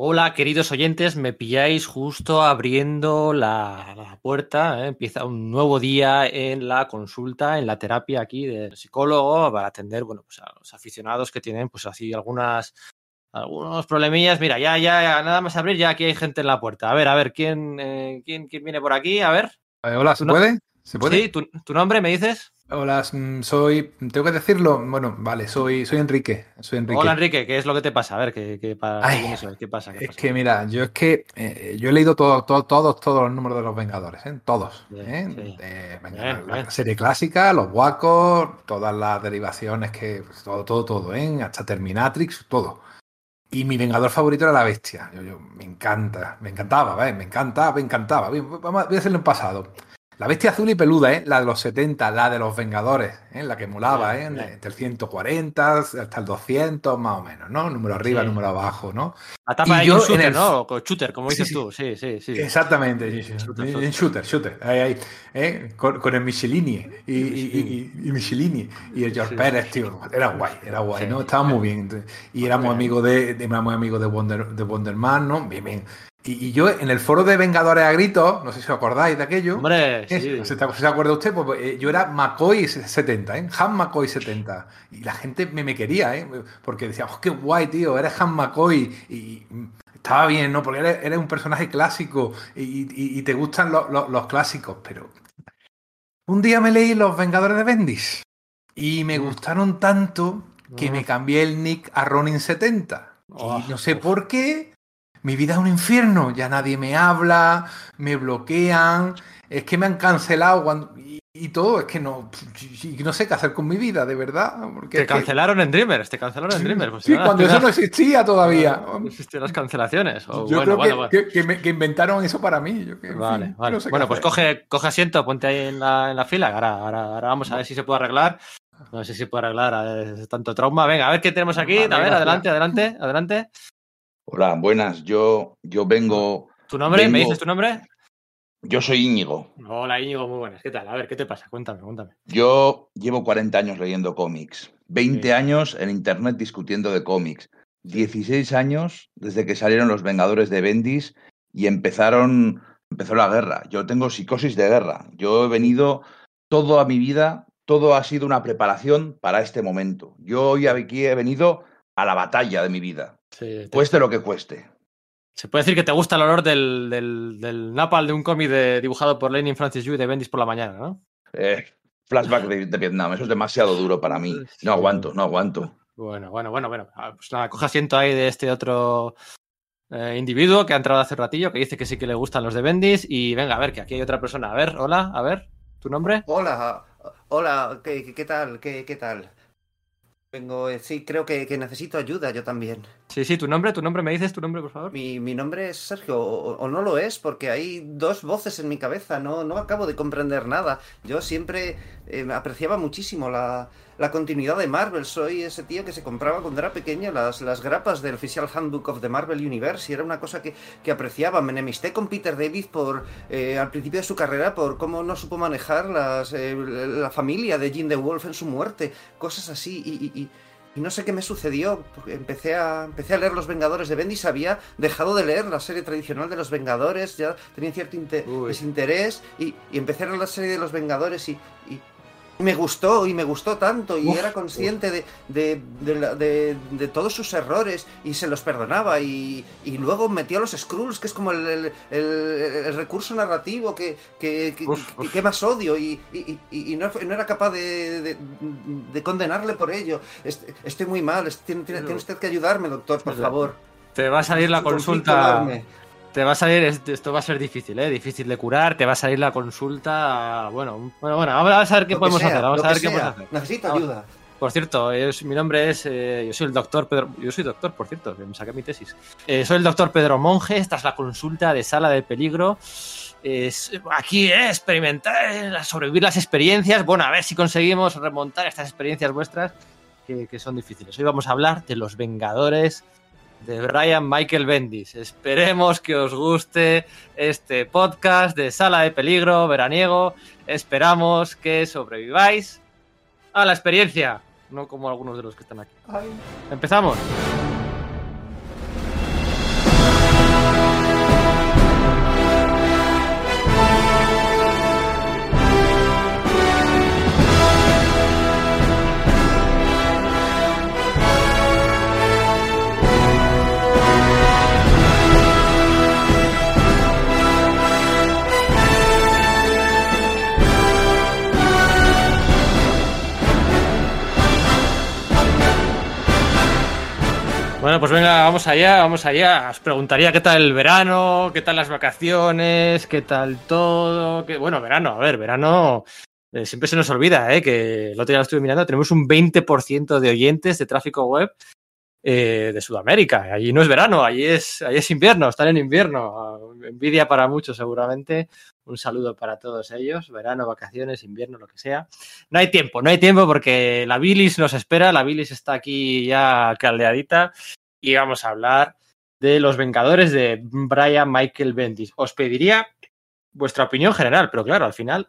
Hola, queridos oyentes, me pilláis justo abriendo la, la puerta. ¿eh? Empieza un nuevo día en la consulta, en la terapia aquí del psicólogo para atender, bueno, pues a los aficionados que tienen, pues así algunas, algunos problemillas. Mira, ya, ya, ya, nada más abrir, ya aquí hay gente en la puerta. A ver, a ver, ¿quién, eh, quién, quién viene por aquí? A ver. Eh, hola, ¿se ¿Tu no- puede? ¿Se puede? Sí, ¿tu, tu nombre me dices? Hola, mm, soy. ¿Tengo que decirlo? Bueno, vale, soy, soy Enrique. Soy Enrique. Hola, Enrique, ¿qué es lo que te pasa? A ver, ¿qué, qué, pa- Ay, es? ¿Qué pasa? ¿Qué Es pasa? que mira, yo es que eh, yo he leído todo, todo- todos, todos los números de los Vengadores, ¿eh? Todos. Bien, ¿eh? sí. Eh, Bien, la, bien. serie clásica, los guacos, todas las derivaciones que. pues, todo, todo, todo, ¿eh? Hasta Terminatrix, todo. Y mi Vengador favorito era la bestia. Yo, yo- me encanta, me encantaba, ¿ves? Me encantaba, me encantaba. A, voy a hacerlo en pasado. La bestia azul y peluda, ¿eh? La de los 70, la de los Vengadores, ¿eh? La que molaba, ¿eh? Bien. Entre el 140 hasta el 200, más o menos, ¿no? Número arriba, Sí. número abajo, ¿no? La tapa y de yo un shooter, el- ¿no? O shooter, como Sí, dices sí. tú. Sí, sí, sí. Exactamente, En- shooter. shooter, ahí, ahí, ¿eh? con, con el Michelini y, y, y- y- y Michelini y el George. Pérez, tío, era guay, era guay. ¿no? Estaba muy bien. Y éramos amigos de, de- éramos amigos de Wonder, de Wonder Man, ¿no? Bien, bien. Y, y yo en el foro de Vengadores a gritos, no sé si os acordáis de aquello. Hombre, ¿eh? sí. Se acuerda usted, pues eh, yo era McCoy 70, ¿eh? Han McCoy 70. Y la gente me, me quería, ¿eh? Porque decía, oh, qué guay, tío, eres Han McCoy. Y, y, mm, estaba bien, ¿no? Porque eres, eres un personaje clásico y, y- y te gustan los, los- los clásicos. Pero un día me leí Los Vengadores de Bendis y me Mm. gustaron tanto que Mm. me cambié el nick a Ronin 70. Oh, y no sé por qué. Mi vida es un infierno. Ya nadie me habla, me bloquean. Es que me han cancelado cuando- y, y todo. Es que no, y no sé qué hacer con mi vida, de verdad. Porque Te que- cancelaron en Dreamers, te cancelaron en Dreamers. Pues sí, nada, cuando eso no existía todavía. No existían las cancelaciones. O Yo bueno, creo bueno, que, bueno. que- que me- que inventaron eso para mí. Yo que, en Vale, fin, vale. no sé qué bueno, pues coge, coge asiento, ponte ahí en la, en la fila. Ahora, ahora, ahora vamos a ver si se puede arreglar. No sé si se puede arreglar tanto trauma. Venga, a ver qué tenemos aquí. Vale, a ver, gracias. adelante, adelante, adelante. Hola, buenas. Yo, yo vengo. ¿Tu nombre? ¿Me dices tu nombre? Yo soy Íñigo. Hola, Íñigo, muy buenas. ¿Qué tal? A ver, ¿qué te pasa? Cuéntame, cuéntame. Yo llevo 40 años leyendo cómics. 20 Sí. años en internet discutiendo de cómics. 16 años desde que salieron los Vengadores de Bendis y empezaron, empezó la guerra. Yo tengo psicosis de guerra. Yo he venido toda mi vida, todo ha sido una preparación para este momento. Yo hoy aquí he venido a la batalla de mi vida. Sí, te- Cueste lo que cueste. Se puede decir que te gusta el olor del, del, del napal de un cómic de- dibujado por Lenin Francis Yu de Bendis por la mañana, ¿no? Eh, flashback de, de Vietnam, eso es demasiado duro para mí. No aguanto, no aguanto. Bueno, bueno, bueno, bueno. Ah, Pues nada, coge asiento ahí de este otro eh, individuo que ha entrado hace ratillo, que dice que sí que le gustan los de Bendis. Y venga, a ver, que aquí hay otra persona. A ver, hola, a ver, ¿tu nombre? Hola, hola, ¿qué, qué- qué tal? ¿Qué, qué tal? Vengo, eh, sí, creo que, que necesito ayuda yo también. Sí, sí, tu nombre, tu nombre, ¿me dices tu nombre, por favor? Mi, mi nombre es Sergio, o, o no lo es, porque hay dos voces en mi cabeza, no, no acabo de comprender nada. Yo siempre eh, apreciaba muchísimo la, la continuidad de Marvel, soy ese tío que se compraba cuando era pequeño las, las grapas del Official Handbook of the Marvel Universe y era una cosa que, que apreciaba. Me enemisté con Peter David por, eh, al principio de su carrera por cómo no supo manejar las, eh, la familia de Jean the Wolf en su muerte, cosas así. Y, y- y- y no sé qué me sucedió, empecé a, empecé a leer Los Vengadores de Bendis, había dejado de leer la serie tradicional de Los Vengadores, ya tenía cierto desinterés, y, y empecé a leer la serie de Los Vengadores y, y me gustó, y me gustó tanto, y Uf, era consciente de, de, de todos sus errores, y se los perdonaba, y, y luego metió a los Skrulls, que es como el, el- el- el recurso narrativo que, que, que- Uf, que- uf. que más odio, y, y- y- y no, no era capaz de, de- de condenarle por ello. Est- Estoy muy mal, tiene, tiene- tiene usted que ayudarme, doctor, por favor. Te va a salir la consulta. Te va a salir, es- esto va a ser difícil, ¿eh? Difícil de curar. Te va a salir la consulta. Bueno, bueno, bueno, vamos a ver qué Lo podemos sea, hacer. Vamos a ver qué podemos hacer. Necesito Vamos. ayuda. Por cierto, es- mi nombre es. eh, yo soy el doctor Pedro. Yo soy doctor, por cierto, que me saqué mi tesis. Eh, soy el doctor Pedro Monge. Esta es la consulta de sala de peligro. Es, aquí, eh, experimentar, sobrevivir las experiencias. Bueno, a ver si conseguimos remontar estas experiencias vuestras que, que son difíciles. Hoy vamos a hablar de los Vengadores de Brian Michael Bendis. Esperemos que os guste este podcast de sala de peligro veraniego. Esperamos que sobreviváis a la experiencia, no como algunos de los que están aquí. Empezamos. Bueno, pues venga, vamos allá, vamos allá. Os preguntaría qué tal el verano, qué tal las vacaciones, qué tal todo. Qué... Bueno, verano, a ver, verano eh, siempre se nos olvida, ¿eh? que el otro día lo estuve mirando, tenemos un 20% de oyentes de tráfico web eh, de Sudamérica. Allí no es verano, allí es, allí es invierno, están en invierno. Envidia para muchos seguramente. Un saludo para todos ellos. Verano, vacaciones, invierno, lo que sea. No hay tiempo, no hay tiempo porque la bilis nos espera. La bilis está aquí ya caldeadita y vamos a hablar de los Vengadores de Brian Michael Bendis. Os pediría vuestra opinión general, pero claro, al final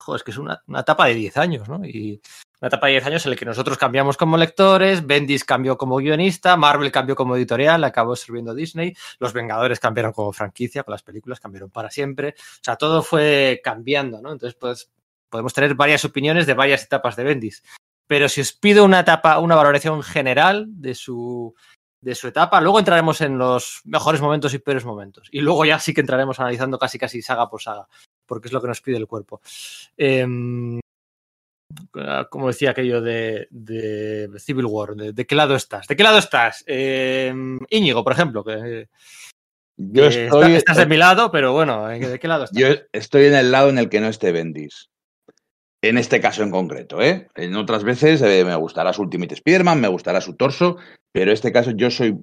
joder, es que es una, una etapa de 10 años, ¿no? Y una etapa de 10 años en la que nosotros cambiamos como lectores, Bendis cambió como guionista, Marvel cambió como editorial, acabó sirviendo Disney, los Vengadores cambiaron como franquicia, con las películas cambiaron para siempre, o sea, todo fue cambiando, ¿no? Entonces, pues podemos tener varias opiniones de varias etapas de Bendis. Pero si os pido una etapa, una valoración general de su, de su etapa, luego entraremos en los mejores momentos y peores momentos. Y luego ya sí que entraremos analizando casi casi saga por saga porque es lo que nos pide el cuerpo. Eh, como decía aquello de, de Civil War, de, de, qué lado estás? ¿De qué lado estás? Eh, Íñigo, por ejemplo, que, yo estoy, está, estás de mi lado, pero bueno, ¿de qué lado estás? Yo estoy en el lado en el que no esté Bendis. En este caso en concreto, ¿eh? En otras veces eh, me gustará su Ultimate Spider-Man, me gustará su torso, pero en este caso yo soy.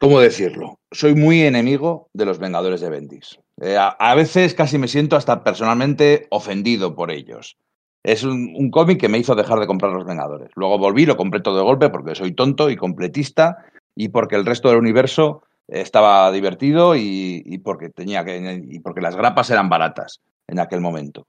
¿Cómo decirlo? Soy muy enemigo de los Vengadores de Bendis. Eh, a, veces casi me siento hasta personalmente ofendido por ellos. Es un, cómic que me hizo dejar de comprar Los Vengadores. Luego volví, lo compré todo de golpe porque soy tonto y completista y porque el resto del universo estaba divertido y, y porque tenía que y porque las grapas eran baratas en aquel momento.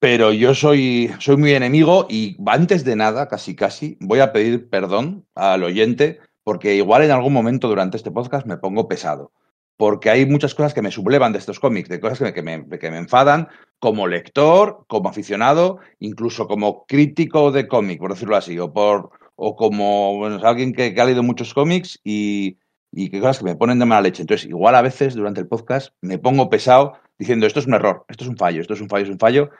Pero yo soy, soy muy enemigo y antes de nada, casi casi, voy a pedir perdón al oyente porque igual en algún momento durante este podcast me pongo pesado porque hay muchas cosas que me sublevan de estos cómics, de cosas que me, que, me, que me, enfadan como lector, como aficionado, incluso como crítico de cómic, por decirlo así, o, por, o como alguien que, que, ha leído muchos cómics y, y que cosas que me ponen de mala leche. Entonces, igual a veces durante el podcast me pongo pesado diciendo esto es un error, esto es un fallo, esto es un fallo, es un fallo.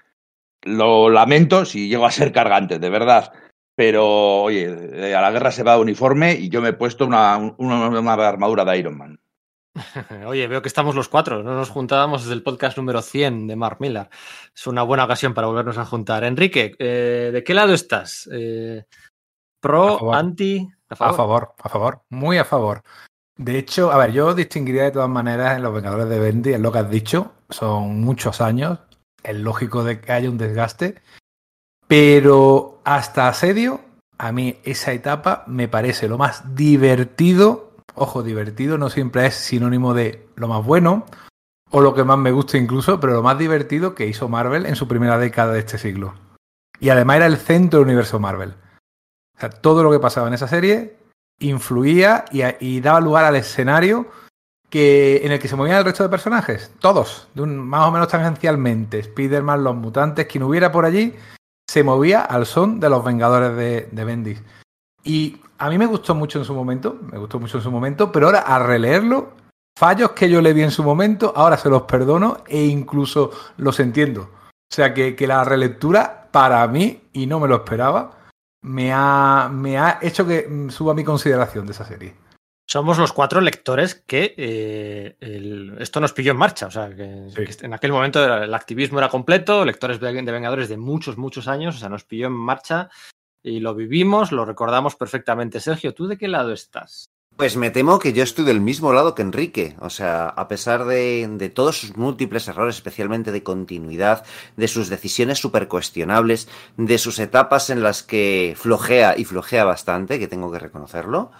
Lo lamento si llego a ser cargante, de verdad. Pero, oye, a la guerra se va de uniforme y yo me he puesto una, una, una armadura de Iron Man. Oye, veo que estamos los cuatro, no nos juntábamos desde el podcast número 100 de Mark Millar. Es una buena ocasión para volvernos a juntar. Enrique, eh, ¿de qué lado estás? Eh, ¿Pro, anti? A favor? a favor, a favor, muy a favor. De hecho, a ver, yo distinguiría de todas maneras en los Vengadores de Bendy, es lo que has dicho, son muchos años, es lógico de que haya un desgaste, pero hasta asedio, a mí esa etapa me parece lo más divertido ojo, divertido no siempre es sinónimo de lo más bueno o lo que más me gusta incluso, pero lo más divertido que hizo Marvel en su primera década de este siglo. Y además era el centro del universo Marvel. O sea, todo lo que pasaba en esa serie influía y, daba lugar al escenario que, en el que se movían el resto de personajes. Todos, más o menos tangencialmente. Spider-Man, los mutantes, quien hubiera por allí, se movía al son de los Vengadores de, Bendis. Y a mí me gustó mucho en su momento, me gustó mucho en su momento, pero ahora al releerlo, fallos que yo le vi en su momento, ahora se los perdono e incluso los entiendo. O sea que, que la relectura, para mí, y no me lo esperaba, me ha, me ha hecho que suba mi consideración de esa serie. Somos los cuatro lectores que eh, el, esto nos pilló en marcha. O sea, que, sí. que, en aquel momento el activismo era completo, lectores de, de Vengadores de muchos, muchos años, o sea, nos pilló en marcha y lo vivimos, lo recordamos perfectamente. Sergio, ¿tú de qué lado estás? Pues me temo que yo estoy del mismo lado que Enrique. O sea, a pesar de, de todos sus múltiples errores, especialmente de continuidad, de sus decisiones súper cuestionables, de sus etapas en las que flojea y flojea bastante, que tengo que reconocerlo,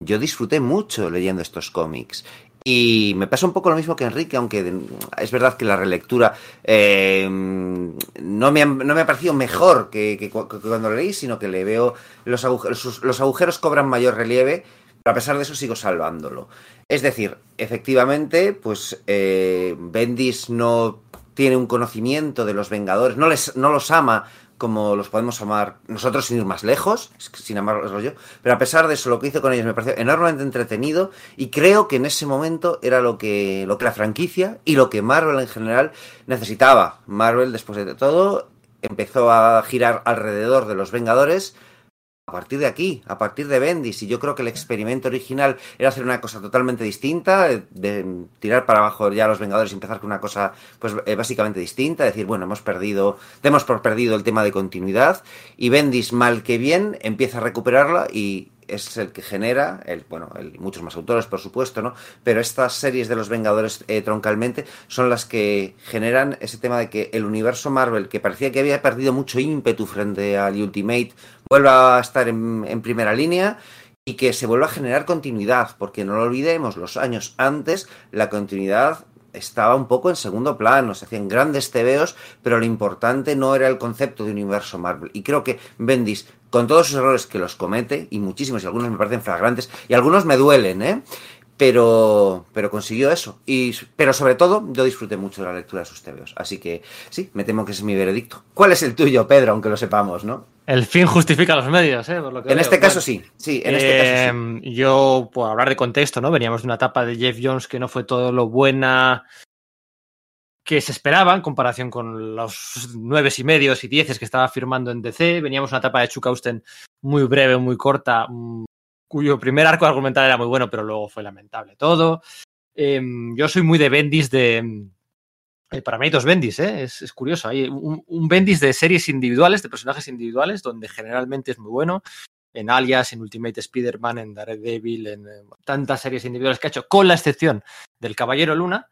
yo disfruté mucho leyendo estos cómics. Y me pasa un poco lo mismo que Enrique, aunque es verdad que la relectura eh, no, me ha, no, me ha, parecido mejor que, cuando leí, sino que le veo los agujeros, los agujeros cobran mayor relieve, pero a pesar de eso sigo salvándolo. Es decir, efectivamente, pues eh, Bendis no tiene un conocimiento de los Vengadores, no, les, no los ama como los podemos amar nosotros sin ir más lejos, sin amarlos yo, pero a pesar de eso lo que hice con ellos me pareció enormemente entretenido y creo que en ese momento era lo que, lo que la franquicia y lo que Marvel en general necesitaba. Marvel después de todo empezó a girar alrededor de los Vengadores a partir de aquí, a partir de Bendis, y yo creo que el experimento original era hacer una cosa totalmente distinta, de tirar para abajo ya a los Vengadores y empezar con una cosa pues eh, básicamente distinta, decir, bueno, hemos perdido, demos por perdido el tema de continuidad, y Bendis, mal que bien, empieza a recuperarla y es el que genera, el, bueno, el, muchos más autores, por supuesto, ¿no? Pero estas series de los Vengadores eh, troncalmente son las que generan ese tema de que el universo Marvel, que parecía que había perdido mucho ímpetu frente al Ultimate, vuelva a estar en, en primera línea y que se vuelva a generar continuidad, porque no lo olvidemos, los años antes la continuidad estaba un poco en segundo plano, se hacían grandes tebeos, pero lo importante no era el concepto de universo Marvel. Y creo que Bendis, con todos sus errores que los comete, y muchísimos, y algunos me parecen flagrantes, y algunos me duelen, ¿eh? Pero, pero consiguió eso. Y, pero sobre todo, yo disfruté mucho de la lectura de sus tebeos. Así que sí, me temo que ese es mi veredicto. ¿Cuál es el tuyo, Pedro? Aunque lo sepamos, ¿no? El fin justifica los medios, ¿eh? Por lo que En veo. este caso sí, sí, en este caso sí. eh, Yo, por hablar de contexto, ¿no? Veníamos de una etapa de Jeff Jones que no fue todo lo buena que se esperaba en comparación con los nueve y medios y dieces que estaba firmando en DC. Veníamos de una etapa de Chuck Austen muy breve, muy corta, cuyo primer arco argumental era muy bueno, pero luego fue lamentable todo. Eh, yo soy muy de Bendis de. eh, para mí hay dos Bendis, ¿eh? es, curioso. Hay un, Bendis de series individuales, de personajes individuales, donde generalmente es muy bueno. En Alias, en Ultimate Spider-Man, en Daredevil, en eh, tantas series individuales que ha hecho, con la excepción del Caballero Luna.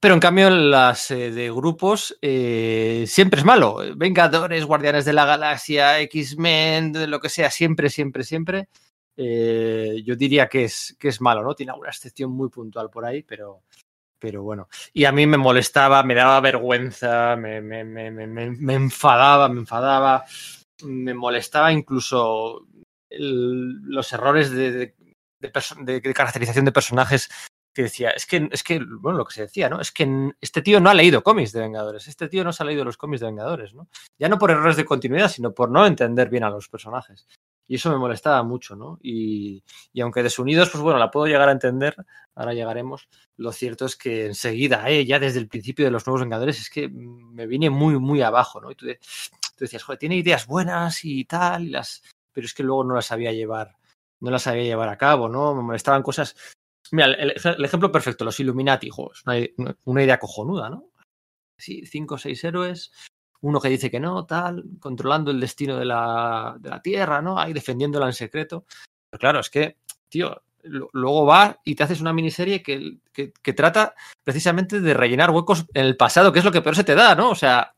Pero en cambio, en las eh, de grupos siempre es malo. Vengadores, Guardianes de la Galaxia, X-Men, lo que sea, siempre, siempre, siempre. Eh, yo diría que es, que es malo, ¿no? Tiene alguna excepción muy puntual por ahí, pero, pero bueno. Y a mí me molestaba, me daba vergüenza, me, me, me, me, enfadaba, me enfadaba, me molestaba incluso los errores de, de- de de- caracterización de personajes que decía, es que, es que, bueno, lo que se decía, ¿no? Es que este tío no ha leído cómics de Vengadores, este tío no se ha leído los cómics de Vengadores, ¿no? Ya no por errores de continuidad, sino por no entender bien a los personajes. Y eso me molestaba mucho, ¿no? Y, y aunque desunidos, pues bueno, la puedo llegar a entender, ahora llegaremos. Lo cierto es que enseguida, eh, ya desde el principio de los nuevos Vengadores, es que me vine muy, muy abajo, ¿no? Y tú decías, joder, tiene ideas buenas y tal, y las, pero es que luego no las sabía llevar, no las sabía llevar a cabo, ¿no? Me molestaban cosas. Mira, el, el ejemplo perfecto, los Illuminati, jo, es una, una idea cojonuda, ¿no? Sí, cinco o seis héroes, uno que dice que no, tal, controlando el destino de la, de la Tierra, ¿no? Ahí defendiéndola en secreto. Pero claro, es que, tío, luego va y te haces una miniserie que, que, que trata precisamente de rellenar huecos en el pasado, que es lo que peor se te da, ¿no? O sea,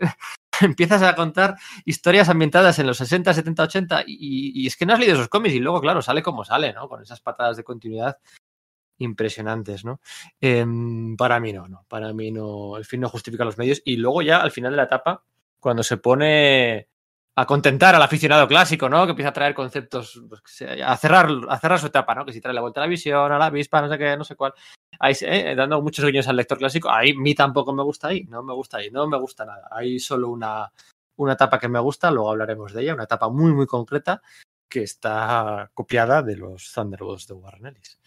empiezas a contar historias ambientadas en los 60, 70, 80 y, y es que no has leído esos cómics y luego, claro, sale como sale, ¿no? Con esas patadas de continuidad impresionantes, ¿no? Em, para mí no, no. Para mí no. El fin no justifica los medios. Y luego ya al final de la etapa, cuando se pone a contentar al aficionado clásico, ¿no? Que empieza a traer conceptos, pues, a cerrar, a cerrar su etapa, ¿no? Que si trae la vuelta a la visión, a la avispa, no sé qué, no sé cuál. Ahí, eh, dando muchos guiños al lector clásico. Ahí mí tampoco me gusta ahí, no me gusta ahí, no me gusta nada. Hay solo una, una etapa que me gusta, luego hablaremos de ella, una etapa muy, muy concreta que está copiada de los Thunderbolts de Warren Ellis.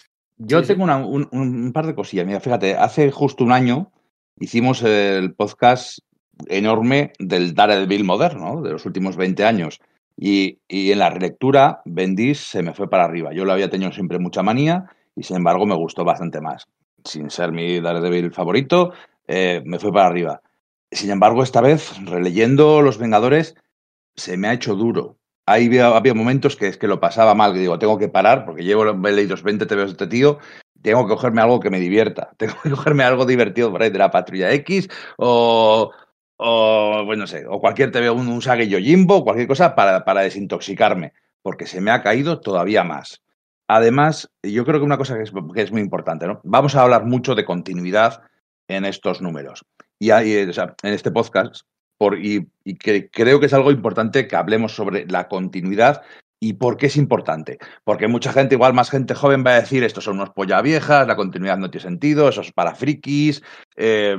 Yo Sí, tengo una- un, un par de cosillas. Mira, fíjate, hace justo un año hicimos el podcast enorme del Daredevil moderno, ¿no? de los últimos 20 años. Y, y en la relectura, Bendis se me fue para arriba. Yo lo había tenido siempre mucha manía y sin embargo me gustó bastante más. Sin ser mi Daredevil favorito, eh, me fue para arriba. Sin embargo, esta vez, releyendo Los Vengadores, se me ha hecho duro. Ahí había, momentos que es que lo pasaba mal, que digo, tengo que parar porque llevo he leído los 20 TVOs de este tío, tengo que cogerme algo que me divierta, tengo que cogerme algo divertido por ahí de la Patrulla X o, bueno, no sé, o cualquier TV, un, un Sage Yojimbo, cualquier cosa para, para desintoxicarme, porque se me ha caído todavía más. Además, yo creo que una cosa que es, que es muy importante, ¿no? Vamos a hablar mucho de continuidad en estos números. Y hay, o sea, en este podcast, por, y, y que creo que es algo importante que hablemos sobre la continuidad y por qué es importante. Porque mucha gente, igual más gente joven, va a decir, estos son unos polla viejas, la continuidad no tiene sentido, eso es para frikis. eh,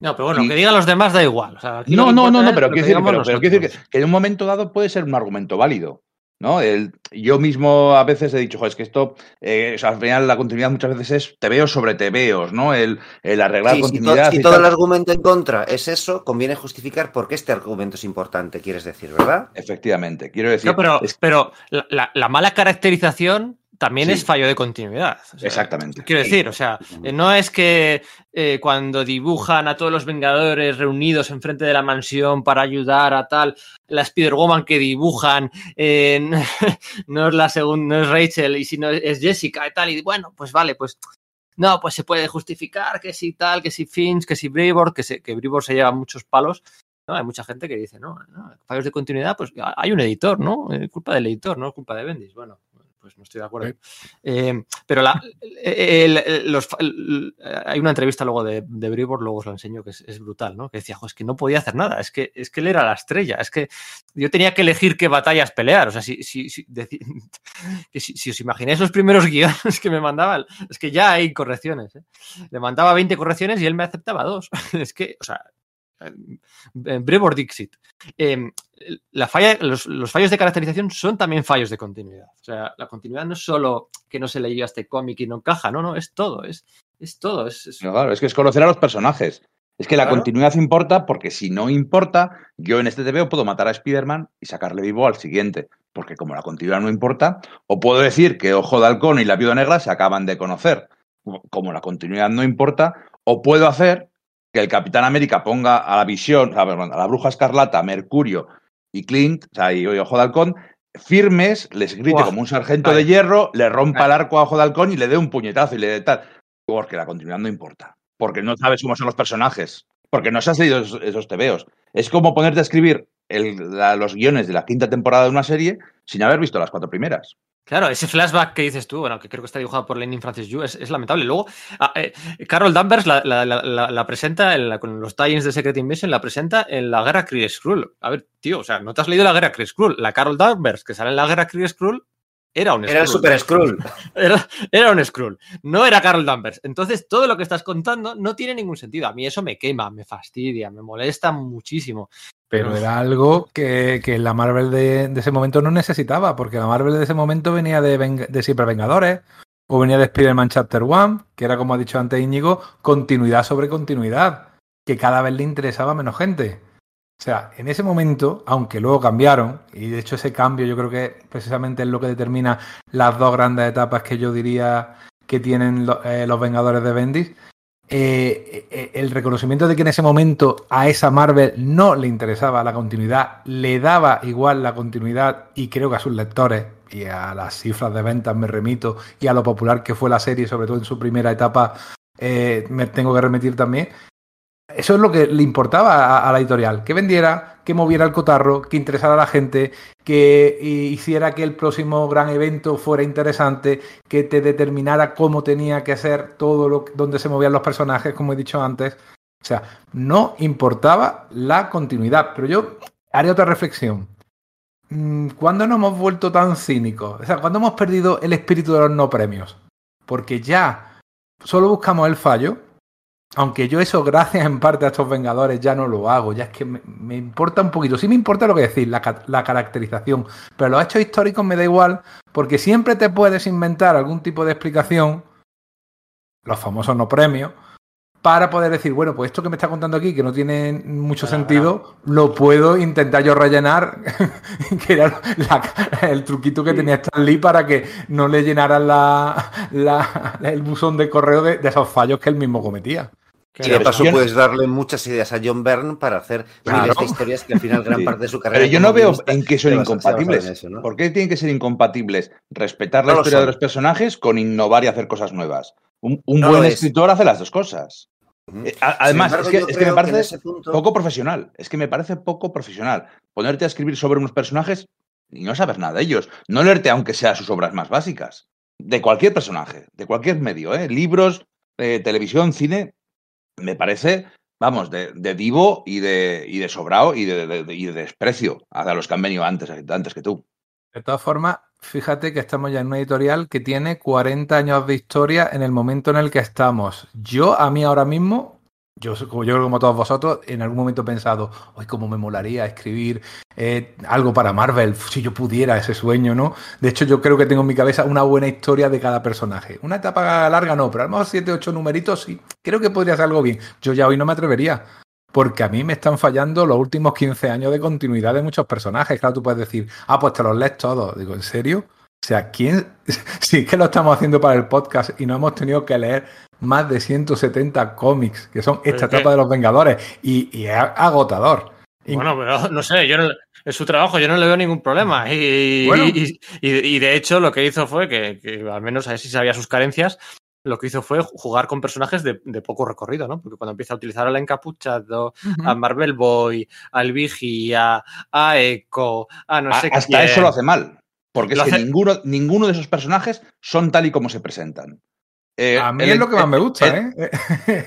No, pero bueno, Y- que digan los demás da igual. O sea, no, no, no, no, pero quiero decir, digamos pero, pero quiero decir que, nosotros. que en un momento dado puede ser un argumento válido. ¿No? El, yo mismo a veces he dicho, "Jo, es que esto, eh, o sea, al final la continuidad muchas veces es tebeos sobre tebeos, ¿no? El, el arreglar Sí, si, to- continuidad. si y todo tal. el argumento en contra es eso, conviene justificar por qué este argumento es importante, quieres decir, ¿verdad? Efectivamente, quiero decir. No, pero, es- pero la, la- la mala caracterización también Sí. es fallo de continuidad. O sea, Exactamente. Quiero decir, o sea, eh, no es que eh, cuando dibujan a todos los Vengadores reunidos enfrente de la mansión para ayudar a tal, la Spider-Woman que dibujan eh, no es la segunda, no es Rachel y si no es Jessica y tal, y bueno, pues vale, pues no, pues se puede justificar que si tal, que si Finch, que si Brevoort, que, se, que Brevoort se lleva muchos palos. ¿no? Hay mucha gente que dice, no, no, fallos de continuidad, pues hay un editor, ¿no? Es culpa del editor, no es culpa de Bendis. Bueno, pues no estoy de acuerdo. Eh, pero la, el- el- los, el- hay una entrevista luego de, de Brevoort, luego os lo enseño, que es, es brutal, ¿no? Que decía, "Jo, es que no podía hacer nada, es que, es que él era la estrella, es que yo tenía que elegir qué batallas pelear. O sea, si, si, si, deci- que si, si os imagináis los primeros guiones que me mandaban, es que ya hay correcciones. ¿eh? Le mandaba 20 correcciones y él me aceptaba dos. es que, o sea, eh, Brevoort Dixit. Eh, la falla, los, los fallos de caracterización son también fallos de continuidad. O sea, la continuidad no es solo que no se leyó este cómic y no encaja, no, no, es todo, es, es todo. Es, es- No, claro, es que es conocer a los personajes. Es que la continuidad importa porque si no importa, yo en este TVO puedo matar a Spider-Man y sacarle vivo al siguiente. Porque como la continuidad no importa, o puedo decir que Ojo de Halcón y la Viuda Negra se acaban de conocer. Como la continuidad no importa, o puedo hacer que el Capitán América ponga a la visión, a, perdón, a la Bruja Escarlata, Mercurio y Clint, o sea, y Ojo de Halcón, firmes, les grite como un sargento Vale. de hierro, le rompa Vale. el arco a Ojo de Halcón y le dé un puñetazo y le dé tal. Porque la continuidad no importa. Porque no sabes cómo son los personajes. Porque no se has leído esos, esos tebeos. Es como ponerte a escribir el- la- los guiones de la quinta temporada de una serie sin haber visto las cuatro primeras. Claro, ese flashback que dices tú, bueno, que creo que está dibujado por Lenin Francis Yu, es, es lamentable. Luego, ah, eh, Carol Danvers la, la- la- la- la presenta en con los tie-ins de Secret Invasion, la presenta en la guerra Kree Skrull. A ver, tío, o sea, no te has leído la guerra Kree Skrull. La Carol Danvers que sale en la guerra Kree Skrull era un Era el. Super Skrull. Era, era un Skrull, no era Carol Danvers. Entonces, todo lo que estás contando no tiene ningún sentido. A mí eso me quema, me fastidia, me molesta muchísimo. Pero era algo que, que la Marvel de, de ese momento no necesitaba, porque la Marvel de ese momento venía de, de Siempre Vengadores, o venía de Spider-Man Chapter One, que era, como ha dicho antes Íñigo, continuidad sobre continuidad, que cada vez le interesaba a menos gente. O sea, en ese momento, aunque luego cambiaron, y de hecho ese cambio yo creo que precisamente es lo que determina las dos grandes etapas que yo diría que tienen lo- eh, los Vengadores de Bendis, eh, el reconocimiento de que en ese momento a esa Marvel no le interesaba la continuidad, le daba igual la continuidad y creo que a sus lectores y a las cifras de ventas me remito y a lo popular que fue la serie, sobre todo en su primera etapa, eh, me tengo que remitir también. Eso es lo que le importaba a, la editorial, que vendiera, que moviera el cotarro, que interesara a la gente, que hiciera que el próximo gran evento fuera interesante, que te determinara cómo tenía que ser todo lo donde se movían los personajes, como he dicho antes. O sea, no importaba la continuidad. Pero yo haré otra reflexión. Mm, ¿Cuándo nos hemos vuelto tan cínicos? O sea, ¿cuándo hemos perdido el espíritu de los no premios? Porque ya solo buscamos el fallo. Aunque yo eso, gracias en parte a estos Vengadores, ya no lo hago. Ya es que me, me importa un poquito. Sí me importa lo que decís, la, ca- la caracterización. Pero los hechos históricos me da igual, porque siempre te puedes inventar algún tipo de explicación, los famosos no premios, para poder decir, bueno, pues esto que me está contando aquí, que no tiene mucho Claro, sentido, lo puedo intentar yo rellenar, que era la- el truquito que tenía Stan Lee para que no le llenaran la, la- el buzón de correo de, de esos fallos que él mismo cometía. Y de paso no- puedes darle muchas ideas a John Byrne para hacer Claro. miles de historias que al final gran Sí. parte de su carrera. Pero yo no veo en qué son incompatibles. eso, ¿no? ¿Por qué tienen que ser incompatibles? Respetar la No lo historia de los personajes con innovar y hacer cosas nuevas. Un, buen es. escritor hace las dos cosas. Eh, Además, embargo, es, que, es que me parece punto- poco profesional. Es que me parece poco profesional. Ponerte a escribir sobre unos personajes y no saber nada de ellos. No leerte, aunque sea sus obras más básicas. De cualquier personaje, de cualquier medio, ¿eh? libros, eh, televisión, cine. Me parece, vamos, de, de divo y de, y de sobrado y de, de- y de desprecio hacia los que han venido antes, antes que tú. De todas formas, fíjate que estamos ya en una editorial que tiene 40 años de historia en el momento en el que estamos. Yo, a mí ahora mismo, yo, yo como todos vosotros, en algún momento he pensado, hoy cómo me molaría escribir eh, algo para Marvel, si yo pudiera ese sueño, ¿no? De hecho, yo creo que tengo en mi cabeza una buena historia de cada personaje. Una etapa larga no, pero a lo mejor 7, 8 numeritos sí. Creo que podría ser algo bien. Yo ya hoy no me atrevería. Porque a mí me están fallando los últimos 15 años de continuidad de muchos personajes. Claro, tú puedes decir, ah, pues te los lees todos. Digo, ¿en serio? O sea, ¿quién? Si es que lo estamos haciendo para el podcast y no hemos tenido que leer más de 170 cómics, que son esta etapa de los Vengadores, y, es agotador. Bueno, pero no sé, yo no, es su trabajo, yo no le veo ningún problema. Y, y, de hecho, lo que hizo fue que, al menos a ver si sabía sus carencias, lo que hizo fue jugar con personajes de, poco recorrido, ¿no? Porque cuando empieza a utilizar al encapuchado, a Marvel Boy, al Vigía, a Echo, a no sé qué. Hasta eso lo hace mal. Porque es que ninguno, ninguno de esos personajes son tal y como se presentan. Eh, a mí es lo que más me gusta, ¿eh?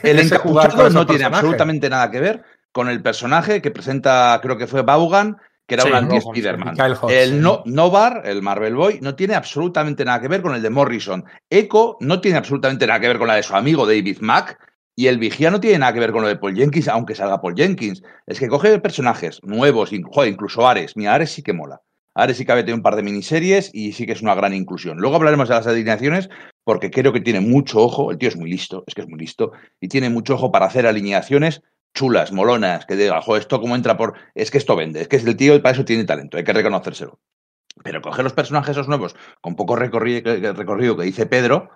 El encapuchado no tiene absolutamente nada que ver con el personaje que presenta, creo que fue Baugan, que era un anti-Spiderman. El no, Novar, el Marvel Boy, no tiene absolutamente nada que ver con el de Morrison. Echo no tiene absolutamente nada que ver con la de su amigo David Mack. Y el Vigía no tiene nada que ver con lo de Paul Jenkins, aunque salga Paul Jenkins. Es que coge personajes nuevos, incluso Ares. Mi Ares sí que mola. Ahora sí había tenido un par de miniseries y sí que es una gran inclusión. Luego hablaremos de las alineaciones porque creo que tiene mucho ojo, el tío es muy listo, es que es muy listo, y tiene mucho ojo para hacer alineaciones chulas, molonas, que diga, jo, esto como entra por... Es que esto vende, es que es el tío y para eso tiene talento, hay que reconocérselo. Pero coger los personajes esos nuevos con poco recorrido, recorrido que dice Pedro,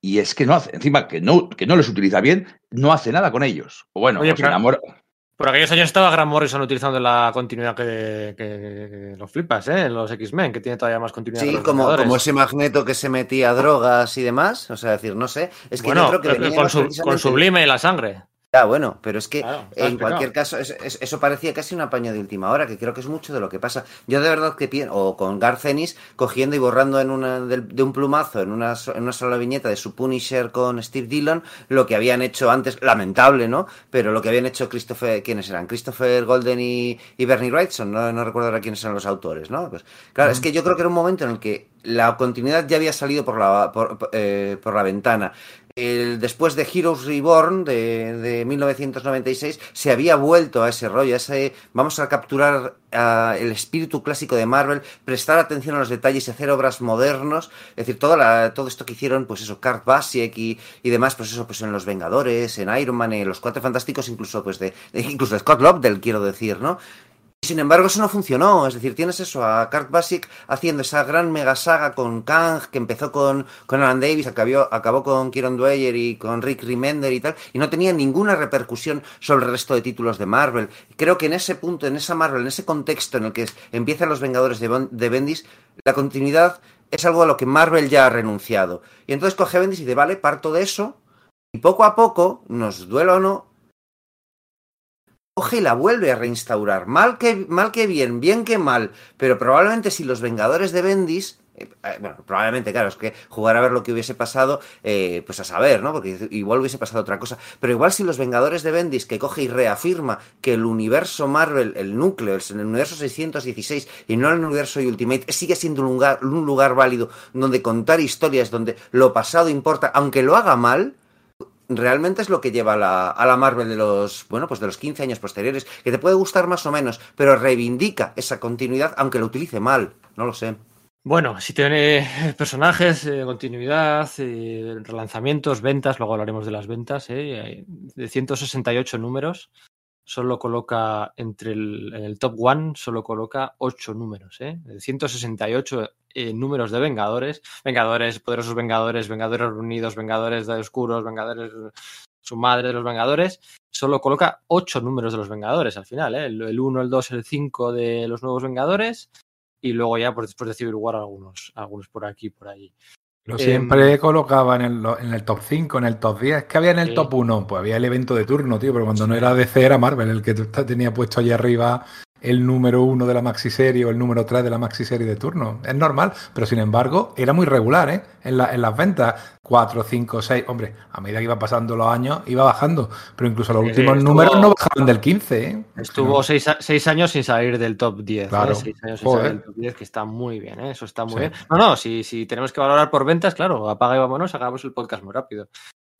y es que no hace, encima que no, que no les utiliza bien, no hace nada con ellos. O bueno, Oye, enamora... Por aquellos años estaba Grant Morrison utilizando la continuidad que, que, los flipas, ¿eh? Los X-Men, que tiene todavía más continuidad. Sí, como, como, ese magneto que se metía a drogas y demás. O sea, decir, no sé. Es que bueno, yo creo que con, su, con sublime y la sangre. Ya, bueno, pero es que en cualquier caso, eso parecía casi un apaño de última hora, que creo que es mucho de lo que pasa. Yo de verdad que pienso, o con Garcenis cogiendo y borrando en una, de, un plumazo, en una, en una sola viñeta de su Punisher con Steve Dillon, lo que habían hecho antes, lamentable, ¿no? Pero lo que habían hecho Christopher, ¿quiénes eran? Christopher Golden y, Bernie Wrightson, no, no recuerdo ahora quiénes eran los autores, ¿no? Pues claro, es que yo creo que era un momento en el que la continuidad ya había salido por la, por, eh, por la ventana el, después de Heroes Reborn de, de, 1996 se había vuelto a ese rollo, a ese vamos a capturar el espíritu clásico de Marvel, prestar atención a los detalles y hacer obras modernos, es decir, todo, la, todo esto que hicieron, pues eso, Kurt Basiek y, y, demás, pues eso, pues en Los Vengadores, en Iron Man, en Los Cuatro Fantásticos, incluso pues de incluso de Scott Lobdell, quiero decir, ¿no? Sin embargo, eso no funcionó. Es decir, tienes eso a Kurt Basic haciendo esa gran mega saga con Kang, que empezó con, con Alan Davis, acabó, acabó con Kieron Dwyer y con Rick Remender y tal, y no tenía ninguna repercusión sobre el resto de títulos de Marvel. Creo que en ese punto, en esa Marvel, en ese contexto en el que empiezan los Vengadores de, de Bendis, la continuidad es algo a lo que Marvel ya ha renunciado. Y entonces coge Bendis y dice, vale, parto de eso, y poco a poco, nos duela o no, coge y la vuelve a reinstaurar. Mal que, mal que bien, bien que mal. Pero probablemente si los Vengadores de Bendis. Eh, eh, bueno, probablemente, claro, es que jugar a ver lo que hubiese pasado, eh, pues a saber, ¿no? Porque igual hubiese pasado otra cosa. Pero igual si los Vengadores de Bendis, que coge y reafirma que el universo Marvel, el núcleo, el, el universo 616 y no el universo Ultimate, sigue siendo un lugar, un lugar válido donde contar historias, donde lo pasado importa, aunque lo haga mal, realmente es lo que lleva a la, a la Marvel de los, bueno, pues de los 15 años posteriores, que te puede gustar más o menos, pero reivindica esa continuidad, aunque lo utilice mal, no lo sé. Bueno, si tiene personajes, eh, continuidad, eh, relanzamientos, ventas, luego hablaremos de las ventas, eh, de 168 números, solo coloca entre el, en el top one, solo coloca 8 números, de 168 eh, números de Vengadores, Vengadores, Poderosos Vengadores, Vengadores Unidos, Vengadores de Oscuros, Vengadores, su madre de los Vengadores, solo coloca ocho números de los Vengadores al final, ¿eh? el, 1, el 2, el 5 de los nuevos Vengadores y luego ya pues, después de Civil War algunos, algunos por aquí, por ahí. Lo siempre eh, colocaba en el, en el, top 5, en el top 10. que había en el top 1? Pues había el evento de turno, tío, pero cuando no era DC era Marvel el que tenía puesto allí arriba el número uno de la maxi serie o el número tres de la maxi serie de turno. Es normal, pero sin embargo era muy regular ¿eh? en, la, en las ventas. Cuatro, cinco, seis. Hombre, a medida que iba pasando los años iba bajando, pero incluso los últimos estuvo, números no bajaban del 15. ¿eh? Estuvo no. seis, seis, años sin salir del top 10. Claro. ¿eh? Seis años sin Joder. salir del top 10, que está muy bien, ¿eh? eso está muy sí. bien. No, no, si, si tenemos que valorar por ventas, claro, apaga y vámonos, hagamos el podcast muy rápido.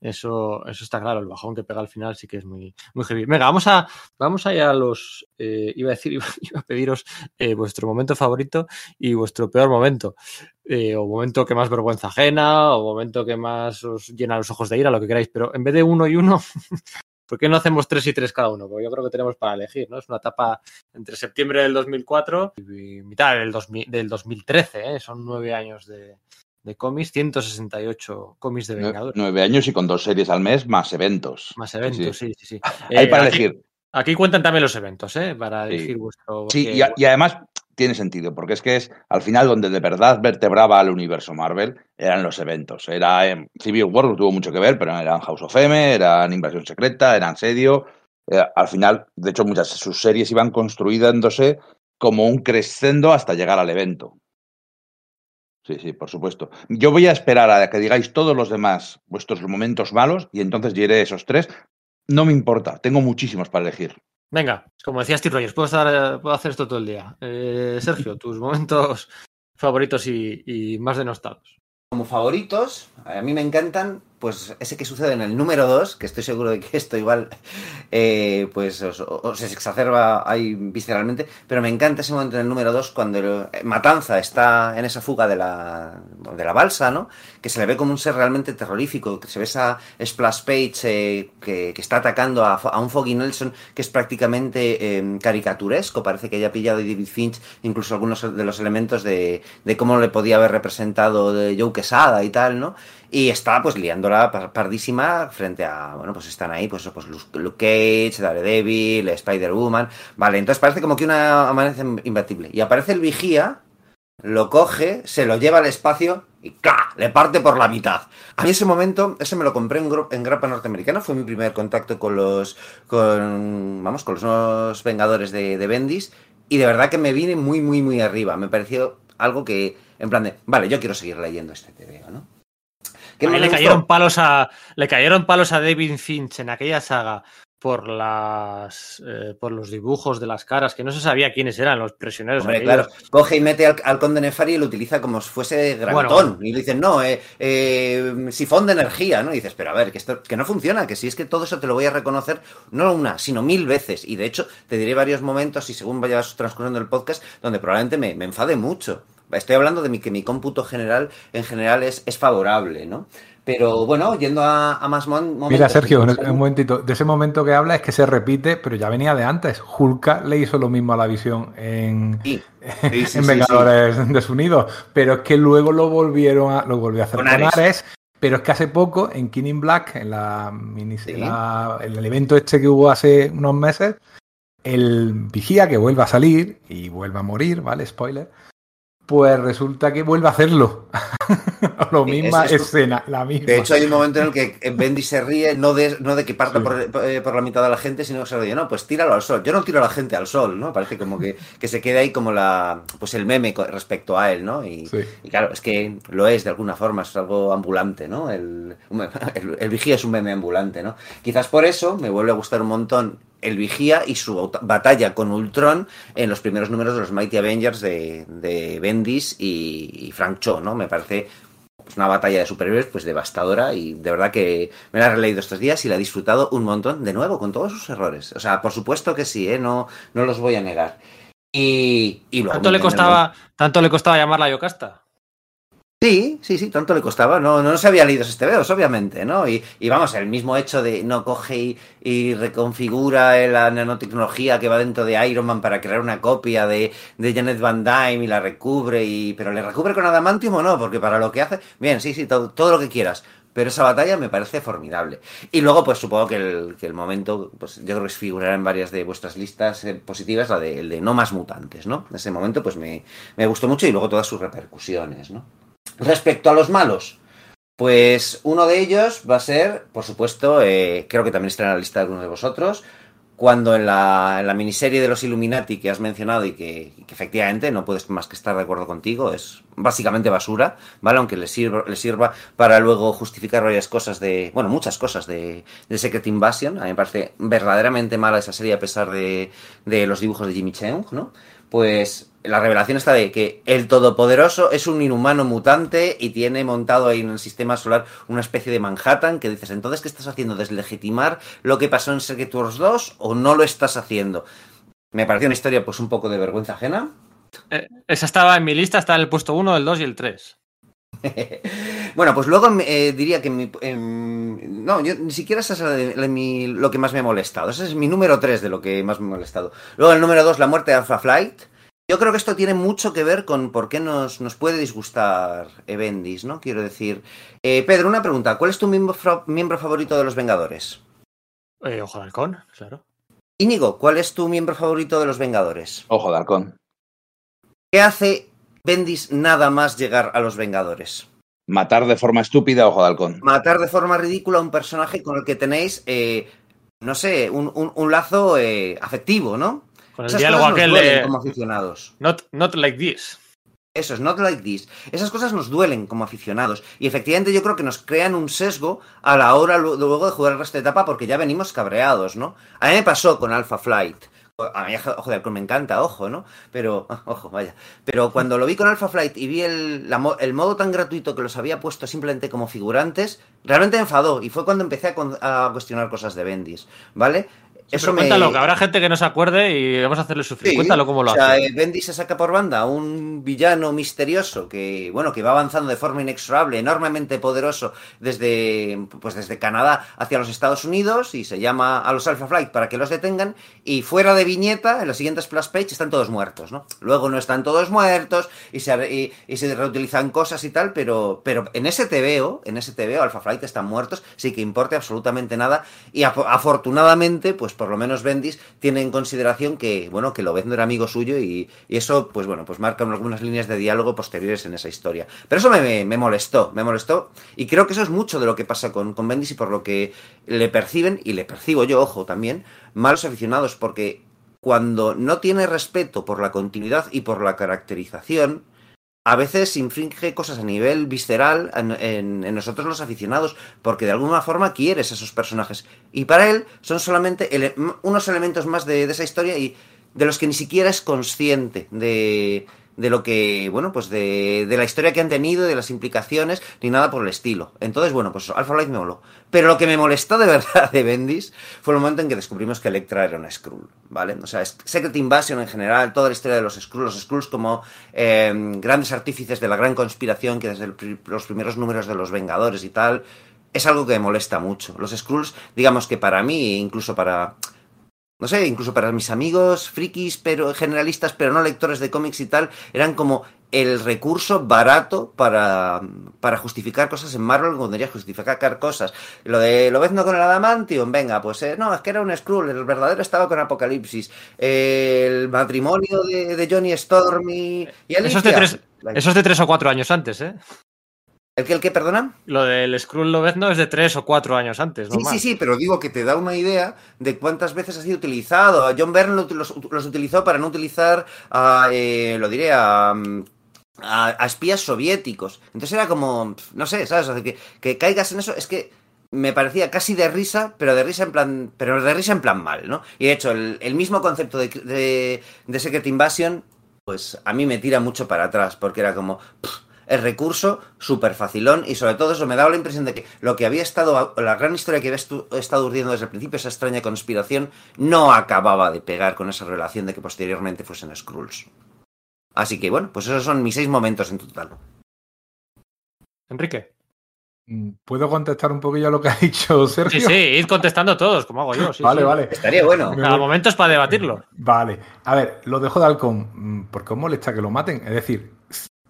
Eso, eso está claro, el bajón que pega al final sí que es muy, muy heavy. Venga, vamos a, vamos allá a los, eh, iba a decir, iba, iba a pediros eh, vuestro momento favorito y vuestro peor momento. Eh, o momento que más vergüenza ajena, o momento que más os llena los ojos de ira, lo que queráis, pero en vez de uno y uno, ¿por qué no hacemos tres y tres cada uno? Porque yo creo que tenemos para elegir, ¿no? Es una etapa entre septiembre del 2004 y mitad del, 2000 del 2013, ¿eh? Son nueve años de, de cómics, 168 cómics de Vengadores. Nueve años y con dos series al mes más eventos. Más eventos, sí, sí, sí. Hay Eh, para aquí- elegir. Aquí cuentan también los eventos, ¿eh? Para Sí. elegir vuestro. Sí, y, a- y además tiene sentido, porque es que es al final donde de verdad vertebraba al universo Marvel eran los eventos. Era en Civil War, tuvo mucho que ver, pero eran House of M, eran Invasión Secreta, eran Sedio. Eh, al final, de hecho, muchas de sus series iban construyéndose como un crescendo hasta llegar al evento. Sí, sí, por supuesto. Yo voy a esperar a que digáis todos los demás vuestros momentos malos y entonces diré esos tres. No me importa, tengo muchísimos para elegir. Venga, como decía Steve Rogers, puedo, estar- puedo hacer esto todo el día. Eh, Sergio, tus momentos favoritos y, y más denostados. Como favoritos, a mí me encantan, pues ese que sucede en el número 2, que estoy seguro de que esto igual eh, pues os, os exacerba ahí visceralmente, pero me encanta ese momento en el número 2 cuando el- eh, Matanza está en esa fuga de la, de la balsa, ¿no? Que se le ve como un ser realmente terrorífico, que se ve esa Splash Page eh, que, que está atacando a, un Foggy Nelson que es prácticamente eh, caricaturesco, parece que haya pillado David Finch incluso algunos de los elementos de, de cómo le podía haber representado de Joe Quesada y tal, ¿no? Y está pues liándola par- pardísima frente a, bueno, pues están ahí, pues, pues Luke Cage, Daredevil, Spider-Woman, vale, entonces parece como que una amanece imbatible. Y aparece el vigía, lo coge, se lo lleva al espacio y ¡cla! le parte por la mitad. A mí ese momento, ese me lo compré en, en grapa norteamericana, fue mi primer contacto con los, con, vamos, con los nuevos Vengadores de, de Bendis, y de verdad que me vine muy, muy, muy arriba. Me pareció algo que, en plan de, vale, yo quiero seguir leyendo este TVO, ¿no? ¿Qué A mí más le gustó? cayeron palos a le cayeron palos a David Finch en aquella saga por las eh, por los dibujos de las caras que no se sabía quiénes eran los prisioneros Hombre, claro, coge y mete al, al conde Nefari y lo utiliza como si fuese gravitón. Y le dicen, no, eh, eh, sifón de energía, ¿no? Y dices, pero a ver, que esto que no funciona, que si es que todo eso te lo voy a reconocer, no una, sino mil veces. Y de hecho, te diré varios momentos, y según vayas transcurriendo el podcast, donde probablemente me, me enfade mucho. Estoy hablando de mi, que mi cómputo general, en general, es, es favorable, ¿no? Pero bueno, yendo a, a más momentos... Mira, Sergio, un, un momentito. De ese momento que habla es que se repite, pero ya venía de antes. Hulka le hizo lo mismo a la visión en, Sí, sí, sí, en Vengadores Desunidos. Pero es que luego lo volvieron a, lo volvió a hacer Con Ares. Ares. Pero es que hace poco, en King in Black, en la mini, Sí. en la- en el evento este que hubo hace unos meses, el vigía que vuelve a salir y vuelve a morir, ¿vale? Spoiler. Pues resulta que vuelve a hacerlo. la Sí, misma es- escena, la misma. De hecho, hay un momento en el que Bendy se ríe, no de, no de que parta por, eh, por la mitad de la gente, sino que se ríe, no, pues tíralo al sol. Yo no tiro a la gente al sol, ¿no? Parece como que, que se queda ahí como la, pues el meme respecto a él, ¿no? Y, Sí. y claro, es que lo es de alguna forma, es algo ambulante, ¿no? El, el vigía es un meme ambulante, ¿no? Quizás por eso me vuelve a gustar un montón el vigía y su bat- batalla con Ultron en los primeros números de los Mighty Avengers de, de Bendis y, y Frank Cho, ¿no? Me parece pues una batalla de superhéroes pues devastadora y de verdad que me la he releído estos días y la he disfrutado un montón de nuevo con todos sus errores. O sea, por supuesto que sí, ¿eh? no, no los voy a negar. Y, y luego tanto le costaba tanto le costaba llamarla Yocasta Sí, sí, sí, tanto le costaba. No, no se había leído este veos, obviamente, ¿no? Y, y vamos, el mismo hecho de no coge y, y reconfigura la nanotecnología que va dentro de Iron Man para crear una copia de, de Janet Van Dyne y la recubre, y, pero le recubre con adamantium o no, porque para lo que hace, bien, sí, sí, todo, todo lo que quieras. Pero esa batalla me parece formidable. Y luego, pues supongo que el, que el momento, pues yo creo que figurará en varias de vuestras listas eh, positivas, la de, el de no más mutantes, ¿no? Ese momento, pues me, me gustó mucho y luego todas sus repercusiones, ¿no? Respecto a los malos, pues uno de ellos va a ser, por supuesto, eh, creo que también está en la lista de algunos de vosotros, cuando en la, miniserie de los Illuminati que has mencionado y que, efectivamente no puedes más que estar de acuerdo contigo, es básicamente basura, ¿vale? Aunque le sirva, le sirva para luego justificar varias cosas de, bueno, muchas cosas de, de Secret Invasion. A mí me parece verdaderamente mala esa serie a pesar de, de los dibujos de Jimmy Cheung, ¿no? Pues la revelación está de que el Todopoderoso es un inhumano mutante y tiene montado ahí en el sistema solar una especie de Manhattan que dices, entonces, ¿qué estás haciendo? ¿Deslegitimar lo que pasó en Secret Wars 2 o no lo estás haciendo? Me pareció una historia pues un poco de vergüenza ajena. Eh, esa estaba en mi lista, está en el puesto 1, el 2 y el 3. bueno, pues luego eh, diría que mi, em, no, yo ni siquiera esa es la de- la- mi- lo que más me ha molestado. Ese es mi número 3 de lo que más me ha molestado. Luego el número 2, la muerte de Alpha Flight. Yo creo que esto tiene mucho que ver con por qué nos, nos puede disgustar Evendis, ¿no? Quiero decir. Eh, Pedro, una pregunta. ¿Cuál es tu miembro favorito de los Vengadores? Eh, Ojo de halcón, claro. Íñigo, ¿cuál es tu miembro favorito de los Vengadores? Ojo de halcón. ¿Qué hace Bendis nada más llegar a los Vengadores? Matar de forma estúpida, ojo de halcón. matar de forma ridícula a un personaje con el que tenéis, eh, no sé, un, un- un lazo eh, afectivo, ¿no? Con el Esas diálogo cosas nos aquel duelen de como aficionados. not, not like this. Eso es, not like this. Esas cosas nos duelen como aficionados. Y efectivamente yo creo que nos crean un sesgo a la hora lu- luego de jugar el resto de etapa porque ya venimos cabreados, ¿no? A mí me pasó con Alpha Flight. A mí, halcón me encanta, ojo, ¿no? Pero, ojo, vaya. Pero cuando lo vi con Alpha Flight y vi el, el modo tan gratuito que los había puesto simplemente como figurantes, realmente me enfadó. Y fue cuando empecé a cuestionar cosas de Bendis, ¿vale? Pero cuéntalo, que habrá gente que no se acuerde y vamos a hacerle sufrir. Sí, cuéntalo cómo lo o sea, hace. eh, Bendy se saca por banda un villano misterioso que, bueno, que va avanzando de forma inexorable, enormemente poderoso desde, pues desde Canadá hacia los Estados Unidos y se llama a los Alpha Flight para que los detengan y fuera de viñeta, en los siguientes splash page están todos muertos, ¿no? Luego no están todos muertos y se, y, y se reutilizan cosas y tal, pero, pero en ese TVO, en ese TVO Alpha Flight están muertos, sí que importe absolutamente nada y af- afortunadamente, pues por lo menos Bendis tiene en consideración que, bueno, que Lobezno era amigo suyo y, eso, pues bueno, pues marca algunas líneas de diálogo posteriores en esa historia. Pero eso me, me- me molestó, me molestó y creo que eso es mucho de lo que pasa con, con Bendis y por lo que le perciben, y le percibo yo, ojo, también, malos aficionados, porque cuando no tiene respeto por la continuidad y por la caracterización, a veces infringe cosas a nivel visceral en, nosotros los aficionados, porque de alguna forma quieres a esos personajes. Y para él son solamente unos elementos más de esa historia y de los que ni siquiera es consciente de, de lo que, bueno, pues de, de la historia que han tenido, de las implicaciones, ni nada por el estilo. Entonces, bueno, pues Alpha Light me moló. Pero lo que me molestó de verdad de Bendis fue el momento en que descubrimos que Electra era una Skrull, ¿vale? O sea, Secret Invasion en general, toda la historia de los Skrulls, los Skrulls como eh, grandes artífices de la gran conspiración que desde los primeros números de los Vengadores y tal, es algo que me molesta mucho. Los Skrulls, digamos que para mí, incluso para no sé, incluso para mis amigos frikis, pero generalistas, pero no lectores de cómics y tal, eran como el recurso barato para, para justificar cosas en Marvel cuando justificar cosas. Lo de Lobezno con el Adamantium, venga, pues eh, no, es que era un Skrull, el verdadero estaba con Apocalipsis. el matrimonio de, de Johnny Storm y, y Eso es, de tres, eso es de tres o cuatro años antes, ¿eh? ¿El que, el que, perdona? Lo del Skrull Lobezno es de tres o cuatro años antes, ¿no? Sí, sí, sí, pero digo que te da una idea de cuántas veces ha sido utilizado. John Byrne lo- los, los utilizó para no utilizar, a, eh, lo diré, a, a, a espías soviéticos. Entonces era como, no sé, ¿sabes? O sea, que, que caigas en eso es que me parecía casi de risa, pero de risa en plan, pero de risa en plan mal, ¿no? Y de hecho, el, el mismo concepto de, de, de Secret Invasion, pues a mí me tira mucho para atrás, porque era como... el recurso súper facilón y sobre todo eso me daba la impresión de que lo que había estado, la gran historia que había estu- estado urdiendo desde el principio, esa extraña conspiración, no acababa de pegar con esa relación de que posteriormente fuesen Skrulls. Así que bueno, pues esos son mis seis momentos en total. Enrique. Mm, ¿Puedo contestar un poquillo a lo que ha dicho Sergio? Sí, sí, id contestando todos, como hago yo. sí, vale, sí. vale. Estaría bueno. Cada momento es para debatirlo. Vale. A ver, lo dejo de halcón. mm, ¿Por qué os molesta que lo maten? Es decir,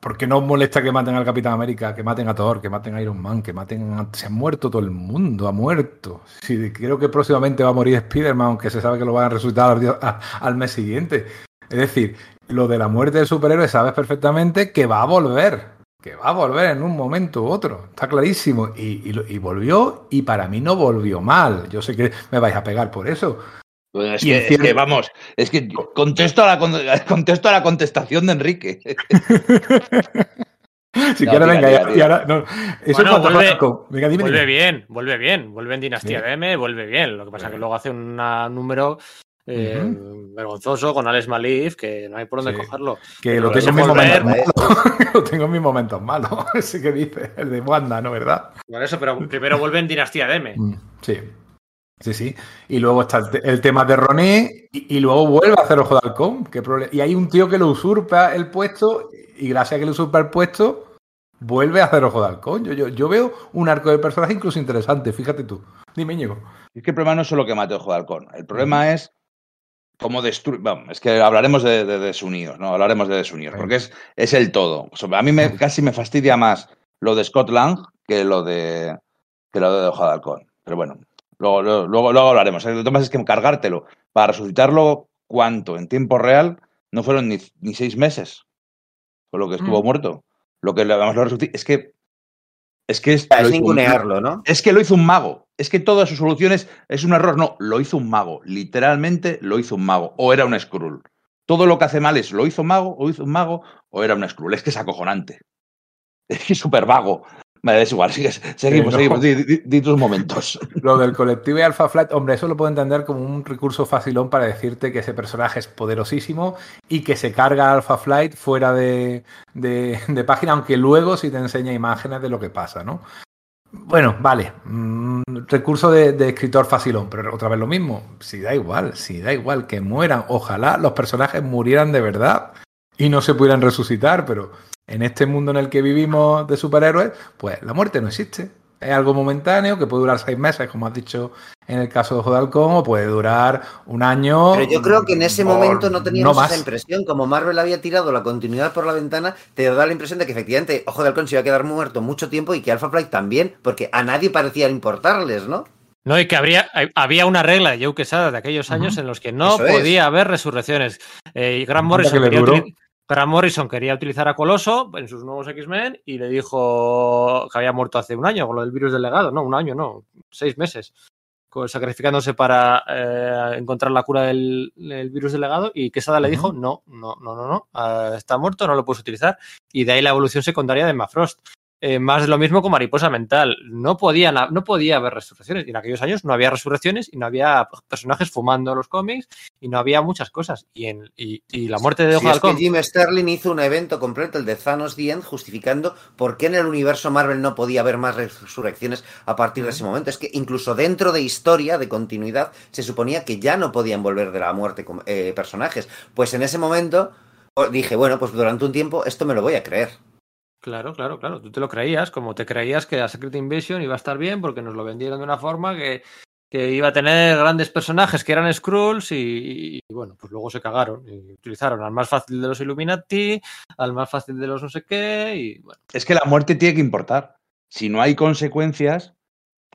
¿por qué no os molesta que maten al Capitán América, que maten a Thor, que maten a Iron Man, que maten a... Se ha muerto todo el mundo, ha muerto. Sí, creo que próximamente va a morir Spider-Man, aunque se sabe que lo van a resucitar al, mes siguiente. Es decir, lo de la muerte del superhéroe sabes perfectamente que va a volver. Que va a volver en un momento u otro. Está clarísimo. Y, y volvió, y para mí no volvió mal. Yo sé que me vais a pegar por eso. Es, que, es que, vamos, es que contesto a la, con- contesto a la contestación de Enrique. Si No, venga, tira, y- tira. y ahora. No, eso Bueno, vuelve-. Venga, dime. Vuelve dime. bien, vuelve bien. Vuelve en Dinastía Bien. de M, vuelve bien. Lo que pasa es que luego hace un número eh, vergonzoso con Alex Malif, que no hay por dónde Sí. cogerlo. Que lo tengo, en mis volver, momentos malos. lo tengo en mis momentos malos. Ese que dice, el de Wanda, ¿no? ¿Verdad? Por eso, pero primero vuelve en Dinastía de M. Mm, Sí. Sí, sí. Y luego está el, te- el tema de Roné y, y luego vuelve a hacer Ojo de Halcón. ¿Qué y hay un tío que lo usurpa el puesto y gracias a que le usurpa el puesto, vuelve a hacer Ojo de Halcón. Yo, yo, yo veo un arco de personaje incluso interesante, fíjate tú. Dime, Íñigo. Es que el problema no es solo que mate Ojo de Halcón. El problema es cómo destruir. Bueno, es que hablaremos de, de desunidos, ¿no? Hablaremos de desunidos, porque es, es el todo. O sea, a mí me, casi me fastidia más lo de Scott Lang que lo de, que lo de Ojo de Halcón. Pero bueno, luego, luego, luego, luego hablaremos. El tema es que cargártelo para resucitarlo, ¿cuánto? En tiempo real no fueron ni, ni seis meses con lo que estuvo Mm. muerto. Lo que le vamos a resucitar. Es que. Es que es, Es lo ningunearlo, ¿no? es que lo hizo un mago. Es que todas sus soluciones es un error. No, lo hizo un mago. Literalmente lo hizo un mago. O era un Skrull. Todo lo que hace mal es lo hizo un mago, o hizo un mago, o era un Skrull. Es que es acojonante. Es que es súper vago. Vale, es igual. sigue- seguimos, no. seguimos. Di, di- di tus momentos. Lo del colectivo y Alpha Flight, hombre, eso lo puedo entender como un recurso facilón para decirte que ese personaje es poderosísimo y que se carga Alpha Flight fuera de, de- de página, aunque luego sí te enseña imágenes de lo que pasa, ¿no? Bueno, vale. mm, recurso de, de escritor facilón, pero otra vez lo mismo. Si da igual, si da igual que mueran. Ojalá los personajes murieran de verdad y no se pudieran resucitar, pero en este mundo en el que vivimos de superhéroes, pues la muerte no existe. Es algo momentáneo que puede durar seis meses, como has dicho en el caso de Ojo de Halcón, o puede durar un año. Pero yo creo que en ese momento no teníamos más. esa impresión. Como Marvel había tirado la continuidad por la ventana, te da la impresión de que efectivamente Ojo de Halcón se iba a quedar muerto mucho tiempo y que Alpha Flight también, porque a nadie parecía importarles, ¿no? No, y que habría, había una regla de Joe Quesada de aquellos años en los que no Eso es. podía haber resurrecciones. Eh, y Grant Morrison, quería duró. Grant Morrison quería utilizar a Coloso en sus nuevos X-Men y le dijo que había muerto hace un año con lo del virus del legado. No, un año, no, seis meses. Sacrificándose para eh, encontrar la cura del, del virus del legado. Y Quesada le dijo. No, no, no, no, no, ah, está muerto, no lo puedes utilizar. Y de ahí la evolución secundaria de Mafrost. Eh, más de lo mismo con Mariposa Mental. No, podían, no podía haber resurrecciones. Y en aquellos años no había resurrecciones y no había personajes fumando los cómics y no había muchas cosas. Y, en, y, y la muerte de Ojo de es que. Jim Sterling hizo un evento completo, el de Thanos The End, justificando por qué en el universo Marvel no podía haber más resurrecciones a partir de ese momento. Es que incluso dentro de historia, de continuidad, se suponía que ya no podían volver de la muerte eh, personajes. Pues en ese momento dije, bueno, pues durante un tiempo esto me lo voy a creer. Claro, claro, claro. Tú te lo creías, como te creías que la Secret Invasion iba a estar bien porque nos lo vendieron de una forma que, que iba a tener grandes personajes que eran Skrulls y, y, bueno, pues luego se cagaron y utilizaron al más fácil de los Illuminati, al más fácil de los no sé qué y bueno. Es que la muerte tiene que importar. Si no hay consecuencias,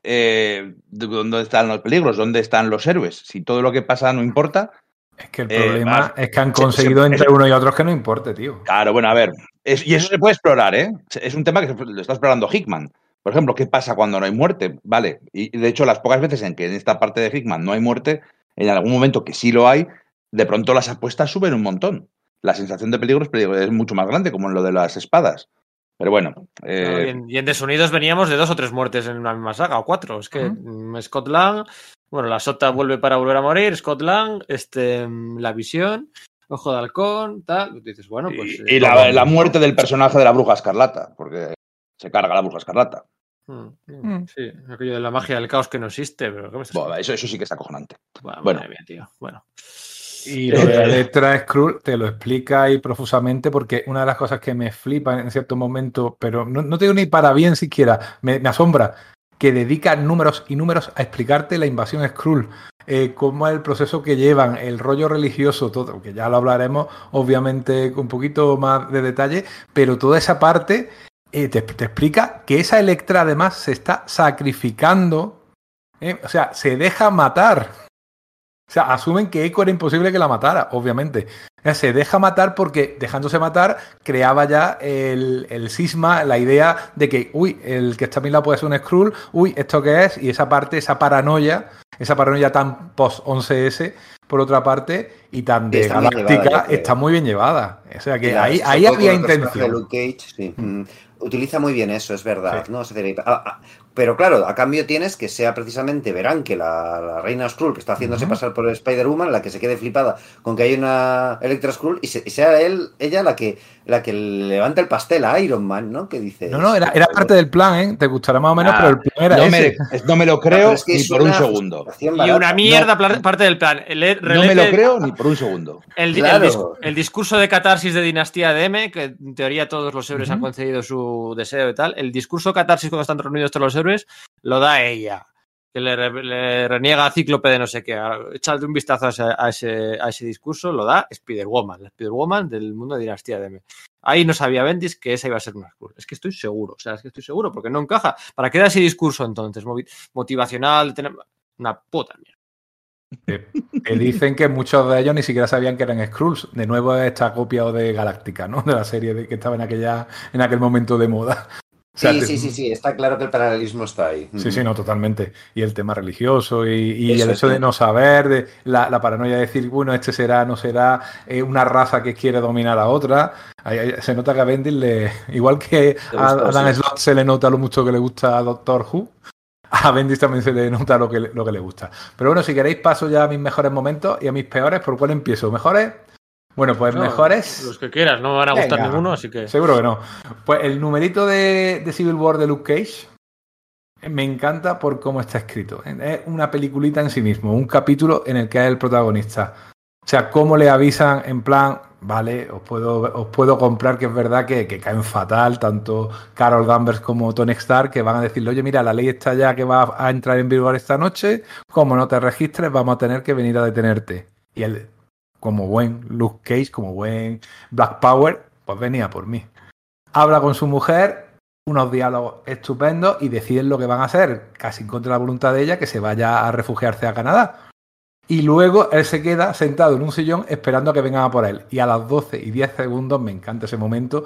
eh, ¿dónde están los peligros? ¿Dónde están los héroes? Si todo lo que pasa no importa. Es que el Eh, problema es que han se- conseguido se- entre uno y otros que no importe, tío. Claro, bueno, a ver. Es- y eso se puede explorar, ¿eh? Es un tema que se- lo está explorando Hickman. Por ejemplo, ¿qué pasa cuando no hay muerte? Vale. Y de hecho, las pocas veces en que en esta parte de Hickman no hay muerte, en algún momento que sí lo hay, de pronto las apuestas suben un montón. La sensación de peligro es, mucho más grande, como en lo de las espadas. Pero bueno. eh, y, en, y en Desunidos veníamos de dos o tres muertes en una misma saga, o cuatro. Es que Scott Lang, bueno, la Sota vuelve para volver a morir, Scott Lang, este, mm, la visión, Ojo de Halcón, tal. Tú dices, bueno, pues. y eh, y la, la muerte del personaje de la bruja escarlata, porque se carga la bruja escarlata. Mm, mm, Mm. Sí, aquello de la magia del caos que no existe, pero ¿qué me estás eso, eso sí que es acojonante. Bueno, Bueno. mía, tío. Bueno. Y lo de la letra Skrull te lo explica ahí profusamente porque una de las cosas que me flipa en cierto momento, pero no, no te digo ni para bien siquiera, me, me asombra, que dedica números y números a explicarte la invasión Skrull, eh, cómo es el proceso que llevan, el rollo religioso, todo, que ya lo hablaremos obviamente con un poquito más de detalle, pero toda esa parte eh, te, explica que esa Electra además se está sacrificando, eh, o sea, se deja matar. O sea, asumen que Echo era imposible que la matara, obviamente. O sea, se deja matar porque dejándose matar creaba ya el, el sisma, la idea de que, uy, el que está a mi lado puede ser un Skrull, uy, ¿esto qué es? Y esa parte, esa paranoia, esa paranoia tan post-11S, por otra parte, y tan de Está muy galáctica, llevada, está muy bien llevada. O sea, que ahí, ahí había intención. Luke Cage, sí. Mm. utiliza muy bien eso, es verdad, ¿no? Pero claro, a cambio tienes que sea precisamente Verán, que la, la reina Skrull, que está haciéndose pasar por Spider-Woman, la que se quede flipada con que hay una Electra Skrull, y, se- y sea él, ella la que, la que levanta el pastel a Iron Man, ¿no? Que dice... No, no, era, era parte del plan, ¿eh? Te gustará más o menos, Ah, pero el plan era no, ese. me, no me lo creo pero es que ni por un segundo. Y una mierda parte del plan. El, No me lo creo ni por un segundo. El, di- Claro. el dis- el discurso de catarsis de Dinastía de M, que en teoría todos los héroes han concedido su deseo y tal, el discurso catarsis cuando están reunidos todos los héroes lo da ella. Que le, re- le reniega a Cíclope de no sé qué. Échale un vistazo a ese, a ese, a ese discurso, lo da Spider-Woman, la Spider-Woman del mundo de Dinastía de M. Ahí no sabía Bendis que esa iba a ser una Skrull. Es que estoy seguro, o sea, es que estoy seguro, porque no encaja. ¿Para qué da ese discurso entonces? Motivacional, tener- una puta mierda. Dicen que muchos de ellos ni siquiera sabían que eran Skrulls. De nuevo está copiado de Galáctica, ¿no? De la serie de que estaba en aquella, en aquel momento de moda. Sea, Sí, te- sí, sí, sí, está claro que el paralelismo está ahí. Sí, sí, no, totalmente. Y el tema religioso y, el hecho de sí. no saber, de la, la paranoia de decir, bueno, este será, no será, eh, una raza que quiere dominar a otra. Ahí- ahí se nota que a Bendis le. Igual que a Dan sí. Slott se le nota lo mucho que le gusta a Doctor Who, a Bendis también se le nota lo que, lo que le gusta. Pero bueno, si queréis, paso ya a mis mejores momentos y a mis peores. ¿Por cuál empiezo? ¿Mejores? Bueno, pues No, mejores. Los que quieras, no me van a gustar ninguno, así que. Seguro que no. Pues el numerito de, de Civil War de Luke Cage eh, me encanta por cómo está escrito. Es una peliculita en sí mismo, un capítulo en el que es el protagonista. O sea, cómo le avisan en plan, vale, os puedo, os puedo comprar que es verdad que, que caen fatal, tanto Carol Danvers como Tony Stark, que van a decirle, oye, mira, la ley está ya que va a entrar en vigor esta noche, como no te registres, vamos a tener que venir a detenerte. Y él, como buen Luke Cage, como buen Black Power, pues venía por mí. Habla con su mujer, unos diálogos estupendos y deciden lo que van a hacer, casi contra la voluntad de ella, que se vaya a refugiarse a Canadá. Y luego él se queda sentado en un sillón esperando a que vengan a por él. Y a las 12 y 10 segundos, me encanta ese momento,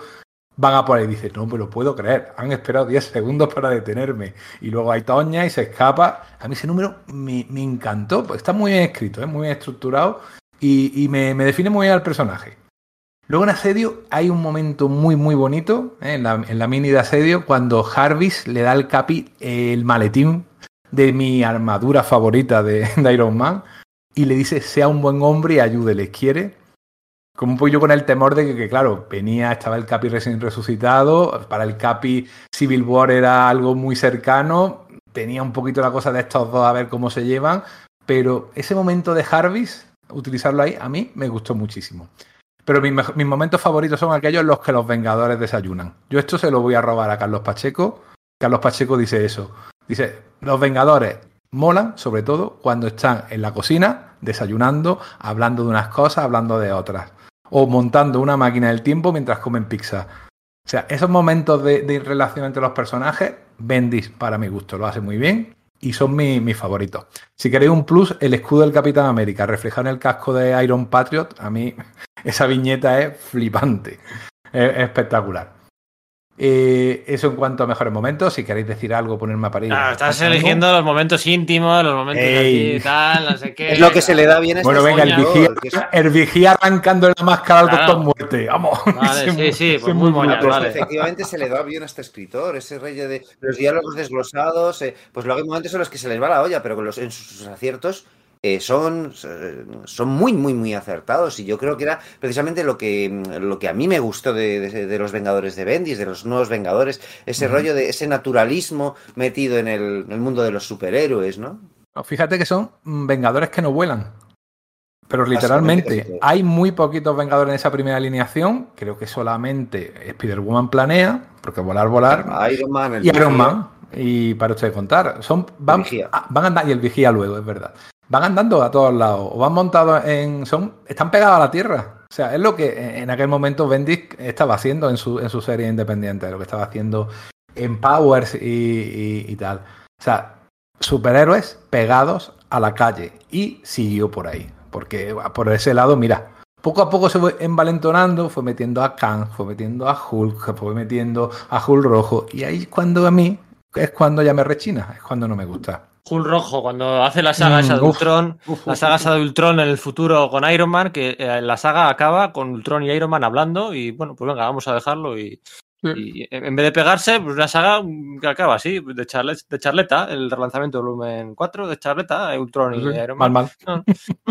van a por él y dice, no me lo puedo creer, han esperado 10 segundos para detenerme. Y luego hay Toña y se escapa. A mí ese número me, me encantó, pues está muy bien escrito, ¿eh? muy bien estructurado y, me, define muy bien al personaje. Luego en Asedio hay un momento muy muy bonito ¿eh? en, la, mini de Asedio cuando Jarvis le da al Capi el maletín de mi armadura favorita de, Iron Man y le dice sea un buen hombre y ayúdele, quiere. Como poco yo con el temor de que, que, claro, venía, estaba el Capi recién resucitado, para el Capi Civil War era algo muy cercano, tenía un poquito la cosa de estos dos a ver cómo se llevan, pero ese momento de Jarvis, utilizarlo ahí, a mí me gustó muchísimo. Pero mis, mis momentos favoritos son aquellos en los que los Vengadores desayunan. Yo esto se lo voy a robar a Carlos Pacheco. Carlos Pacheco dice eso. Dice, los Vengadores molan, sobre todo, cuando están en la cocina, desayunando, hablando de unas cosas, hablando de otras. O montando una máquina del tiempo mientras comen pizza. O sea, esos momentos de, de relación entre los personajes, Bendis, para mi gusto, lo hace muy bien y son mi- mis favoritos. Si queréis un plus, el escudo del Capitán América, reflejado en el casco de Iron Patriot, a mí esa viñeta es flipante, es, es espectacular. Eh, eso en cuanto a mejores momentos, si queréis decir algo, ponerme a parir. Ah, estás algo. eligiendo los momentos íntimos, los momentos así, tal, no sé qué. Es lo que se le da bien a Bueno, este venga, el vigía, que es- el vigía arrancando la máscara al Claro. Doctor Muerte. Vamos. Vale, sí, sí, pues muy moñas, vale. Efectivamente se le da bien a este escritor, ese rey de los diálogos desglosados, eh, pues luego hay momentos en los que se les va la olla, pero con los, en sus aciertos eh, son, son muy, muy, muy acertados. Y yo creo que era precisamente lo que, lo que a mí me gustó de, de- de los Vengadores de Bendis, de los nuevos Vengadores, ese rollo de ese naturalismo metido en el, en el mundo de los superhéroes, ¿no? Fíjate que son mm, vengadores que no vuelan. Pero literalmente hay muy poquitos vengadores en esa primera alineación. Creo que solamente Spider-Woman planea, porque volar, volar. Iron Man, el y Iron. Man. Y para usted contar. Son, van, van andando, y el vigía luego, es verdad. Van andando a todos lados. O van montados en. son Están pegados a la tierra. O sea, es lo que en aquel momento Bendis estaba haciendo en su, en su serie independiente, lo que estaba haciendo en Powers y, y- tal. O sea, superhéroes pegados a la calle. Y siguió por ahí. Porque por ese lado, mira, poco a poco se fue envalentonando, fue metiendo a Khan, fue metiendo a Hulk, fue metiendo a Hulk rojo. Y ahí cuando a mí, es cuando ya me rechina, es cuando no me gusta. Hulk rojo, cuando hace la saga Mm, esa de uf, Ultron, uf, la uf, saga uf. esa de Ultron en el futuro con Iron Man, que eh, la saga acaba con Ultron y Iron Man hablando y bueno, pues venga, vamos a dejarlo y Y en vez de pegarse, pues una saga que acaba así, de, charlet, de charleta, el relanzamiento de volumen 4 de charleta, Ultron y Sí, Iron Man. mal, mal. No,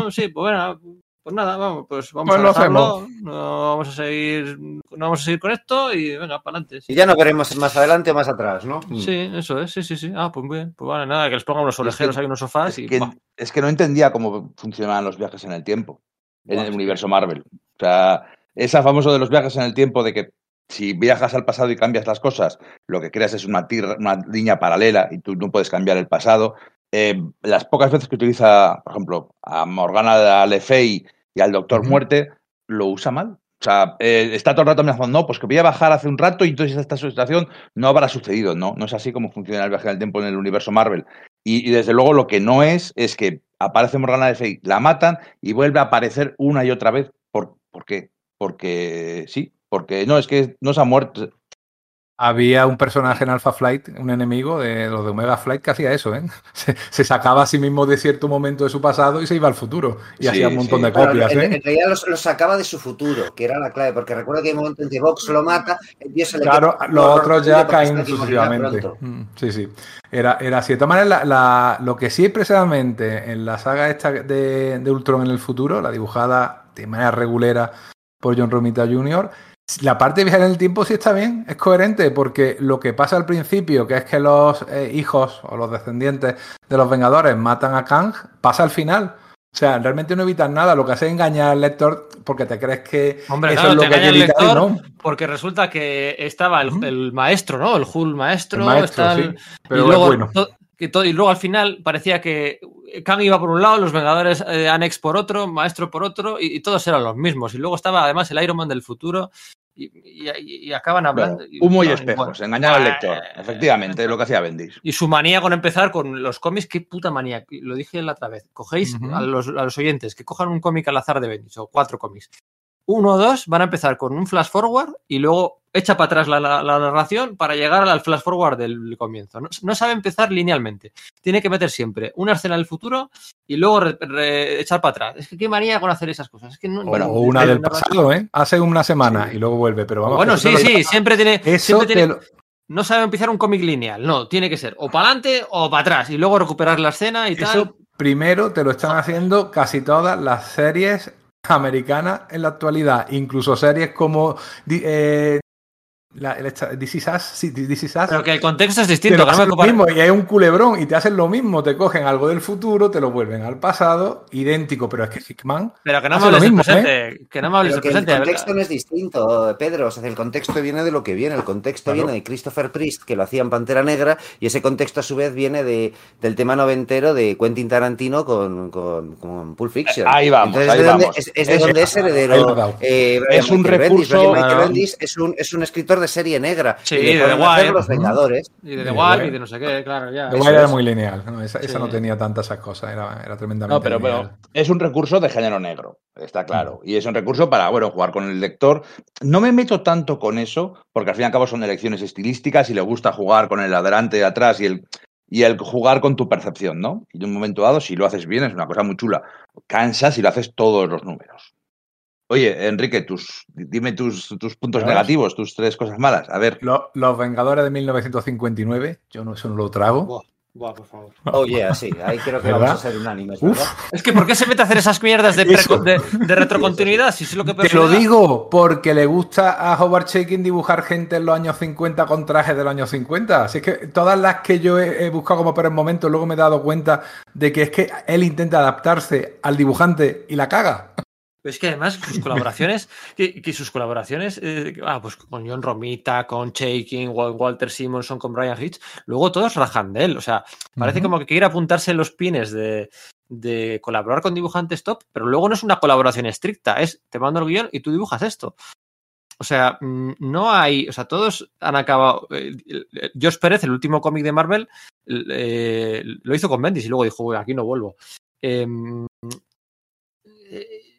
no, sí, pues bueno, pues nada, vamos, pues vamos Pues a lo dejarlo, no vamos a seguir, no vamos a seguir con esto y venga, para adelante. Y ya no veremos más adelante o más atrás, ¿no? Sí, eso es, sí, sí, sí. Ah, pues muy bien, pues vale, nada, que les pongan unos que- orejeros, hay unos sofás y Es que, buah. es que no entendía cómo funcionaban los viajes en el tiempo en el universo Marvel. O sea, esa famoso de los viajes en el tiempo de que si viajas al pasado y cambias las cosas, lo que creas es una, tir- una línea paralela y tú no puedes cambiar el pasado. Eh, las pocas veces que utiliza, por ejemplo, a Morgana Le Fay y al Doctor. Muerte, lo usa mal. O sea, eh, está todo el rato amenazando, no, pues que voy a bajar hace un rato y entonces esta situación no habrá sucedido. No, no es así como funciona el viaje en el tiempo en el universo Marvel. Y, y desde luego lo que no es es que aparece Morgana Le Fay, la matan y vuelve a aparecer una y otra vez. ¿Por, por qué? Porque sí, porque no, es que no se ha muerto. Había un personaje en Alpha Flight, un enemigo de los de Omega Flight, que hacía eso, ¿eh? Se, se sacaba a sí mismo de cierto momento de su pasado y se iba al futuro. Y Sí, hacía un montón sí. de copias, en, ¿eh? en realidad los- lo sacaba de su futuro, que era la clave, porque recuerda que hay un momento en que Vox lo mata, el tío se le Claro, los otros ya caen sucesivamente. Mm, Sí, sí. Era, era así. De todas maneras, la- la- lo que sí precisamente en la saga esta de, de Ultron en el futuro, la dibujada de manera regulera por John Romita Jr., la parte de viajar en el tiempo sí está bien, es coherente, porque lo que pasa al principio, que es que los eh, hijos o los descendientes de los Vengadores matan a Kang, pasa al final. O sea, realmente no evitan nada, lo que hace es engañar al lector porque te crees que Hombre, eso claro, es lo te que hay que evitar lector no. porque resulta que estaba el, maestro, ¿no? El Hulk maestro, El maestro, está el- sí, y pero luego bueno. todo- y luego al final parecía que Kang iba por un lado, los Vengadores eh, Annex por otro, Maestro por otro, y, y todos eran los mismos. Y luego estaba además el Iron Man del futuro, y, y- y acaban hablando. Bueno, humo y no, espejos, bueno. engañar al Eh, lector. Efectivamente, lo que hacía Bendis. Y su manía con empezar con los cómics, qué puta manía. Lo dije la otra vez. Cogéis a, los, a los oyentes que cojan un cómic al azar de Bendis, o cuatro cómics. Uno o dos van a empezar con un flash forward y luego echa para atrás la, la- la narración para llegar al flash forward del comienzo. No, no sabe empezar linealmente. Tiene que meter siempre una escena del futuro y luego re- re- echar para atrás. Es que qué manía con hacer esas cosas. Es que no, Bueno, o una de- del de- pasado, ¿eh? Hace una semana y luego vuelve, pero vamos. Bueno, sí, sí, siempre tiene. Eso siempre tiene- lo- No sabe empezar un cómic lineal. No, tiene que ser o para adelante o para atrás y luego recuperar la escena y tal. Eso primero te lo están haciendo casi todas las series americanas en la actualidad, incluso series como eh, la, el This Is Us, sí, This Is Us, Pero que el contexto es distinto. lo no mismo y hay un culebrón y te hacen lo mismo, te cogen algo del futuro, te lo vuelven al pasado, idéntico, pero es que Hickman Pero que no me hables del mismo, ¿eh? presente. Que no me hables del que el presente. contexto no es distinto, Pedro. O sea, el contexto viene de lo que viene. El contexto Claro. viene de Christopher Priest, que lo hacía en Pantera Negra, y ese contexto a su vez viene de, del tema noventero de Quentin Tarantino con, con, con Pulp Fiction. Ahí vamos, Entonces, ahí es de donde, vamos. es, es de Ese- donde es heredero. eh, Es un Bendis. recurso- Brian Michael Claro. Bendis es un, es un escritor de serie negra. Sí, y de The los Vengadores. Y de The y de no sé qué, claro, ya. The era es. muy lineal, ¿no? esa, no tenía tantas esas cosas, era, era tremendamente No, pero, lineal. pero es un recurso de género negro, está claro. Y es un recurso para, bueno, jugar con el lector. No me meto tanto con eso, porque al fin y al cabo son elecciones estilísticas y le gusta jugar con el adelante y atrás y el, y el jugar con tu percepción, ¿no? Y en un momento dado, si lo haces bien, es una cosa muy chula. Cansas si lo haces todos los números. Oye, Enrique, tus, dime tus, tus puntos negativos, tus tres cosas malas. A ver. Lo- los Vengadores de 1959, yo no, eso no lo trago. Buah, buah, por favor. Oh, yeah, sí. Ahí creo que ¿Verdad? vamos a ser unánimes, ¿verdad? Uf, Es que ¿por qué se mete a hacer esas mierdas de, de, de retrocontinuidad? Si es lo que Te lo digo porque le gusta a Howard Shaking dibujar gente en los años 50 con trajes de los años 50. Así que todas las que yo he, he buscado como por el momento, luego me he dado cuenta de que es que él intenta adaptarse al dibujante y la caga. Es que además sus colaboraciones, que, que sus colaboraciones, eh, ah, pues con John Romita, con Shaking, Wal- Walter Simonson, con Brian Hitch, luego todos rajan de él. O sea, parece como que quiere apuntarse en los pines de, de colaborar con dibujantes top, pero luego no es una colaboración estricta, es te mando el guion y tú dibujas esto. O sea, mm, no hay, o sea, todos han acabado. eh, Josh Pérez, el último cómic de Marvel, eh, lo hizo con Bendis y luego dijo, "Uy, aquí no vuelvo. Em, eh,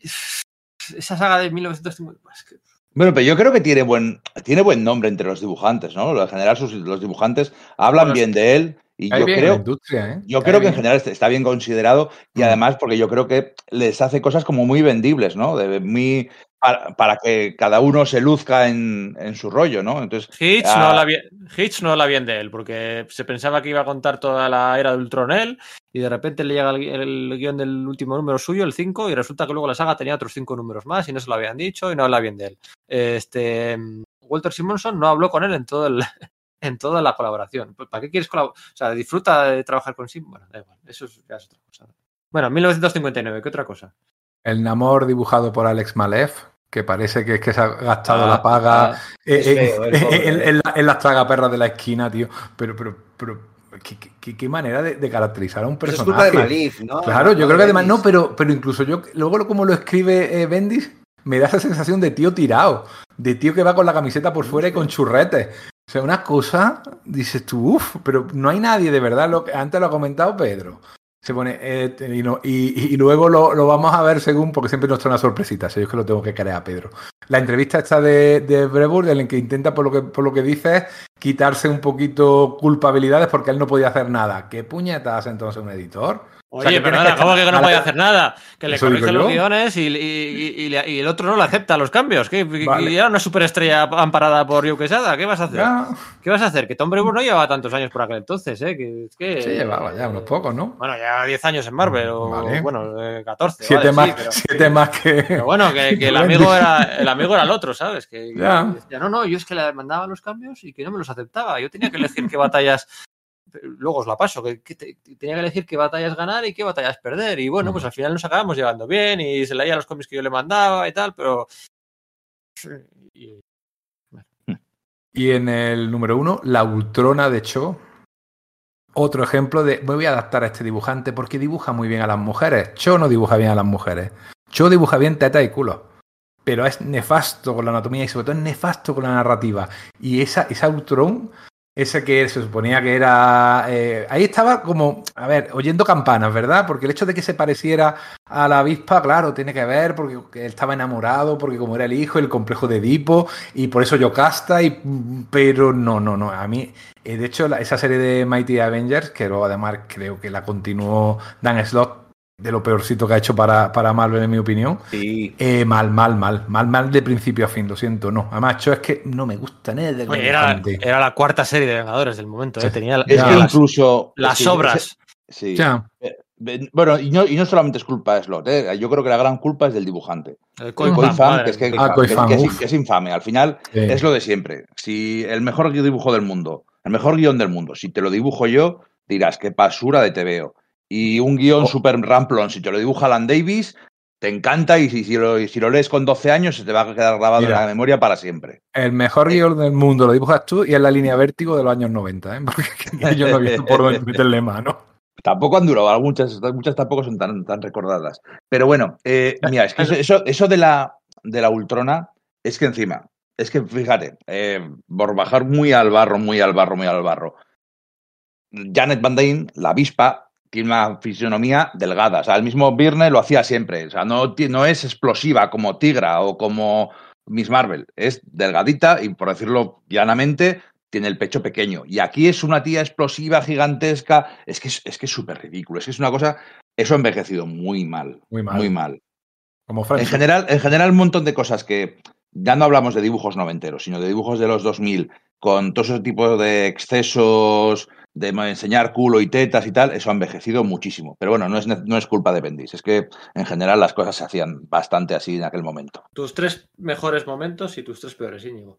esa saga de 1950. pues, que- Bueno, pero yo creo que tiene buen, tiene buen nombre entre los dibujantes, ¿no? En general, sus- los dibujantes hablan Bueno, bien de él y yo creo, industria, ¿eh? yo creo que en general está bien considerado y Mm. además porque yo creo que les hace cosas como muy vendibles, ¿no? De muy para, para que cada uno se luzca en, en su rollo, ¿no? Entonces, Hitch, ah, no habla bien, Hitch no habla bien de él, porque se pensaba que iba a contar toda la era de Ultron él, y de repente le llega el, el guion del último número suyo, el 5, y resulta que luego la saga tenía otros 5 números más, y no se lo habían dicho, y no habla bien de él. Este Walter Simonson no habló con él en todo el, en toda la colaboración. ¿Para qué quieres colaborar? O sea, disfruta de trabajar con Sim. Bueno, da igual, eso es, ya es otra cosa. Bueno, 1959, ¿qué otra cosa? El Namor dibujado por Alex Malev, que parece que es que se ha gastado Ah, la paga ah, eh, eh, feo, eh, en, en la- en las tragaperras de la esquina, tío. Pero, pero, pero, qué, qué- qué manera de, de caracterizar a un es personaje. culpa de Malif, ¿no? Claro, yo No creo que de además, no, pero, pero incluso yo, luego como lo escribe eh, Bendis, me da esa sensación de tío tirado, de tío que va con la camiseta por fuera y con churretes. O sea, una cosa, dices tú, uff, pero no hay nadie de verdad, lo que antes lo ha comentado Pedro. Se pone, eh, y, luego lo, vamos a ver según, porque siempre nos trae una sorpresita, yo es que lo tengo que creer a Pedro. La entrevista esta de, de en la que intenta, por lo que, por lo que dices, quitarse un poquito culpabilidades porque él no podía hacer nada. ¿Qué puñetas entonces un editor? O sea, Oye, que tienes perdona, que ¿cómo que no podía hacer nada? Que le Eso digo corrige los guiones y, y- y- y le- y el otro no le acepta los cambios. ¿Qué? Vale. Y era una superestrella amparada por Ryu Quesada. ¿Qué vas a hacer? Ya, ¿Qué vas a hacer? Que Tom Brevoort no llevaba tantos años por aquel entonces, ¿eh? Que, que, se llevaba ya unos pocos, ¿no? Bueno, ya 10 años en Marvel, o Vale. bueno, eh, 14. Siete, vale, más, sí, pero, siete más que. pero bueno, que, que el amigo era el amigo era el otro, ¿sabes? Que, que Ya. decía, no, no, yo es que le mandaba los cambios y que no me los aceptaba. Yo tenía que elegir qué batallas. Luego os la paso, que, que te- tenía que elegir qué batallas ganar y qué batallas perder. Y bueno, pues al final nos acabamos llevando bien y se leía los cómics que yo le mandaba y tal, pero. y- Y en el número uno, la Ultrona de Cho. Otro ejemplo de. Me voy a adaptar a este dibujante porque dibuja muy bien a las mujeres. Cho no dibuja bien a las mujeres. Cho dibuja bien teta y culo. Pero es nefasto con la anatomía y sobre todo es nefasto con la narrativa. Y esa, esa Ultron, ese que se suponía que era. eh, ahí estaba como, a ver, oyendo campanas, ¿verdad? Porque el hecho de que se pareciera a la avispa, claro, tiene que ver porque él estaba enamorado, porque como era el hijo, el complejo de Edipo, y por eso yo casta, y, pero no, no, no. A mí, eh, de hecho, esa serie de Mighty Avengers, que luego además creo que la continuó Dan Slott, de lo peorcito que ha hecho para, para Marvel, en mi opinión. Sí. Eh, mal, mal, mal, mal, mal de principio a fin, lo siento, no. Además, yo es que no me gusta nada del Oye, era, la cuarta serie de Vengadores del momento, ¿eh? Tenía la- Es Ya. que las, incluso. las obras. Sí. Ya. Eh, Bueno, y no, y no solamente es culpa de Slot, ¿eh? yo creo que la gran culpa es del dibujante. El que es, que, mía. Ah, Koi que- Fan, que es- uf. que es infame. Al final Sí. es lo de siempre. Si el mejor dibujo del mundo, el mejor guion del mundo, si te lo dibujo yo, dirás, qué basura de te veo. Y un guion Oh. super ramplón, si te lo dibuja Alan Davis, te encanta y si, si lo, y si lo lees con 12 años, se te va a quedar grabado Mira. en la memoria para siempre. El mejor guion del mundo lo dibujas tú y es la línea vértigo de los años 90, ¿eh? Porque yo no he visto por meterle mano. Tampoco han durado, muchas, muchas tampoco son tan, tan recordadas. Pero bueno, eh, mira, es que eso, eso, eso de, la, de la Ultrona es que encima, es que fíjate, eh, por bajar muy al barro, muy al barro, muy al barro. Janet Van Dyne, la avispa, tiene una fisionomía delgada. O sea, el mismo Birne lo hacía siempre. O sea, no, no es explosiva como Tigra o como Miss Marvel. Es delgadita y, por decirlo llanamente, tiene el pecho pequeño. Y aquí es una tía explosiva, gigantesca. Es que es, es que es súper ridículo. Es que es una cosa. Eso ha envejecido muy mal. Muy mal. Muy mal. Como En general, en general, un montón de cosas que ya no hablamos de dibujos noventeros, sino de dibujos de los 2000, con todo ese tipo de excesos, de enseñar culo y tetas y tal, eso ha envejecido muchísimo. Pero bueno, no es, no es culpa de Bendis, es que en general las cosas se hacían bastante así en aquel momento. Tus tres mejores momentos y tus tres peores, Íñigo.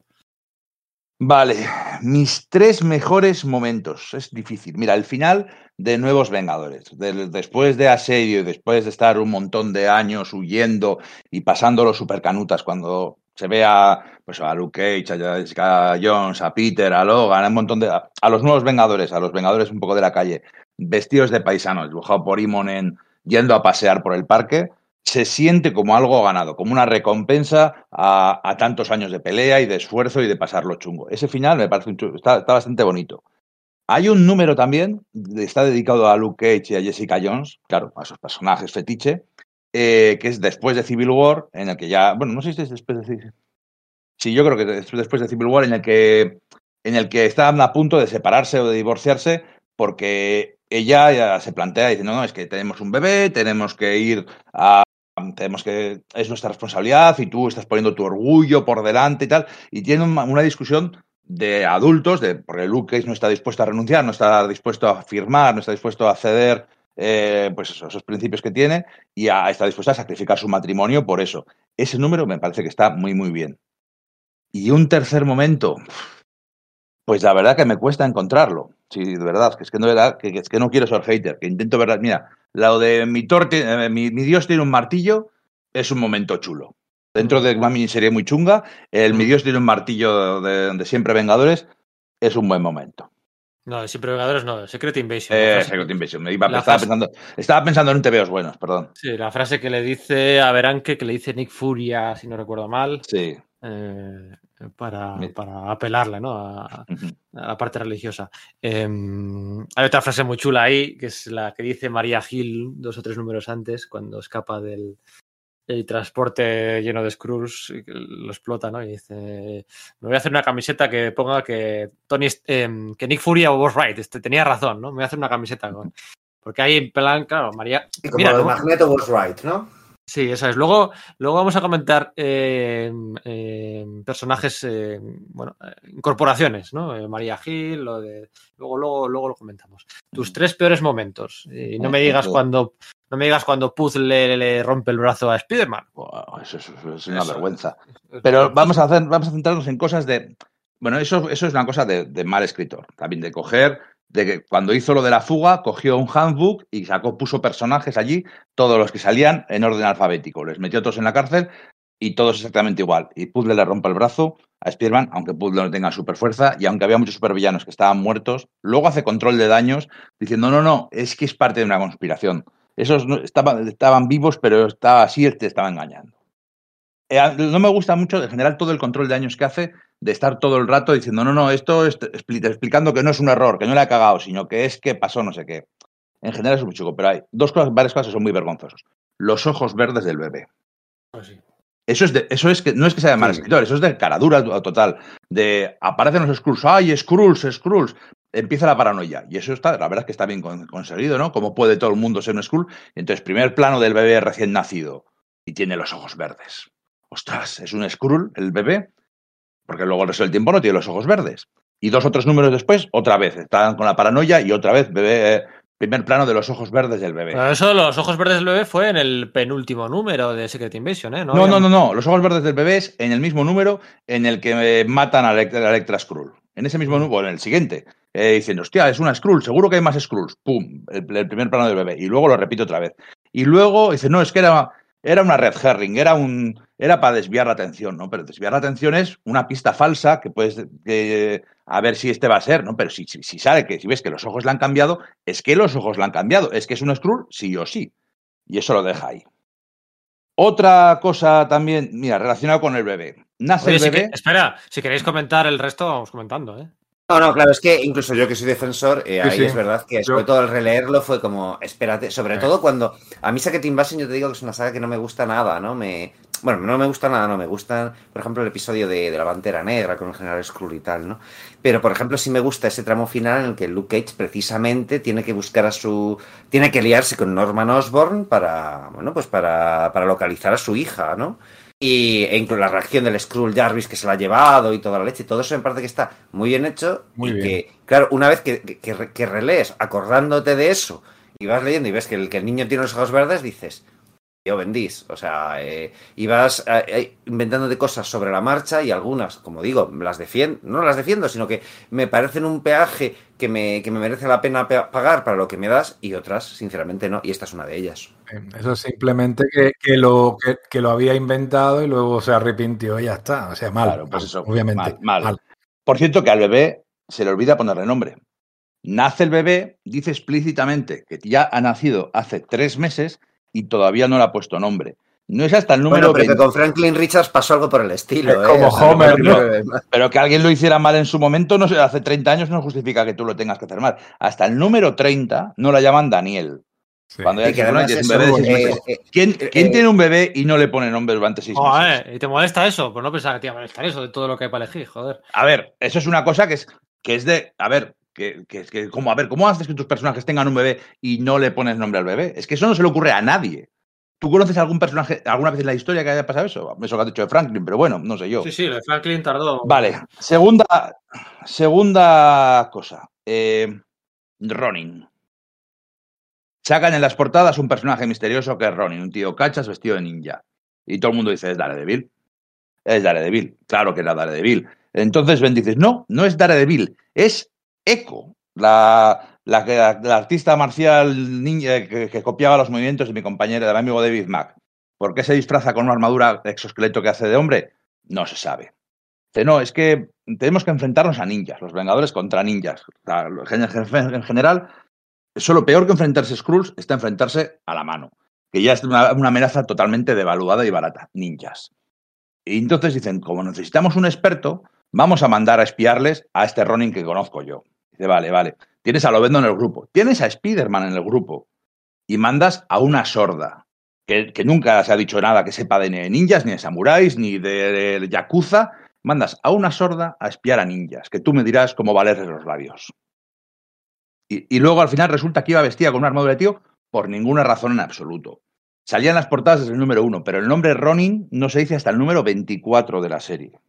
Vale, mis tres mejores momentos. Es difícil. Mira, el final de Nuevos Vengadores. Después de Asedio y después de estar un montón de años huyendo y pasando los supercanutas cuando se ve a, pues, a Luke Cage, a Jessica Jones, a Peter, a Logan, a un montón de. a, los nuevos Vengadores, a los Vengadores un poco de la calle, vestidos de paisanos, dibujado por Imonen, yendo a pasear por el parque se siente como algo ganado, como una recompensa a, tantos años de pelea y de esfuerzo y de pasarlo chungo. Ese final me parece un chu- está, bastante bonito. Hay un número también, está dedicado a Luke Cage y a Jessica Jones, claro, a esos personajes fetiche, eh, que es después de Civil War, en el que ya, bueno, no sé si es después de Civil Sí, yo creo que es después de Civil War, en el que, en el que están a punto de separarse o de divorciarse, porque ella ya se plantea y dice, no, es que tenemos un bebé, tenemos que ir a tenemos que, es nuestra responsabilidad y tú estás poniendo tu orgullo por delante y tal, y tienen una, discusión de adultos, de, porque Luke Cage no está dispuesto a renunciar, no está dispuesto a firmar, no está dispuesto a ceder eh, pues eso, esos principios que tiene y está dispuesto a sacrificar su matrimonio por eso. Ese número me parece que está muy, muy bien. Y un tercer momento, pues la verdad que me cuesta encontrarlo. Sí, de verdad, que es que no, que, que, es que no quiero ser hater, que intento ver. Mira, lo de mi, torte, eh, mi, mi Dios tiene un martillo es un momento chulo. Dentro de una miniserie muy chunga, el Mi Dios tiene un martillo de, de Siempre Vengadores es un buen momento. No, de Siempre Vengadores no, Secret Invasion. Eh, Secret Invasion. Me iba- estaba, frase- pensando, estaba pensando en un TVOs buenos, perdón. Sí, la frase que le dice a Beranque, que le dice Nick Furia, si no recuerdo mal, Sí. Eh, para, Mi- para apelarle ¿no? a, la parte religiosa. Eh, hay otra frase muy chula ahí, que es la que dice María Gil dos o tres números antes, cuando escapa del el transporte lleno de que lo explota, ¿no? Y dice, me voy a hacer una camiseta que ponga que Tony, em, que Nick Furia was right, este, tenía razón, ¿no? Me voy a hacer una camiseta con... Porque ahí en plan, claro, María... Y como Mira, lo de ¿no? Magneto was right, ¿no? Sí, eso es. Luego, luego vamos a comentar eh, eh, personajes, eh, bueno, incorporaciones, ¿no? Eh, María Gil, lo de. Luego, luego, luego lo comentamos. Tus tres peores momentos. Y no me digas cuando. No me digas cuando Puz le, le rompe el brazo a Spider-Man. Eso, es- eso es una Eso. vergüenza. Pero vamos a, hacer, vamos a centrarnos en cosas de. Bueno, eso, eso es una cosa de, de mal escritor. También de coger, de que cuando hizo lo de la fuga, cogió un handbook y sacó, puso personajes allí, todos los que salían en orden alfabético. Les metió todos en la cárcel y todos exactamente igual. Y Puzzle le rompe el brazo a Spider-Man, aunque Puzzle no tenga super fuerza y aunque había muchos supervillanos que estaban muertos, luego hace control de daños diciendo, no, no, es que es parte de una conspiración. Esos no- estaban, estaban vivos, pero estaba así, él te estaba engañando. Eh, a- no me gusta mucho, en general, todo el control de daños que hace, de estar todo el rato diciendo, no, no, esto es expli- explicando que no es un error, que no le ha cagado, sino que es que pasó no sé qué. En general es muy chico, pero hay dos cosas, varias cosas que son muy vergonzosos. Los ojos verdes del bebé. Pues sí. Eso es, de, eso es que no es que sea de mal Sí. escritor, eso es de caradura to- total. De aparecen los Skrulls, ¡ay, Skrulls, Skrulls! Empieza la paranoia. Y eso está, la verdad es que está bien con- conseguido, ¿no? Como puede todo el mundo ser un Skrull. Entonces, primer plano del bebé recién nacido y tiene los ojos verdes. Ostras, es un Skrull el bebé, porque luego el resto del tiempo no tiene los ojos verdes. Y dos o tres números después, otra vez, están con la paranoia y otra vez, bebé, eh, primer plano de los ojos verdes del bebé. Pero eso, los ojos verdes del bebé fue en el penúltimo número de Secret Invasion, ¿eh? No, no, había- no, no. Los ojos verdes del bebé es en el mismo número en el que matan a Electra, a Electra Skrull. En ese mismo número, en el siguiente. Eh, dicen, hostia, es una Skrull, seguro que hay más Skrulls. Pum, el, el primer plano del bebé. Y luego lo repite otra vez. Y luego dice, no, es que era, era una red herring, era un. Era para desviar la atención, ¿no? Pero desviar la atención es una pista falsa que puedes. que- a ver si este va a ser, ¿no? Pero si, si, si sale que si ves que los ojos le han cambiado, es que los ojos le han cambiado. Es que es un Skrull, sí o sí. Y eso lo deja ahí. Otra cosa también, mira, relacionado con el bebé. Nace Oye, el si bebé. que- espera, si queréis comentar el resto, vamos comentando, ¿eh? No, no, claro, es que incluso yo que soy defensor, eh, ahí sí. es verdad que sobre Yo- todo al releerlo fue como, espérate, sobre Eh. todo cuando a mí Secret Invasion yo te digo que es una saga que no me gusta nada, ¿no? Me, bueno, no me gusta nada, no me gusta, por ejemplo, el episodio de, de la Pantera Negra con el general Skrull y tal, ¿no? Pero, por ejemplo, sí me gusta ese tramo final en el que Luke Cage precisamente tiene que buscar a su... tiene que liarse con Norman Osborn para, bueno, pues para, para localizar a su hija, ¿no? Y e incluso la reacción del Skrull Jarvis que se la ha llevado y toda la leche, todo eso me parece que está muy bien hecho. Muy y bien. que, claro, una vez que, que, que- que relees acordándote de eso y vas leyendo y ves que el, que el niño tiene los ojos verdes, dices, yo bendís. O sea, eh, y vas eh, eh, inventándote cosas sobre la marcha y algunas, como digo, las defiendo, no las defiendo, sino que me parecen un peaje que me, que me merece la pena pe- pagar para lo que me das y otras, sinceramente, no. Y esta es una de ellas. Eh, Eso es simplemente que, que lo, que, que lo había inventado y luego se arrepintió y ya está. O sea, mal. Claro, pues mal, eso, obviamente. mal, mal. Por cierto, que al bebé se le olvida ponerle nombre. Nace el bebé, dice explícitamente que ya ha nacido hace tres meses y todavía no le ha puesto nombre. No es hasta el número Bueno, pero que 20, con Franklin Richards pasó algo por el estilo. Es ¿eh? como Homer, no- pero que alguien lo hiciera mal en su momento, no sé, hace 30 años no justifica que tú lo tengas que hacer mal. Hasta el número 30 no la llaman Daniel. Sí. Cuando ya que es eso, eh, eh, ¿Quién, quién tiene un bebé y no le pone nombre durante seis meses? Joder, ¿y te molesta eso? Pues no pensaba que te iba a molestar eso de todo lo que hay para elegir, joder. A ver, eso es una cosa que es, que es de. A ver, que, que, que como, a ver, ¿cómo haces que tus personajes tengan un bebé y no le pones nombre al bebé? Es que eso no se le ocurre a nadie. ¿Tú conoces algún personaje, alguna vez en la historia que haya pasado eso? Eso que has dicho de Franklin, pero bueno, no sé yo. Sí, sí, lo de Franklin tardó. Vale, segunda, segunda cosa. Eh, Ronin. Sacan en las portadas un personaje misterioso que es Ronin, un tío cachas vestido de ninja. Y todo el mundo dice, es Daredevil. Es Daredevil. Claro que era Daredevil. Entonces Ben dices, no, no es Daredevil, es Echo, la, la, la artista marcial ninja que, copiaba los movimientos de mi compañero, de mi amigo David Mack. ¿Por qué se disfraza con una armadura exoesqueleto que hace de hombre? No se sabe. Dice, no, es que tenemos que enfrentarnos a ninjas, los Vengadores contra ninjas. O sea, en en general, solo peor que enfrentarse a Skrulls está enfrentarse a la mano, que ya es una amenaza totalmente devaluada y barata, ninjas. Y entonces dicen, como necesitamos un experto, vamos a mandar a espiarles a este Ronin que conozco yo. Dice, vale, vale. Tienes a Lobezno en el grupo, tienes a Spider-Man en el grupo y mandas a una sorda, que, que nunca se ha dicho nada que sepa de ni de ninjas, ni de samuráis, ni de, yakuza. Mandas a una sorda a espiar a ninjas, que tú me dirás cómo valerle los labios. Y, y luego al final resulta que iba vestida con una armadura de tío por ninguna razón en absoluto. Salía en las portadas desde el número uno, pero el nombre Ronin no se dice hasta el número 24 de la serie.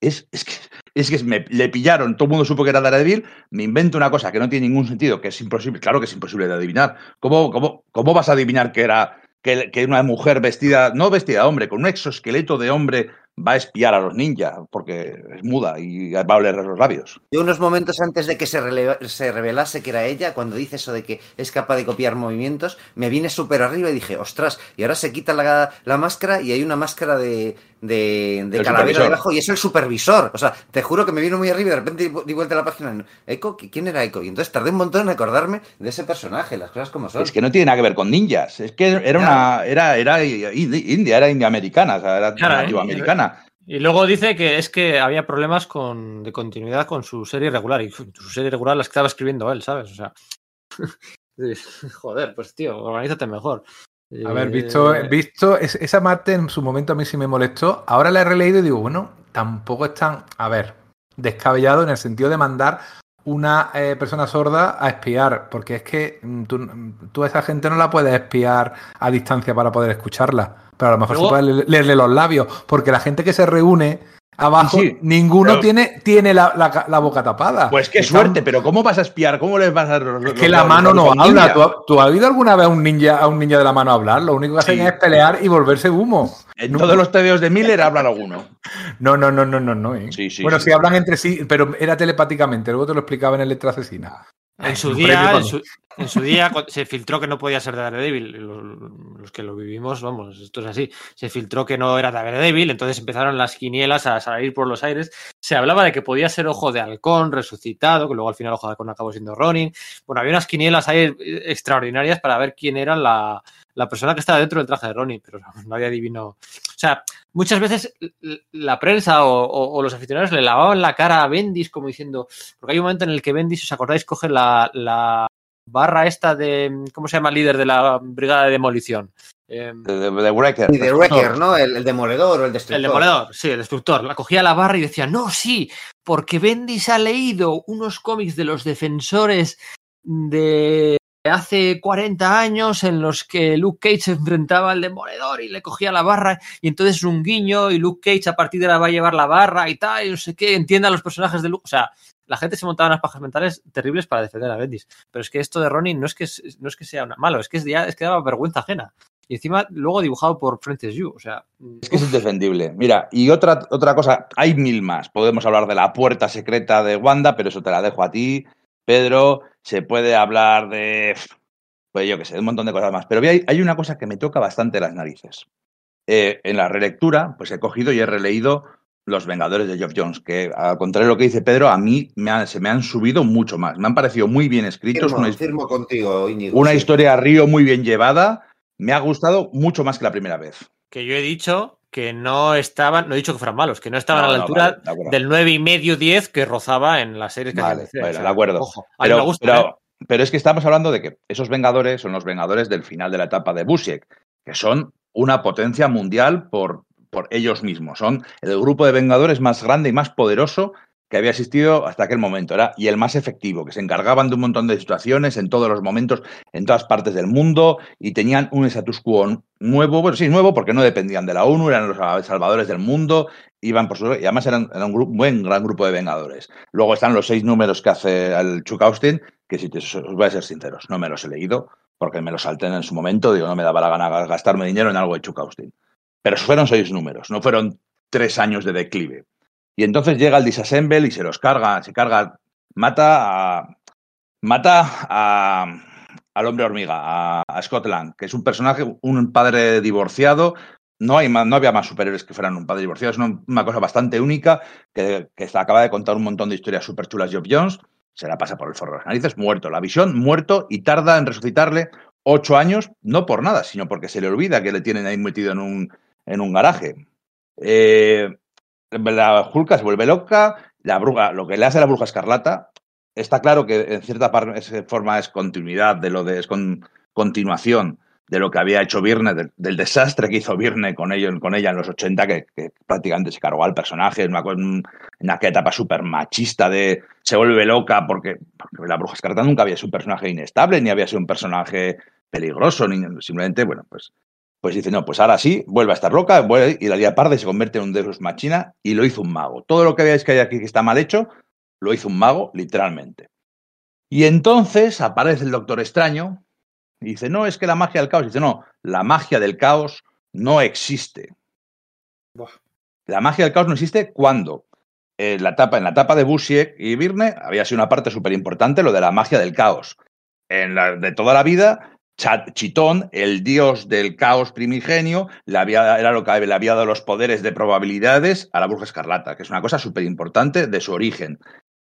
Es, es que, es que me, le pillaron, todo el mundo supo que era Daredevil, me invento una cosa que no tiene ningún sentido, que es imposible, claro que es imposible de adivinar. ¿Cómo, cómo, cómo vas a adivinar que era que, que una mujer vestida, no vestida de hombre, con un exoesqueleto de hombre va a espiar a los ninjas? Porque es muda y va a oler los labios. Yo unos momentos antes de que se, se revelase que era ella, cuando dice eso de que es capaz de copiar movimientos, me vine súper arriba y dije, ostras, y ahora se quita la, la máscara y hay una máscara de, de, de calavera supervisor. debajo y es el supervisor. O sea, te juro que me vino muy arriba y de repente di vuelta a la página. ¿Eco? ¿Quién era Eco? Y entonces tardé un montón en acordarme de ese personaje, las cosas como son. Es que no tiene nada que ver con ninjas. Es que era una. Era, era india, era india americana, o sea, era ¿eh? nativa americana. Y luego dice que es que había problemas con, de continuidad con su serie regular. Y su serie regular la estaba escribiendo él, ¿sabes? O sea. Joder, pues tío, organízate mejor. A ver, Eh, visto, visto es- esa parte en su momento a mí sí me molestó. Ahora la he releído y digo, bueno, tampoco es tan, a ver, descabellado en el sentido de mandar una eh, persona sorda a espiar, porque es que mm, tú, tú a esa gente no la puedes espiar a distancia para poder escucharla, pero a lo mejor Luego- puedes le- leerle los labios, porque la gente que se reúne abajo, Sí, ninguno pero- tiene, tiene la, la- la boca tapada. Pues qué Están- suerte, pero ¿cómo vas a espiar? ¿Cómo les vas a.? Es que la mano no habla. ¿Tú, ha- tú has oído alguna vez a un ninja, a un ninja de la mano hablar? Lo único que hacen Sí. es pelear y volverse humo. En todos los TVOs de Miller hablan alguno. No, no, no, no, no, no. ¿eh? Sí, bueno, sí hablan entre sí, pero era telepáticamente. Luego te lo explicaba en el Letra Asesina. En su día, en su, en su día se filtró que no podía ser Daredevil. Los, los que lo vivimos, vamos, esto es así. Se filtró que no era Daredevil, entonces empezaron las quinielas a salir por los aires. Se hablaba de que podía ser Ojo de Halcón resucitado, que luego al final Ojo de Halcón acabó siendo Ronin. Bueno, había unas quinielas ahí extraordinarias para ver quién era la, la persona que estaba dentro del traje de Ronin, pero nadie adivinó. O sea, muchas veces la prensa o, o- o los aficionados le lavaban la cara a Bendis como diciendo, porque hay un momento en el que Bendis, ¿os acordáis? Coge la, la barra esta de, ¿cómo se llama el líder de la brigada de demolición? Eh, De, de, de Wrecker. Y de Wrecker, ¿no? El, el demoledor o el destructor. el demoledor, sí, el destructor. La cogía la barra y decía, no, sí, porque Bendis ha leído unos cómics de los defensores de hace 40 años en los que Luke Cage se enfrentaba al demoledor y le cogía la barra y entonces es un guiño y Luke Cage a partir de ahora va a llevar la barra y tal, y no sé qué, entienda a los personajes de Luke. O sea, la gente se montaba unas pajas mentales terribles para defender a Bendis. Pero es que esto de Ronin no es que, no es que sea una- malo, es que, es, que daba vergüenza ajena. Y encima luego dibujado por Francis Yu. O sea, Es que es indefendible. Mira, y otra, otra cosa, hay mil más. Podemos hablar de la puerta secreta de Wanda, pero eso te la dejo a ti, Pedro. Se puede hablar de. Pues yo qué sé, de un montón de cosas más. Pero hay, hay una cosa que me toca bastante las narices. Eh, en la relectura, pues he cogido y he releído Los Vengadores de Geoff Jones, que al contrario de lo que dice Pedro, a mí me han- se me han subido mucho más. Me han parecido muy bien escritos, Firmo, una, firmo contigo, Íñigo. una sí. historia a río muy bien llevada. Me ha gustado mucho más que la primera vez. que yo he dicho que no estaban, no he dicho que fueran malos, que no estaban No, a la no, altura vale, de acuerdo. del 9 y medio 10 que rozaba en las series que Vale, hacían de acuerdo. Ojo, a mí Pero, me gusta, ¿eh? pero es que estamos hablando de que esos Vengadores son los Vengadores del final de la etapa de Busiek, que son una potencia mundial por, por ellos mismos. Son el grupo de Vengadores más grande y más poderoso que había existido hasta aquel momento. Era, y el más efectivo, que se encargaban de un montón de situaciones en todos los momentos, en todas partes del mundo, y tenían un status quo nuevo, bueno, sí, nuevo, porque no dependían de la ONU, eran los salvadores del mundo, iban por su, y además eran, un buen gran grupo de vengadores. Luego están los seis números que hace el Chuck Austin, que si te, os voy a ser sinceros, no me los he leído, porque me los salté en su momento, digo, no me daba la gana gastarme dinero en algo de Chuck Austin. Pero fueron seis números, no fueron tres años de declive. Y entonces llega el disassemble y se los carga, se carga, mata a, mata a, al hombre hormiga, a, Scott Lang, que es un personaje, un padre divorciado. No, hay no había más superiores que fueran un padre divorciado, es una, cosa bastante única que, que acaba de contar un montón de historias súper chulas Job Jones, se la pasa por el forro de las narices, muerto. La visión, muerto, y tarda en resucitarle ocho años, no por nada, sino porque se le olvida que le tienen ahí metido en un, en un garaje. Eh, la Hulka se vuelve loca, la bruja, lo que le hace a la bruja escarlata, está claro que en cierta forma es continuidad de lo de es continuación de lo que había hecho Virne, del, desastre que hizo Virne con, con ella en los 80, que, prácticamente se cargó al personaje, en una, aquella etapa súper machista de se vuelve loca porque, la bruja escarlata nunca había sido un personaje inestable, ni había sido un personaje peligroso, ni simplemente, bueno, pues pues dice, no, pues ahora sí, vuelve a estar loca, vuelve, y la lía parda y se convierte en un deus machina y lo hizo un mago. Todo lo que veáis que hay aquí que está mal hecho, lo hizo un mago, literalmente. Y entonces aparece el Doctor Extraño y dice, no, es que la magia del caos. dice, no, la magia del caos no existe. La magia del caos no existe cuando en la etapa, en la etapa de Busiek y Virne había sido una parte súper importante lo de la magia del caos. En la, de toda la vida Chitón, el dios del caos primigenio, le había, era lo que le había dado los poderes de probabilidades a la bruja escarlata, que es una cosa súper importante de su origen.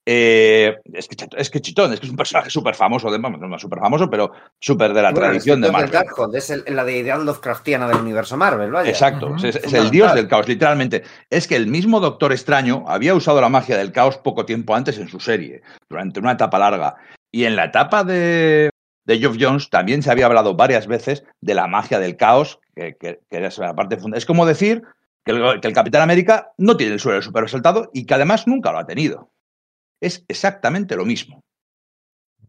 Eh, es, que, es, que, Chitón, es que es un personaje súper famoso, no súper famoso, pero súper de la tradición de Marvel. es la deidad Lovecraftiana del universo Marvel, vaya. Exacto, es, el dios del caos, literalmente. Es que el mismo Doctor Extraño había usado la magia del caos poco tiempo antes en su serie, durante una etapa larga. Y en la etapa de, de Geoff Jones también se había hablado varias veces de la magia del caos, que, era la parte fundamental. Es como decir que el, Capitán América no tiene el suelo super resaltado y que además nunca lo ha tenido. Es exactamente lo mismo.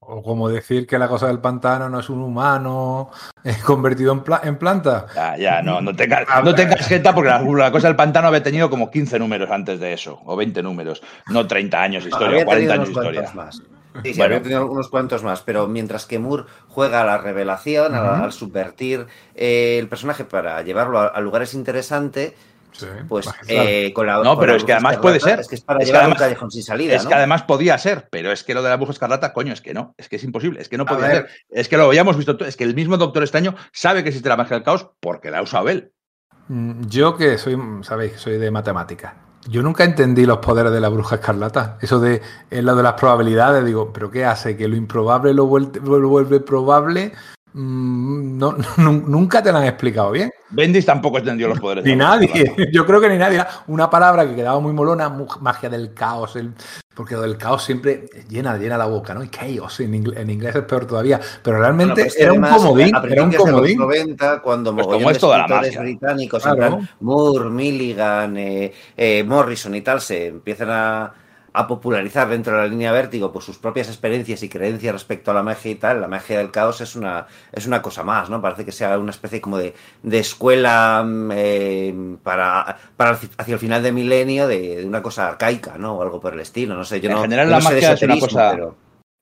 O como decir que la cosa del pantano no es un humano es convertido en, planta. Ya, ya, no, no tengas, no tengas jeta porque la, cosa del pantano había tenido como 15 números antes de eso, o 20 números, no 30 años de historia, o 40 años de historia. Más. Sí, sí, había tenido unos cuantos más, pero mientras que Moore juega a la revelación, al subvertir eh, el personaje para llevarlo a, lugares interesantes, pues eh, con la. No, pero es que además puede ser. Es que es para llevar a un callejón sin salida. Es que además podía ser, pero es que lo de la bruja escarlata, coño, es que no. Es que es imposible. Es que no podía ser. Es que lo habíamos visto. Es que el mismo Doctor Extraño sabe que existe la magia del caos porque la ha usado él. Mm, yo que soy, sabéis, soy de matemáticas yo nunca entendí los poderes de la bruja escarlata. Eso de lo de las probabilidades, digo, ¿pero qué hace? ¿Que lo improbable lo vuelve, probable? Mm, no, nunca te lo han explicado bien. Bendis tampoco entendió los poderes. Ni nadie. Yo creo que ni nadie. Una palabra que quedaba muy molona, magia del caos. El, porque lo del caos siempre llena, llena la boca, ¿no? Y chaos en, inglés, es peor todavía. Pero realmente pues era, un comodín, era un comodín. 90, cuando pues como es toda la británicos, Moore, Milligan, eh, eh, Morrison y tal, se empiezan a a popularizar dentro de la línea vértigo pues sus propias experiencias y creencias respecto a la magia y tal, la magia del caos es una, es una cosa más, ¿no? Parece que sea una especie como de, de escuela mm, eh, para, para hacia el final de milenio de, una cosa arcaica, ¿no? O algo por el estilo, no sé. Yo en general la magia es una cosa...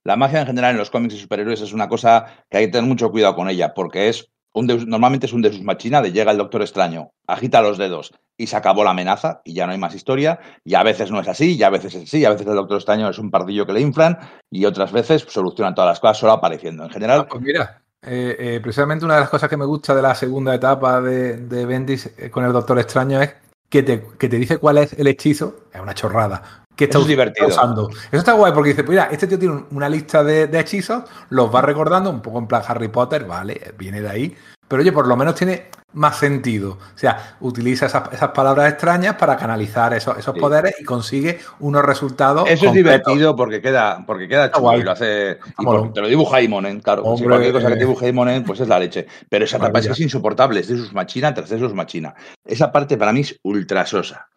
La magia en general en los cómics y superhéroes es una cosa que hay que tener mucho cuidado con ella, porque es normalmente es un sus machina de llega el Doctor Extraño, agita los dedos y se acabó la amenaza y ya no hay más historia. Y a veces no es así, y a veces es así, a veces el Doctor Extraño es un pardillo que le inflan y otras veces solucionan todas las cosas solo apareciendo. En general. Ah, pues mira, eh, eh, precisamente una de las cosas que me gusta de la segunda etapa de, de Bendis eh, con el Doctor Extraño es que te, que te dice cuál es el hechizo. Es una chorrada que está divertido. usando. Eso está guay porque dice, pues mira, este tío tiene una lista de, de, hechizos, los va recordando un poco en plan Harry Potter, vale, viene de ahí, pero oye, por lo menos tiene más sentido. O sea, utiliza esas, palabras extrañas para canalizar esos, esos poderes y consigue unos resultados. Eso es divertido porque queda, porque queda chulo y lo hace. Y te lo dibuja Imonen, claro. si cualquier cosa que te dibuje Imonen, pues es la leche. Pero esa etapa es, insoportable, es de sus machina tras de sus machina. Esa parte para mí es ultra sosa.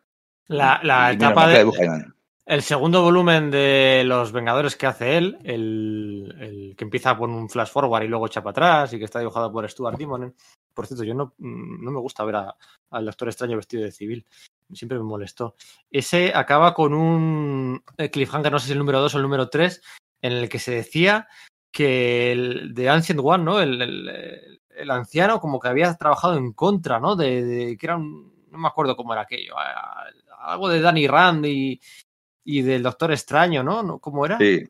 La, la etapa de. El segundo volumen de Los Vengadores que hace él, el, que empieza con un flash forward y luego echa para atrás y que está dibujado por Stuart Timonen. Por cierto, yo no, no me gusta ver al Doctor Extraño vestido de civil. Siempre me molestó. Ese acaba con un eh, cliffhanger, no sé si el número 2 o el número 3, en el que se decía que el de Ancient One, ¿no? El, el- anciano como que había trabajado en contra, ¿no? De, de- que era un, no me acuerdo cómo era aquello, algo de Danny Rand y, y del Doctor Extraño, ¿no? ¿Cómo era? Sí.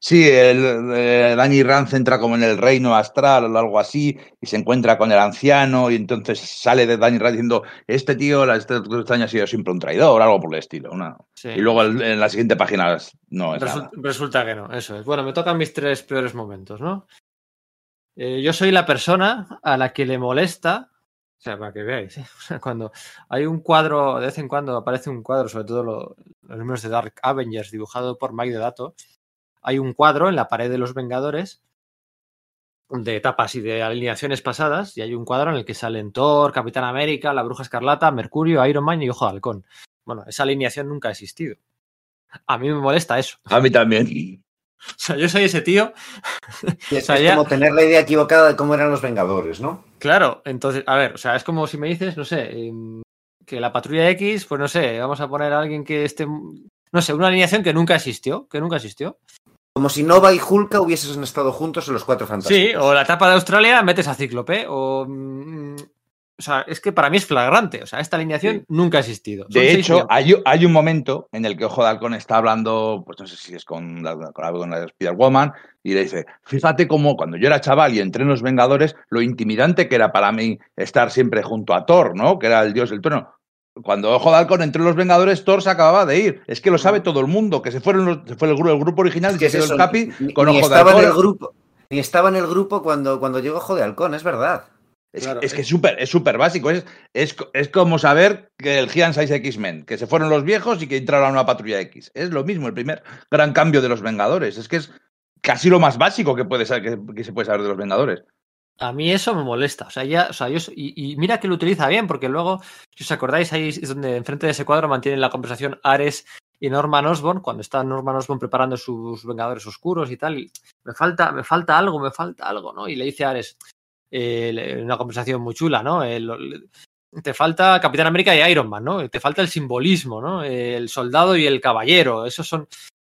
Sí, el, eh, Danny Rand entra como en el reino astral o algo así y se encuentra con el anciano y entonces sale de Danny Rand diciendo este tío, la- este doctor extraño ha sido siempre un traidor, algo por el estilo. una- Sí. Y luego el- en la siguiente página no es Resul- nada. resulta que no, eso es. Bueno, me tocan mis tres peores momentos, ¿no? Eh, yo soy la persona a la que le molesta, o sea, para que veáis, ¿eh? Cuando hay un cuadro, de vez en cuando aparece un cuadro, sobre todo lo- los números de Dark Avengers, dibujado por Mike Dedato, hay un cuadro en la pared de los Vengadores de etapas y de alineaciones pasadas, y hay un cuadro en el que salen Thor, Capitán América, la Bruja Escarlata, Mercurio, Iron Man y Ojo de Halcón. Bueno, esa alineación nunca ha existido. A mí me molesta eso. A mí también. O sea, yo soy ese tío. Y es, O sea, es ya- como tener la idea equivocada de cómo eran los Vengadores, ¿no? Claro, entonces, a ver, o sea, es como si me dices, no sé, em, que la patrulla X, pues no sé, vamos a poner a alguien que esté. No sé, una alineación que nunca existió, que nunca existió. Como si Nova y Hulka hubiesen estado juntos en los Cuatro Fantásticos. Sí, o la etapa de Australia metes a Cíclope, o. o sea, es que para mí es flagrante. O sea, esta alineación Sí. nunca ha existido. Son De hecho, hay, hay un momento en el que Ojo de Halcón está hablando, pues no sé si es con la, con la, con la Spider-Woman, y le dice, fíjate cómo cuando yo era chaval y entré en los Vengadores, lo intimidante que era para mí estar siempre junto a Thor, ¿no? Que era el dios del trueno. Cuando Ojo de Halcón entró en los Vengadores, Thor se acababa de ir. Es que lo sabe todo el mundo, que se fueron los- se fue el grupo, el grupo original Es y que se es el Capi ni, con ni Ojo de estaba en el Halcón. grupo, ni estaba en el grupo cuando, cuando llegó Ojo de Halcón, es verdad. Es, Claro, es que eh. es súper es súper básico. Es, es, es como saber que el Giant Size X-Men, que se fueron los viejos y que entraron a una patrulla X. Es lo mismo, el primer gran cambio de los Vengadores. Es que es casi lo más básico que, puede ser, que, que se puede saber de los Vengadores. A mí eso me molesta. O sea, ya, o sea, yo, y, y mira que lo utiliza bien, porque luego, si os acordáis, ahí es donde enfrente de ese cuadro mantienen la conversación Ares y Norman Osborn, cuando está Norman Osborn preparando sus Vengadores Oscuros y tal. Y me falta, me falta algo, me falta algo, ¿no? Y le dice a Ares, eh, una conversación muy chula, ¿no? Eh, te falta Capitán América y Iron Man, ¿no? Te falta el simbolismo, ¿no? El soldado y el caballero. Esos son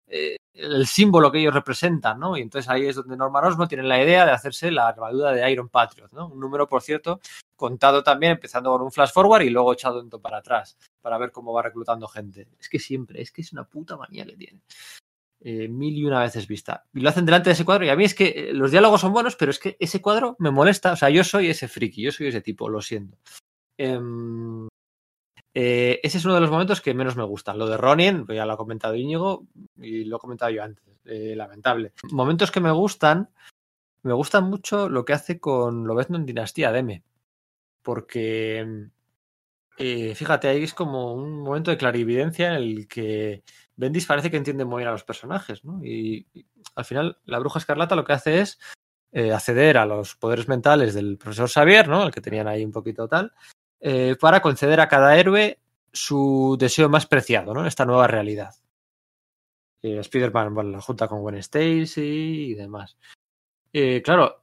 eh, el símbolo que ellos representan, ¿no? Y entonces ahí es donde Norman Osborn tiene la idea de hacerse la armadura de Iron Patriot, ¿no? Un número, por cierto, contado también, empezando con un flash forward y luego echado para atrás, para ver cómo va reclutando gente. Es que siempre, es que es una puta manía que tiene. Eh, mil y una veces vista. Y lo hacen delante de ese cuadro y a mí es que eh, los diálogos son buenos, pero es que ese cuadro me molesta. O sea, yo soy ese friki, yo soy ese tipo, lo siento. Em, eh, ese es uno de los momentos que menos me gustan. Lo de Ronin, pues ya lo ha comentado Íñigo y lo he comentado yo antes. lamentable. Momentos que me gustan, me gusta mucho lo que hace con Lobezno en Dinastía Deme. Porque, eh, fíjate, ahí es como un momento de clarividencia en el que Bendis parece que entiende muy bien a los personajes, ¿no? Y, al final, la bruja escarlata lo que hace es eh, acceder a los poderes mentales del profesor Xavier, ¿no? El que tenían ahí un poquito tal, eh, para conceder a cada héroe su deseo más preciado, ¿no? Esta nueva realidad. Spider-Man, la junta con Gwen Stacy y demás. Claro,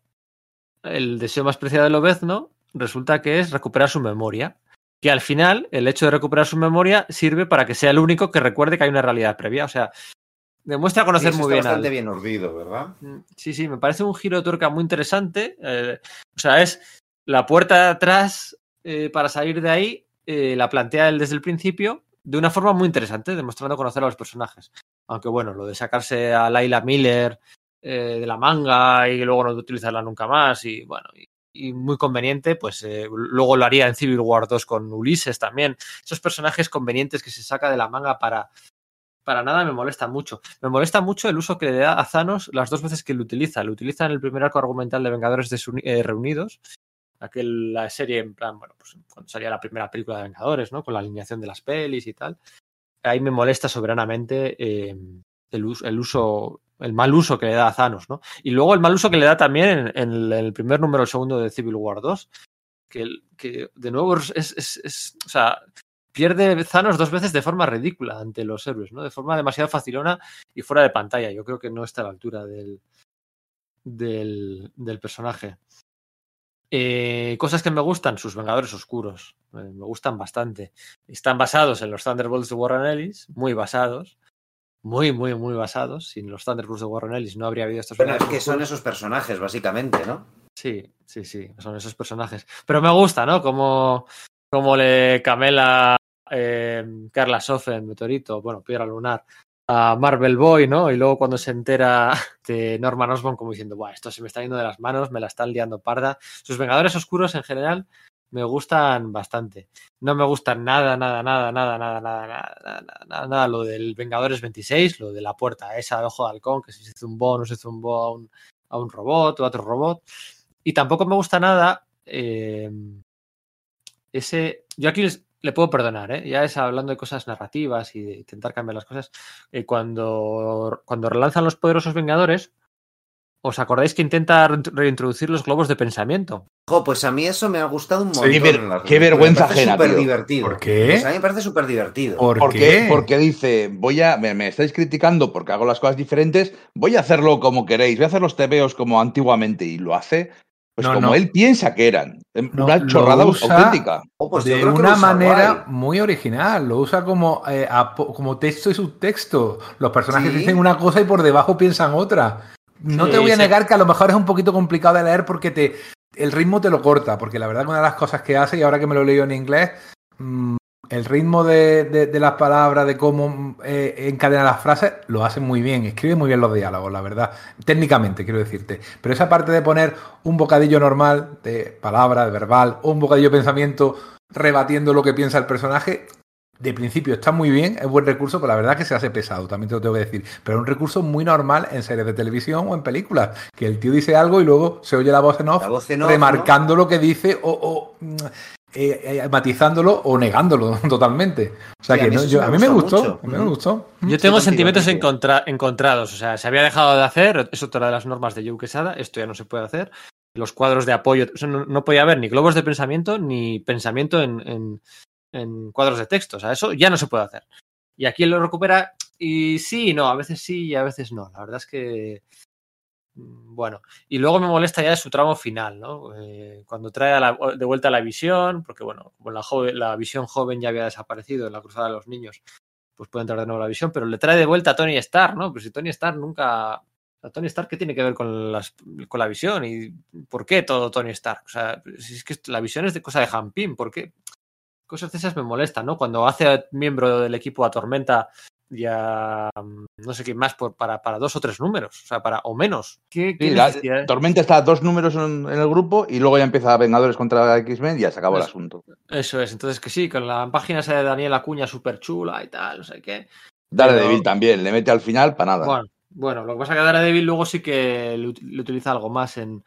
el deseo más preciado de Lobezno resulta que es recuperar su memoria. Que al final, el hecho de recuperar su memoria sirve para que sea el único que recuerde que hay una realidad previa. O sea, demuestra conocer muy está bien al, bastante bien urdido, ¿verdad? Mm, Sí, sí, me parece un giro de tuerca muy interesante. eh, o sea, es la puerta de atrás eh, para salir de ahí, eh, la plantea él desde el principio de una forma muy interesante, demostrando conocer a los personajes. Aunque bueno, lo de sacarse a Laila Miller eh, de la manga y luego no utilizarla nunca más y bueno, y, y muy conveniente, pues eh, luego lo haría en Civil War 2 con Ulises también. Esos personajes convenientes que se saca de la manga para, para nada me molesta mucho. Me molesta mucho el uso que le da a Thanos las dos veces que lo utiliza. Lo utiliza en el primer arco argumental de Vengadores eh, Reunidos, aquel, la serie en plan, bueno, pues cuando salía la primera película de Vengadores, ¿no? Con la alineación de las pelis y tal. Ahí me molesta soberanamente eh, el, el mal uso que le da a Thanos, ¿no? Y luego el mal uso que le da también en, el, primer número, segundo de Civil War 2, que, de nuevo es, o sea, pierde Thanos dos veces de forma ridícula ante los héroes, ¿no? De forma demasiado facilona y fuera de pantalla. Yo creo que no está a la altura del, del, del personaje. Eh, cosas que me gustan, sus Vengadores Oscuros. Eh, me gustan bastante. Están basados en los Thunderbolts de Warren Ellis, muy basados. Muy, muy, muy basados. Sin los Thunderbolts de Warren Ellis no habría habido estos Bueno, es Vengadores que son esos personajes, básicamente, ¿no? Sí, sí, sí, son esos personajes. Pero me gusta, ¿no? Como, como le camela eh, Carla Sofen, Meteorito, bueno, Piedra Lunar, a Marvel Boy, ¿no? Y luego cuando se entera de Norman Osborn como diciendo, Buah, esto se me está yendo de las manos, me la están liando parda. Sus Vengadores Oscuros en general me gustan bastante. No me gustan nada, nada, nada, nada, nada, nada, nada, nada, nada, nada, lo del Vengadores 26, lo de la puerta esa de ojo de halcón, que si se zumbó no se zumbó a un, a un robot o a otro robot. Y tampoco me gusta nada eh, ese. Yo aquí le puedo perdonar, ¿eh? ya es hablando de cosas narrativas y de intentar cambiar las cosas. eh, cuando, cuando relanzan los poderosos Vengadores, ¿os acordáis que intenta re- reintroducir los globos de pensamiento? Jo, pues a mí eso me ha gustado un montón. qué ver- vergüenza Me ajena, súper divertido. ¿Por qué? Pues a mí me parece súper divertido. ¿Por ¿Por qué? Porque dice, voy a, me, me estáis criticando porque hago las cosas diferentes, voy a hacerlo como queréis, voy a hacer los tebeos como antiguamente y lo hace, pues No, como no. él piensa que eran, No, una chorrada usa- auténtica. Oh, pues de una manera guay. muy original. Lo usa como, eh, como texto y subtexto. Los personajes Sí. dicen una cosa y por debajo piensan otra. No Sí, te voy a negar que a lo mejor es un poquito complicado de leer porque te el ritmo te lo corta. Porque la verdad que una de las cosas que hace, y ahora que me lo leído en inglés, mm, el ritmo de, de- de las palabras, de cómo mm, eh, encadena las frases, lo hace muy bien. Escribe muy bien los diálogos, la verdad. Técnicamente, quiero decirte. Pero esa parte de poner un bocadillo normal de palabra, de verbal, o un bocadillo de pensamiento rebatiendo lo que piensa el personaje, de principio está muy bien, es buen recurso, pero la verdad que se hace pesado, también te lo tengo que decir. Pero es un recurso muy normal en series de televisión o en películas, que el tío dice algo y luego se oye la voz en off, La voz en off, remarcando lo que dice o, o, mm, eh, eh, matizándolo o negándolo totalmente. O sea Sí, a que mí no, yo- sí a me mí me gustó, mucho. a mí me gustó. Yo tengo Sí, sentimientos contigo. encontra- encontrados. O sea, se había dejado de hacer, es otra de las normas de Joe Quesada, esto ya no se puede hacer. Los cuadros de apoyo, no, no podía haber ni globos de pensamiento ni pensamiento en, en- en cuadros de texto. O sea, eso ya no se puede hacer. Y aquí lo recupera y sí y no, a veces sí y a veces no. La verdad es que. mm, Bueno, y luego me molesta ya su tramo final, ¿no? Eh, cuando trae de vuelta la visión, porque bueno, como la, joven- la visión joven ya había desaparecido en la cruzada de los niños, pues puede entrar de nuevo la visión, pero le trae de vuelta a Tony Stark, ¿no? Pues si Tony Stark nunca. A Tony Stark, ¿qué tiene que ver con la visión? ¿Y por qué todo Tony Stark? O sea, si es que la visión es de cosa de Jampín, ¿por qué? Cosas de esas me molestan, ¿no? Cuando hace miembro del equipo a Tormenta y a mm, no sé qué más por, para, para dos o tres números, o sea, para o menos. ¿Qué, qué Sí, la- necesidad? Tormenta está a dos números en, en el grupo y luego ya empieza Vengadores contra X-Men y ya se acabó el asunto. Eso es, entonces que sí, con la página esa de Daniel Acuña súper chula y tal, no sé qué. Dale Pero- también, le mete al final para nada. Bueno, bueno, lo que pasa es que Daredevil luego sí que le, le utiliza algo más en,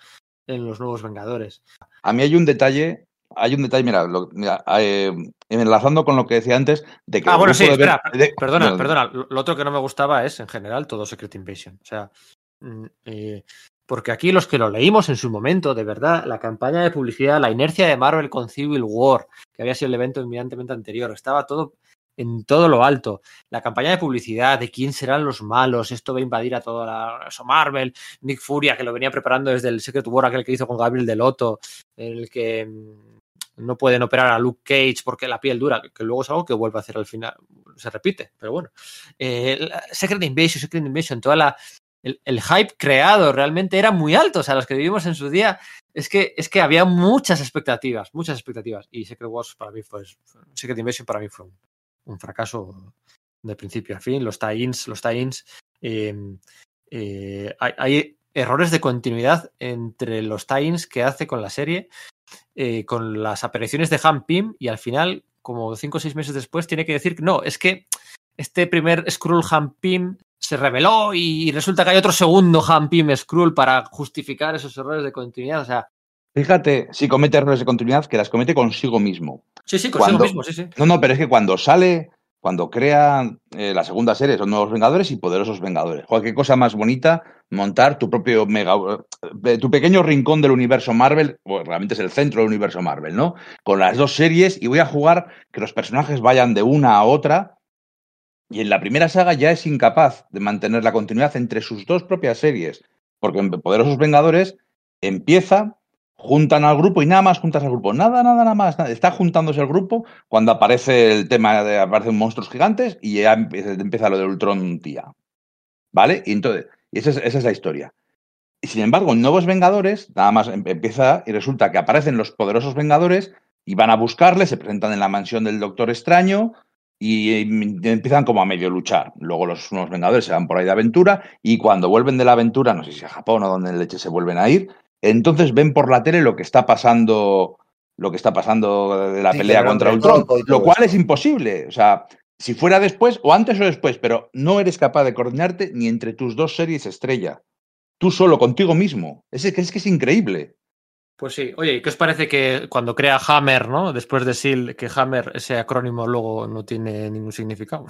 en los nuevos Vengadores. A mí hay un detalle, hay un detalle, mira, lo- mira, eh, enlazando con lo que decía antes, de que Ah, bueno, sí, espera, de- Perdona, no, perdona. Lo otro que no me gustaba es, en general, todo Secret Invasion. O sea, mm, eh, porque aquí los que lo leímos en su momento, de verdad, la campaña de publicidad, la inercia de Marvel con Civil War, que había sido el evento inmediatamente anterior, estaba todo en todo lo alto. La campaña de publicidad de quién serán los malos, esto va a invadir a toda la eso Marvel, Nick Furia, que lo venía preparando desde el Secret War, aquel que hizo con Gabriel Delotto, en el que mm, no pueden operar a Luke Cage porque la piel dura, que, luego es algo que vuelve a hacer al final, se repite, pero bueno. Eh, Secret Invasion, Secret Invasion, toda la el, hype creado realmente era muy alto, o sea, los que vivimos en su día, es que, es que había muchas expectativas, muchas expectativas, y Secret Wars para mí fue, Secret Invasion para mí fue un, fracaso de principio a fin, los tie-ins, los tie-ins, eh, eh, hay, hay errores de continuidad entre los tie-ins que hace con la serie, eh, con las apariciones de Han Pym, y al final, como cinco o seis meses después, tiene que decir que no, es que este primer Skrull Han Pym se reveló y resulta que hay otro segundo Han Pym Skrull para justificar esos errores de continuidad. O sea, Fíjate, si comete errores de continuidad, que las comete consigo mismo. sí, sí, consigo Cuando- mismo, sí, sí. No, no, pero es que cuando sale, cuando crea eh, la segunda serie son Nuevos Vengadores y Poderosos Vengadores. Cualquier cosa más bonita, montar tu propio mega, eh, tu pequeño rincón del universo Marvel, o realmente es el centro del universo Marvel, ¿no? Con las dos series y voy a jugar que los personajes vayan de una a otra. Y en la primera saga ya es incapaz de mantener la continuidad entre sus dos propias series, porque en Poderosos Vengadores empieza juntan al grupo y nada más juntas al grupo. Nada, nada, nada más. Está juntándose el grupo cuando aparece el tema de aparecen monstruos gigantes y ya empieza, lo de Ultron tía. ¿Vale? Y entonces, esa es, esa es la historia. Y sin embargo, en Nuevos Vengadores, nada más em, empieza y resulta que aparecen los poderosos Vengadores y van a buscarle, se presentan en la mansión del Doctor Extraño y empiezan como a medio luchar. Luego los nuevos Vengadores se van por ahí de aventura y cuando vuelven de la aventura, no sé si a Japón o donde leche se vuelven a ir, entonces ven por la tele lo que está pasando, lo que está pasando de la pelea contra Ultron, lo cual es imposible. O sea, si fuera después, o antes o después, pero no eres capaz de coordinarte ni entre tus dos series estrella. Tú solo, contigo mismo. Es que es, que es increíble. Pues sí, oye, qué os parece que cuando crea Hammer, ¿no? Después de SEAL, que Hammer, ese acrónimo luego no tiene ningún significado.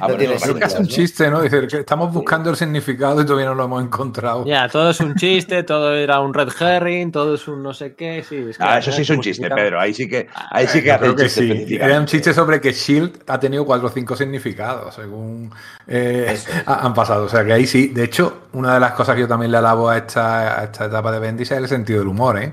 A ver, es un chiste, ¿no? Dice que estamos buscando el significado y todavía no lo hemos encontrado. Ya, todo es un chiste, todo era un red herring, todo es un no sé qué. Sí, ah, eso sí es un chiste, Pedro. Ahí sí que, ahí sí que hace que sí. Era un chiste sobre que Shield ha tenido cuatro o cinco significados, según eh, han pasado. O sea que ahí sí. De hecho, una de las cosas que yo también le alabo a esta, a esta etapa de Bendis es el sentido del humor, ¿eh?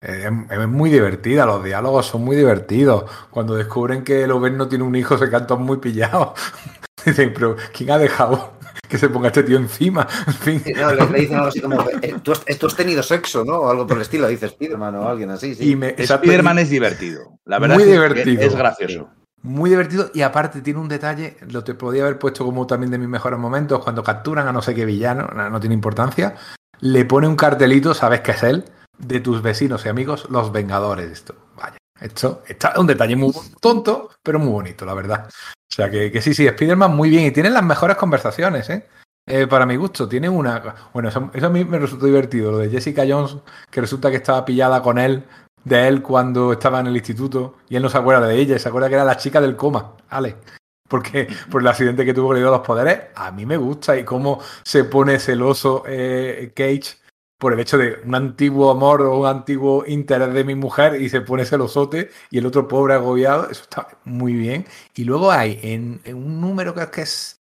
Es, muy divertida, los diálogos son muy divertidos. Cuando descubren que Loven no tiene un hijo, se cantan muy pillados. Dicen, pero ¿quién ha dejado que se ponga este tío encima? En fin. le, dicen algo así como, eh, ¿tú, has, tenido sexo, ¿no? O algo por el estilo, dice Spiderman o alguien así. Sí. Y Spiderman es divertido. La verdad muy es, divertido. es gracioso. Muy divertido y aparte tiene un detalle, lo te podía haber puesto como también de mis mejores momentos, cuando capturan a no sé qué villano, no tiene importancia, le pone un cartelito, sabes que es él, de tus vecinos y amigos, los Vengadores. Esto, vaya, esto está un detalle muy tonto, pero muy bonito, la verdad. O sea que, que sí, sí, Spider-Man muy bien y tienen las mejores conversaciones, ¿eh? ¿eh? para mi gusto, tiene una. Bueno, eso, a mí me resultó divertido. Lo de Jessica Jones, que resulta que estaba pillada con él, de él cuando estaba en el instituto, y él no se acuerda de ella, se acuerda que era la chica del coma, Ale. Porque por el accidente que tuvo que le dio los poderes, a mí me gusta y cómo se pone celoso eh, Cage por el hecho de un antiguo amor o un antiguo interés de mi mujer y se pone celosote y el otro pobre agobiado, eso está muy bien. Y luego hay en, un número que, que, es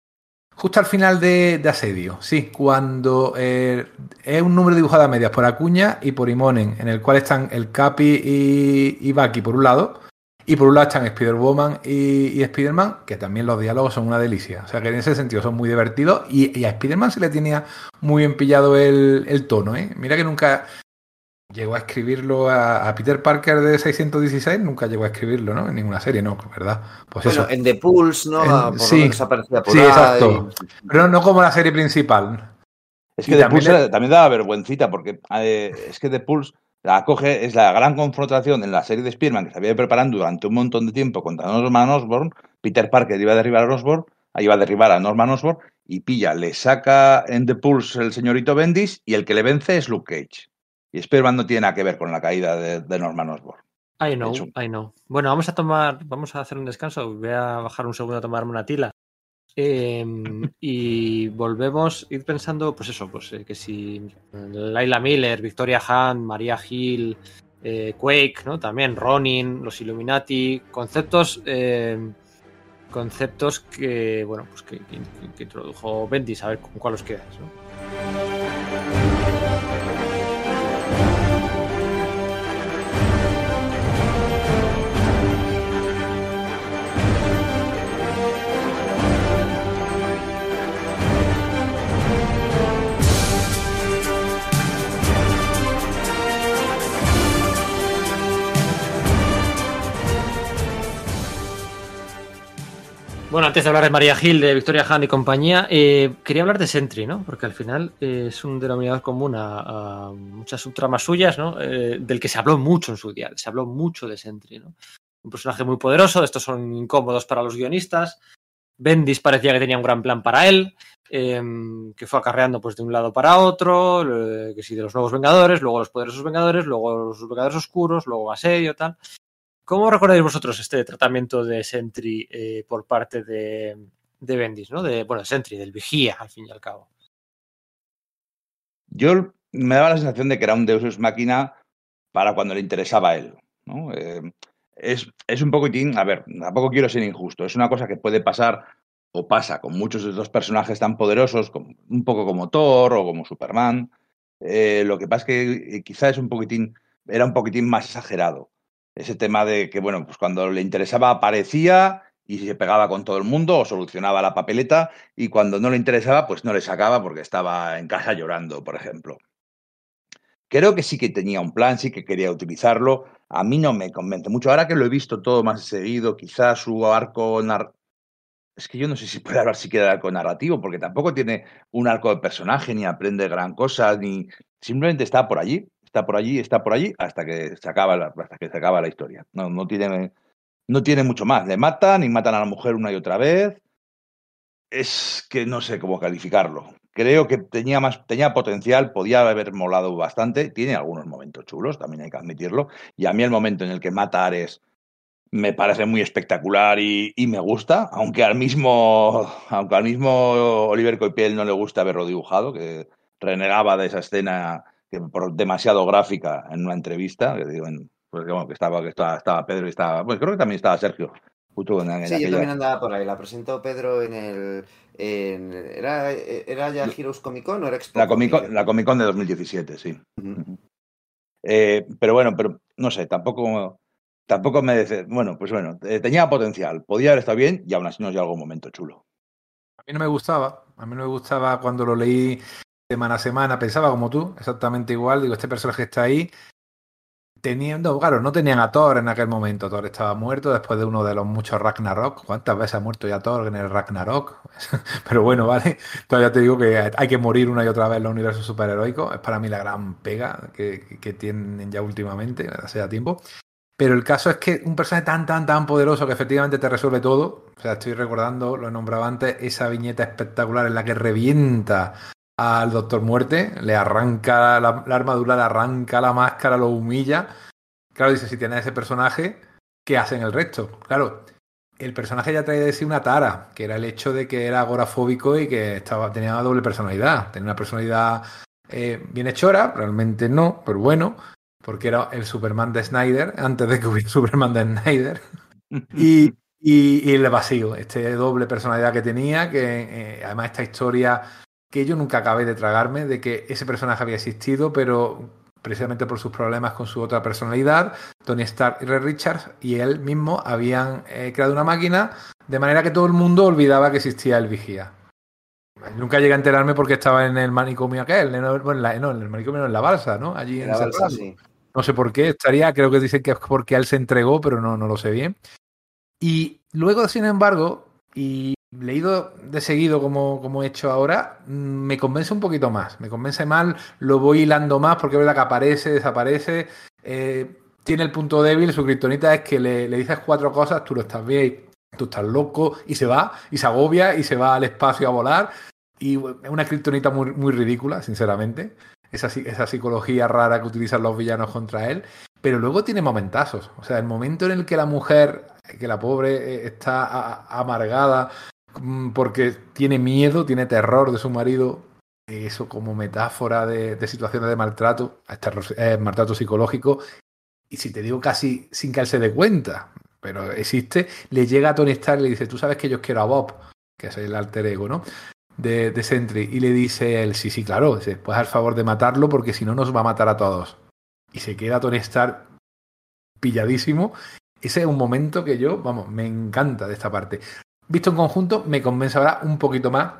justo al final de, Asedio, sí, cuando eh, es un número dibujado a medias por Acuña y por Imonen, en el cual están el Capi y, y Baki por un lado y por un lado están Spider-Woman y, Spider-Man, que también los diálogos son una delicia. O sea que en ese sentido son muy divertidos. Y, a Spider-Man se le tenía muy bien pillado el, tono. ¿eh? Mira que nunca llegó a escribirlo a, Peter Parker de 616, nunca llegó a escribirlo, ¿no? En ninguna serie, ¿no? ¿Verdad? Pues bueno, en The Pulse, ¿no? sí, sí, exacto. Pero no como la serie principal. Es que The Pulse también daba vergüencita, porque eh, es que The Pulse la coge, es la gran confrontación en la serie de Spearman que se había preparando durante un montón de tiempo contra Norman Osborn. Peter Parker iba a derribar a Osborn, iba a derribar a Norman Osborn y pilla, le saca en The Pulse el señorito Bendis y el que le vence es Luke Cage. Y Spearman no tiene nada que ver con la caída de, Norman Osborn. I know, I know. Bueno, vamos a tomar, vamos a hacer un descanso. Voy a bajar un segundo a tomarme una tila. Em, y volvemos, ir pensando, pues eso, pues eh, que si Laila Miller, Victoria Hunt, María Hill, eh, Quake, ¿no? También Ronin, los Illuminati, conceptos, em, conceptos que, bueno, pues que, introdujo Bendis, a ver con cuál os quedáis, ¿no? Bueno, antes de hablar de María Gil, de Victoria Han y compañía, eh, quería hablar de Sentry, ¿no? Porque al final eh, es un denominador común a, muchas subtramas suyas, ¿no? Eh, del que se habló mucho en su día, se habló mucho de Sentry, ¿no? Un personaje muy poderoso, estos son incómodos para los guionistas. Bendis parecía que tenía un gran plan para él, que fue acarreando pues de un lado para otro, que sí, de los nuevos Vengadores, luego los poderosos Vengadores, luego los Vengadores Oscuros, luego Asedio, tal ¿Cómo recordáis vosotros este tratamiento de Sentry eh, por parte de, de Bendis, ¿no? De, bueno, Sentry, del vigía, al fin y al cabo. Yo me daba la sensación de que era un Deus Ex Máquina para cuando le interesaba a él. Eh, es, es, un poquitín, a ver, tampoco quiero ser injusto, es una cosa que puede pasar o pasa con muchos de estos personajes tan poderosos, un poco como Thor o como Superman. Eh, lo que pasa es que quizá es un poquitín, era un poquitín más exagerado. Ese tema de que, bueno, pues cuando le interesaba aparecía y se pegaba con todo el mundo o solucionaba la papeleta y cuando no le interesaba, pues no le sacaba porque estaba en casa llorando, por ejemplo. Creo que sí que tenía un plan, sí que quería utilizarlo. A mí no me convence mucho. Ahora que lo he visto todo más seguido, quizás su arco es que yo no sé si puede hablar siquiera de arco narrativo, porque tampoco tiene un arco de personaje, ni aprende gran cosa, ni simplemente está por allí, está por allí, está por allí, hasta que se acaba la, hasta que se acaba la historia. No, no tiene, no tiene mucho más. Le matan y matan a la mujer una y otra vez. Es que no sé cómo calificarlo. Creo que tenía más, tenía potencial, podía haber molado bastante. Tiene algunos momentos chulos, también hay que admitirlo. Y a mí el momento en el que mata a Ares me parece muy espectacular y, y, me gusta, aunque al mismo, aunque al mismo Oliver Coipel no le gusta verlo dibujado, que renegaba de esa escena que por demasiado gráfica en una entrevista, que digo, en, pues bueno, que estaba, que estaba, estaba Pedro y estaba, pues creo que también estaba Sergio. Justo en, en sí, aquella... yo también andaba por ahí. La presentó Pedro en el. En, ¿era, ¿Era ya Heroes Comic Con o era Expo? La Comic Con, la Comic -Con de 2017, sí. Uh -huh. eh, pero bueno, pero no sé, tampoco tampoco me dice, bueno, pues bueno, eh, tenía potencial, podía haber estado bien y aún así nos dio algún momento chulo. A mí no me gustaba, a mí no me gustaba cuando lo leí semana a semana, pensaba como tú, exactamente igual, digo, este personaje está ahí. Teniendo, claro, no tenían a Thor en aquel momento, Thor estaba muerto después de uno de los muchos Ragnarok. ¿Cuántas veces ha muerto ya Thor en el Ragnarok? Pero bueno, vale, todavía te digo que hay que morir una y otra vez en los universos superheroicos, es para mí la gran pega que, que tienen ya últimamente, hace ya tiempo. Pero el caso es que un personaje tan, tan, tan poderoso que efectivamente te resuelve todo. O sea, estoy recordando, lo he nombrado antes, esa viñeta espectacular en la que revienta al Doctor Muerte, le arranca la, la armadura, le arranca la máscara, lo humilla. Claro, dice, si tienes ese personaje, ¿qué hacen el resto? Claro, el personaje ya traía de sí una tara, que era el hecho de que era agorafóbico y que estaba, tenía una doble personalidad. Tenía una personalidad eh, bien hechora, realmente no, pero bueno porque era el Superman de Snyder, antes de que hubiera Superman de Snyder. y, y, y, el vacío, este doble personalidad que tenía, que eh, además esta historia que yo nunca acabé de tragarme, de que ese personaje había existido, pero precisamente por sus problemas con su otra personalidad, Tony Stark y Red Richards y él mismo habían eh, creado una máquina de manera que todo el mundo olvidaba que existía el vigía. Nunca llegué a enterarme porque estaba en el manicomio aquel, en, bueno, en, la, no, en el manicomio, en la balsa, ¿no? Allí en, en la balsa, sí. No sé por qué, estaría, creo que dicen que es porque él se entregó, pero no, no lo sé bien. Y luego, sin embargo, y leído de seguido como, como he hecho ahora, me convence un poquito más. Me convence mal, lo voy hilando más porque es verdad que aparece, desaparece. Eh, tiene el punto débil, su criptonita es que le, dices cuatro cosas, tú lo estás bien, tú estás loco, y se va, y se agobia, y se va al espacio a volar. Y es una criptonita muy, muy ridícula, sinceramente esa, esa psicología rara que utilizan los villanos contra él, pero luego tiene momentazos. O sea, el momento en el que la mujer, que la pobre está amargada mm, porque tiene miedo, tiene terror de su marido, eso como metáfora de, situaciones de maltrato, eh, maltrato psicológico, y si te digo casi sin que él se dé cuenta, pero existe, le llega a Tony Stark y le dice, tú sabes que yo quiero a Bob, que es el alter ego, ¿no? de, de Sentry y le dice él, sí, sí, claro, pues al favor de matarlo porque si no nos va a matar a todos. Y se queda Tony Stark pilladísimo. Ese es un momento que yo, vamos, me encanta de esta parte. Visto en conjunto, me convence ahora un poquito más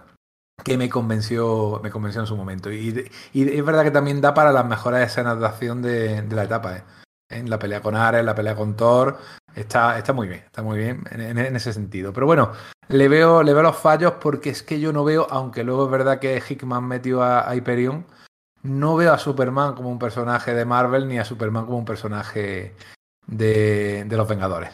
que me convenció, me convenció en su momento. Y, es verdad que también da para las mejores escenas de acción de, de la etapa. ¿eh? En la pelea con Ares, la pelea con Thor, está, está muy bien, está muy bien en, ese sentido. Pero bueno, le veo, le veo los fallos porque es que yo no veo, aunque luego es verdad que Hickman metió a, Hyperion, no veo a Superman como un personaje de Marvel ni a Superman como un personaje de los Vengadores.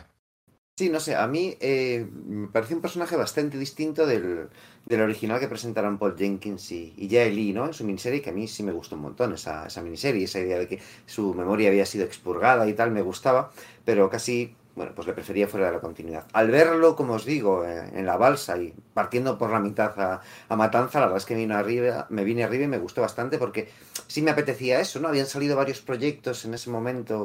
Sí, no sé, a mí eh, me parece un personaje bastante distinto del, del, original que presentaron Paul Jenkins y, y Lee, ¿no? En su miniserie, que a mí sí me gustó un montón esa, esa miniserie, esa idea de que su memoria había sido expurgada y tal, me gustaba, pero casi bueno, pues le prefería fuera de la continuidad. Al verlo, como os digo, eh, en la balsa y partiendo por la mitad a, a Matanza, la verdad es que vino arriba, me vine arriba y me gustó bastante porque sí me apetecía eso, ¿no? Habían salido varios proyectos en ese momento,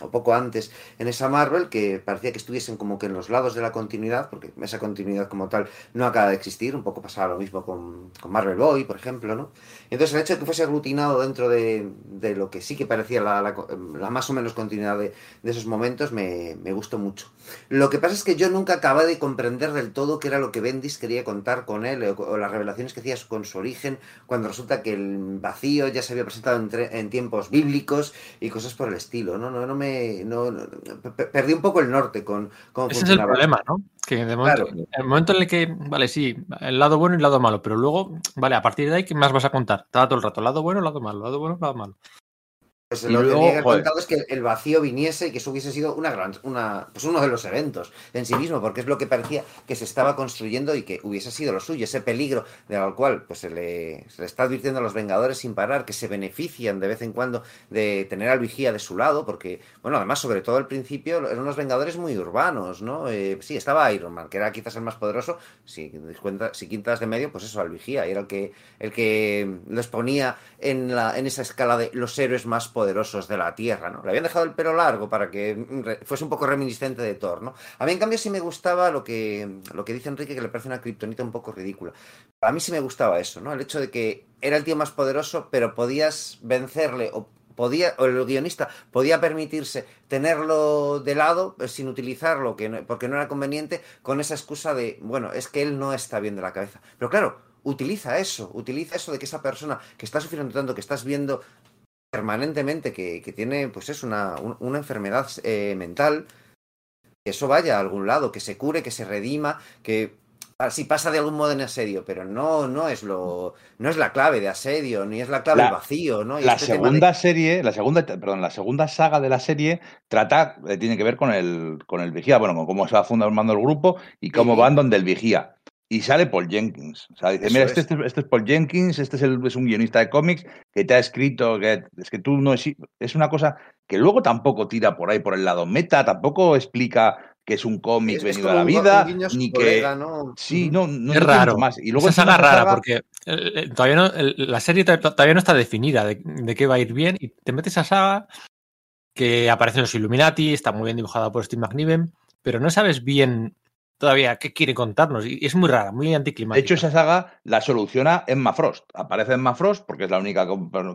o, poco antes, en esa Marvel, que parecía que estuviesen como que en los lados de la continuidad, porque esa continuidad como tal no acaba de existir, un poco pasaba lo mismo con, con Marvel Boy, por ejemplo, ¿no? Entonces el hecho de que fuese aglutinado dentro de, de lo que sí que parecía la, la, la más o menos continuidad de, de esos momentos me, me gustó mucho. Lo que pasa es que yo nunca acabé de comprender del todo qué era lo que Bendis quería contar con él o, o las revelaciones que hacía con su origen, cuando resulta que el vacío ya se había presentado en, en tiempos bíblicos y cosas por el estilo, ¿no? No, no me. No, no, perdí un poco el norte con cómo Ese funcionaba. es el problema, ¿no? Que de momento, claro. el momento en el que, vale, sí, el lado bueno y el lado malo, pero luego, vale, a partir de ahí, ¿qué más vas a contar? Todo el rato, lado bueno, lado malo, lado bueno, lado malo. Pues lo que tenía contado es que el vacío viniese y que eso hubiese sido una gran, una, pues uno de los eventos en sí mismo, porque es lo que parecía que se estaba construyendo y que hubiese sido lo suyo, ese peligro del cual pues se le, se le está advirtiendo a los Vengadores sin parar, que se benefician de vez en cuando de tener al vigía de su lado, porque, bueno, además, sobre todo al principio, eran unos Vengadores muy urbanos, ¿no? Eh, sí, estaba Iron Man, que era quizás el más poderoso, si, cuenta, si quintas de medio, pues eso, al vigía, era el que, el que los ponía en, la, en esa escala de los héroes más poderosos de la Tierra, ¿no? Le habían dejado el pelo largo para que fuese un poco reminiscente de Thor, ¿no? A mí, en cambio, sí me gustaba lo que, lo que dice Enrique, que le parece una kriptonita un poco ridícula. A mí sí me gustaba eso, ¿no? El hecho de que era el tío más poderoso, pero podías vencerle o podía, o el guionista podía permitirse tenerlo de lado eh, sin utilizarlo, que no, porque no era conveniente, con esa excusa de, bueno, es que él no está bien de la cabeza. Pero claro, utiliza eso, utiliza eso de que esa persona que está sufriendo tanto, que estás viendo permanentemente que, que tiene, pues es una, una enfermedad eh, mental, que eso vaya a algún lado, que se cure, que se redima, que si pasa de algún modo en asedio, pero no, no es lo, no es la clave de asedio, ni es la clave la, del vacío, ¿no? Y la este segunda de... serie, la segunda, perdón, la segunda saga de la serie trata, eh, tiene que ver con el, con el vigía, bueno, con cómo se va fundando el grupo y cómo sí. van donde el vigía. Y sale Paul Jenkins. O sea, dice, Eso mira, este, es. Este, este, es Paul Jenkins, este es, el, es un guionista de cómics que te ha escrito, que es que tú no es, es una cosa que luego tampoco tira por ahí por el lado meta, tampoco explica que es un cómic Es- es venido a la un- vida, ni que... colega, ¿no? Sí, no, no es no raro. más. Y luego esa encima saga rara, saga- porque eh, eh, todavía no, el- la serie to- todavía no está definida de, de qué va a ir bien y te metes a saga que aparecen los Illuminati, está muy bien dibujada por Steve McNiven, pero no sabes bien todavía qué quiere contarnos y es muy rara, muy De anticlimática. hecho, esa saga la soluciona Emma Frost. Aparece Emma Frost porque es la única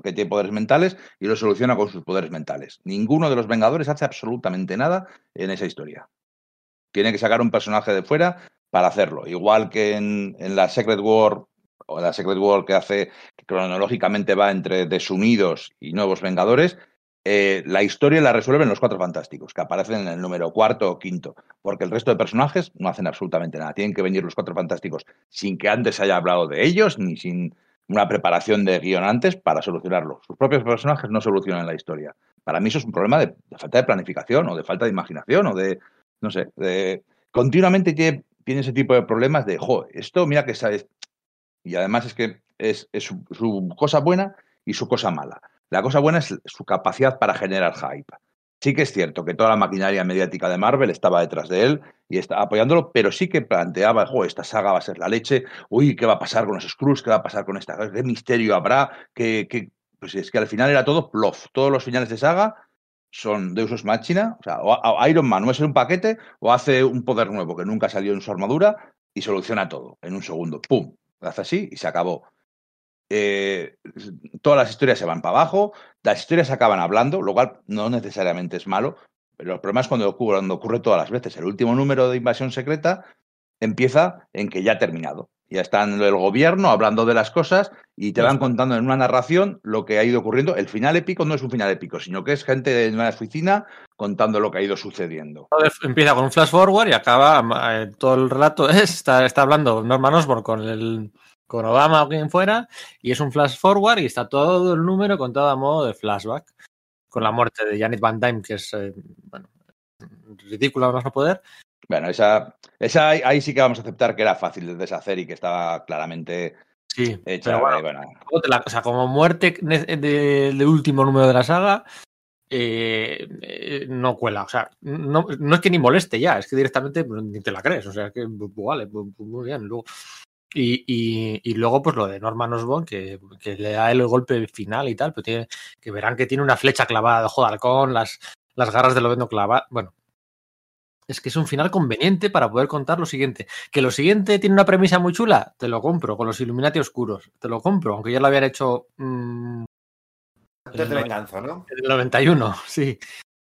que tiene poderes mentales y lo soluciona con sus poderes mentales. Ninguno de los Vengadores hace absolutamente nada en esa historia. Tiene que sacar un personaje de fuera para hacerlo. Igual que en, en la Secret War, o la Secret War que hace, que cronológicamente va entre Desunidos y Nuevos Vengadores, eh, la historia la resuelven los Cuatro Fantásticos, que aparecen en el número cuarto o quinto, porque el resto de personajes no hacen absolutamente nada. Tienen que venir los Cuatro Fantásticos sin que antes haya hablado de ellos, ni sin una preparación de guion antes para solucionarlo. Sus propios personajes no solucionan la historia. Para mí eso es un problema de, falta de planificación o de falta de imaginación o de, no sé, de... Continuamente tiene, ese tipo de problemas de, jo, esto mira que sabes... Y además es que es, su cosa buena y su cosa mala. La cosa buena es su capacidad para generar hype. Sí que es cierto que toda la maquinaria mediática de Marvel estaba detrás de él y está apoyándolo, pero sí que planteaba, esta saga va a ser la leche, uy, ¿qué va a pasar con los Skrulls? ¿Qué va a pasar con esta? ¿Qué misterio habrá? ¿Qué? Pues es que al final era todo plof. Todos los finales de saga son Deus Ex Machina, o sea, o Iron Man no es un paquete o hace un poder nuevo que nunca salió en su armadura y soluciona todo en un segundo. ¡Pum! Lo hace así y se acabó. Eh, todas las historias se van para abajo, las historias acaban hablando, lo cual no necesariamente es malo, pero el problema es cuando ocurre, cuando ocurre todas las veces. El último número de Invasión Secreta empieza en que ya ha terminado. Ya están el gobierno hablando de las cosas y te van contando en una narración lo que ha ido ocurriendo. El final épico no es un final épico, sino que es gente en una oficina contando lo que ha ido sucediendo. Empieza con un flash forward y acaba eh, todo el relato. Está, está hablando Norman Osborn con el con Obama o quien fuera, y es un flash forward y está todo el número contado a modo de flashback, con la muerte de Janet Van Dyne, que es eh, bueno, ridícula, vamos a poder. Bueno, esa, esa ahí sí que vamos a aceptar que era fácil de deshacer y que estaba claramente sí, hecha. Pero bueno, bueno. O sea, como muerte del de, último número de la saga, eh, eh, no cuela. O sea, no, no, es que ni moleste ya, es que directamente pues, ni te la crees. O sea, que pues, vale, pues, muy bien. Luego, y, y, y, luego, pues lo de Norman Osborn, que, que, le da el golpe final y tal, pero tiene, que verán que tiene una flecha clavada de ojo de halcón, las, las garras de Lobezno clavadas. Bueno, es que es un final conveniente para poder contar lo siguiente. Que lo siguiente tiene una premisa muy chula, te lo compro, con los Illuminati oscuros, te lo compro, aunque ya lo habían hecho. Mmm, Antes de venganza, ¿no? En el 91, sí.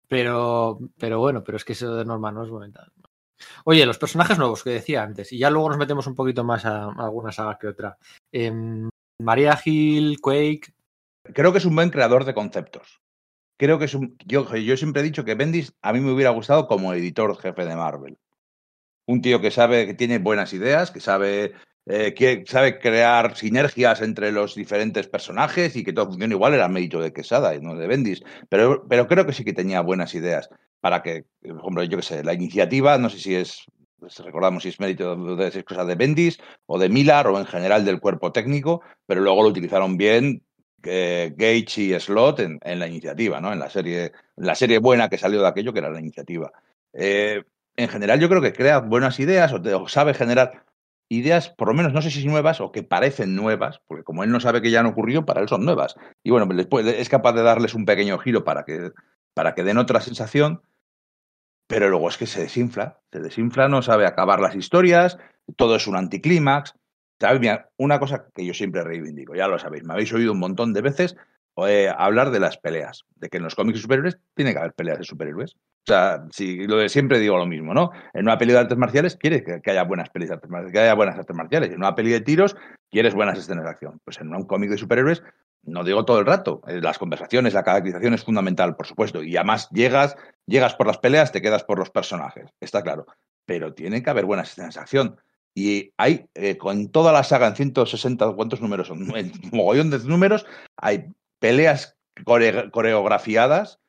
Pero, pero bueno, pero es que eso de Norman Osborn y tal. Oye, los personajes nuevos que decía antes, y ya luego nos metemos un poquito más a, a alguna saga que otra. Eh, María Hill, Quake. Creo que es un buen creador de conceptos. Creo que es un. Yo, yo siempre he dicho que Bendis a mí me hubiera gustado como editor jefe de Marvel. Un tío que sabe que tiene buenas ideas, que sabe, eh, que sabe crear sinergias entre los diferentes personajes y que todo funcione igual era mérito de Quesada y no de Bendis. Pero, pero creo que sí que tenía buenas ideas para que, por ejemplo, yo qué sé, la iniciativa, no sé si es, recordamos si es mérito de, de cosas de Bendis o de Millar o en general del cuerpo técnico, pero luego lo utilizaron bien eh, Gage y Slot en, la iniciativa, ¿no? En la serie, en la serie buena que salió de aquello, que era la iniciativa. Eh, en general, yo creo que crea buenas ideas o, o, sabe generar ideas, por lo menos no sé si nuevas o que parecen nuevas, porque como él no sabe que ya han ocurrido, para él son nuevas. Y bueno, después es capaz de darles un pequeño giro para que, para que den otra sensación pero luego es que se desinfla, se desinfla, no sabe acabar las historias, todo es un anticlímax. ¿Sabes? Una cosa que yo siempre reivindico, ya lo sabéis, me habéis oído un montón de veces eh, hablar de las peleas, de que en los cómics de superhéroes tiene que haber peleas de superhéroes. O sea, si lo de siempre digo lo mismo, ¿no? En una peli de artes marciales quieres que, que haya buenas pelis de artes marciales, que haya buenas artes marciales. En una peli de tiros quieres buenas escenas de acción. Pues en un cómic de superhéroes no digo todo el rato, eh, las conversaciones, la caracterización es fundamental, por supuesto, y además llegas, llegas por las peleas, te quedas por los personajes, está claro, pero tiene que haber buenas escenas acción. Y hay, eh, con toda la saga en 160, ¿cuántos números son? En mogollón de números, hay peleas core coreografiadas,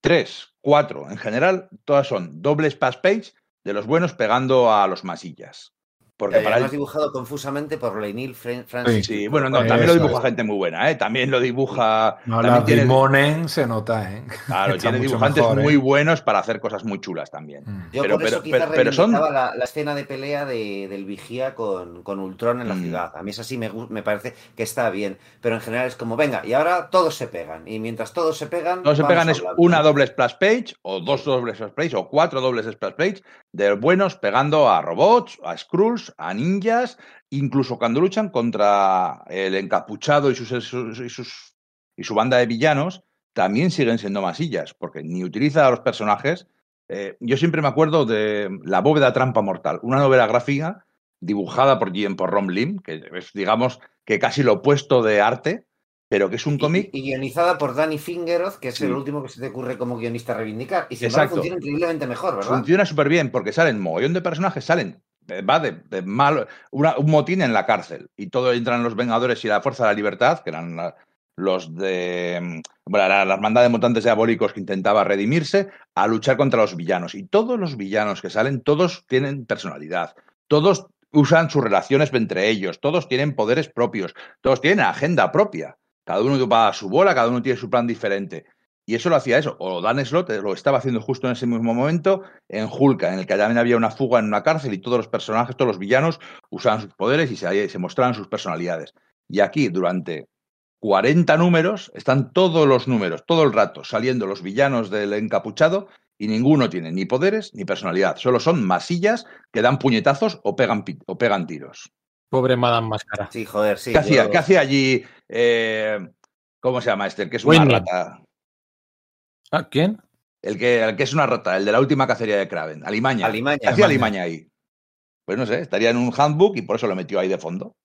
tres, cuatro, en general, todas son dobles pass page de los buenos pegando a los masillas. Porque para él... dibujado confusamente por Leinil Francis. Sí, sí bueno, no, también lo dibuja es. gente muy buena, ¿eh? También lo dibuja. No, la tiene... Monen se nota, ¿eh? Claro, tiene dibujantes mejor, muy ¿eh? buenos para hacer cosas muy chulas también. Mm. Yo pero, por eso pero, pero, pero son. La, la, escena de pelea de, del vigía con, con Ultron en la mm. ciudad. A mí es así, me, me parece que está bien. Pero en general es como, venga, y ahora todos se pegan. Y mientras todos se pegan. Todos se pegan es una doble splash page, o dos dobles splash page, o cuatro dobles splash page de buenos pegando a robots, a Skrulls, a ninjas, incluso cuando luchan contra el encapuchado y, sus, y, sus, y su banda de villanos, también siguen siendo masillas, porque ni utiliza a los personajes. Eh, yo siempre me acuerdo de La bóveda trampa mortal, una novela gráfica dibujada por, por Rom Lim, que es, digamos, que casi lo opuesto de arte, pero que es un cómic. Y, y, guionizada por Danny Fingeroth, que es sí. el último que se te ocurre como guionista reivindicar. Y sin embargo funciona increíblemente mejor, ¿verdad? Funciona súper bien, porque salen mogollón de personajes, salen. Va de, de una, un motín en la cárcel y todo entran los Vengadores y la Fuerza de la Libertad, que eran los de bueno, la, la hermandad de mutantes diabólicos que intentaba redimirse, a luchar contra los villanos. Y todos los villanos que salen, todos tienen personalidad, todos usan sus relaciones entre ellos, todos tienen poderes propios, todos tienen agenda propia. Cada uno va a su bola, cada uno tiene su plan diferente. Y eso lo hacía eso. O Dan Slott lo estaba haciendo justo en ese mismo momento en Hulka, en el que también había una fuga en una cárcel y todos los personajes, todos los villanos usaban sus poderes y se, se mostraban sus personalidades. Y aquí, durante 40 números, están todos los números, todo el rato, saliendo los villanos del encapuchado y ninguno tiene ni poderes ni personalidad. Solo son masillas que dan puñetazos o pegan, o pegan tiros. Pobre Madame Máscara. Sí, joder, sí. ¿Qué, yo... hacía, ¿Qué hacía allí? Eh, ¿Cómo se llama este? Que es una rata. ¿Ah, ¿Quién? El que, el que es una rata, el de la última cacería de Kraven. Alimaña. Alimaña. ¿Qué hacía Alimaña ahí? Pues no sé, estaría en un handbook y por eso lo metió ahí de fondo.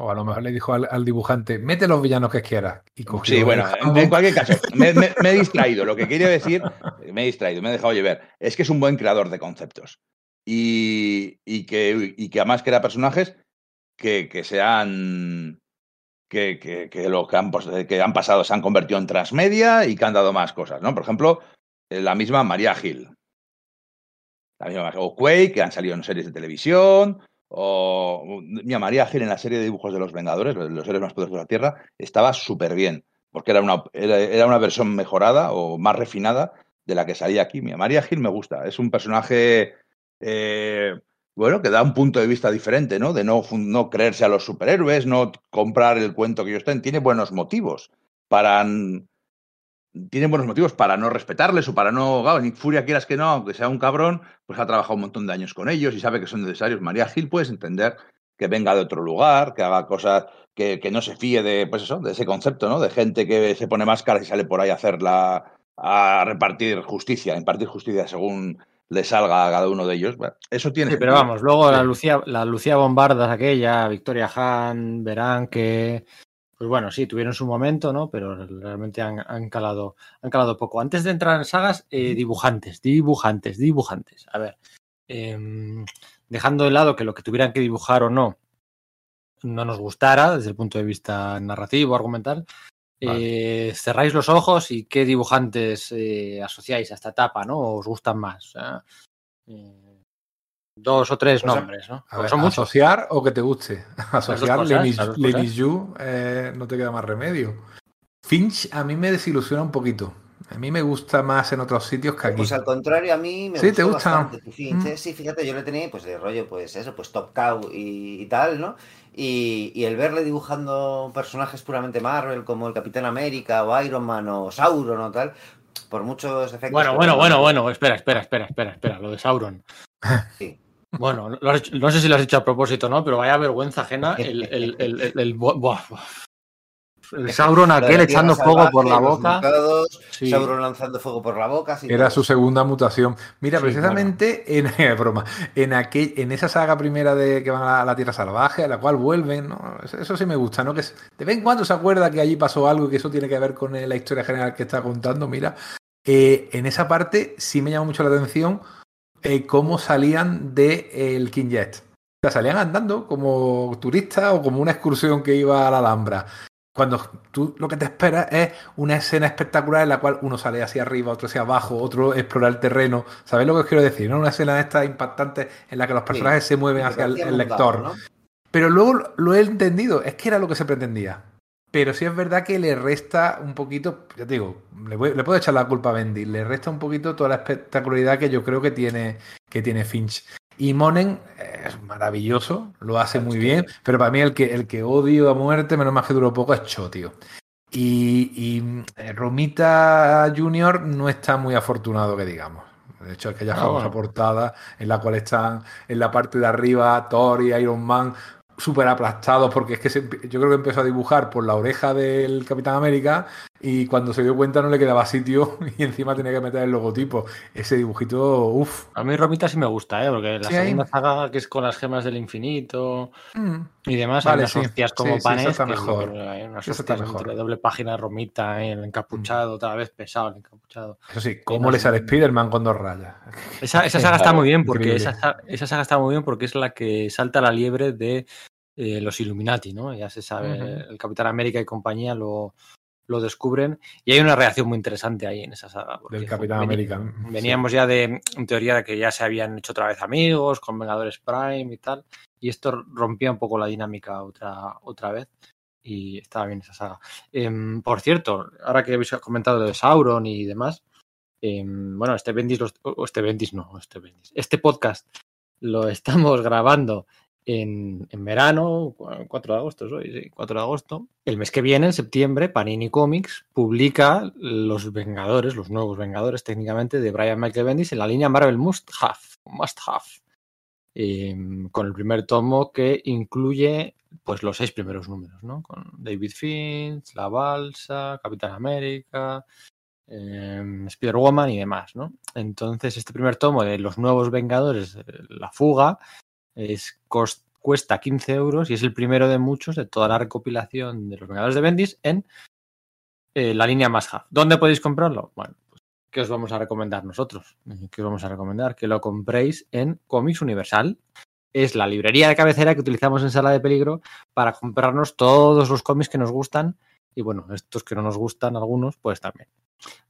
O a lo mejor le dijo al, al dibujante, mete los villanos que quieras. Y sí, bueno, en, cualquier caso, me, me, me, he distraído. Lo que quería decir, me he distraído, me he dejado llevar. Es que es un buen creador de conceptos. Y, y, que, y que además crea personajes que, que sean. Que, que, lo que han, que han pasado se han convertido en transmedia y que han dado más cosas, ¿no? Por ejemplo, la misma María Gil. La misma, o Quake, que han salido en series de televisión, o mira, María Gil en la serie de dibujos de los Vengadores, los seres más poderosos de la Tierra, estaba súper bien, porque era una, era, era una versión mejorada o más refinada de la que salía aquí. Mira, María Gil me gusta, es un personaje, eh, bueno, que da un punto de vista diferente, ¿no? De no, no creerse a los superhéroes, no comprar el cuento que ellos estén, tiene buenos motivos para... Tiene buenos motivos para no respetarles o para no. Claro, Furia, quieras que no, aunque sea un cabrón, pues ha trabajado un montón de años con ellos y sabe que son necesarios. María Gil, puedes entender que venga de otro lugar, que haga cosas, que, que, no se fíe de, pues eso, de ese concepto, ¿no? De gente que se pone máscara y sale por ahí a hacer la, a repartir justicia, impartir justicia según le salga a cada uno de ellos. Bueno, eso tiene. Sí, pero vamos, luego la Lucía, la Lucía Bombardas, aquella, Victoria Han, verán que. Pues bueno, sí, tuvieron su momento, ¿no? Pero realmente han, han calado, han calado poco. Antes de entrar en sagas, eh, dibujantes, dibujantes, dibujantes. A ver. Eh, dejando de lado que lo que tuvieran que dibujar o no no nos gustara desde el punto de vista narrativo, argumental, vale. eh, cerráis los ojos y qué dibujantes eh, asociáis a esta etapa, ¿no? ¿Os gustan más? Eh, dos o tres Pues a- nombres, ¿no? Ver, son muchos. asociar o que te guste. Asociar. Lenis Yu, eh, no te queda más remedio. Finch a mí me desilusiona un poquito. A mí me gusta más en otros sitios que aquí. Pues al contrario, a mí me Sí, ¿te gusta? bastante tu Finch, Mm. ¿eh? Sí, fíjate, yo le tenía pues de rollo, pues eso, pues Top Cow y, y tal, ¿no? Y, y el verle dibujando personajes puramente Marvel, como el Capitán América o Iron Man o Sauron o tal, por muchos efectos. Bueno, bueno, bueno, bueno, espera, espera, espera, espera, espera, lo de Sauron. Sí. Bueno, lo has no sé si lo has hecho a propósito, ¿no? Pero vaya vergüenza ajena el, el, el, el, el- buah, buah. El Sauron de aquel echando fuego por la boca. Sí. Sauron lanzando fuego por la boca. Era todo su segunda mutación. Mira, Sí, precisamente en broma, en aquel, en esa saga primera de que van a la, Tierra Salvaje, a la cual vuelven, ¿no? Eso, sí me gusta, ¿no? Que de vez en cuando se acuerda que allí pasó algo y que eso tiene que ver con eh, la historia general que está contando. Mira, eh, en esa parte sí me llama mucho la atención eh, cómo salían del King Jet. O sea, salían andando como turistas o como una excursión que iba a la Alhambra. Cuando tú lo que te esperas es una escena espectacular en la cual uno sale hacia arriba, otro hacia abajo, otro explora el terreno. ¿Sabéis lo que os quiero decir? ¿no? Una escena de estas impactantes en la que los personajes se mueven hacia el, lector. ¿no? Pero luego lo- lo he entendido, es que era lo que se pretendía. Pero sí es verdad que le resta un poquito, ya te digo, le, voy- le puedo echar la culpa a Bendy, le resta un poquito toda la espectacularidad que yo creo que tiene, que tiene Finch. Y Monen es maravilloso, lo hace muy bien, pero para mí el que, el que odio a muerte, menos mal que duró poco, es Cho, tío. Y, y eh, Romita Junior no está muy afortunado, que digamos. De hecho, aquella Ah, famosa bueno. portada en la cual están en la parte de arriba Thor y Iron Man súper aplastados porque es que se- yo creo que empezó a dibujar por la oreja del Capitán América y cuando se dio cuenta no le quedaba sitio y encima tenía que meter el logotipo. Ese dibujito, uff. A mí Romita sí me gusta, ¿eh? Porque la Sí, segunda saga, que es con las gemas del infinito Mm. y demás, Vale, hay unas sí. hostias como Sí, panes. está mejor. que hay unas está hostias mejor. entre doble página Romita, ¿eh? el encapuchado, otra vez pesado el encapuchado. Eso sí, ¿cómo le sale Spider-Man con dos rayas? Esa, esa saga está muy bien porque esa, sa- esa saga está muy bien porque es la que salta la liebre de eh, los Illuminati, ¿no? Ya se sabe, el Capitán América y compañía lo, lo descubren y hay una reacción muy interesante ahí en esa saga. Del Capitán América. Veníamos ya de, en teoría, de que ya se habían hecho otra vez amigos con Vengadores Prime y tal, y esto rompía un poco la dinámica otra, otra vez. Y estaba bien esa saga. Em, por cierto, ahora que habéis comentado lo de Sauron y demás, em, bueno, este Bendis, los- este Bendis no, este Bendis, este podcast lo estamos grabando en, verano, 4 de agosto es hoy, sí, 4 de agosto. El mes que viene, en septiembre, Panini Comics publica Los Vengadores, los nuevos Vengadores técnicamente, de Brian Michael Bendis en la línea Marvel Must Have, Must Have eh, con el primer tomo que incluye pues los seis primeros números, ¿no? Con David Finch, La Balsa, Capitán América, eh, Spider-Woman y demás, ¿no? Entonces, este primer tomo de los nuevos Vengadores, eh, La Fuga, es, cuesta 15 euros y es el primero de muchos de toda la recopilación de los Vengadores de Bendis en eh, la línea más Have. ¿Dónde podéis comprarlo? Bueno, pues, ¿qué os vamos a recomendar nosotros? ¿Qué os vamos a recomendar? Que lo compréis en Comics Universal. Es la librería de cabecera que utilizamos en Sala de Peligro para comprarnos todos los cómics que nos gustan y bueno, estos que no nos gustan algunos, pues también.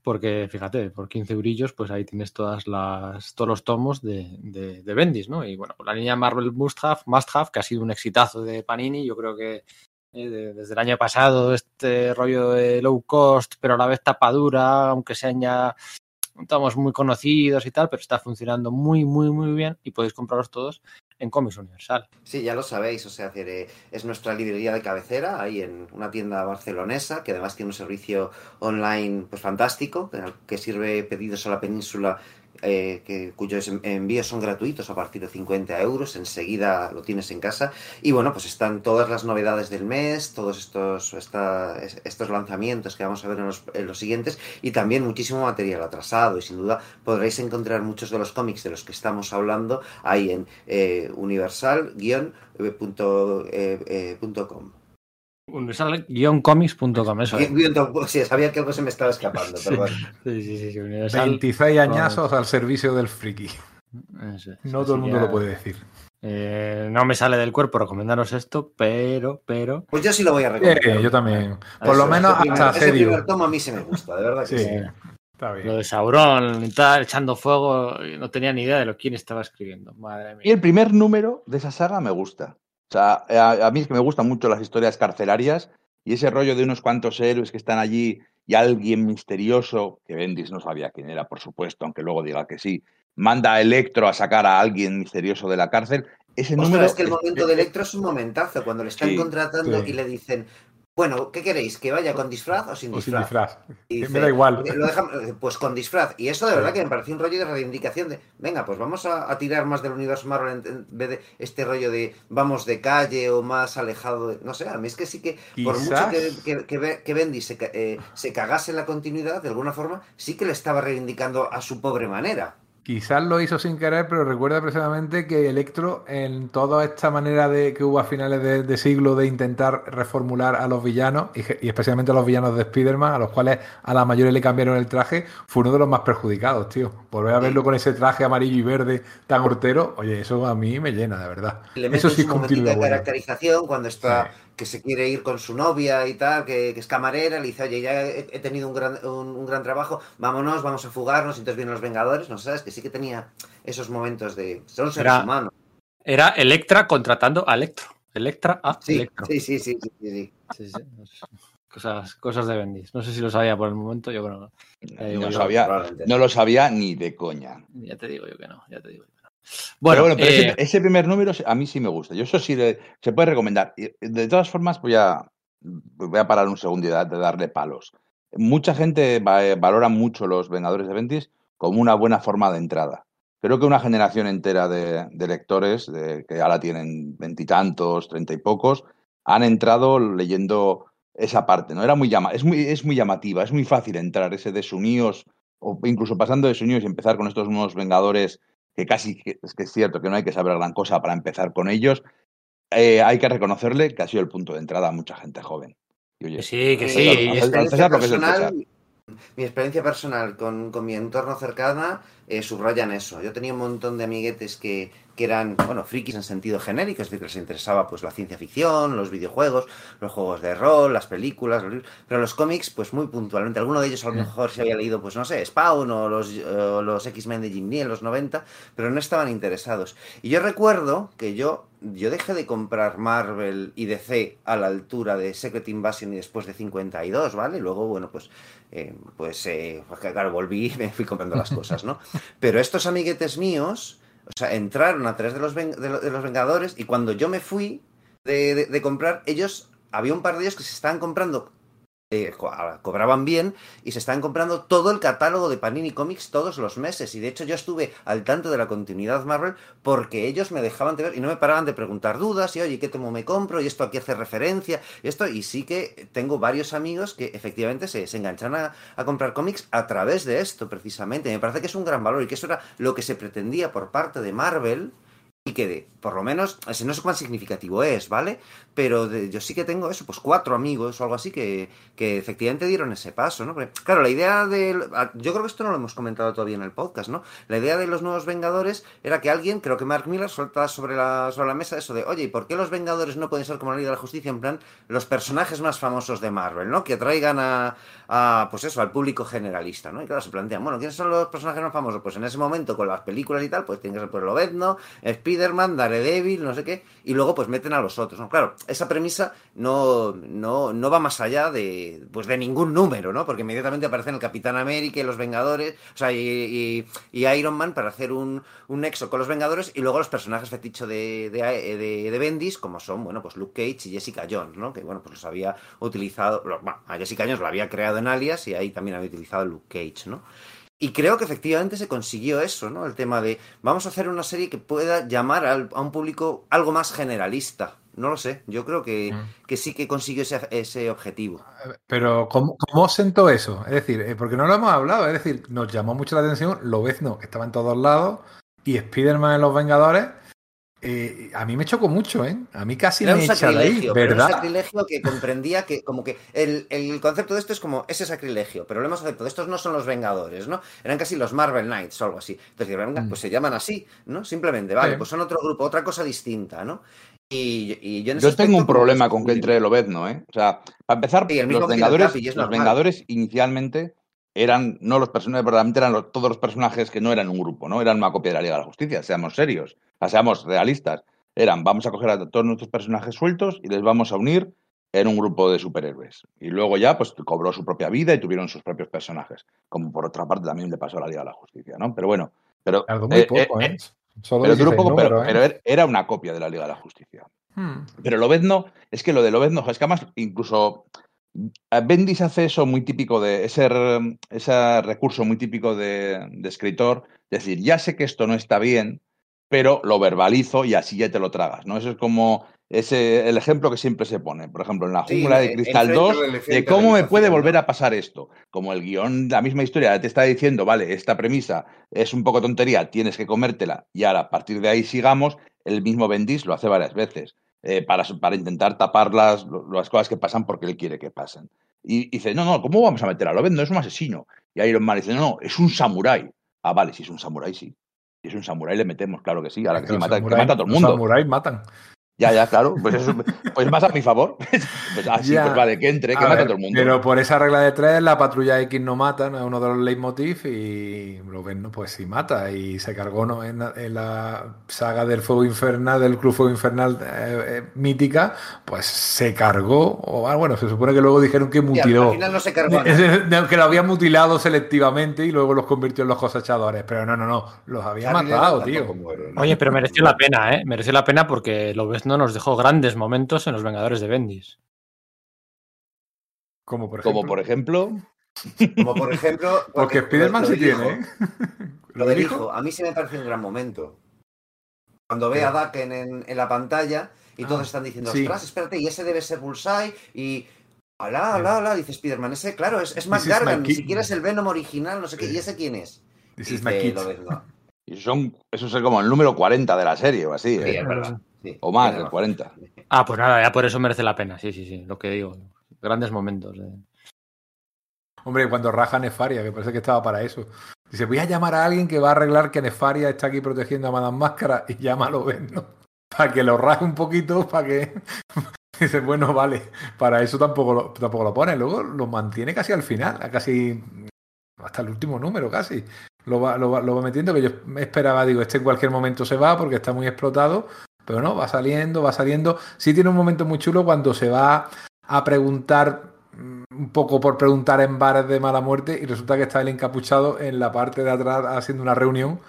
Porque fíjate, por 15 eurillos, pues ahí tienes todas las, todos los tomos de, de, de Bendis, ¿no? Y bueno, la línea Marvel Must Have, Must Have, que ha sido un exitazo de Panini, yo creo que eh, de- desde el año pasado, este rollo de low cost, pero a la vez tapadura, aunque sean ya estamos muy conocidos y tal, pero está funcionando muy, muy, muy bien y podéis comprarlos todos en Comics Universal. Sí, ya lo sabéis, o sea, es nuestra librería de cabecera, ahí en una tienda barcelonesa, que además tiene un servicio online pues fantástico, que sirve pedidos a la península eh, que, cuyos envíos son gratuitos a partir de 50 euros, enseguida lo tienes en casa. Y bueno, pues están todas las novedades del mes, todos estos, estos lanzamientos que vamos a ver en los, siguientes, y también muchísimo material atrasado. Y sin duda podréis encontrar muchos de los cómics de los que estamos hablando ahí en eh, universal-.com. Universal-comics.com, eso. Sí, sabía que algo se me estaba escapando, perdón. Sí, sí, sí, Universal 26 añazos al servicio del friki. no todo el mundo lo puede decir. Eh, no me sale del cuerpo recomendaros esto, pero, pero. Pues yo sí lo voy a recomendar. yo también. Por lo menos hasta ese primer tomo a mí se me gusta, de verdad que sí. Está bien. Lo de Sauron y tal, echando fuego, no tenía ni idea de lo quién estaba escribiendo. Madre mía. Y el primer número de esa saga me gusta. O sea, a, mí es que me gustan mucho las historias carcelarias y ese rollo de unos cuantos héroes que están allí y alguien misterioso, que Bendis no sabía quién era, por supuesto, aunque luego diga que sí, manda a Electro a sacar a alguien misterioso de la cárcel. Ese número es que el momento de Electro es un momentazo, cuando le están contratando y le dicen, bueno, ¿qué queréis? ¿Que vaya con disfraz o sin disfraz? me da igual. pues con disfraz. Y eso de verdad que me pareció un rollo de reivindicación de, venga, pues vamos a, tirar más del universo Marvel en, vez de este rollo de vamos de calle o más alejado. De, no sé, a mí es que sí que, por mucho que, que, que Bendy se, eh, se cagase en la continuidad, de alguna forma, sí que le estaba reivindicando a su pobre manera. Quizás lo hizo sin querer, pero recuerda precisamente que Electro, en toda esta manera de que hubo a finales de, siglo de intentar reformular a los villanos, y, especialmente a los villanos de Spider-Man, a los cuales a la mayoría le cambiaron el traje, fue uno de los más perjudicados, tío. Volver a verlo con ese traje amarillo y verde tan hortero, oye, eso a mí me llena, de verdad. eso sí es de caracterización cuando está que se quiere ir con su novia y tal, que, es camarera, le dice, oye, ya he, tenido un gran, un, gran, trabajo, vámonos, vamos a fugarnos, y entonces vienen los Vengadores, ¿no sabes? Que sí que tenía esos momentos de... Son seres era, humanos. Era Electra contratando a Electro. Electra a sí, Electro. Sí, sí, sí, sí, sí. Cosas, cosas de Bendis. No sé si lo sabía por el momento, yo creo que no. No, sabía, no lo sabía ni de coña. Ya te digo yo que no, ya te digo bueno, bueno eh, ese, primer número a mí sí me gusta. Yo eso sí se puede recomendar. De todas formas, voy a, voy a parar un segundo y de darle palos. Mucha gente eh, valora mucho los Vengadores de Ventis como una buena forma de entrada. Creo que una generación entera de, lectores, de, que ahora tienen veintitantos, treinta y pocos, han entrado leyendo esa parte. ¿no? Era muy llama es, muy, es muy llamativa, es muy fácil entrar, ese de Suníos, o incluso pasando de Suníos y empezar con estos nuevos Vengadores que casi es que es cierto que no hay que saber gran cosa para empezar con ellos, eh, hay que reconocerle que ha sido el punto de entrada a mucha gente joven. sí, que sí. Mi experiencia personal con, mi entorno cercana eh, subrayan eso. Yo tenía un montón de amiguetes que, que eran, bueno, frikis en sentido genérico, es decir, que les interesaba pues la ciencia ficción, los videojuegos, los juegos de rol, las películas, pero los cómics, pues muy puntualmente. Alguno de ellos a lo mejor se había leído, pues no sé, Spawn o los, los X-Men de Jim Lee en los 90, pero no estaban interesados. Y yo recuerdo que yo, yo dejé de comprar Marvel y DC a la altura de Secret Invasion y después de 52, ¿vale? Y luego, bueno, pues eh, pues, eh, pues claro, volví y me fui comprando las cosas, ¿no? Pero estos amiguetes míos, o sea, entraron a través de los, de los Vengadores y cuando yo me fui de, de, comprar, ellos, había un par de ellos que se estaban comprando eh, cobraban bien y se estaban comprando todo el catálogo de Panini Comics todos los meses. Y de hecho yo estuve al tanto de la continuidad Marvel porque ellos me dejaban de ver y no me paraban de preguntar dudas y oye, ¿qué tomo me compro? Y esto aquí hace referencia. Y esto, y sí que tengo varios amigos que efectivamente se, enganchan a, a, comprar cómics a través de esto precisamente. Me parece que es un gran valor y que eso era lo que se pretendía por parte de Marvel y que por lo menos, no sé cuán significativo es, ¿vale? Pero yo sí que tengo eso, pues cuatro amigos o algo así que, que efectivamente dieron ese paso, ¿no? claro, la idea de... Yo creo que esto no lo hemos comentado todavía en el podcast, ¿no? La idea de los nuevos Vengadores era que alguien, creo que Mark Miller, soltaba sobre la, sobre la mesa eso de, oye, ¿y por qué los Vengadores no pueden ser como la Liga de la Justicia? En plan, los personajes más famosos de Marvel, ¿no? Que atraigan a, a pues eso, al público generalista, ¿no? Y claro, se plantean, bueno, ¿quiénes son los personajes más famosos? Pues en ese momento, con las películas y tal, pues tiene que ser por Obedno, Speed Spider-Man, Daredevil, no sé qué, y luego pues meten a los otros, ¿no? Claro, esa premisa no, no, no va más allá de, pues de ningún número, ¿no? Porque inmediatamente aparecen el Capitán América y los Vengadores, o sea, y, Iron Man para hacer un, un nexo con los Vengadores y luego los personajes feticho de, de, de, Bendis, como son, bueno, pues Luke Cage y Jessica Jones, ¿no? Que, bueno, pues los había utilizado, bueno, a Jessica Jones lo había creado en Alias y ahí también había utilizado Luke Cage, ¿no? Y creo que efectivamente se consiguió eso, ¿no? El tema de vamos a hacer una serie que pueda llamar a un público algo más generalista. No lo sé, yo creo que, Mm. que sí que consiguió ese, ese objetivo. Pero, ¿cómo, cómo sentó eso? Es decir, eh, porque no lo hemos hablado, es decir, nos llamó mucho la atención Lobezno, que estaba en todos lados, y Spider-Man en Los Vengadores. eh, a mí me chocó mucho, ¿eh? A mí casi Era me un ahí, sacrilegio, era un ¿verdad? sacrilegio que comprendía que, como que el, el concepto de esto es como ese sacrilegio, pero lo hemos aceptado. Estos no son los Vengadores, ¿no? Eran casi los Marvel Knights o algo así. Entonces, Mm. pues se llaman así, ¿no? Simplemente, vale, Sí. pues son otro grupo, otra cosa distinta, ¿no? Y, y yo en Yo tengo un problema con que entre Lobezno, ¿eh? O sea, para empezar, Sí, los Vengadores, los normal. Inicialmente eran, no los personajes, verdaderamente eran los- todos los personajes que no eran un grupo, ¿no? Eran una copia de la Liga de la Justicia, seamos serios, o sea, seamos realistas. Eran, vamos a coger a todos nuestros personajes sueltos y les vamos a unir en un grupo de superhéroes. Y luego ya, pues, cobró su propia vida y tuvieron sus propios personajes. Como por otra parte también le pasó a la Liga de la Justicia, ¿no? Pero bueno, pero... Tardó muy eh, poco, eh, ¿eh? Solo pero 16 poco, pero, ¿eh? pero er- era una copia de la Liga de la Justicia. Hmm. Pero Lobezno, es que lo de Lobezno, es que además incluso Bendis hace eso muy típico de ese recurso muy típico de, de escritor, decir, ya sé que esto no está bien, pero lo verbalizo y así ya te lo tragas, ¿no? Eso es como ese, el ejemplo que siempre se pone, por ejemplo, en la Sí, jungla de en- Cristal enfrente 2, del de cómo me puede ¿no? volver a pasar esto. Como el guion, la misma historia te está diciendo, vale, esta premisa es un poco tontería, tienes que comértela y ahora a partir de ahí sigamos, el mismo Bendis lo hace varias veces eh, para, para intentar tapar las, las cosas que pasan porque él quiere que pasen. Y dice, no, no, ¿cómo vamos a meter a Lobezno? Es un asesino. Y Iron Man dice, no, no, es un samurái. Ah, vale, si es un samurái, sí. Si es un samurái, le metemos, claro que sí. Ahora que, sí, Los mata, que mata a todo el los mundo. samuráis matan. Ya, ya, claro. Pues, eso, pues más a mi favor. Pues así, Ya. pues vale, que entre, que A mata a todo el mundo. Pero por esa regla de tres, la patrulla X no mata, no es uno de los leitmotiv y Lobezno pues sí mata y se cargó ¿no? en, la, en la saga del fuego infernal, del club fuego infernal eh, eh, mítica, pues se cargó, o ah, bueno, se supone que luego dijeron que Y al- mutiló. al final no se cargó nadie. que lo había mutilado selectivamente y luego los convirtió en los cosechadores. Pero no, no, no, los había matado, tío. ¿no? Oye, pero mereció la pena, ¿eh? Mereció la pena porque Lobezno nos dejó grandes momentos en los Vengadores de Bendis. Como por ejemplo. Como por ejemplo, Como por ejemplo. Porque Spider-Man sí tiene, ¿eh? Lo del hijo, a mí sí me parece un gran momento. Cuando ve a Daken en, en la pantalla y todos Ah, están diciendo, sí. ostras, espérate, y ese debe ser Bullseye y. Alá, alá, alá, dice Spider-Man, ese, claro, es, es is Gargan, ni siquiera es el Venom original, no sé qué, ¿y ese quién es? This is my kid. Y son, eso es como el número 40 de la serie o así. Sí, ¿eh? es verdad. Sí, O más, razón. 40. Ah, pues nada, ya por eso merece la pena. Sí, sí, sí, lo que digo. Grandes momentos. eh. Hombre, cuando raja Nefaria, que parece que estaba para eso. Dice, voy a llamar a alguien que va a arreglar que Nefaria está aquí protegiendo a Madame Máscara y llámalo ven, ¿no? Para que lo raje un poquito, para que... Dice, bueno, vale, para eso tampoco lo, tampoco lo pone. Luego lo mantiene casi al final, a casi hasta el último número casi. Lo va, lo va- lo va metiendo, que yo me esperaba, digo, este en cualquier momento se va porque está muy explotado, pero no, va saliendo, va saliendo. Sí tiene un momento muy chulo cuando se va a preguntar mm, un poco por preguntar en bares de mala muerte y resulta que está el encapuchado en la parte de atrás haciendo una reunión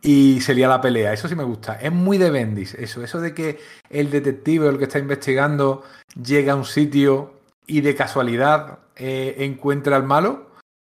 y se lía la pelea. Eso sí me gusta. Es muy de Bendis. Eso, eso de que el detective el que está investigando llega a un sitio y de casualidad eh, encuentra al malo,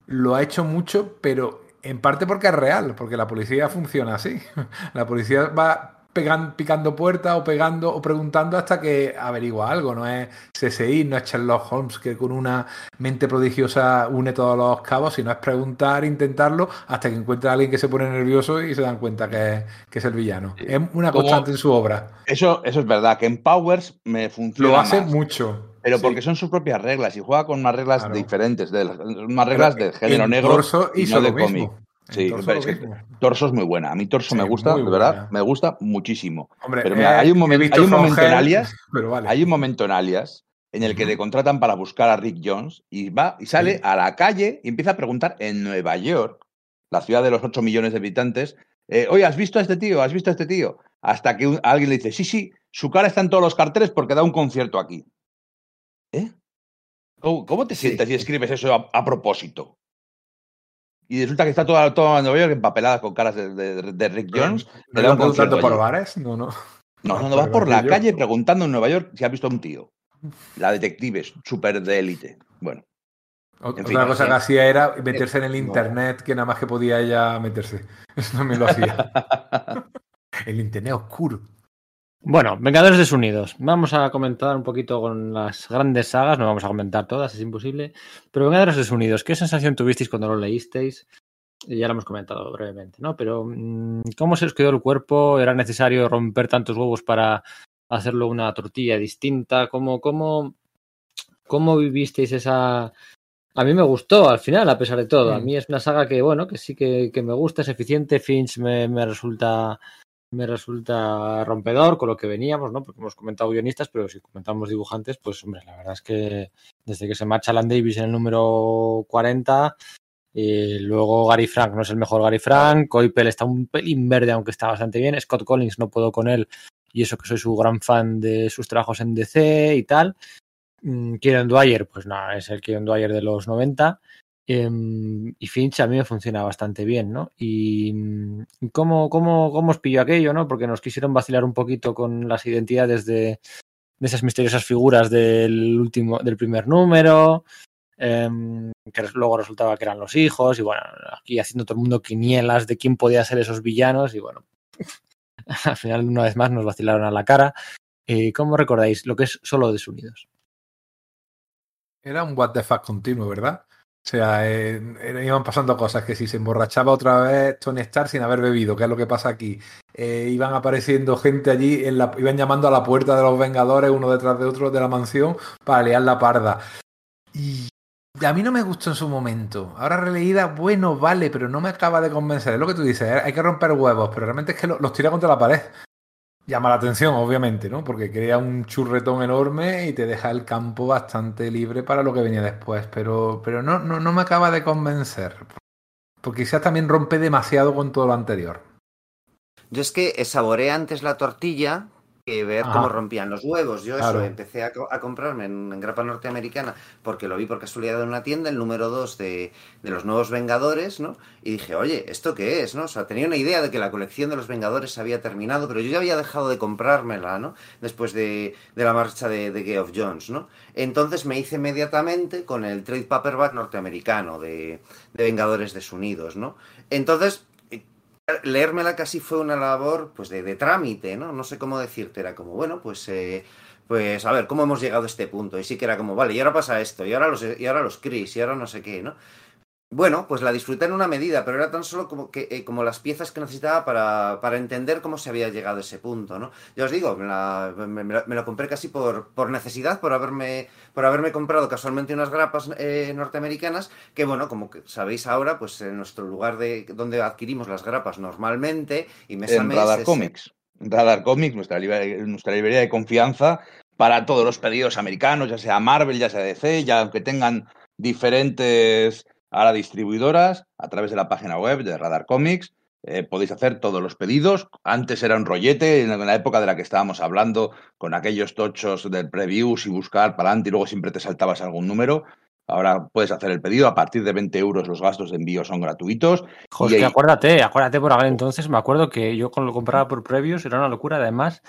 lo ha hecho mucho, pero en parte porque es real, porque la policía funciona así. La policía va pegan- picando puertas o pegando o preguntando hasta que averigua algo. No es CSI, no es Sherlock Holmes que con una mente prodigiosa une todos los cabos, sino es preguntar, intentarlo, hasta que encuentra a alguien que se pone nervioso y se dan cuenta que es, que es el villano. Sí. Es una Como- constante en su obra. Eso, eso es verdad, que en Powers me funciona Lo hace más. mucho. Pero Sí. porque son sus propias reglas y juega con unas reglas Claro. diferentes, de, unas reglas Pero de género negro y hizo no de cómic. Sí, Torso es que. Torso es muy buena. A mí Torso Sí, me gusta, de verdad, me gusta muchísimo. Hombre, Pero mira, eh, hay un momento, visto hay un From momento en Alias, pero vale. hay un momento en Alias en el que le contratan para buscar a Rick Jones y va y sale Sí. a la calle y empieza a preguntar en Nueva York, la ciudad de los 8 millones de habitantes, eh, oye, ¿has visto a este tío? ¿Has visto a este tío? hasta que un- alguien le dice, sí, sí, su cara está en todos los carteles porque da un concierto aquí. ¿Eh? ¿Cómo, cómo te Sí. sientes y escribes eso a, a propósito? Y resulta que está toda, toda Nueva York empapelada con caras de, de- de Rick Jones. ¿No iban concierto preguntando por bares? No, no. No, no, no, Por va por la calle preguntando en Nueva York si ha visto a un tío. La detective es súper de élite. Bueno, Otra fin, cosa sí. que hacía era meterse en el No. internet, que nada más que podía ella meterse. Eso también lo hacía. el internet oscuro. Bueno, Vengadores Desunidos. Vamos a comentar un poquito con las grandes sagas, no vamos a comentar todas, es imposible. Pero Vengadores Desunidos, ¿qué sensación tuvisteis cuando lo leísteis? Ya lo hemos comentado brevemente, ¿no? Pero mm, ¿cómo se os quedó el cuerpo? ¿Era necesario romper tantos huevos para hacerlo una tortilla distinta? ¿Cómo, cómo, cómo vivisteis esa...? A mí me gustó al final, a pesar de todo. A Mm. mí es una saga que, bueno, que sí que, que me gusta, es eficiente. Finch me, me resulta me resulta rompedor con lo que veníamos, ¿no? Porque hemos comentado guionistas, pero si comentamos dibujantes, pues hombre, la verdad es que desde que se marcha Alan Davis en el número 40, y luego Gary Frank no es el mejor Gary Frank, Coipel está un pelín verde, aunque está bastante bien, Scott Collins no puedo con él, y eso que soy su gran fan de sus trabajos en DC y tal. Mm, Kieran Dwyer, pues nada, es el Kieran Dwyer de los 90. Em, y Finch a mí me funciona bastante bien, ¿no? Y mm, cómo, cómo, cómo os pilló aquello, ¿no? Porque nos quisieron vacilar un poquito con las identidades de, de esas misteriosas figuras del último, del primer número, em, que luego resultaba que eran los hijos, y bueno, aquí haciendo todo el mundo quinielas de quién podía ser esos villanos, y bueno, al final una vez más nos vacilaron a la cara. Eh, ¿Cómo recordáis lo que es solo desunidos? Era un what the fuck continuo, ¿verdad? O sea, iban pasando cosas que si se emborrachaba otra vez Tony Stark sin haber bebido, que es lo que pasa aquí. Eh, iban apareciendo gente allí, en la, iban llamando a la puerta de los Vengadores, uno detrás de otro de la mansión, para liar la parda. Y a mí no me gustó en su momento. Ahora releída, bueno, vale, pero no me acaba de convencer. Es lo que tú dices, eh, hay que romper huevos, pero realmente es que lo- los tira contra la pared. Llama la atención, obviamente, ¿no? Porque crea un churretón enorme y te deja el campo bastante libre para lo que venía después. Pero, pero no, no, no me acaba de convencer. Porque quizás también rompe demasiado con todo lo anterior. Yo es que saboreé antes la tortilla que ver Ajá. cómo rompían los huevos. Yo Claro. eso empecé a, co- a comprarme en, en grapa norteamericana porque lo vi por casualidad en una tienda, el número 2 de, de los nuevos Vengadores, ¿no? Y dije, oye, ¿esto qué es? ¿no? O sea, tenía una idea de que la colección de los Vengadores había terminado, pero yo ya había dejado de comprármela, ¿no? Después de, de la marcha de, de Geoff Jones, ¿no? Entonces me hice inmediatamente con el trade paperback norteamericano de, de Vengadores Desunidos, ¿no? Entonces, leérmela casi fue una labor pues de, de trámite, ¿no? No sé cómo decirte, era como, bueno, pues eh, pues a ver, ¿cómo hemos llegado a este punto? Y sí que era como, vale, y ahora pasa esto, y ahora los, y ahora los Chris, y ahora no sé qué, ¿no? Bueno, pues la disfruté en una medida, pero era tan solo como, que, eh, como las piezas que necesitaba para, para entender cómo se había llegado a ese punto, ¿no? Ya os digo, me la, me, me la- compré casi por, por necesidad, por haberme, por haberme comprado casualmente unas grapas eh, norteamericanas, que bueno, como que sabéis ahora, pues en nuestro lugar de donde adquirimos las grapas normalmente, y mes a en mes... Radar es- Comics. Radar Comics, nuestra, libre- nuestra librería de confianza para todos los pedidos americanos, ya sea Marvel, ya sea DC, ya aunque tengan diferentes ahora distribuidoras, a través de la página web de Radar Comics, eh, podéis hacer todos los pedidos. Antes era un rollete, en la época de la que estábamos hablando, con aquellos tochos del previews y buscar para adelante y luego siempre te saltabas algún número. Ahora puedes hacer el pedido, a partir de 20 euros los gastos de envío son gratuitos. Ahí- acuérdate, acuérdate por aquel entonces, me acuerdo que yo con lo compraba por previos, era una locura, además,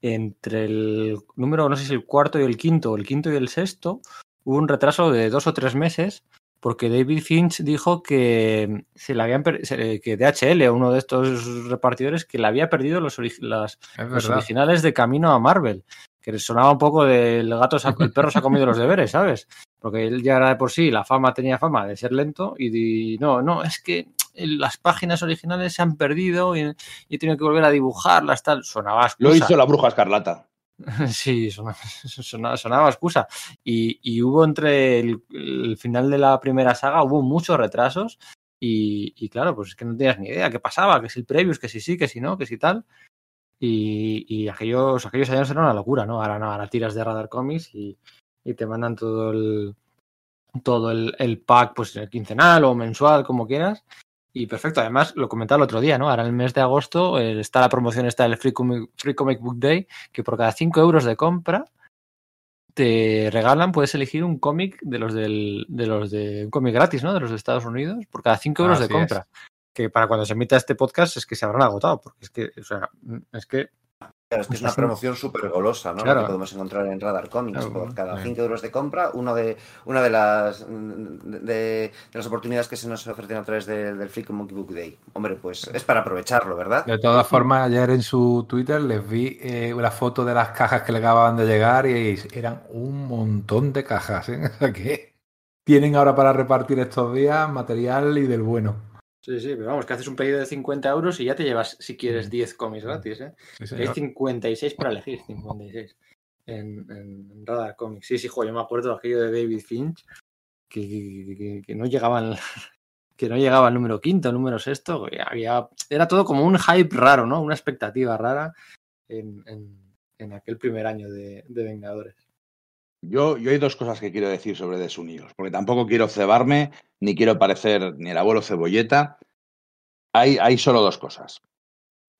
entre el número, no sé si el cuarto y el quinto, o el quinto y el sexto, hubo un retraso de dos o tres meses, porque David Finch dijo que se le habían que DHL, uno de estos repartidores, que le había perdido los, ori- las, Es los verdad. originales de camino a Marvel. Que le sonaba un poco del gato, el perro se ha comido los deberes, ¿sabes? Porque él ya era de por sí, la fama tenía fama de ser lento y di- no, no, es que las páginas originales se han perdido y, y he tenido que volver a dibujarlas, tal. Sonaba a Lo excusa. hizo la bruja escarlata. Sí, sonaba, sonaba, excusa. Y, y hubo entre el, final de la primera saga, hubo muchos retrasos. Y, y claro, pues es que no tenías ni idea qué pasaba, que si el previews, que si sí, que si no, que si tal. Y, y aquellos, aquellos años eran una locura, ¿no? Ahora no, ahora tiras de Radar Comics y, y te mandan todo el todo el, el pack, pues quincenal o mensual, como quieras. Y perfecto, además lo comentaba el otro día, ¿no? Ahora en el mes de agosto eh, está la promoción está del Free Comic, Free Comic Book Day, que por cada 5 euros de compra te regalan, puedes elegir un cómic de los del, de los de un cómic gratis, ¿no? De los de Estados Unidos, por cada 5 euros de es. compra. Que para cuando se emita este podcast es que se habrán agotado, porque es que, o sea, es que Claro, es que es una promoción súper golosa, ¿no? Claro. Lo que podemos encontrar en Radar Comics. Claro, Por cada sí. 5 euros de compra, uno de, una de las de, de las oportunidades que se nos ofrecen a través de- del Free Comic Book Day. Hombre, pues es para aprovecharlo, ¿verdad? De todas formas, ayer en su Twitter les vi eh, la foto de las cajas que le acababan de llegar y eran un montón de cajas. ¿eh? O sea que tienen ahora para repartir estos días material y del bueno. Sí, sí, pero vamos, que haces un pedido de 50 euros y ya te llevas, si quieres, 10 cómics gratis, ¿eh? Sí. Hay 56 para elegir, 56. En, en Radar Comics. Sí, sí, jo, yo me acuerdo de aquello de David Finch, que, que- que- que no llegaban que no llegaba al número quinto, número sexto. Había, era todo como un hype raro, ¿no? Una expectativa rara en, en- en aquel primer año de, de Vengadores. Yo, yo hay dos cosas que quiero decir sobre Desunidos, porque tampoco quiero cebarme, ni quiero parecer ni el abuelo cebolleta. Hay, hay solo dos cosas.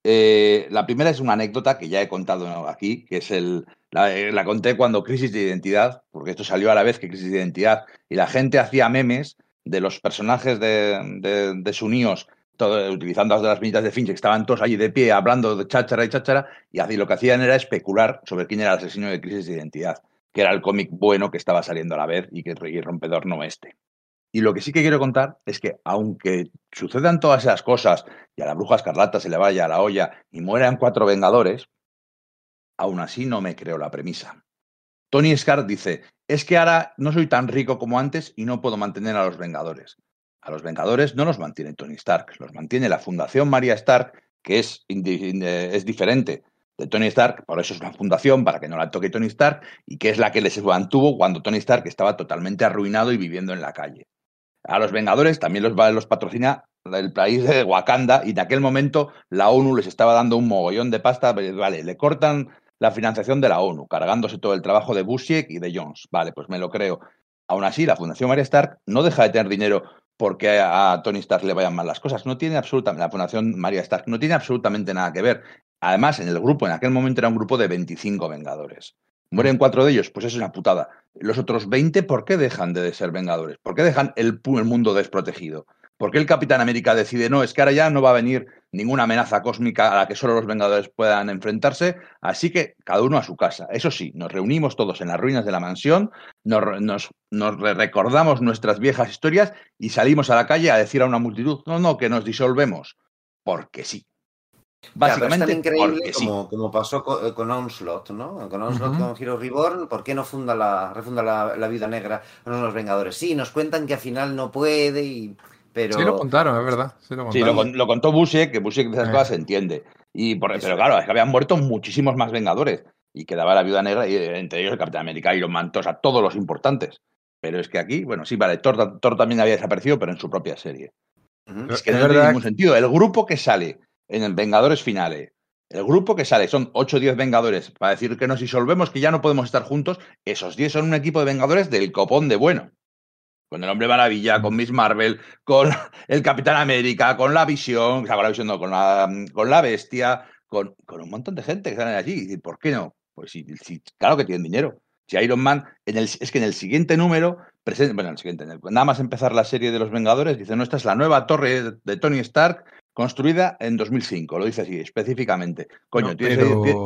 Eh, la primera es una anécdota que ya he contado aquí, que es el. La, eh, la conté cuando Crisis de Identidad, porque esto salió a la vez que Crisis de Identidad, y la gente hacía memes de los personajes de, de, de todo, utilizando las viñetas de Finch, que estaban todos allí de pie hablando de cháchara y cháchara, y así lo que hacían era especular sobre quién era el asesino de Crisis de Identidad, que era el cómic bueno que estaba saliendo a la vez y que y rompedor no este. Y lo que sí que quiero contar es que, aunque sucedan todas esas cosas y a la bruja escarlata se le vaya a la olla y mueran cuatro vengadores, aún así no me creo la premisa. Tony Stark dice, es que ahora no soy tan rico como antes y no puedo mantener a los vengadores. A los vengadores no los mantiene Tony Stark, los mantiene la Fundación María Stark, que es, es diferente de Tony Stark, por eso es una fundación para que no la toque Tony Stark, y que es la que les mantuvo cuando Tony Stark estaba totalmente arruinado y viviendo en la calle. A los Vengadores también los, los patrocina el país de Wakanda y en aquel momento la ONU les estaba dando un mogollón de pasta. Vale, le cortan la financiación de la ONU, cargándose todo el trabajo de Busiek y de Jones. Vale, pues me lo creo. Aún así, la Fundación María Stark no deja de tener dinero porque a Tony Stark le vayan mal las cosas. No tiene absolutamente, la Fundación María Stark no tiene absolutamente nada que ver. Además, en el grupo, en aquel momento era un grupo de 25 Vengadores. Mueren cuatro de ellos, pues eso es una putada. Los otros 20, ¿por qué dejan de ser Vengadores? ¿Por qué dejan el, mundo desprotegido? ¿Por qué el Capitán América decide, no, es que ahora ya no va a venir ninguna amenaza cósmica a la que solo los Vengadores puedan enfrentarse? Así que cada uno a su casa. Eso sí, nos reunimos todos en las ruinas de la mansión, nos, nos recordamos nuestras viejas historias y salimos a la calle a decir a una multitud, no, no, que nos disolvemos. Porque sí. Básicamente, claro, es tan increíble como, sí. como, pasó con, con, Onslaught, ¿no? Con Onslaught, uh -huh. con Hero Reborn, ¿por qué no funda la, refunda la, la vida negra con los Vengadores? Sí, nos cuentan que al final no puede y... Pero... Sí lo contaron, es verdad. Sí, lo, sí, lo, lo contó Busiek, que Busiek de esas eh. cosas se entiende. Y por, pero claro, es que habían muerto muchísimos más Vengadores. Y quedaba la Viuda Negra, y entre ellos el Capitán América, Iron Man, o sea, todos los importantes. Pero es que aquí, bueno, sí, vale, Thor, Thor también había desaparecido, pero en su propia serie. Uh -huh. Es que es no tiene ningún sentido. El grupo que sale en el Vengadores Finales, el grupo que sale son 8 o 10 Vengadores para decir que nos disolvemos, que ya no podemos estar juntos. Esos 10 son un equipo de Vengadores del copón de bueno. Con el Hombre Maravilla, con Miss Marvel, con el Capitán América, con la Visión, o sea, con la Visión no, con la, con la Bestia, con, con un montón de gente que salen allí. ¿Y por qué no? Pues sí, sí, claro que tienen dinero. Si Iron Man, en el, es que en el siguiente número, presenta, bueno, en el siguiente, en el, nada más empezar la serie de los Vengadores, dice, no, esta es la nueva torre de Tony Stark construida en 2005, lo dice así específicamente. Coño, no, tienes, pero... tienes...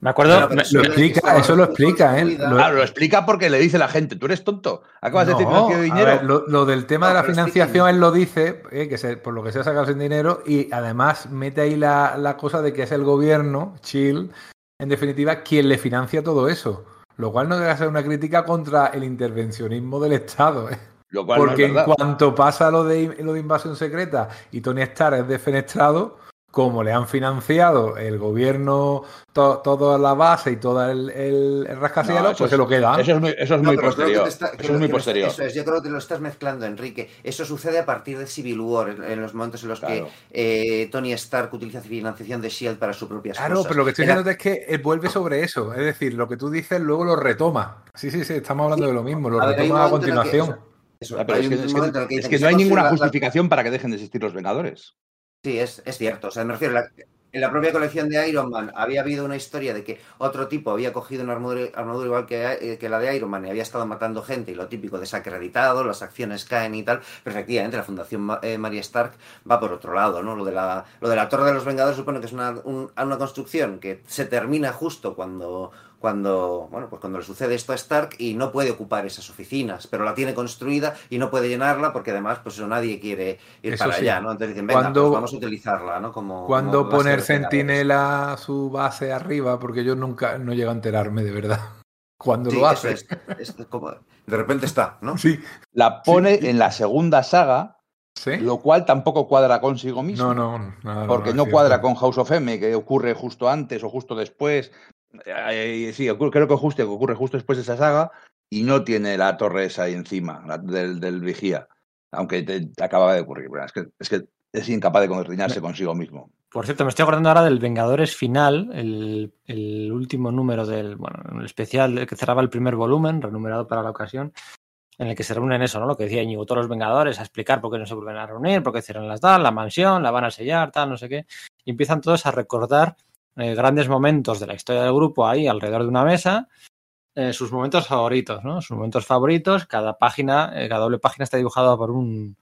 Me acuerdo, me, lo explica, eso lo explica, ¿eh? Lo... Claro, lo explica porque le dice la gente, tú eres tonto, acabas no, de decir que no dinero. Ver, lo, lo, del tema no, de la financiación, él lo dice, eh, que se, por lo que se ha sacado sin dinero, y además mete ahí la, la cosa de que es el gobierno, Chill, en definitiva, quien le financia todo eso. Lo cual no debe ser una crítica contra el intervencionismo del Estado. ¿eh? Lo cual Porque no en cuanto pasa lo de, lo de invasión secreta y Tony Stark es defenestrado, como le han financiado el gobierno to, toda la base y todo el, el, el rascacielos, No, pues se lo queda. Eso es muy, eso es No, muy pero creo que posterior. está- eso es muy que posterior. Eso es, yo creo que lo estás mezclando, Enrique. Eso sucede a partir de Civil War, en, en los momentos en los Claro. que eh, Tony Stark utiliza financiación de S.H.I.E.L.D. para sus propias Claro, cosas. pero lo que estoy Era- diciendo es que él vuelve sobre eso. Es decir, lo que tú dices luego lo retoma. Sí, sí, sí, estamos hablando de lo mismo, lo A ver, retoma a que, continuación. o sea, Eso, Ah, pero hay es que, es es no hay ninguna la- justificación para que dejen de existir los Vengadores. Sí, es, es cierto. O sea, me refiero, la- en la propia colección de Iron Man había habido una historia de que otro tipo había cogido una armadura, armadura igual que, eh, que la de Iron Man y había estado matando gente y lo típico desacreditado, las acciones caen y tal. Pero efectivamente, la Fundación Ma- eh, María Stark va por otro lado, ¿no? Lo de la, lo de la Torre de los Vengadores supone que es una, un- una construcción que se termina justo cuando, cuando, bueno, pues cuando le sucede esto a Stark y no puede ocupar esas oficinas, pero la tiene construida y no puede llenarla porque además, pues eso nadie quiere ir Eso para sí. allá, ¿no? Entonces dicen, venga, Cuando- pues vamos a utilizarla, ¿no? Como, Cuando como poner. Centinela su base arriba, porque yo nunca no llego a enterarme de verdad. Cuando Sí, lo hace. es, es como, de repente está, ¿no? Sí, La pone en la segunda saga, sí. lo cual tampoco cuadra consigo mismo. No, no, nada, Porque no cuadra con House of M, que ocurre justo antes o justo después. Eh, sí, ocurre- creo que justo ocurre justo después de esa saga y no tiene la torre esa ahí encima, la del, del vigía. Aunque te, te acababa de ocurrir. Bueno, Es que, es que es incapaz de coordinarse consigo mismo. Por cierto, me estoy acordando ahora del Vengadores final, el, el último número del, bueno, el especial que cerraba el primer volumen, renumerado para la ocasión, en el que se reúnen eso, ¿no? Lo que decía Íñigo, todos los Vengadores a explicar por qué no se vuelven a reunir, por qué cierran las tal, la mansión, la van a sellar, tal, no sé qué. Y empiezan todos a recordar eh, grandes momentos de la historia del grupo ahí alrededor de una mesa, eh, sus momentos favoritos, ¿no? Sus momentos favoritos, cada página, eh, cada doble página está dibujada por un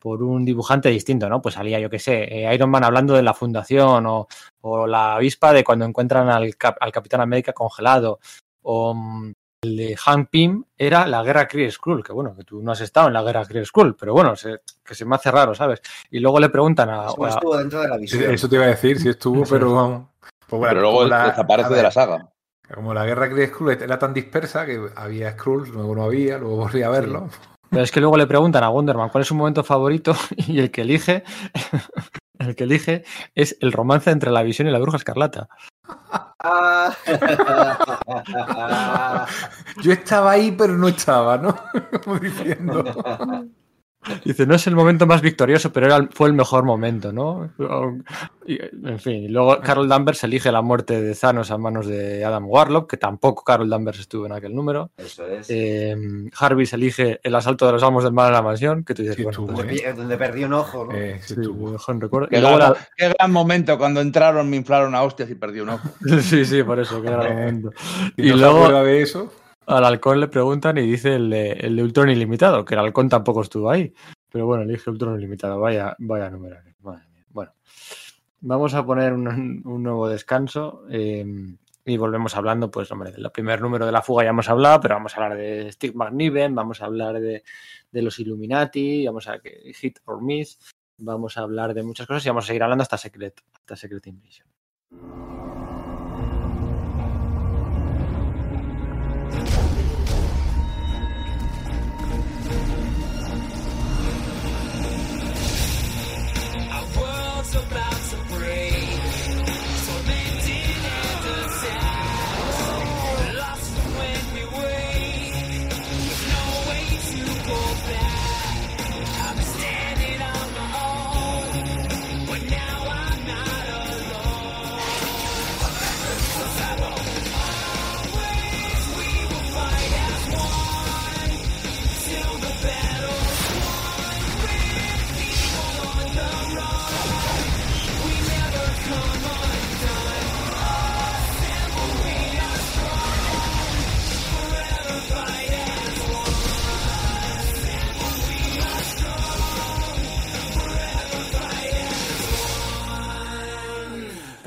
por un dibujante distinto, ¿no? Pues salía, yo qué sé, eh, Iron Man hablando de la fundación o, o la avispa de cuando encuentran al, cap- al Capitán América congelado o mm, el de Hank Pym era la guerra Kree Skrull, que bueno, que tú no has estado en la guerra Kree Skrull, pero bueno, se- que se me hace raro, ¿sabes? Y luego le preguntan a... Eso a- estuvo dentro de la visión. Eso te iba a decir, si estuvo, pero vamos. Pues bueno, Pero luego la- desaparece a de la saga. Como la guerra Kree Skrull era tan dispersa que había Skrulls, luego no había, luego volví a verlo. Pero es que luego le preguntan a Wonderman cuál es su momento favorito y el que elige, el que elige es el romance entre la visión y la bruja escarlata. Yo estaba ahí, pero no estaba, ¿no? Como diciendo. Dice, no es el momento más victorioso, pero era, fue el mejor momento, ¿no? Y, en fin, y luego Carol Danvers elige la muerte de Thanos a manos de Adam Warlock, que tampoco Carol Danvers estuvo en aquel número. Eso es. Eh, Jarvis elige el asalto de los amos del mal a la mansión, que tú dices, Sí, bueno, pues, donde, ¿eh? donde perdí un ojo, ¿no? Eh, sí, sí, no recuerdo. Qué, Y luego gran, la- qué gran momento cuando entraron, me inflaron a hostias y perdí un ojo. Sí, sí, por eso, qué gran momento. Y no se luego- de eso, Al halcón le preguntan y dice el de, el Ultron ilimitado, que el halcón tampoco estuvo ahí. Pero bueno, elige Ultron ilimitado. Vaya, vaya número. Bueno, vamos a poner un, un nuevo descanso eh, y volvemos hablando, pues, hombre, del primer número de la fuga ya hemos hablado, pero vamos a hablar de Steve McNiven, vamos a hablar de, de los Illuminati, vamos a Hit or Miss, vamos a hablar de muchas cosas y vamos a seguir hablando hasta Secret, hasta Secret Invasion. seu braço.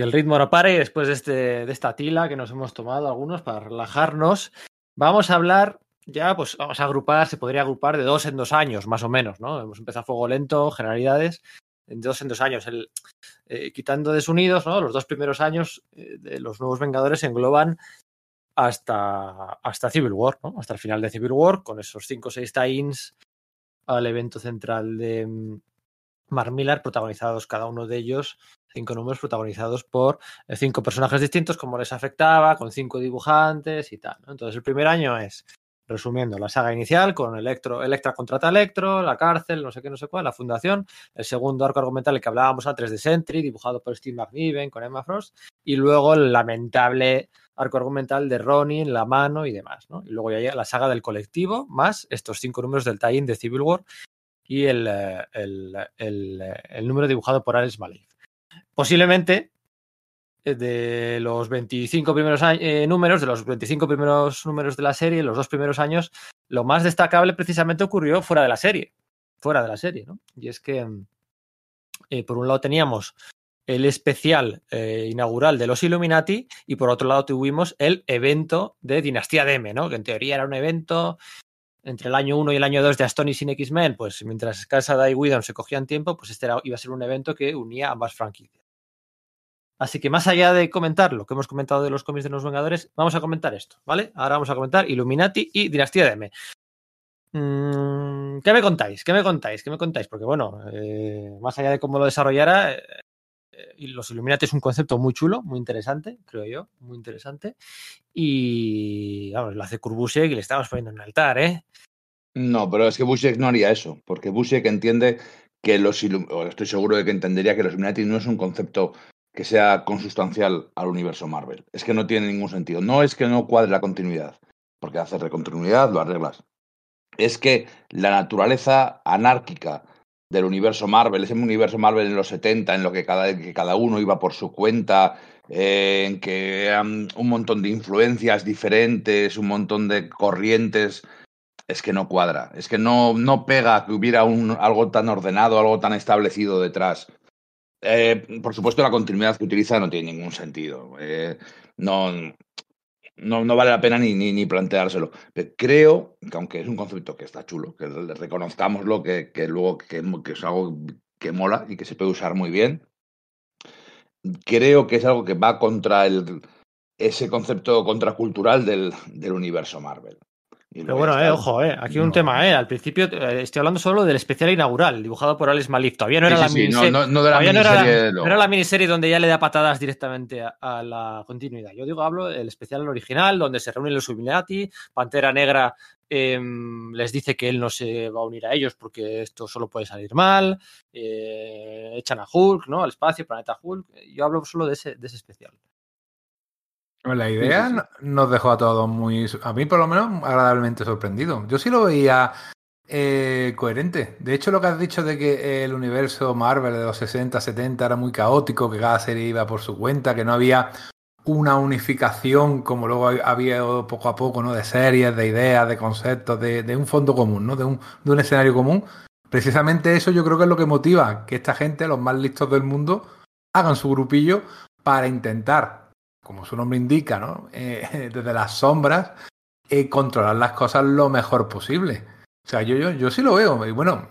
El ritmo no pare y después de, este, de esta tila que nos hemos tomado algunos para relajarnos, vamos a hablar, ya pues vamos a agrupar, se podría agrupar de dos en dos años, más o menos, ¿no? Hemos empezado fuego lento, generalidades, de dos en dos años, el, eh, quitando desunidos, ¿no? Los dos primeros años eh, de los nuevos Vengadores engloban hasta, hasta Civil War, ¿no? Hasta el final de Civil War, con esos cinco o seis tie-ins al evento central de mm, Mark Millar, protagonizados cada uno de ellos cinco números protagonizados por eh, cinco personajes distintos, cómo les afectaba, con cinco dibujantes y tal. Entonces, el primer año es Resumiendo, la saga inicial con Electro, Electra contra Electro, la cárcel, no sé qué, no sé cuál, la fundación. El segundo arco argumental, el que hablábamos antes de Sentry, dibujado por Steve McNiven con Emma Frost. Y luego el lamentable arco argumental de Ronin, La Mano y demás. ¿no? Y luego ya llega la saga del colectivo, más estos cinco números del tie-in de Civil War y el, eh, eh, el número dibujado por Alex Maleev. Posiblemente eh, de los 25 primeros eh, números, de los 25 primeros números de la serie, los dos primeros años, lo más destacable precisamente ocurrió fuera de la serie. Fuera de la serie, ¿no? Y es que, mm, eh, por un lado, teníamos el especial inaugural de los Illuminati y por otro lado tuvimos el evento de Dinastía de M, ¿no? Que en teoría era un evento entre el año 1 y el año 2 de Astonishing sin X-Men, pues mientras Casada y Whedon se cogían tiempo, pues este iba a ser un evento que unía ambas franquicias. Así que más allá de comentar lo que hemos comentado de los cómics de los Vengadores, vamos a comentar esto, ¿vale? Ahora vamos a comentar Illuminati y Dinastía de M. Mm, ¿Qué me contáis? ¿Qué me contáis? ¿Qué me contáis? Porque bueno, eh, más allá de cómo lo desarrollara, eh, eh, los Illuminati es un concepto muy chulo, muy interesante, creo yo, muy interesante. Y lo hace Kurbusiek y le estamos poniendo en un altar, ¿eh? No, pero es que Busiek no haría eso, porque Busiek entiende que los Illum- o estoy seguro de que entendería que los Illuminati no es un concepto que sea consustancial al universo Marvel. Es que no tiene ningún sentido. No es que no cuadre la continuidad, porque haces recontinuidad, lo arreglas. Es que la naturaleza anárquica del universo Marvel, ese universo Marvel en los 70, en lo que cada, que cada uno iba por su cuenta, eh, en que eran un montón de influencias diferentes, un montón de corrientes es que no cuadra, es que no, no pega que hubiera un, algo tan ordenado, algo tan establecido detrás. Eh, por supuesto, la continuidad que utiliza no tiene ningún sentido. Eh, no, no, no vale la pena ni, ni, ni planteárselo. Pero creo que, aunque es un concepto que está chulo, que reconozcámoslo, que, que luego que, que es algo que mola y que se puede usar muy bien, creo que es algo que va contra el, ese concepto contracultural del, del universo Marvel. Pero bueno, eh, ojo, eh, aquí un tema, eh. Al principio eh, estoy hablando solo del especial inaugural, dibujado por Alex Malik. Todavía no era Sí, la sí, miniserie. no, no de la todavía no era la- miniserie, no no. era la miniserie donde ya le da patadas directamente a, a la continuidad. Yo digo, hablo del especial original, donde se reúnen los Illuminati, Pantera Negra em, les dice que él no se va a unir a ellos porque esto solo puede salir mal, eh, echan a Hulk, ¿no? Al espacio, planeta Hulk. Yo hablo solo de ese, de ese especial. La idea Sí, sí, sí. no- nos dejó a todos muy, a mí por lo menos, agradablemente sorprendido. Yo sí lo veía eh, coherente. De hecho, lo que has dicho de que el universo Marvel de los 60, 70 era muy caótico, que cada serie iba por su cuenta, que no había una unificación como luego había poco a poco, ¿no? De series, de ideas, de conceptos, de, de un fondo común, ¿no? De un, de un escenario común. Precisamente eso yo creo que es lo que motiva que esta gente, los más listos del mundo, hagan su grupillo para intentar como su nombre indica, ¿no? Eh, desde las sombras, eh, controlar las cosas lo mejor posible. O sea, yo, yo, yo sí lo veo. Y bueno,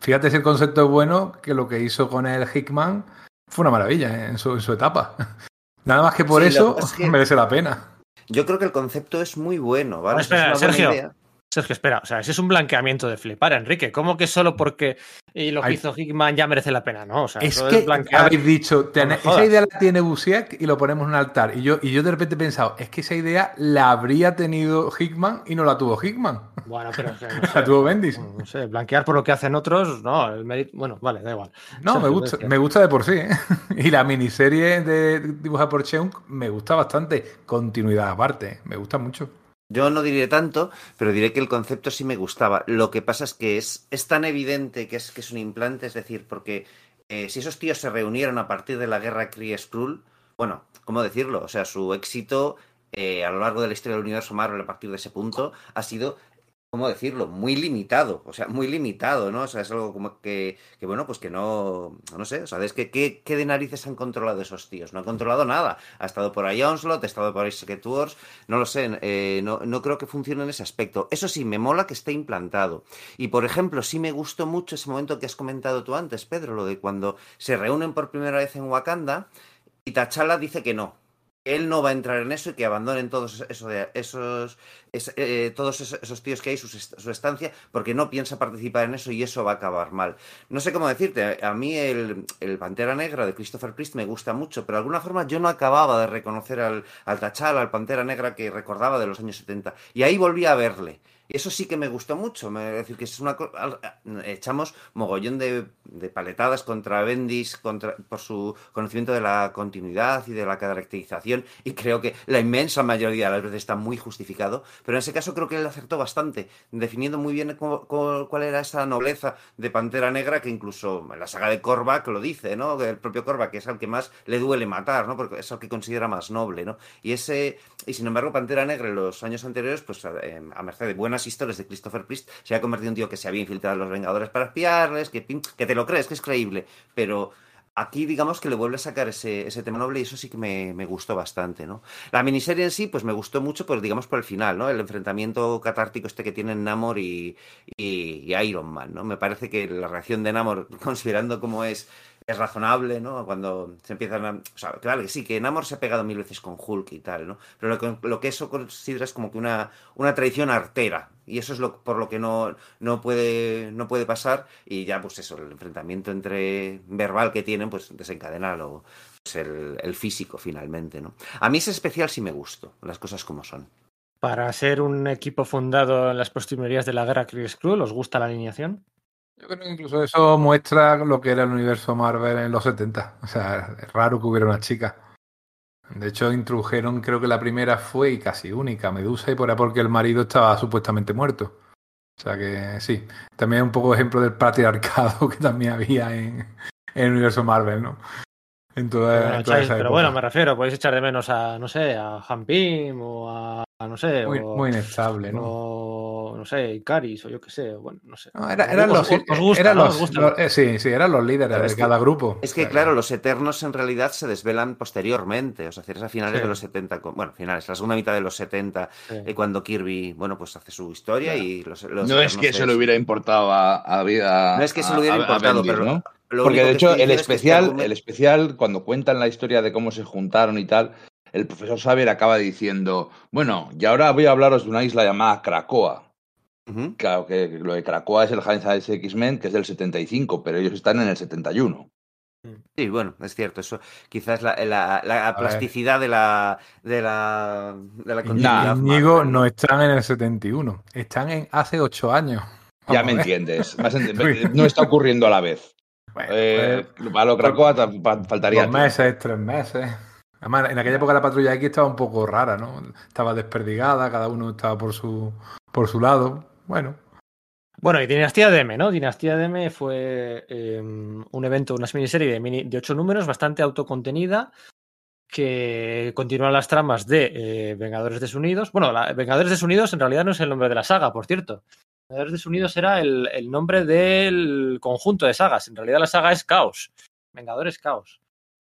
fíjate si el concepto es bueno, que lo que hizo con el Hickman fue una maravilla ¿eh? en, su, en su etapa. Nada más que por Sí, eso que pasa es que- merece la pena. Yo creo que el concepto es muy bueno, ¿vale? Ah, espera, Es una buena Sergio. idea. Sergio, espera, o sea, ese es un blanqueamiento de flipar, Enrique. ¿Cómo que solo porque eh, lo que Ay. hizo Hickman ya merece la pena? No, o sea, Es que es blanquear. habéis dicho, No me "Tene- esa idea la tiene Busiek y lo ponemos en un altar. Y yo, y yo de repente he pensado, es que esa idea la habría tenido Hickman y no la tuvo Hickman. Bueno, pero no La tuvo Bendis. no sé, blanquear por lo que hacen otros, no, el mérito, bueno, vale, da igual. No, Sergio, me gusta, me gusta de por sí. ¿eh? Y la miniserie de dibujada por Cheung me gusta bastante. Continuidad aparte, me gusta mucho. Yo no diré tanto, pero diré que el concepto sí me gustaba. Lo que pasa es que es, es tan evidente que es, que es un implante, es decir, porque eh, si esos tíos se reunieron a partir de la guerra Kree-Skrull, bueno, ¿cómo decirlo? O sea, su éxito eh, a lo largo de la historia del universo Marvel a partir de ese punto ha sido, ¿cómo decirlo? Muy limitado, o sea, muy limitado, ¿no? O sea, es algo como que, que bueno, pues que no, no sé, o sea, es que ¿qué, de narices han controlado esos tíos? No han controlado nada. Ha estado por ahí Onslaught, ha estado por ahí Secret Wars, no lo sé, eh, no, no creo que funcione en ese aspecto. Eso sí, me mola que esté implantado. Y por ejemplo, sí me gustó mucho ese momento que has comentado tú antes, Pedro, lo de cuando se reúnen por primera vez en Wakanda y T'Challa dice que no. Él no va a entrar en eso y que abandonen todos de- esos, es- eh, todos esos, esos tíos que hay, est- su estancia, porque no piensa participar en eso y eso va a acabar mal. No sé cómo decirte, a mí el, el Pantera Negra de Christopher Priest me gusta mucho, pero de alguna forma yo no acababa de reconocer al, al T'Challa, al Pantera Negra que recordaba de los años 70. Y ahí volví a verle. Y eso sí que me gustó mucho. Me, es decir, que es una al- echamos mogollón de, paletadas contra Bendis contra, por su conocimiento de la continuidad y de la caracterización. Y creo que la inmensa mayoría de las veces está muy justificado. Pero en ese caso creo que él acertó bastante, definiendo muy bien cuál era esa nobleza de Pantera Negra que incluso en la saga de Korvac lo dice, ¿no? Que el propio Korvac es al que más le duele matar, ¿no? Porque es al que considera más noble, ¿no? Y ese y sin embargo Pantera Negra en los años anteriores, pues a, em, a merced de buenas historias de Christopher Priest, se había convertido en un tío que se había infiltrado en los Vengadores para espiarles, que, que te lo crees, que es creíble, pero aquí digamos que le vuelve a sacar ese, tema noble y eso sí que me, gustó bastante, ¿no? La miniserie en sí, pues me gustó mucho, pues digamos por el final, ¿no? El enfrentamiento catártico este que tienen Namor y, y Iron Man, ¿no? Me parece que la reacción de Namor, considerando cómo es, es razonable, ¿no? Cuando se empiezan a... O sea, claro que sí, que Namor se ha pegado mil veces con Hulk y tal, ¿no? Pero lo que, eso considera es como que una, una traición artera. Y eso es lo, por lo que no, no, puede, no puede pasar. Y ya, pues eso, el enfrentamiento entre verbal que tienen, pues desencadena lo, pues el, físico finalmente, ¿no? A mí ese especial sí me gustó, las cosas como son. Para ser un equipo fundado en las postrimerías de la guerra Kree Skrull, ¿os gusta la alineación? Yo creo que incluso eso muestra lo que era el universo Marvel en los 70. O sea, es raro que hubiera una chica. De hecho, introdujeron, creo que la primera fue y casi única, Medusa, y por ahí porque el marido estaba supuestamente muerto. O sea que sí, también un poco ejemplo del patriarcado que también había en, en el universo Marvel, ¿no? En toda, Bueno, en toda echáis- esa pero época. bueno, me refiero, podéis echar de menos a, no sé, a Han Pym o a no sé, muy, o, muy inestable, ¿no? o, no sé, Icaris o yo qué sé, bueno, no sé. No, era- eran Os- los, os- os gusta, eran ¿no? los- eh, sí, sí, eran los líderes Claro, de es que- cada grupo. Es que, claro, los Eternos en realidad se desvelan posteriormente, o sea, es a finales Sí. de los 70, con- bueno, finales, la segunda mitad de los 70, Sí. eh, cuando Kirby, bueno, pues hace su historia y los, los No es que se le hubiera importado a, a, a- No es que se le a- hubiera a- a importado, pero ¿no? lo Porque de hecho el diciendo es que este especial, argumento- el especial, cuando cuentan la historia de cómo se juntaron y tal, el profesor Xavier acaba diciendo, bueno, y ahora voy a hablaros de una isla llamada Krakoa. Ujú. Claro que lo de Krakoa es el Hindsight X-Men, que es del 75, pero ellos están en el 71. Sí, bueno, es cierto, eso quizás la, la- la plasticidad de la de la de la continuidad Marvel, no están en el 71, están en hace 8 años. Ya Vamos me a ver. entiendes. no está ocurriendo a la vez. Bueno, Eh, pues, a lo pa- faltaría. dos meses, tres meses. Además, en aquella época la patrulla X estaba un poco rara, ¿no? Estaba desperdigada, cada uno estaba por su, por su lado. Bueno, Bueno, y Dinastía DM, ¿no? Dinastía DM fue eh, un evento, una miniserie de, mini, de ocho números, bastante autocontenida, que continúa las tramas de eh, Vengadores Desunidos. Bueno, la- Vengadores Desunidos en realidad no es el nombre de la saga, por cierto. Vengadores Desunidos era el, el nombre del conjunto de sagas. En realidad la saga es Caos. Vengadores Caos.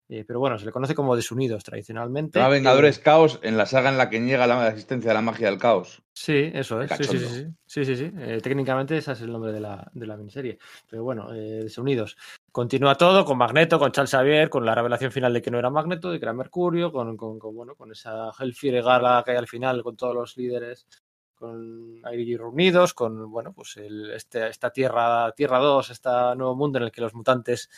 Eh, pero bueno, se le conoce como Desunidos tradicionalmente. Se llama Eh, Vengadores Caos en la saga en la que niega la existencia de la magia del caos. Sí, eso es. Sí, sí, sí. Sí, sí, sí, sí. Eh, técnicamente ese es el nombre de la, de la miniserie. Pero bueno, Desunidos. Continúa todo con Magneto, con Charles Xavier, con la revelación final de que no era Magneto, de que era Mercurio, con, con, con, bueno, con esa Hellfire Gala que hay al final, con todos los líderes, con ahí reunidos, con bueno, pues el, este, esta Tierra, Tierra 2, este nuevo mundo en el que los mutantes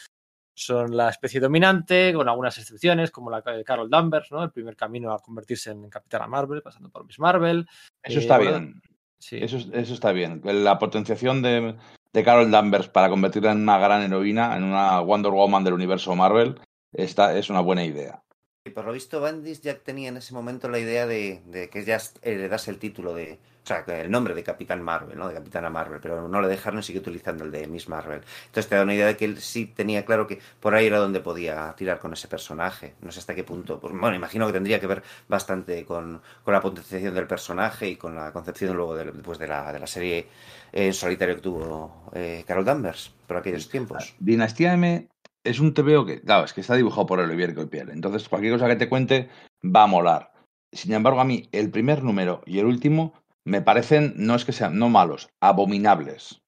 son la especie dominante, con algunas excepciones, como la de Carol Danvers, ¿no? El primer camino a convertirse en Capitana Marvel, pasando por Miss Marvel. Eso Eh, está bueno, bien. Sí. Eso, eso está bien. La potenciación de, de Carol Danvers para convertirla en una gran heroína, en una Wonder Woman del universo Marvel, esta es una buena idea. Y por lo visto, Bendis ya tenía en ese momento la idea de, de que ya heredase el título de. O sea, el nombre de Capitán Marvel, ¿no? De Capitana Marvel, pero no le dejaron y sigue utilizando el de Miss Marvel. Entonces te da una idea de que él sí tenía claro que por ahí era donde podía tirar con ese personaje. No sé hasta qué punto. Pues, bueno, imagino que tendría que ver bastante con, con la potenciación del personaje y con la concepción luego de, pues de, la, de la serie en solitario que tuvo eh, Carol Danvers por aquellos tiempos. Dinastía M es un TVO que, claro, es que está dibujado por el Ibérico y Piel. Entonces, cualquier cosa que te cuente va a molar. Sin embargo, a mí, el primer número y el último me parecen, no es que sean, no malos, abominables.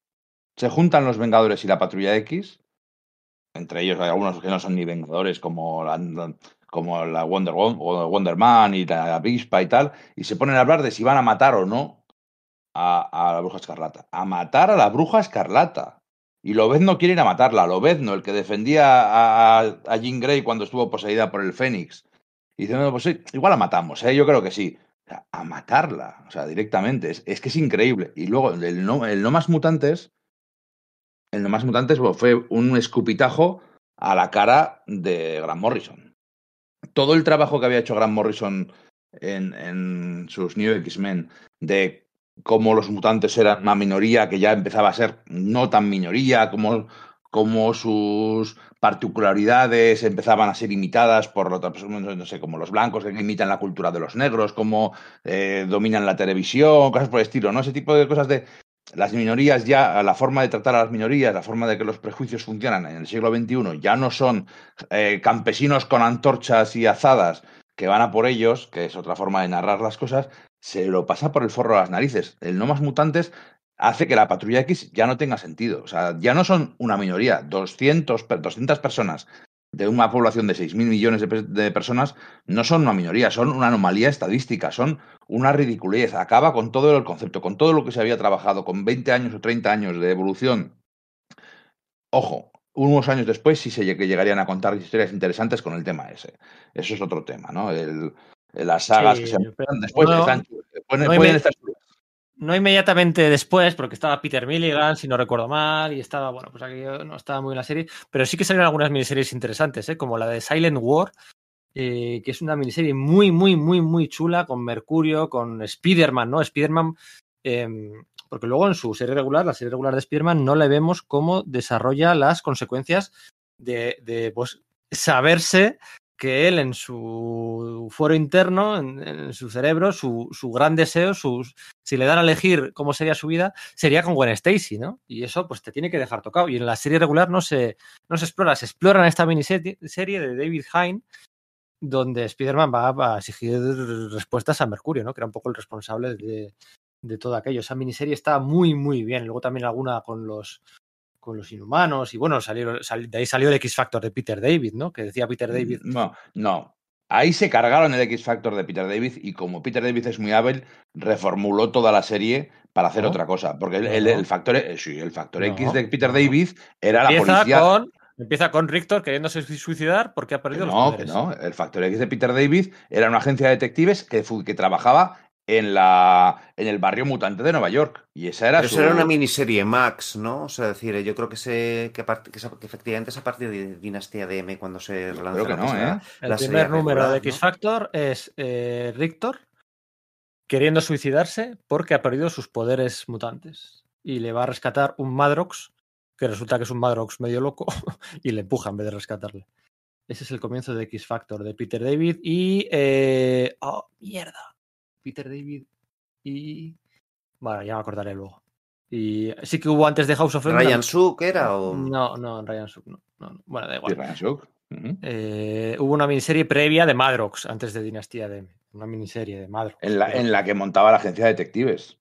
Se juntan los Vengadores y la Patrulla X. Entre ellos hay algunos que no son ni Vengadores, como la, como la Wonder, Wonder Man y la Avispa y tal. Y se ponen a hablar de si van a matar o no a la Bruja Escarlata. A matar a la Bruja Escarlata. Y Lobezno quiere ir a matarla. Lobezno, el que defendía a, a, a Jean Grey cuando estuvo poseída por el Fénix. Y dice, no, pues sí, igual la matamos, ¿eh? yo creo que sí. a matarla, o sea, directamente. Es, es que es increíble. Y luego el no, el no más mutantes, el no más mutantes bueno, fue un escupitajo a la cara de Grant Morrison. Todo el trabajo que había hecho Grant Morrison en, en sus New X-Men de cómo los mutantes eran una minoría que ya empezaba a ser no tan minoría, como sus particularidades empezaban a ser imitadas por personas, no sé, como los blancos que imitan la cultura de los negros, cómo eh, dominan la televisión, cosas por el estilo, ¿no? Ese tipo de cosas de las minorías ya, la forma de tratar a las minorías, la forma de que los prejuicios funcionan en el siglo XXI ya no son eh, campesinos con antorchas y azadas que van a por ellos, que es otra forma de narrar las cosas, se lo pasa por el forro a las narices. El no más mutantes hace que la patrulla X ya no tenga sentido. O sea, ya no son una minoría, 200, per- 200 personas de una población de 6.000 millones de, de personas no son una minoría, son una anomalía estadística, son una ridiculez. Acaba con todo el concepto, con todo lo que se había trabajado, con 20 años o 30 años de evolución. Ojo, unos años después sí se llegarían a contar historias interesantes con el tema ese. Eso es otro tema, ¿no? El, las sagas Sí, que se después no- están, pueden, no pueden estar No inmediatamente después, porque estaba Peter Milligan, si no recuerdo mal, y estaba, bueno, pues aquí no estaba muy en la serie, pero sí que salieron algunas miniseries interesantes, ¿eh? como la de Silent War, eh, que es una miniserie muy, muy, muy, muy chula, con Mercurio, con Spider-Man, ¿no? Spider-Man, eh, porque luego en su serie regular, la serie regular de Spider-Man, no le vemos cómo desarrolla las consecuencias de, de pues, saberse que él en su foro interno, en, su cerebro, su, su gran deseo, sus, si le dan a elegir cómo sería su vida, sería con Gwen Stacy, ¿no? Y eso pues te tiene que dejar tocado. Y en la serie regular no se, no se explora, se explora en esta miniserie serie de David Hine, donde Spider-Man va a exigir respuestas a Mercurio, ¿no? Que era un poco el responsable de, de todo aquello. Esa miniserie está muy, muy bien. Luego también alguna con los con los inhumanos y bueno, salieron, sal- de ahí salió el X Factor de Peter David, ¿no? Que decía Peter David. No, no. Ahí se cargaron el X Factor de Peter David y como Peter David es muy hábil, reformuló toda la serie para hacer No. otra cosa. Porque el, factor, eh, sí, el factor No, X de Peter. David era la Empieza policía. con, empieza con Richter queriéndose suicidar porque ha perdido los no, poderes. no. El factor X de Peter David era una agencia de detectives que, que trabajaba en, la, en el barrio mutante de Nueva York. Y esa era Pero su. eso era una miniserie Max, ¿no? O sea, decir, yo creo que, se, que, apart- que, efectivamente es a partir de Dinastía DM cuando se relanza creo que la no, ¿eh? El la primer serie número regular, de X ¿no? Factor es eh, Richter queriendo suicidarse porque ha perdido sus poderes mutantes. Y le va a rescatar un Madrox, que resulta que es un Madrox medio loco, y le empuja en vez de rescatarle. Ese es el comienzo de X Factor de Peter David y. eh, ¡Oh, mierda! Peter David y. Bueno, ya me acordaré luego. Y sí que hubo antes de House of M. Ryan Suk era o. No, no, Ryan Suk, no, no, no. Bueno, da igual. Ryan Suk. Eh, hubo una miniserie previa de Madrox antes de Dinastía de Una miniserie de Madrox. En la, en la que montaba la agencia de detectives.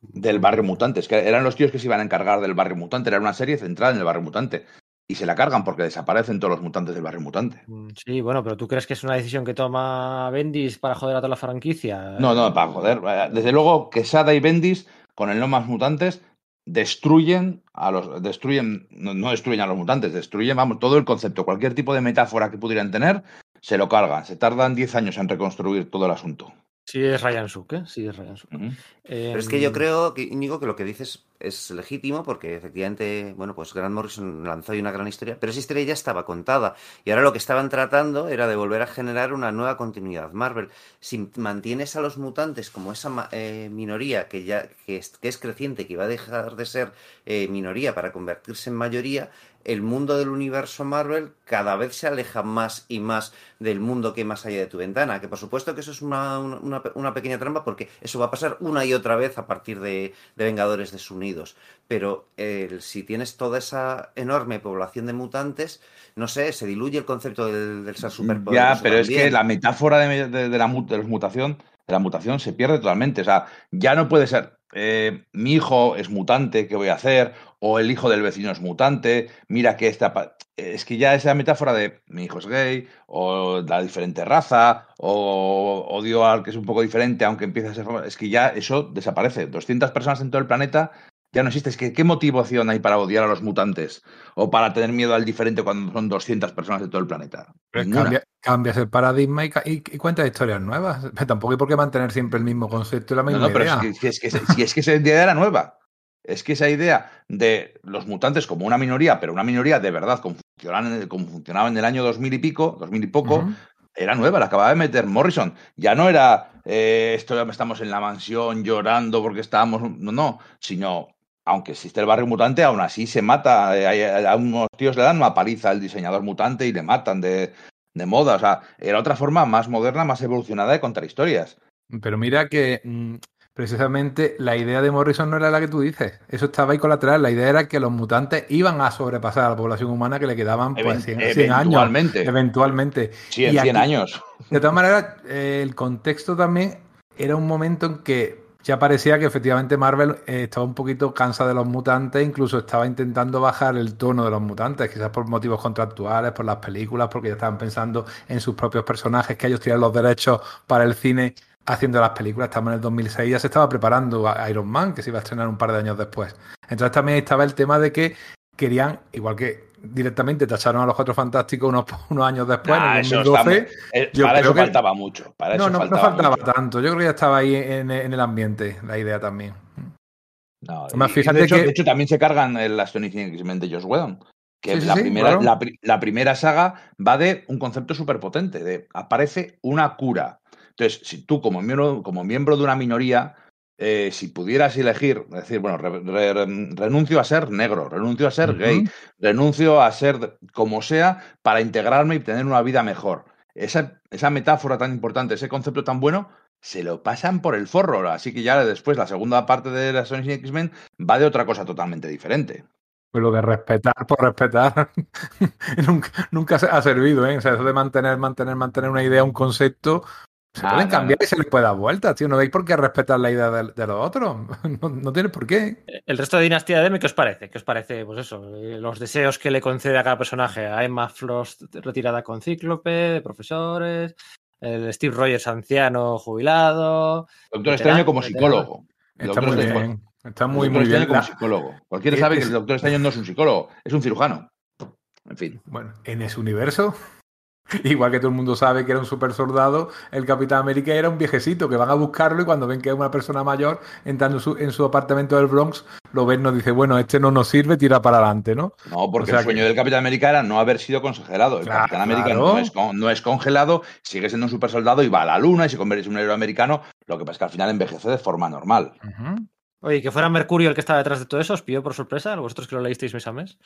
Del barrio mutante. Es que eran los tíos que se iban a encargar del barrio mutante. Era una serie centrada en el barrio mutante. Y se la cargan porque desaparecen todos los mutantes del barrio mutante. Mm, Sí, bueno, pero ¿tú crees que es una decisión que toma Bendis para joder a toda la franquicia? No, no, para joder. Eh, Desde luego, Quesada y Bendis, con el no más mutantes, destruyen a los. destruyen. No, no destruyen a los mutantes, destruyen, vamos, todo el concepto. Cualquier tipo de metáfora que pudieran tener, se lo cargan. Se tardan 10 años en reconstruir todo el asunto. Sí, es Ryan Suk, ¿eh? Sí, es Ryan Suk. Pero es que yo Em, creo, que, Íñigo, que lo que dices es legítimo porque efectivamente, bueno, pues Grant Morrison lanzó ahí una gran historia, pero esa historia ya estaba contada y ahora lo que estaban tratando era de volver a generar una nueva continuidad. Marvel, si mantienes a los mutantes como esa ma- eh, minoría que ya que es, que es creciente, que va a dejar de ser eh, minoría para convertirse en mayoría, el mundo del universo Marvel cada vez se aleja más y más del mundo que hay más allá de tu ventana. Que por supuesto que eso es una, una- una pe- una pequeña trampa porque eso va a pasar una y otra vez a partir de, de Vengadores Desunidos. Pero si tienes toda esa enorme población de mutantes, no sé, se diluye el concepto del, del ser superpoderoso. Ya, pero es que la metáfora de, de- de la, de la mutación, la mutación se pierde totalmente. O sea, ya no puede ser. eh, mi hijo es mutante, ¿qué voy a hacer? O el hijo del vecino es mutante, mira que esta. Es que ya esa metáfora de mi hijo es gay, o la diferente raza, o odio al que es un poco diferente, aunque empiece a ser. Es que ya eso desaparece. 200 personas en todo el planeta Ya no existe. Es que, ¿qué motivación hay para odiar a los mutantes? O para tener miedo al diferente cuando son 200 personas de todo el planeta. Pero Ninguna. cambia- cambias el paradigma y, y, y cuentas historias nuevas. Tampoco hay por qué mantener siempre el mismo concepto y la No, misma no, pero idea. es que, es que- si es que esa idea era nueva. Es que esa idea de los mutantes como una minoría, pero una minoría de verdad, como funcionaban funcionaba en el año 2000 y pico, 2000 y poco, era nueva, la acababa de meter Morrison. Ya no era eh, esto estamos en la mansión llorando porque estábamos. No, no, sino. Aunque existe el barrio mutante, aún así se mata. eh, hay- A unos tíos le dan una paliza al diseñador mutante y le matan de, de moda. O sea, era otra forma más moderna, más evolucionada de contar historias. Pero mira que mm, precisamente la idea de Morrison no era la que tú dices. Eso estaba ahí colateral. La idea era que los mutantes iban a sobrepasar a la población humana que le quedaban pues, 100, Even- 100 años. eventualmente. Eventualmente. Sí, en Y 100 aquí- años. De todas maneras, eh, el contexto también era un momento en que ya parecía que efectivamente Marvel eh, estaba un poquito cansa de los mutantes, incluso estaba intentando bajar el tono de los mutantes, quizás por motivos contractuales, por las películas, porque ya estaban pensando en sus propios personajes, que ellos tienen los derechos para el cine haciendo las películas. Estamos en el 2006, ya se estaba preparando a Iron Man, que se iba a estrenar un par de años después. Entonces también estaba el tema de que querían, igual que directamente tacharon a los Cuatro Fantásticos unos, unos años después, Nah, en el eso 2012. está- eh, yo para creo eso que- faltaba mucho. Para No, eso no, no faltaba faltaba mucho. tanto. Yo creo que ya estaba ahí en, en el ambiente, la idea también. No, Además, fíjate de, hecho, que- de hecho, también se cargan el Astonishing X-Men de Josh Whedon. Que Sí, la, sí, primera, claro. la, la primera saga va de un concepto súper potente, de aparece una cura. Entonces, si tú como miembro, como miembro de una minoría, eh, si pudieras elegir, decir, bueno, re- re- renuncio a ser negro, renuncio a ser gay, renuncio a ser como sea para integrarme y tener una vida mejor. Esa, esa metáfora tan importante, ese concepto tan bueno, se lo pasan por el forro. Así que ya después la segunda parte de la Astonishing X-Men va de otra cosa totalmente diferente. Pues lo de respetar por respetar nunca, ha servido, ¿eh? O sea, eso de mantener, mantener, mantener una idea, un concepto, se Ah, pueden no, cambiar no. y se les puede dar vueltas, tío. No veis por qué respetar la idea de, de los otros. No, no tiene por qué. El resto de Dinastía de M, ¿qué os parece? ¿Qué os parece? Pues eso, eh, los deseos que le concede a cada personaje. A Emma Frost retirada con Cíclope, de profesores, el Steve Rogers anciano jubilado. Doctor Extraño como psicólogo. Está muy bien. Está muy, Doctor muy Extraño bien. como La- psicólogo. Cualquiera es- sabe que el Doctor Extraño no es un psicólogo, es un cirujano. En fin. Bueno, en ese universo, igual que todo el mundo sabe que era un super soldado, el Capitán América era un viejecito que van a buscarlo y cuando ven que es una persona mayor entrando en su, en su apartamento del Bronx, lo ven, nos dice, bueno, este no nos sirve, tira para adelante, ¿no? No, porque O sea el sueño que- del Capitán América era no haber sido congelado. El Claro, Capitán América claro. no, es, con- no es congelado, sigue siendo un super soldado y va a la luna y se convierte en un héroe americano. Lo que pasa es que al final envejece de forma normal. Oye, que fuera Mercurio el que estaba detrás de todo eso, ¿os pilló por sorpresa? ¿Vosotros que lo leísteis mes a mes?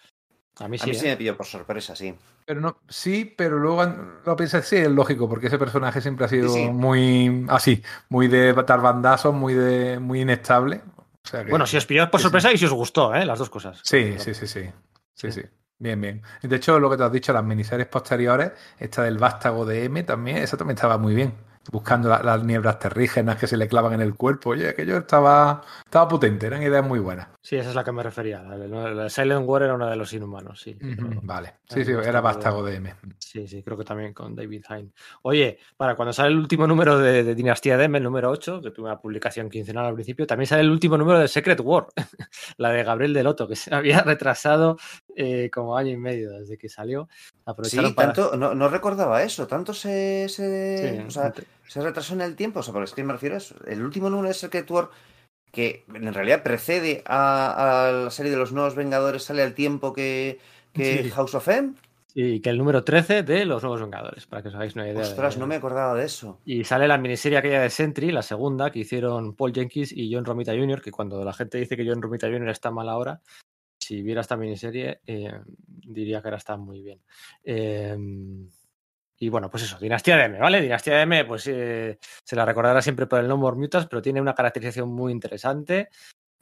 A mí A sí. mí sí ¿eh? me pilló por sorpresa, sí. Pero no, sí, pero luego lo piensas, sí, es lógico, porque ese personaje siempre ha sido Sí, sí. muy así, muy de dar bandazos, muy de muy inestable. O sea que- Bueno, si os pilló por Sí, sí. sorpresa y si os gustó, ¿eh? Las dos cosas. Sí, sí, sí, sí. Sí, sí. Bien, bien. De hecho, lo que te has dicho, las miniseries posteriores, esta del vástago de M también, esa también estaba muy bien. Buscando la- las nieblas terrígenas que se le clavan en el cuerpo. Oye, aquello estaba, estaba potente, eran ideas muy buenas. Sí, esa es la que me refería. La, la- la Silent War era una de los inhumanos, sí. Vale. Sí, sí, era vástago de M. Sí, sí, creo que también con David Hine. Oye, para cuando sale el último número de, de Dinastía de M, el número 8, que tuve una publicación quincenal al principio, también sale el último número de Secret War, la de Gabriel del Otto, que se había retrasado eh, como año y medio desde que salió. Aprovecharon Sí, para... tanto, no, no recordaba eso, tanto se, se, Sí, o sea, ent- se retrasó en el tiempo, o sea, porque es que me refiero a eso. El último número de Secret War, que en realidad precede a, a la serie de los Nuevos Vengadores, sale al tiempo que, que Sí. House of M. y que el número 13 de Los Nuevos Vengadores, para que os hagáis una idea. de- Ostras, no me acordaba de eso. Y sale la miniserie aquella de Sentry, la segunda, que hicieron Paul Jenkins y John Romita Jr., que cuando la gente dice que John Romita Jr. está mal ahora, si viera esta miniserie, eh, diría que ahora está muy bien. Eh, y bueno, pues eso, Dinastía de M, ¿vale? Dinastía de M, pues eh, se la recordará siempre por el No More Mutants, pero tiene una caracterización muy interesante,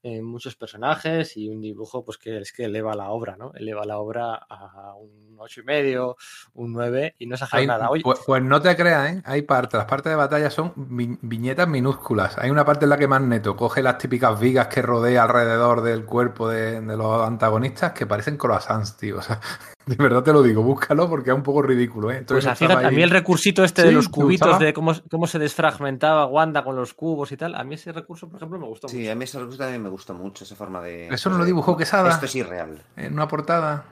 eh, muchos personajes y un dibujo pues que es que eleva la obra, ¿no? Eleva la obra a un ocho y medio, un 9 y no exagera Hay- nada. Oye, pues, pues no te creas, ¿eh? Hay partes, las partes de batalla son vi- viñetas minúsculas. Hay una parte en la que Magneto coge las típicas vigas que rodea alrededor del cuerpo de, de los antagonistas que parecen croissants, tío. O sea, De verdad te lo digo, búscalo porque es un poco ridículo, ¿eh? Pues fíjate, a mí el recursito este de Sí, los ¿te cubitos, de cómo, cómo se desfragmentaba Wanda con los cubos y tal, a mí ese recurso, por ejemplo, me gustó Sí, mucho. a mí ese recurso también me gustó mucho, esa forma de... Eso no lo dibujó Quesada. Esto es irreal. en una portada.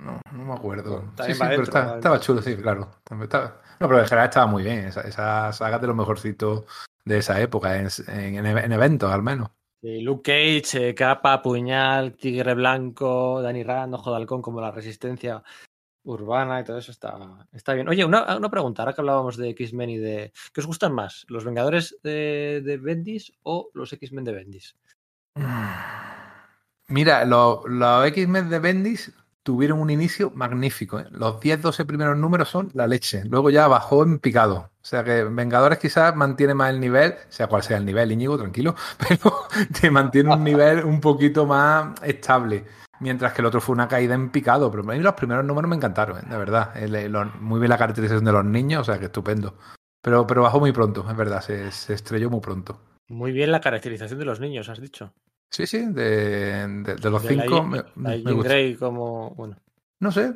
No, no me acuerdo. Sí, sí, pero dentro, estaba, chulo, sí, claro. Estaba- No, pero en general estaba muy bien. Esa, esa saga de los mejorcitos de esa época, en, en- en eventos al menos. Sí, Luke Cage, eh, Capa, Puñal, Tigre Blanco, Danny Rand, Ojo de Halcón, como la resistencia urbana y todo eso está, está bien. Oye, una, una pregunta, ahora que hablábamos de X-Men y de... ¿Qué os gustan más? ¿Los Vengadores de, de Bendis o los X-Men de Bendis? Mira, los, X-Men de Bendis tuvieron un inicio magnífico. ¿eh? Los 10-12 primeros números son la leche. Luego ya bajó en picado. O sea que Vengadores quizás mantiene más el nivel, sea cual sea el nivel, Íñigo, tranquilo, pero te mantiene un nivel un poquito más estable. Mientras que el otro fue una caída en picado. Pero a mí los primeros números me encantaron, ¿eh? de verdad. El- el- los- muy bien la caracterización de los niños, o sea que estupendo. Pero, pero bajó muy pronto, es verdad, se, se estrelló muy pronto. Muy bien la caracterización de los niños, has dicho. Sí, sí, de, de- de los De cinco me, la me gusta. Grey como... Bueno, No sé.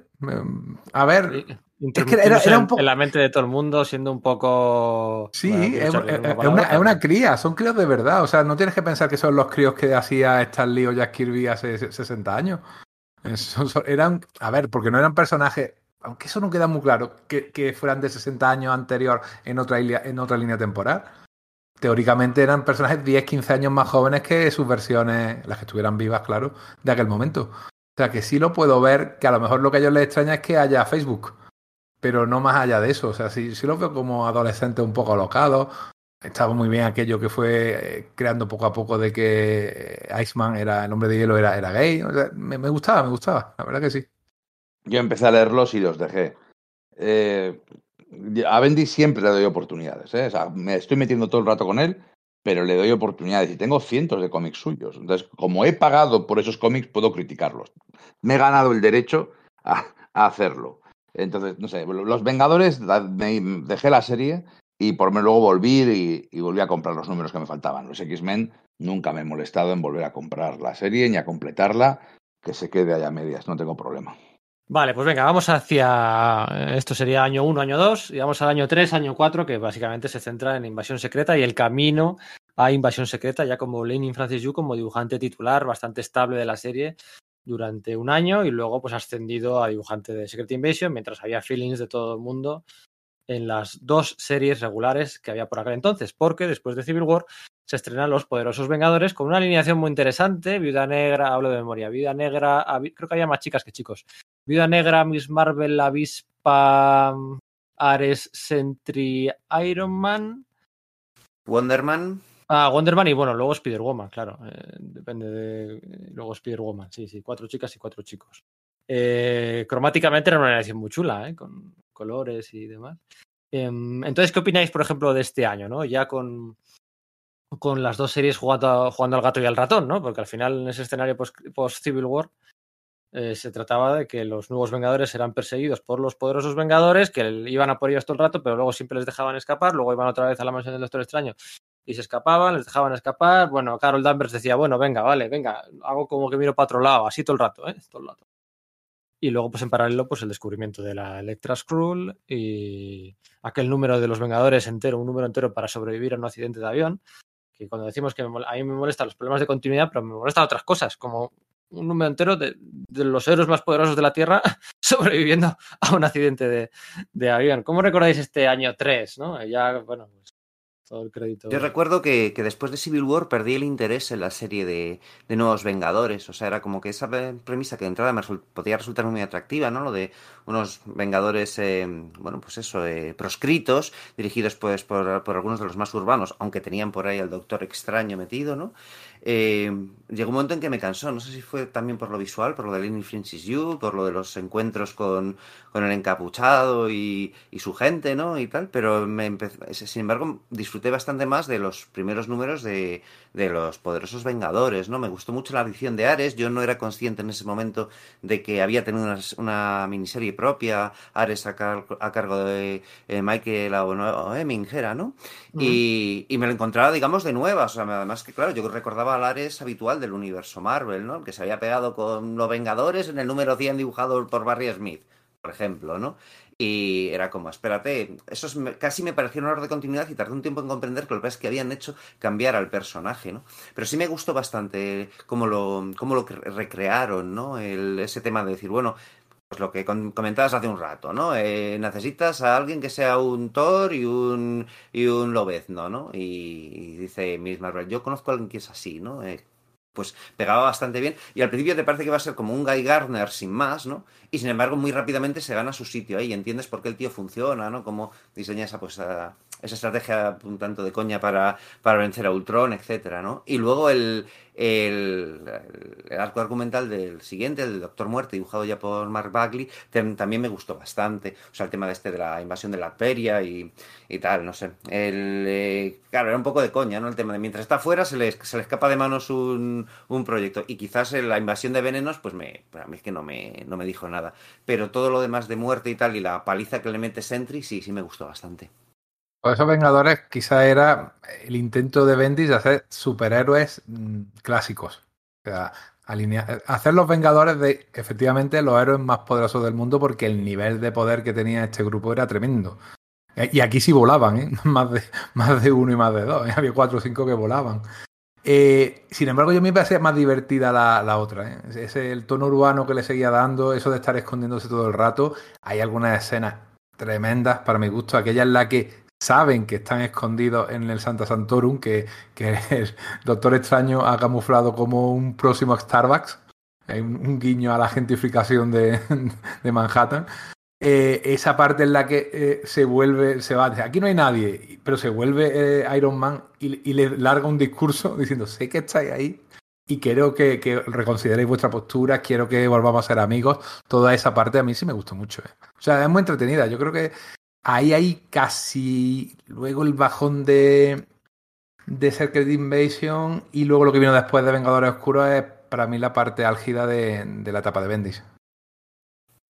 A ver, introduciéndose era- era un en- poco- en la mente de todo el mundo, siendo un poco... sí, bueno, es, es- una es una, es cría, son críos de verdad. O sea, no tienes que pensar que son los críos que hacía Stan Lee o Jack Kirby hace 60 años. Son- son- eran, a ver, porque no eran personajes, aunque eso no queda muy claro, que, que fueran de 60 años anterior en otra, ilia- en otra línea temporal. Teóricamente eran personajes 10, 15 años más jóvenes que sus versiones, las que estuvieran vivas, claro, de aquel momento. O sea, que sí lo puedo ver, que a lo mejor lo que a ellos les extraña es que haya Facebook, pero no más allá de eso. O sea, sí, sí los veo como adolescentes un poco alocados. Estaba muy bien aquello que fue eh, creando poco a poco de que eh, Iceman era el hombre de hielo era, era gay. Me, me gustaba, me gustaba, la verdad que sí. Yo empecé a leerlos y los dejé. Eh, a Bendis siempre le doy oportunidades. O sea, me estoy metiendo todo el rato con él, pero le doy oportunidades y tengo cientos de cómics suyos. Entonces, como he pagado por esos cómics, puedo criticarlos. Me he ganado el derecho a, a hacerlo. Entonces, no sé, Los Vengadores, dejé la serie y por luego volví y, y volví a comprar los números que me faltaban. Los X-Men nunca me he molestado en volver a comprar la serie ni a completarla, que se quede allá a medias, no tengo problema. Vale, pues venga, vamos hacia. Esto sería año 1, año 2, y vamos al año 3, año 4, que básicamente se centra en Invasión Secreta y el camino a Invasión Secreta, ya como Lenin Francis Yu, como dibujante titular bastante estable de la serie durante un año, y luego pues ascendido a dibujante de Secret Invasion, mientras había feelings de todo el mundo en las dos series regulares que había por aquel entonces, porque después de Civil War se estrenan Los Poderosos Vengadores con una alineación muy interesante, Viuda Negra, hablo de memoria, Viuda Negra, creo que había más chicas que chicos. Viuda Negra, Miss Marvel, la Avispa, Ares, Sentry, Iron Man. Wonderman, Ah, Wonder Man y bueno, luego Spider-Woman, claro. eh, depende de. Luego Spider-Woman, sí, sí, cuatro chicas y cuatro chicos. Eh, cromáticamente era una animación muy chula, ¿eh? con colores y demás. Em, entonces, ¿qué opináis, por ejemplo, de este año, ¿no? Ya con, con las dos series jugando, jugando al gato y al ratón, ¿no? Porque al final en ese escenario post- post-Civil War eh, se trataba de que los nuevos Vengadores eran perseguidos por los poderosos Vengadores, que iban a por ellos todo el rato, pero luego siempre les dejaban escapar, luego iban otra vez a la mansión del Doctor Extraño y se escapaban, les dejaban escapar. Bueno, Carol Danvers decía, bueno, venga, vale, venga, hago como que miro para otro lado, así todo el rato, ¿eh? Todo el rato. Y luego, pues en paralelo, pues el descubrimiento de la Electra Skrull y aquel número de los Vengadores entero, un número entero para sobrevivir a un accidente de avión. Que cuando decimos que a mí me molestan los problemas de continuidad, pero me molestan otras cosas, como un número entero de, los héroes más poderosos de la Tierra sobreviviendo a un accidente de, de avión. ¿Cómo recordáis este año 3? ¿no? Ya, bueno, todo el crédito. Yo recuerdo que, que después de Civil War perdí el interés en la serie de, de Nuevos Vengadores. O sea, era como que esa pre- premisa que de entrada me resul- podía resultar muy atractiva, ¿no? Lo de unos Vengadores, eh, bueno, pues eso, eh, proscritos, dirigidos pues por, por algunos de los más urbanos, aunque tenían por ahí al Doctor Extraño metido, ¿no? Eh, llegó un momento en que me cansó. No sé si fue también por lo visual, por lo de Lenny Francis Yu, por lo de los encuentros con, con el encapuchado y, y su gente, ¿no? Y tal, pero me empezó- sin embargo disfruté bastante más de los primeros números de, de los poderosos Vengadores, ¿no? Me gustó mucho la visión de Ares, yo no era consciente en ese momento de que había tenido una, una miniserie propia, Ares a, car- a cargo de eh, Michael Hemming, era, ¿no? Y, y me lo encontraba, digamos, de nuevas, o sea, además que, claro, yo recordaba Estaba Lares habitual del universo Marvel, ¿no? Que se había pegado con los Vengadores en el número 100 dibujado por Barry Smith, por ejemplo, ¿no? Y era como, espérate, eso casi me pareció un error de continuidad y tardé un tiempo en comprender que lo que pasa es que habían hecho cambiar al personaje, ¿no? Pero sí me gustó bastante cómo lo, cómo lo cre- recrearon, ¿no? El- ese tema de decir, bueno, pues lo que comentabas hace un rato, ¿no? Eh, necesitas a alguien que sea un Thor y un, y un Lobezno, ¿no? Y, y dice Miss Marvel, yo conozco a alguien que es así, ¿no? Eh, pues pegaba bastante bien y al principio te parece que va a ser como un Guy Gardner sin más, ¿no? Y sin embargo muy rápidamente se gana su sitio ahí y entiendes por qué el tío funciona, ¿no? Cómo diseña esa, pues, esa, esa estrategia un tanto de coña para, para vencer a Ultron, etcétera, ¿no? Y luego el, el, el arco argumental del siguiente, el Doctor Muerte, dibujado ya por Mark Bagley, también me gustó bastante. O sea, el tema de este de la invasión de la Peria y, y tal, no sé. El, eh, claro, era un poco de coña, ¿no? El tema de mientras está fuera se le, se le escapa de manos un, un proyecto. Y quizás la invasión de venenos, pues me, para mí es que no me, no me dijo nada. Pero todo lo demás de muerte y tal, y la paliza que le mete Sentry, sí, sí me gustó bastante. Por esos Vengadores quizá era el intento de Bendis de hacer superhéroes mm, clásicos. O sea, alinea- hacer los Vengadores de efectivamente los héroes más poderosos del mundo porque el nivel de poder que tenía este grupo era tremendo. Eh, Y aquí sí volaban, ¿eh? más, de, más de uno y más de dos. ¿eh? Había cuatro o cinco que volaban. Eh, sin embargo, yo me parecía más divertida la, la otra. ¿eh? Ese el tono urbano que le seguía dando, eso de estar escondiéndose todo el rato. Hay algunas escenas tremendas para mi gusto. Aquella en la que saben que están escondidos en el Santa Santorum, que, que el Doctor Extraño ha camuflado como un próximo Starbucks. Hay un, guiño a la gentrificación de, de Manhattan. Eh, esa parte en la que eh, se vuelve, se va, aquí no hay nadie, pero se vuelve eh, Iron Man y, y le larga un discurso diciendo, sé que estáis ahí y quiero que, que reconsideréis vuestra postura, quiero que volvamos a ser amigos. Toda esa parte a mí sí me gustó mucho. eh. O sea, es muy entretenida. Yo creo que ahí hay casi luego el bajón de, de Secret Invasion y luego lo que vino después de Vengadores Oscuros es para mí la parte álgida de, de la etapa de Bendis.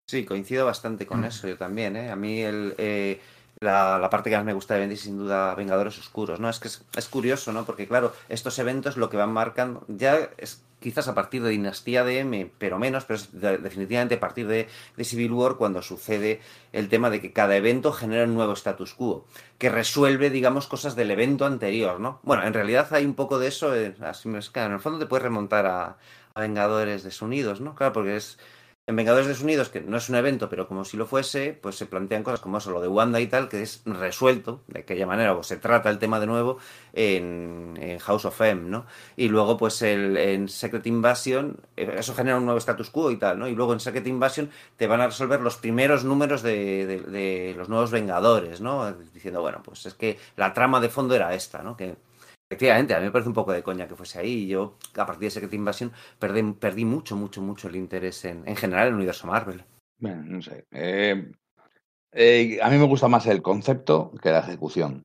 Sí, coincido bastante con Mm. eso yo también, ¿eh? A mí el, eh, la, la parte que más me gusta de Bendis sin duda Vengadores Oscuros, ¿no? Es que es, es curioso, ¿no? Porque claro, estos eventos lo que van marcando ya es quizás a partir de Dinastía de M, pero menos, pero es de- definitivamente a partir de, de Civil War cuando sucede el tema de que cada evento genera un nuevo status quo, que resuelve, digamos, cosas del evento anterior, ¿no? Bueno, en realidad hay un poco de eso, eh, es que en el fondo te puedes remontar a Vengadores Desunidos, ¿no? Claro, porque es en Vengadores Desunidos, que no es un evento, pero como si lo fuese, pues se plantean cosas como eso, lo de Wanda y tal, que es resuelto de aquella manera, o se trata el tema de nuevo en, House of M, ¿no? Y luego, pues el, en Secret Invasion, eh, eso genera un nuevo status quo y tal, ¿no? Y luego en Secret Invasion te van a resolver los primeros números de, de- de los nuevos Vengadores, ¿no? Diciendo, bueno, pues es que la trama de fondo era esta, ¿no? Que Efectivamente, a mí me parece un poco de coña que fuese ahí. Yo, a partir de Secret Invasion, perdí, perdí mucho, mucho, mucho el interés en, en general en el universo Marvel. Bueno, no sé. Eh, eh, a mí me gusta más el concepto que la ejecución.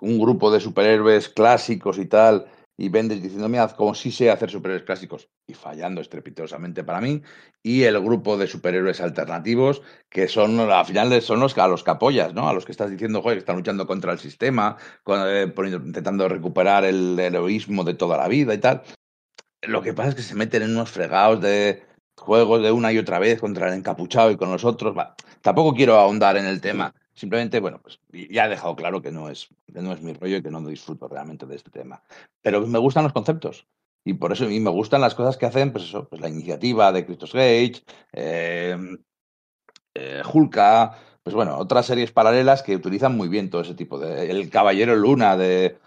Un grupo de superhéroes clásicos y tal, y Bendis diciendo, mira, como sí sé hacer superhéroes clásicos, y fallando estrepitosamente para mí, y el grupo de superhéroes alternativos, que son, al final, son los, que- a los que apoyas, ¿no? A los que estás diciendo, joder, que están luchando contra el sistema, con- eh, intentando recuperar el heroísmo de toda la vida y tal. Lo que pasa es que se meten en unos fregados de juegos de una y otra vez contra el encapuchado y con los otros. Tampoco quiero ahondar en el tema. Simplemente, bueno, pues ya he dejado claro que no es, que no es mi rollo y que no disfruto realmente de este tema. Pero me gustan los conceptos. Y por eso y me gustan las cosas que hacen, pues eso, pues la iniciativa de Christos Gage, eh, eh, pues bueno, otras series paralelas que utilizan muy bien todo ese tipo de. El Caballero Luna de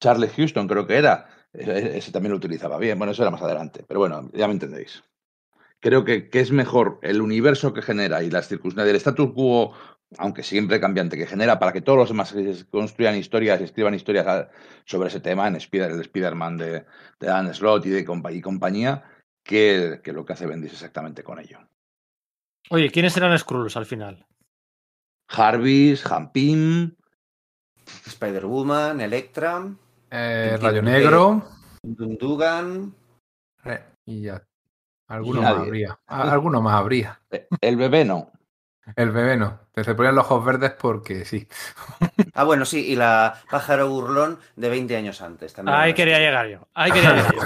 Charles Houston, creo que era. Eh, Ese también lo utilizaba bien. Bueno, eso era más adelante. Pero bueno, ya me entendéis. Creo que, que es mejor el universo que genera y las circunstancias del status quo, aunque siempre cambiante, que genera para que todos los demás construyan historias y escriban historias sobre ese tema en Spider, el Spider-Man de, de Dan Slott y de compa- y compañía, que, que lo que hace Bendis exactamente con ello. Oye, ¿quiénes eran Skrulls al final? Jarvis, Hampim, Spider-Woman, Electra, Eh, Rayo Negro Dundugan. eh, y ya. Alguno Nadie. más habría. Alguno más habría. el bebé no. El bebé no. Te se ponían los ojos verdes porque sí. Ah, bueno, sí, y la pájaro burlón de 20 años antes también. Ahí quería llegar yo. Ahí quería llegar yo.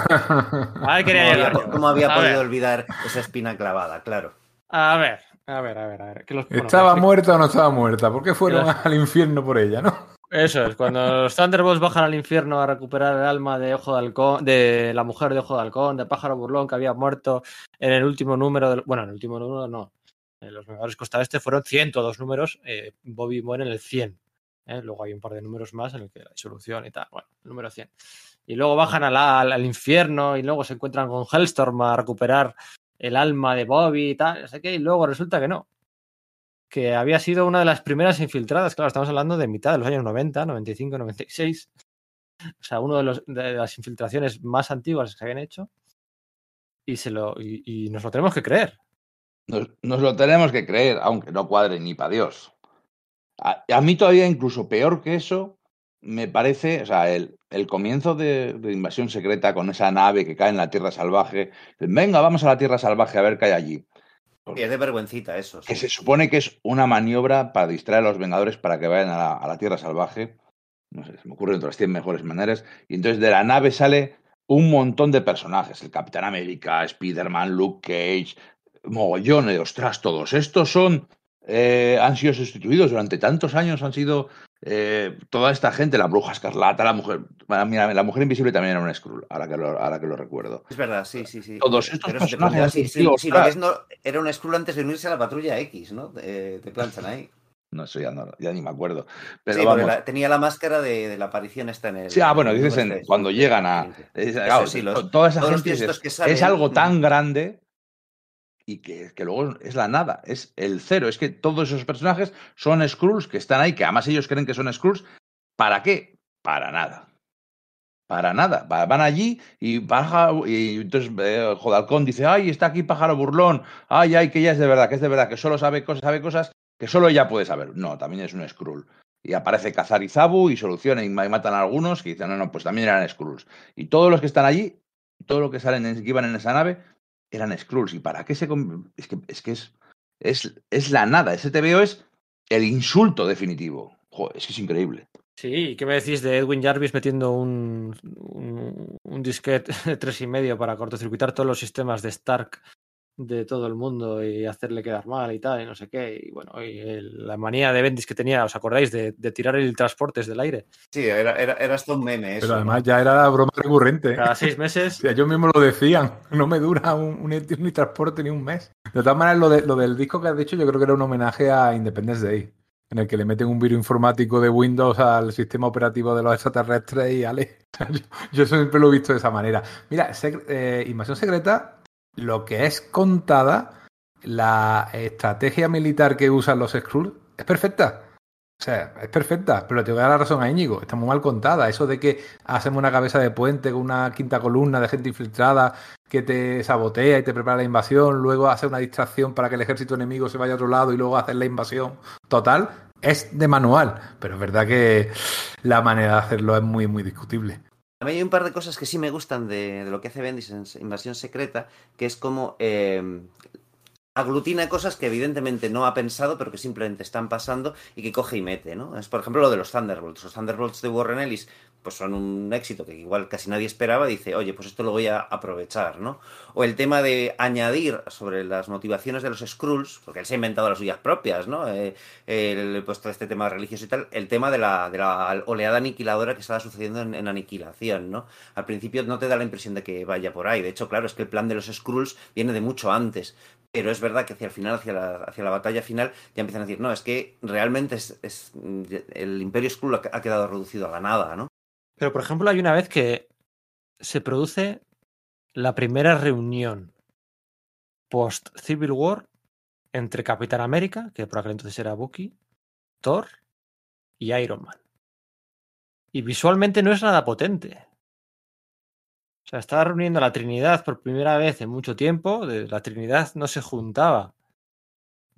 Ahí quería ¿Cómo llegar había, yo. cómo había A podido ver, olvidar esa espina clavada? Claro. A ver, a ver, a ver. A ver. que los- bueno, ¿Estaba que- muerta o no estaba muerta? ¿Por qué fueron al infierno por ella, no? Eso es, cuando los Thunderbolts bajan al infierno a recuperar el alma de Ojo de Halcón, de la mujer de Ojo de Halcón, de Pájaro Burlón, que había muerto en el último número, del, bueno, en el último número no, los Vengadores Costa Este fueron 102 números, eh, Bobby muere en el 100, ¿eh? luego hay un par de números más en el que la disolución y tal, bueno, número 100. Y luego bajan al, al infierno y luego se encuentran con Hellstorm a recuperar el alma de Bobby y tal, sé qué, y luego resulta que no, que había sido una de las primeras infiltradas. Claro, estamos hablando de mitad de los años 90, 95, 96. O sea, uno de, las infiltraciones más antiguas que se habían hecho. Y, se lo, y nos lo tenemos que creer. Nos, nos lo tenemos que creer, aunque no cuadre ni para Dios. A, a mí todavía incluso peor que eso, me parece, o sea, el, el comienzo de, de Invasión Secreta con esa nave que cae en la Tierra Salvaje. Venga, vamos a la Tierra Salvaje a ver qué hay allí. Y es de vergüencita eso. Que se supone que es una maniobra para distraer a los Vengadores para que vayan a la, a la Tierra Salvaje. No sé, se me ocurren otras 100 mejores maneras. Y entonces de la nave sale un montón de personajes. El Capitán América, Spider-Man, Luke Cage, mogollón de ostras, todos estos son. eh, han sido sustituidos durante tantos años, han sido eh, toda esta gente, la bruja escarlata, la mujer. mira, la mujer invisible también era un Skrull, ahora que lo, ahora que lo recuerdo. Es verdad, sí, sí, sí. Todos estos Pero personajes si, sido, si lo no, era un Skrull antes de unirse a la patrulla X, ¿no? Te, te planchan ahí. No, eso ya, no, ya ni me acuerdo. Pero sí, vamos. la- tenía la máscara de, de la aparición esta en el. Sí, ah, bueno, dices en- cuando sí, llegan a. sí. es- claro, sí, los- to- toda esa gente tíos estos es, que salen, es algo mm. tan grande y que, que luego es la nada, es el cero. Es que todos esos personajes son Skrulls que están ahí, que además ellos creen que son Skrulls. ¿Para qué? Para nada. Para nada. Va- Van allí y baja y entonces eh, Jodalcón dice, ay, está aquí pájaro burlón, ay, ay, que ya es de verdad, que es de verdad, que solo sabe cosas, sabe cosas que solo ella puede saber. No, también es un Skrull. Y aparece Kazar y Zabu y soluciona y ma- y matan a algunos que dicen, no, no, pues también eran Skrulls. Y todos los que están allí, todo lo que salen, en- que iban en esa nave, eran Skrulls. ¿Y para qué se.? Es que es, que es, es, es la nada. Ese TVO es el insulto definitivo. Joder, es que es increíble. Sí, ¿qué me decís de Edwin Jarvis metiendo un, un, un disquete de tres y medio para cortocircuitar todos los sistemas de Stark de todo el mundo y hacerle quedar mal y tal, y no sé qué? Y bueno, y el- la manía de Bendis que tenía, ¿os acordáis? De, de tirar el transportes del aire. Sí, era, era, era hasta un meme eso. Pero además ya era broma recurrente. ¿eh? Cada seis meses. O sea, ellos mismos lo decían. No me dura un, un- ni transporte ni un mes. De todas maneras, lo, de- lo del disco que has dicho, yo creo que era un homenaje a Independence Day. En el que le meten un virus informático de Windows al sistema operativo de los extraterrestres y ale. Yo, yo siempre lo he visto de esa manera. Mira, Sec- eh, Invasión Secreta, lo que es contada, la estrategia militar que usan los Skrulls es perfecta. O sea, es perfecta, pero le tengo que dar la razón a Íñigo. Está muy mal contada. Eso de que hacemos una cabeza de puente con una quinta columna de gente infiltrada que te sabotea y te prepara la invasión, luego hace una distracción para que el ejército enemigo se vaya a otro lado y luego hacer la invasión total, es de manual. Pero es verdad que la manera de hacerlo es muy, muy discutible. A mí hay un par de cosas que sí me gustan de, lo que hace Bendis en Invasión Secreta, que es como eh, aglutina cosas que evidentemente no ha pensado, pero que simplemente están pasando y que coge y mete, ¿no? Es por ejemplo lo de los Thunderbolts. Los Thunderbolts de Warren Ellis pues son un éxito que igual casi nadie esperaba dice, oye, pues esto lo voy a aprovechar, ¿no? O el tema de añadir sobre las motivaciones de los Skrulls, porque él se ha inventado las suyas propias, ¿no? Eh, el, pues todo este tema religioso y tal, el tema de la, de la oleada aniquiladora que estaba sucediendo en, Aniquilación, ¿no? Al principio no te da la impresión de que vaya por ahí. De hecho, claro, es que el plan de los Skrulls viene de mucho antes. Pero es verdad que hacia el final, hacia la, hacia la batalla final, ya empiezan a decir, no, es que realmente es, es- el Imperio Skrull ha quedado reducido a la nada, ¿no? Pero, por ejemplo, hay una vez que se produce la primera reunión post-Civil War entre Capitán América, que por aquel entonces era Bucky, Thor y Iron Man. Y visualmente no es nada potente. O sea, estaba reuniendo a la Trinidad por primera vez en mucho tiempo. La Trinidad no se juntaba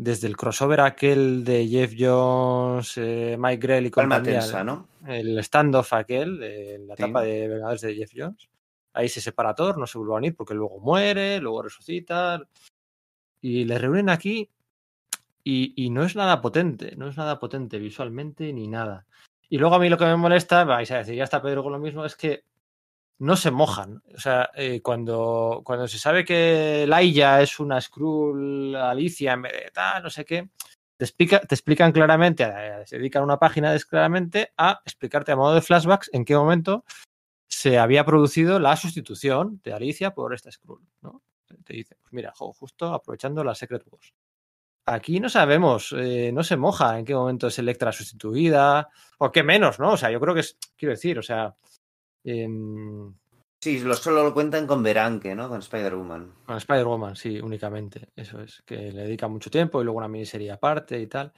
desde el crossover aquel de Jeff Jones, eh, Mike Grell y compañía. tensa, ¿no? el standoff aquel, de la Sí. etapa de Vengadores de Jeff Jones. Ahí se separa Thor, no se vuelve a unir porque luego muere, luego resucita. Y le reúnen aquí y, y no es nada potente, no es nada potente visualmente ni nada. Y luego a mí lo que me molesta, vais a decir, ya está Pedro con lo mismo, es que no se mojan. O sea, eh, cuando, cuando se sabe que Laia es una Skrull Alicia tal, no sé qué, te, explica, te explican claramente, se dedican una página claramente a explicarte a modo de flashbacks en qué momento se había producido la sustitución de Alicia por esta Skrull, ¿no? Te dice, pues mira, jo, justo aprovechando la Secret Wars. Aquí no sabemos, eh, no se moja en qué momento es Electra sustituida, o qué menos, ¿no? O sea, yo creo que es, quiero decir, o sea, em, Sí, lo, solo lo cuentan con Beranque, ¿no? Con Spider-Woman. con Spider-Woman, sí, únicamente, eso es, que le dedica mucho tiempo y luego una miniserie aparte y tal.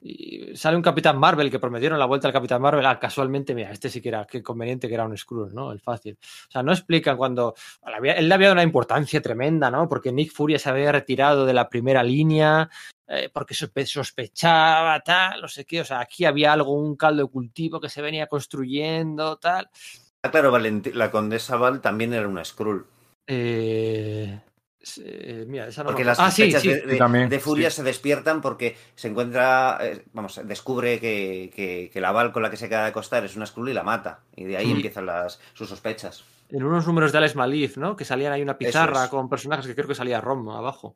Y sale un Capitán Marvel que prometieron la vuelta al Capitán Marvel. Ah, casualmente, mira, este sí que era, qué conveniente que era un Skrull, ¿no? El fácil. O sea, no explican cuando. Él le había dado una importancia tremenda, ¿no? Porque Nick Furia se había retirado de la primera línea, eh, porque sospe- sospechaba, tal, no sé qué. O sea, aquí había algo, un caldo de cultivo que se venía construyendo, tal. Ah, claro, Valenti- la condesa Val también era una Skrull. Eh, se- mira, esa no Porque me- las Ah, sí, sospechas sí. de, de- también, de Furia sí. se despiertan porque se encuentra, eh, vamos, descubre que, que- que la Val con la que se queda de acostar es una Skrull y la mata. Y de ahí Sí. empiezan las, sus sospechas. en unos números de Alex Malif, ¿no? Que salían ahí una pizarra es. con personajes que creo que salía Rom abajo.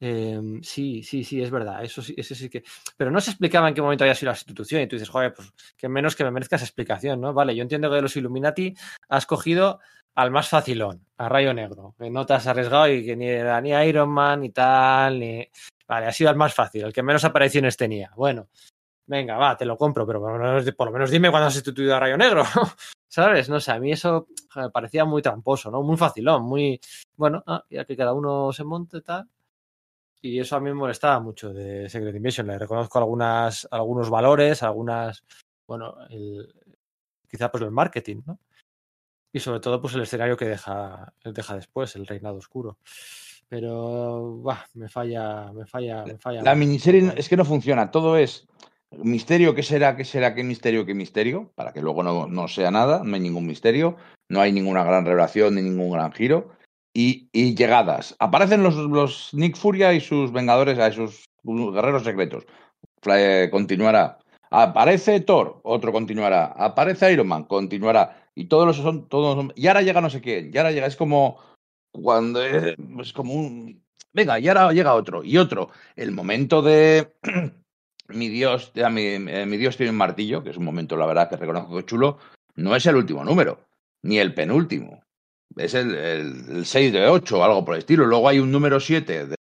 Eh, sí, sí, sí, es verdad. Eso sí, eso sí que. Pero no se explicaba en qué momento había sido la sustitución. Y tú dices, joder, pues que menos que me merezca esa explicación, ¿no? Vale, yo entiendo que de los Illuminati has cogido al más facilón, a Rayo Negro, que no te has arriesgado y que ni era ni Iron Man ni tal, ni. Vale, ha sido el más fácil, el que menos apariciones tenía. Bueno, venga, va, te lo compro, pero por lo menos, por lo menos dime cuándo has sustituido a Rayo Negro. ¿Sabes? No sé, a mí eso joder, parecía muy tramposo, ¿no? Muy facilón, muy. Bueno, ah, ya que cada uno se monte tal. Y eso a mí me molestaba mucho de Secret Invasion. Le reconozco algunas, algunos valores, algunas. Bueno, el, quizá pues el marketing, ¿no? Y sobre todo, pues el escenario que deja, deja después, el reinado oscuro. Pero bah, me falla, me falla, me falla. La miniserie es que no funciona, todo es misterio, ¿qué será, qué será, qué misterio, qué misterio? Para que luego no, no sea nada, no hay ningún misterio, no hay ninguna gran revelación ni ningún gran giro. Y, llegadas. Aparecen los, los Nick Furia y sus vengadores, a sus guerreros secretos. Eh, continuará. Aparece Thor, otro continuará. Aparece Iron Man, continuará. Y todos los son, todos Y ahora llega no sé quién. Y ahora llega, es como cuando es, es como un. Venga, y ahora llega otro, y otro. El momento de. mi Dios, ya, mi, eh, mi Dios tiene un martillo, que es un momento, la verdad, que reconozco que chulo. No es el último número, ni el penúltimo. Es el, el, el 6 de 8 o algo por el estilo. Luego hay un número 7 de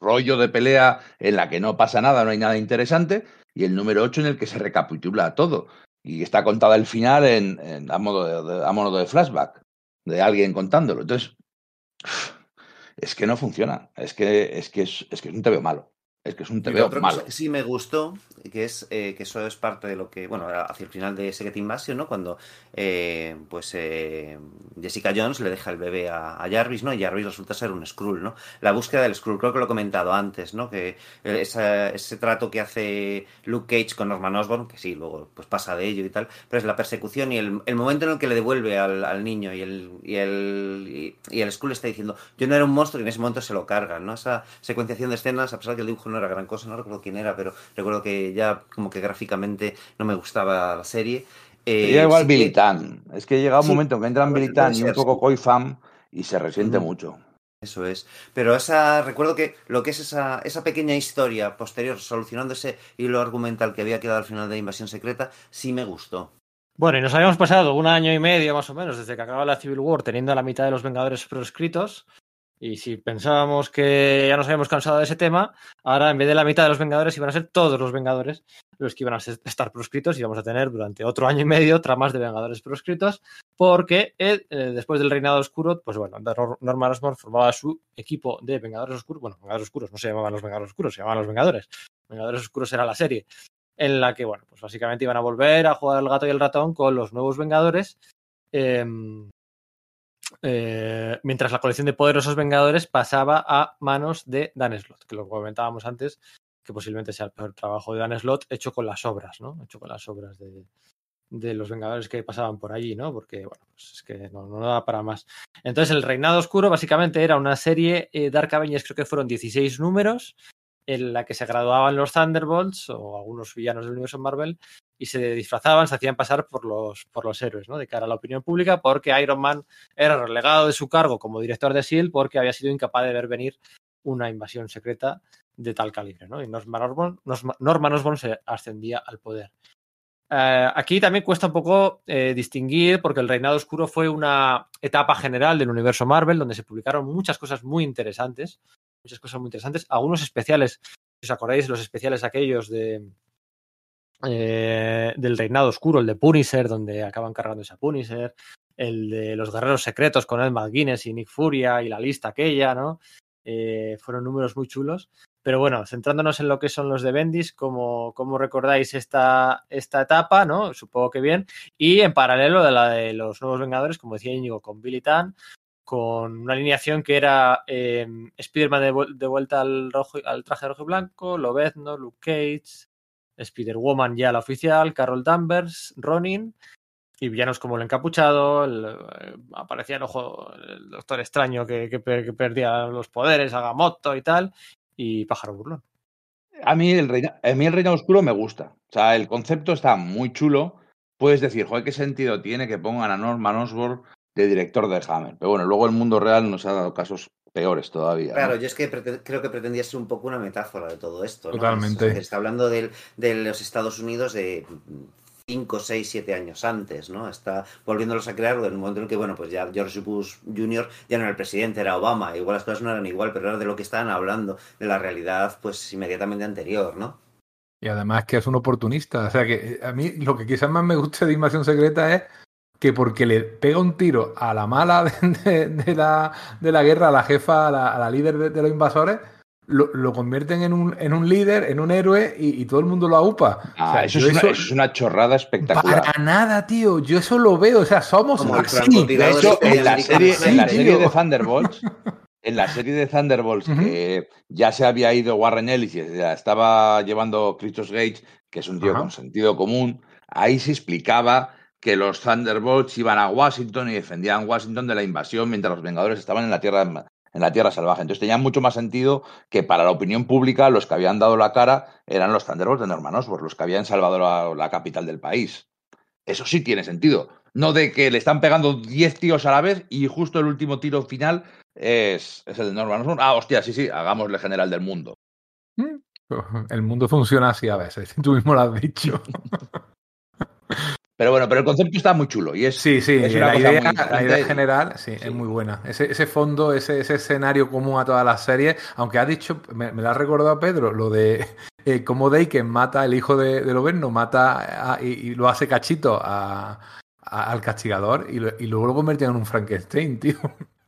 rollo de pelea en la que no pasa nada, no hay nada interesante. Y el número 8 en el que se recapitula todo. Y está contada el final en, en- a, modo de, de- a modo de flashback, de alguien contándolo. Entonces, es que no funciona. Es que es, que es, es que es un TVO malo. Es que es un TVO malo. que sí me gustó, que es eh, que eso es parte de lo que, bueno, hacia el final de Secret Invasion, ¿no? Cuando eh, pues eh, Jessica Jones le deja el bebé a, a Jarvis, ¿no? Y Jarvis resulta ser un Skrull, ¿no? La búsqueda del Skrull, creo que lo he comentado antes, ¿no? Que esa- ese trato que hace Luke Cage con Norman Osborn, que sí, luego pues pasa de ello y tal, pero es la persecución y el, el momento en el que le devuelve al, al niño y el, y el y, y el Skrull está diciendo, yo no era un monstruo y en ese momento se lo cargan, ¿no? Esa secuenciación de escenas, a pesar de que el dibujo no era gran cosa, no recuerdo quién era, pero recuerdo que ya como que gráficamente no me gustaba la serie. Eh, Sería igual sí Billy Tan. Es que llega un Sí, momento que entran Billy Tan y un poco. Koi Fam y se resiente mucho. Eso es. Pero esa, recuerdo que lo que es esa, esa pequeña historia posterior, solucionando ese hilo argumental que había quedado al final de Invasión Secreta, sí me gustó. Bueno, y nos habíamos pasado un año y medio más o menos desde que acaba la Civil War teniendo a la mitad de los Vengadores proscritos. Y si pensábamos que ya nos habíamos cansado de ese tema, ahora en vez de la mitad de los Vengadores iban a ser todos los Vengadores los que iban a estar proscritos y vamos a tener durante otro año y medio tramas de Vengadores proscritos porque eh, después del Reinado Oscuro, pues bueno, Nor- Norman Osborn formaba su equipo de Vengadores Oscuros. Bueno, Vengadores Oscuros no se llamaban los Vengadores Oscuros, se llamaban los Vengadores. Vengadores Oscuros era la serie en la que, bueno, pues básicamente iban a volver a jugar al gato y el ratón con los nuevos Vengadores. eh, eh, mientras la colección de poderosos Vengadores pasaba a manos de Dan Slott, que lo comentábamos antes, que posiblemente sea el peor trabajo de Dan Slott hecho con las obras, ¿no? Hecho con las obras de, de los Vengadores que pasaban por allí, ¿no? Porque, bueno, pues es que no, no da para más. Entonces, el Reinado Oscuro básicamente era una serie, eh, Dark Avengers creo que fueron 16 números, en la que se graduaban los Thunderbolts o algunos villanos del universo Marvel y se disfrazaban, se hacían pasar por los, por los héroes, ¿no? De cara a la opinión pública, porque Iron Man era relegado de su cargo como director de S.H.I.E.L.D. porque había sido incapaz de ver venir una invasión secreta de tal calibre, ¿no? Y Norman Osborn se ascendía al poder. Eh, aquí también cuesta un poco eh, distinguir, porque el Reinado Oscuro fue una etapa general del universo Marvel, donde se publicaron muchas cosas muy interesantes, muchas cosas muy interesantes, algunos especiales, si os acordáis, los especiales aquellos de eh, del Reinado Oscuro, el de Punisher, donde acaban cargándose a Punisher, el de los Guerreros Secretos con Ed McGuinness y Nick Furia y la lista aquella, ¿no? Eh, fueron números muy chulos. Pero bueno, centrándonos en lo que son los de Bendis, como, recordáis esta, esta etapa, ¿no? Supongo que bien. Y en paralelo de la de los Nuevos Vengadores, como decía Íñigo, con Billy Tan, con una alineación que era eh, Spider-Man de, vuel- de vuelta al, rojo, al traje rojo y blanco, Lobezno, Luke Cage, Spider-Woman ya la oficial, Carol Danvers, Ronin, y villanos como el encapuchado, el, eh, aparecía el ojo, el Doctor Extraño que, que per- que perdía los poderes, Agamotto y tal, y Pájaro Burlón. A mí, el a Reino Oscuro me gusta. O sea, el concepto está muy chulo. Puedes decir, joder, ¿qué sentido tiene que pongan a Norman Osborn de director de Hammer? Pero bueno, luego el mundo real nos ha dado casos peores todavía. ¿no? Claro, yo es que creo que pretendía ser un poco una metáfora de todo esto. ¿no? Totalmente. Es- es- está hablando del- de los Estados Unidos de 5, 6, 7 años antes, ¿no? Está volviéndolos a crear en el momento en el que, bueno, pues ya George Bush Jr. ya no era el presidente, era Obama. Igual las cosas no eran igual, pero era de lo que estaban hablando, de la realidad, pues inmediatamente anterior, ¿no? Y además que es un oportunista. O sea que eh, a mí lo que quizás más me gusta de Invasión Secreta es que porque le pega un tiro a la mala de, de- de la, de la guerra, a la jefa, a la, a la líder de, de los invasores, lo, lo convierten en un, en un líder, en un héroe y, y todo el mundo lo aupa. Ah, O sea, eso, es una, eso- eso es una chorrada espectacular. Para nada, tío. Yo eso lo veo. O sea, somos Como el así. De hecho, este en la serie, en la serie de Thunderbolts, en la serie de Thunderbolts, que ya se había ido Warren Ellis y ya estaba llevando Christos Gage, que es un tío con sentido común, ahí se explicaba que los Thunderbolts iban a Washington y defendían Washington de la invasión mientras los Vengadores estaban en la Tierra en la Tierra Salvaje. Entonces tenía mucho más sentido que para la opinión pública los que habían dado la cara eran los Thunderbolts de Norman Osborn, los que habían salvado la, la capital del país. Eso sí tiene sentido. No de que le están pegando 10 tíos a la vez y justo el último tiro final es, es el de Norman Osborn. Ah, hostia, sí, sí, hagámosle general del mundo. El mundo funciona así a veces. Tú mismo lo has dicho. Pero bueno, pero el concepto está muy chulo y es, Sí, sí, es una la, cosa idea, muy la idea general sí, sí. es muy buena. Ese, ese fondo, ese, ese escenario común a todas las series, aunque ha dicho, me, me lo ha recordado Pedro, lo de eh, cómo Daken mata, el hijo de, de Loberno, mata a- y, y lo hace cachito a, a- al castigador y, lo- y luego lo convirtió en un Frankenstein, tío.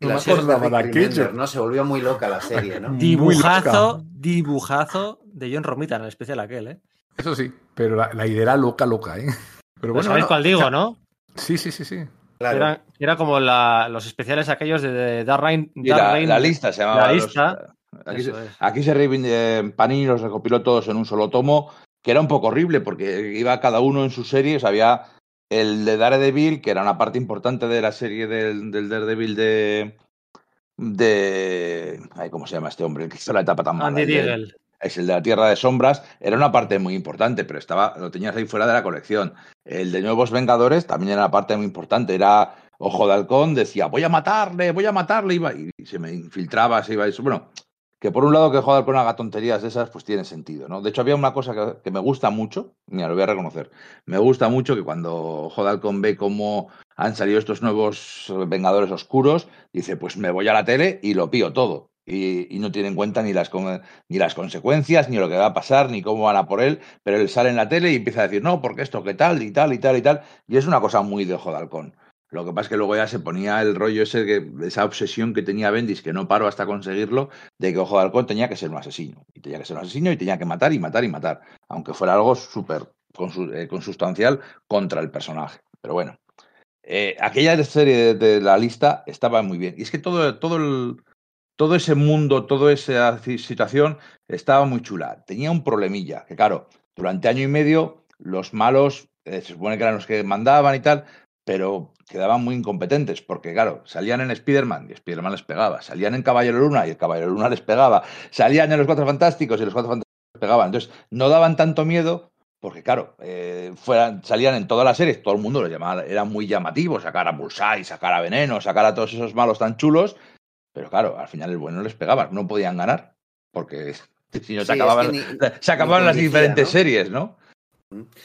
No me de acordaba de Rick Remender, aquello. ¿no? Se volvió muy loca la serie, ¿no? Dibujazo, dibujazo de John Romita en el especial aquel, ¿eh? Eso sí, pero la, la idea era loca, loca, ¿eh? Pero bueno, ¿Sabéis bueno, cuál digo, no? sí, sí, sí, sí. Claro. Era, era como la- los especiales aquellos de, de Dark Dark la, lista se llamaba. la los- lista, aquí, se, aquí se eh, Panini los recopiló todos en un solo tomo, que era un poco horrible porque iba cada uno en su serie. o sea, había el de Daredevil, que era una parte importante de la serie del, del Daredevil de. de. Ay, ¿Cómo se llama este hombre? El que hizo la etapa tan mala. Andy el de- Deagle. Es el de la Tierra de Sombras, era una parte muy importante, pero estaba, lo tenías ahí fuera de la colección. El de Nuevos Vengadores también era una parte muy importante, era Ojo de Halcón, decía, voy a matarle, voy a matarle, iba, y se me infiltraba, se iba, eso. bueno, que por un lado que Ojo de Halcón haga tonterías de esas, pues tiene sentido, ¿no? De hecho, había una cosa que, que me gusta mucho, mira, lo voy a reconocer, me gusta mucho que cuando Ojo de Halcón ve cómo han salido estos nuevos Vengadores Oscuros, dice, pues me voy a la tele y lo pío todo. Y, no tiene en cuenta ni las, ni las consecuencias, ni lo que va a pasar, ni cómo van a por él, pero él sale en la tele y empieza a decir, no, porque esto, qué tal, y tal, y tal, y tal. Y es una cosa muy de ojo de halcón. Lo que pasa es que luego ya se ponía el rollo ese, que, esa obsesión que tenía Bendis, que no paró hasta conseguirlo, de que Ojo de Halcón tenía que ser un asesino. Y tenía que ser un asesino y tenía que matar y matar y matar. Aunque fuera algo súper eh, consustancial contra el personaje. Pero bueno. Eh, aquella serie de, de la lista estaba muy bien. Y es que todo, todo el, todo ese mundo, toda esa ci- situación estaba muy chula. Tenía un problemilla, que claro, durante año y medio los malos eh, se supone que eran los que mandaban y tal, pero quedaban muy incompetentes, porque claro, salían en Spider-Man y Spider-Man les pegaba, salían en Caballero Luna y el Caballero Luna les pegaba, salían en Los Cuatro Fantásticos y los Cuatro Fantásticos les pegaban. Entonces, no daban tanto miedo porque, claro, eh, fueran, salían en todas las series, todo el mundo lo llamaba, era muy llamativo, sacar a Bullseye, sacar a Veneno, sacar a todos esos malos tan chulos, pero claro, al final el bueno les pegaba, no podían ganar, porque si no se Sí, es acababan, que ni- se acababan las vigía, diferentes ¿no? series, ¿no?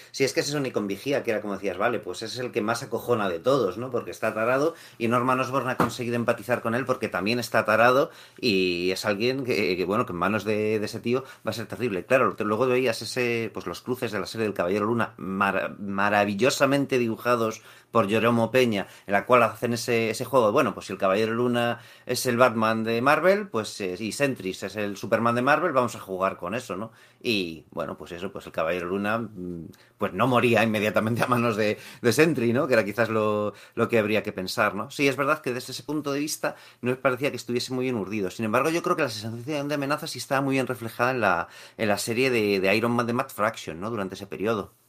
Si es que es eso ni con vigía, que era como decías, vale, pues es el que más acojona de todos, ¿no? Porque está tarado y Norman Osborn ha conseguido empatizar con él porque también está tarado y es alguien que, que, bueno, que en manos de, de ese tío va a ser terrible. Claro, luego veías ese, pues los cruces de la serie del Caballero Luna mara- maravillosamente dibujados por Jeromo Peña, en la cual hacen ese, ese juego. Bueno, pues si el Caballero Luna es el Batman de Marvel, pues eh, y Sentries es el Superman de Marvel, vamos a jugar con eso, ¿no? Y bueno, pues eso, pues el Caballero Luna, mm, pues no moría inmediatamente a manos de, de Sentry, ¿no? Que era quizás lo, lo que habría que pensar, ¿no? Sí, es verdad que desde ese punto de vista no parecía que estuviese muy bien urdido. Sin embargo, yo creo que la sensación de amenaza sí estaba muy bien reflejada en la, en la serie de, de Iron Man de Matt Fraction, ¿no? Durante ese periodo.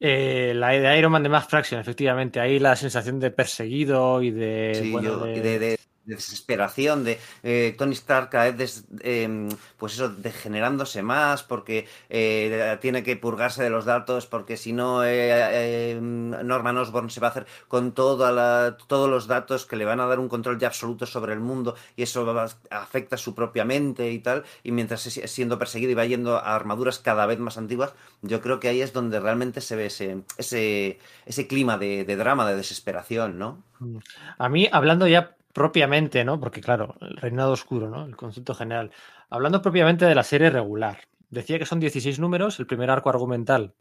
Eh, la de Iron Man de Max Fraction, efectivamente. Ahí la sensación de perseguido y de. Sí, bueno, yo- de- y de, de- de desesperación, de eh, Tony Stark cada vez em, pues eso, degenerándose más porque eh, tiene que purgarse de los datos porque si no eh, eh, Norman Osborn se va a hacer con toda la- todos los datos que le van a dar un control ya absoluto sobre el mundo y eso va- afecta su propia mente y tal y mientras es siendo perseguido y va yendo a armaduras cada vez más antiguas yo creo que ahí es donde realmente se ve ese, ese, ese clima de, de drama, de desesperación, ¿no? A mí, hablando ya propiamente, ¿no? Porque, claro, el reinado oscuro, ¿no? El concepto general. Hablando propiamente de la serie regular. Decía que son 16 números, el primer arco argumental,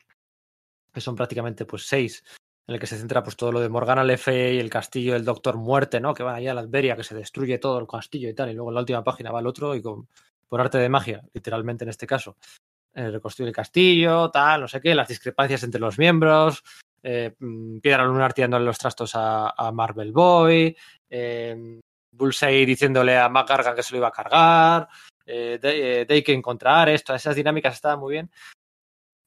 que son prácticamente pues 6, en el que se centra pues todo lo de Morgana Le Fay, el castillo del Doctor Muerte, ¿no? Que van allá a la Adveria, que se destruye todo el castillo y tal, y luego en la última página va el otro y con, por arte de magia, literalmente en este caso, eh, reconstruye el castillo, tal, no sé qué, las discrepancias entre los miembros, eh, mm, Piedra Lunar tirándole los trastos a, a Marvel Boy, eh, Bullseye diciéndole a Mac Gargan que se lo iba a cargar, eh, De- eh, Daken contra Ares, todas esas dinámicas estaban muy bien.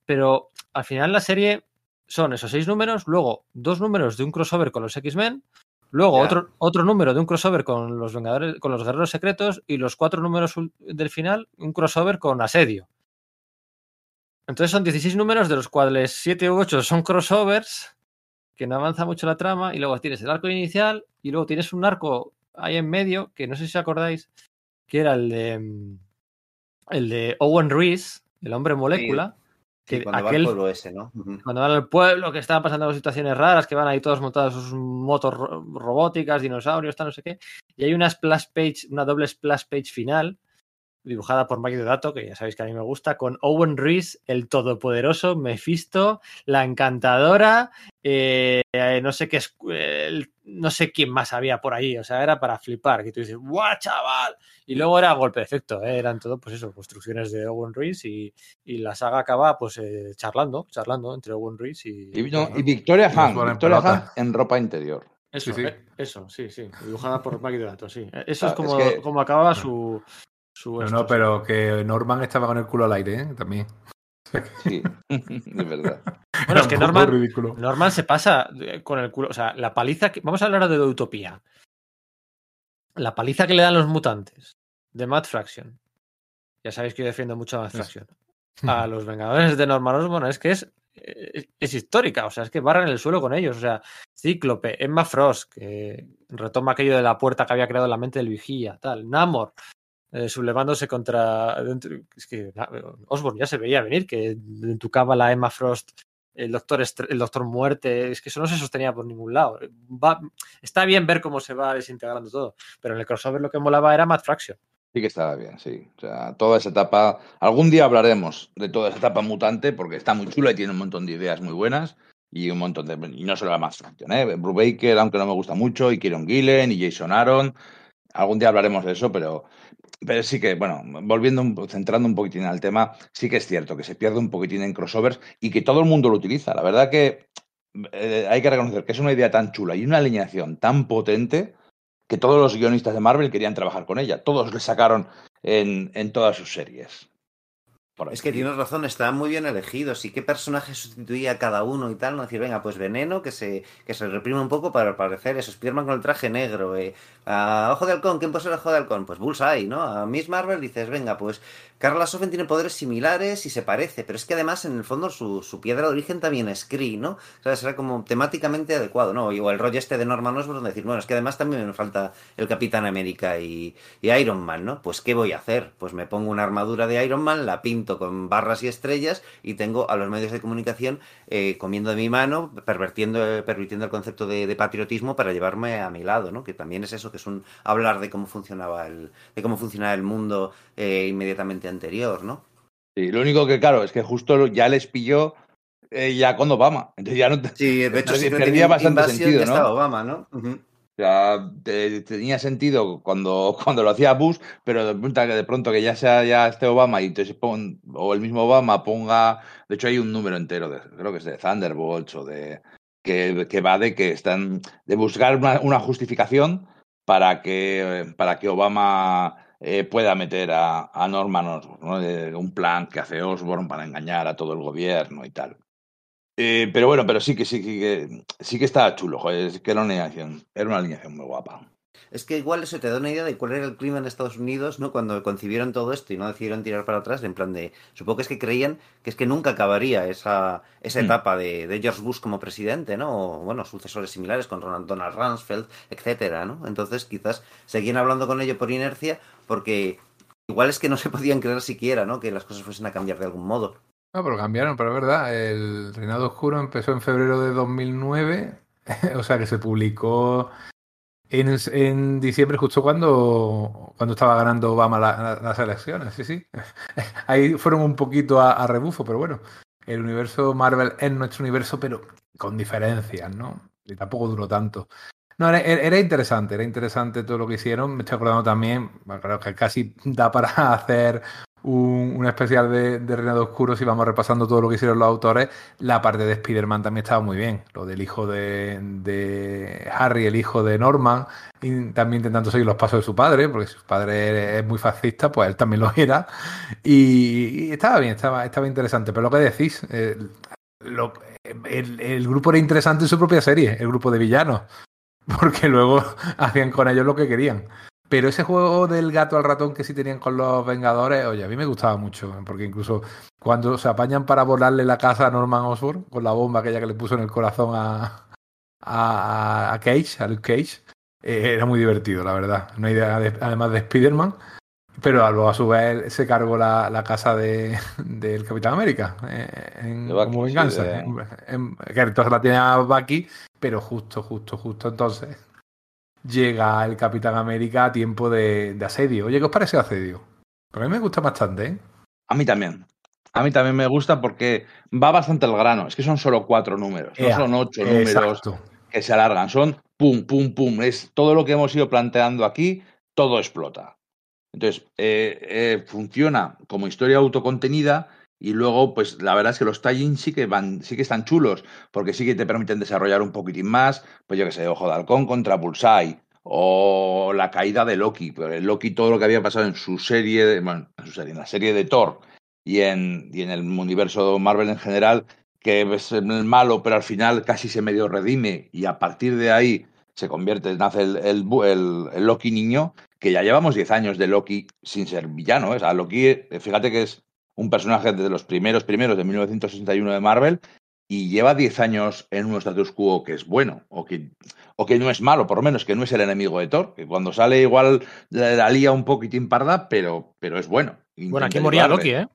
Pero al final la serie son esos seis números, luego dos números de un crossover con los X-Men, luego otro, otro número de un crossover con los Vengadores, con los Guerreros Secretos, y los cuatro números del final, un crossover con Asedio. Entonces son 16 números, de los cuales 7 u 8 son crossovers, que no avanza mucho la trama, y luego tienes el arco inicial, y luego tienes un arco ahí en medio, que no sé si acordáis, que era el de mm, el de Owen Reese, el hombre molécula, Sí, que cuando va aquel al pueblo ese, ¿no? Cuando van al pueblo, que estaban pasando situaciones raras, que van ahí todos montados sus motos ro- robóticas, dinosaurios, tal, no sé qué. Y hay una splash page, una doble splash page final, dibujada por Mike Dato, que ya sabéis que a mí me gusta, con Owen Reese, el todopoderoso, Mephisto, la encantadora, eh, eh, no sé qué es, el- no sé quién más había por ahí, o sea, era para flipar, que tú dices, ¡guau, chaval! Y luego era golpe de efecto, ¿eh? eran todo, pues eso, construcciones de Owen Reese y, y la saga acaba, pues, eh, charlando, charlando entre Owen Reese y... Y, no, y Victoria en Victoria en ropa interior. Eso, Sí, sí. eh, eso, sí, sí. Dibujada por Mike Dato, sí. Eh, Eso Ah, es como, es que- como acababa su. Su No, no, pero que Norman estaba con el culo al aire, ¿eh? También. Sí, es verdad. Bueno, es que Norman. Norman se pasa eh, con el culo. O sea, la paliza que. Vamos a hablar de Utopía. La paliza que le dan los mutantes de Matt Fraction. Ya sabéis que yo defiendo mucho a Matt Sí. Fraction. A los Vengadores de Norman Osborn es que es, es, es histórica. O sea, es que barran el suelo con ellos. O sea, Cíclope, Emma Frost, que retoma aquello de la puerta que había creado en la mente del vigía, tal. Namor, eh, sublevándose contra. Es que na- Osborn ya se veía venir que en tu cábala Emma Frost, el doctor, el doctor Muerte, es que eso no se sostenía por ningún lado. Va- está bien ver cómo se va desintegrando todo, pero en el crossover lo que molaba era Matt Fraction. Sí que estaba bien, sí. O sea, toda esa etapa. Algún día hablaremos de toda esa etapa mutante porque está muy chula y tiene un montón de ideas muy buenas y un montón de. Y no solo la más Fraction, ¿eh? Brubaker, aunque no me gusta mucho, y Kieron Gillen y Jason Aaron. Algún día hablaremos de eso, pero, pero sí que, bueno, volviendo, centrando un poquitín al tema, sí que es cierto que se pierde un poquitín en crossovers y que todo el mundo lo utiliza. La verdad que eh, hay que reconocer que es una idea tan chula y una alineación tan potente que todos los guionistas de Marvel querían trabajar con ella. Todos le sacaron en, en todas sus series. Por Es que tienes razón, estaban muy bien elegidos. ¿Y qué personaje sustituía a cada uno y tal? No decir, venga, pues Veneno, que se, que se reprime un poco para parecer eso. Spiderman con el traje negro. eh. A Ojo de Halcón, ¿quién puede ser Ojo de Halcón? Pues Bullseye, ¿no? A Miss Marvel dices, venga, pues Carla Sofen tiene poderes similares y se parece. Pero es que además, en el fondo, su, su piedra de origen también es Kree, ¿no? ¿Sabes? Era como temáticamente adecuado, ¿no? O el rollo este de Norman Osborn, decir, bueno, es que además también me falta el Capitán América y, Iron Man, ¿no? Pues ¿qué voy a hacer? Pues me pongo una armadura de Iron Man, la pinto con barras y estrellas y tengo a los medios de comunicación eh, comiendo de mi mano, pervertiendo, pervirtiendo el concepto de, de patriotismo para llevarme a mi lado, ¿no? Que también es eso, que es un hablar de cómo funcionaba el, de cómo funcionaba el mundo eh, inmediatamente anterior, ¿no? Sí, lo único que, claro, es que justo ya les pilló eh, ya con Obama. Entonces ya no te- Sí, de hecho, Perdía sí bastante sentido, ya ¿no? estaba Obama, ¿no? O sea, te- tenía sentido cuando, cuando lo hacía Bush, pero de pronto que, de pronto que ya sea ya este Obama y entonces pon- o el mismo Obama ponga, de hecho hay un número entero, de, creo que es de Thunderbolts o de que, que va de que están de buscar una, una justificación para que para que Obama eh, pueda meter a, a Norman Osborn, ¿no? De un plan que hace Osborn para engañar a todo el gobierno y tal. Eh, pero bueno, pero sí que sí que sí que estaba chulo, joder, es que era una alineación, era una alineación muy guapa. Es que igual eso te da una idea de cuál era el clima en Estados Unidos, ¿no? Cuando concibieron todo esto y no decidieron tirar para atrás, en plan de... Supongo que es que creían que es que nunca acabaría esa, esa Mm. etapa de, de George Bush como presidente, ¿no? O, bueno, sucesores similares con Ronald, Donald Rumsfeld, etcétera, ¿no? Entonces quizás seguían hablando con ello por inercia porque igual es que no se podían creer siquiera, ¿no? Que las cosas fuesen a cambiar de algún modo. No, pero cambiaron, pero es verdad. El Reinado Oscuro empezó en febrero de 2009, o sea que se publicó en, en diciembre, justo cuando, cuando estaba ganando Obama la- la- las elecciones. Sí, sí. Ahí fueron un poquito a, rebufo, pero bueno. El universo Marvel es nuestro universo, pero con diferencias, ¿no? Y tampoco duró tanto. No, era, era interesante, era interesante todo lo que hicieron. Me estoy acordando también, creo que casi da para hacer un, especial de, de Reinado Oscuro si vamos repasando todo lo que hicieron los autores. La parte de Spider-Man también estaba muy bien. Lo del hijo de, de Harry, el hijo de Norman, y también intentando seguir los pasos de su padre, porque su padre es muy fascista, pues él también lo era. Y, estaba bien, estaba, estaba interesante. Pero lo que decís, eh, el, el grupo era interesante en su propia serie, el grupo de villanos porque luego hacían con ellos lo que querían. Pero ese juego del gato al ratón que sí tenían con los Vengadores, oye, a mí me gustaba mucho, porque incluso cuando se apañan para volarle la casa a Norman Osborn con la bomba aquella que le puso en el corazón a, a, a Cage, a Luke Cage, eh, era muy divertido, la verdad. Una idea de- además de Spider-Man. Pero luego a su vez se cargó la, la casa de, del Capitán América eh, en, De Bucky, como sí, venganza. de- En- en- que entonces la tiene a Bucky, pero justo, justo, justo entonces llega el Capitán América a tiempo de, de asedio. Oye, ¿qué os parece asedio? Porque a mí me gusta bastante, ¿eh? A mí también. A mí también me gusta porque va bastante al grano. Es que son solo cuatro números, no Ea, son ocho números que se alargan. Son pum, pum, pum. Es todo lo que hemos ido planteando aquí, todo explota. Entonces, eh, eh, funciona como historia autocontenida y luego, pues la verdad es que los tie sí que van, sí que están chulos, porque sí que te permiten desarrollar un poquitín más, pues yo que sé, Ojo de Halcón contra Bullseye, o la caída de Loki, pero el Loki todo lo que había pasado en su serie, bueno, en su serie, en la serie de Thor y en, y en el universo Marvel en general, que es el malo, pero al final casi se medio redime y a partir de ahí se convierte, nace el, el- el Loki niño, que ya llevamos 10 años de Loki sin ser villano. ¿eh? O sea, Loki, eh, fíjate que es un personaje de los primeros primeros de 1961 de Marvel y lleva 10 años en un status quo que es bueno o que, o que no es malo, por lo menos que no es el enemigo de Thor, que cuando sale igual la, la lía un poquitín parda, pero, pero es bueno. Bueno, aquí moría. Loki, ¿eh?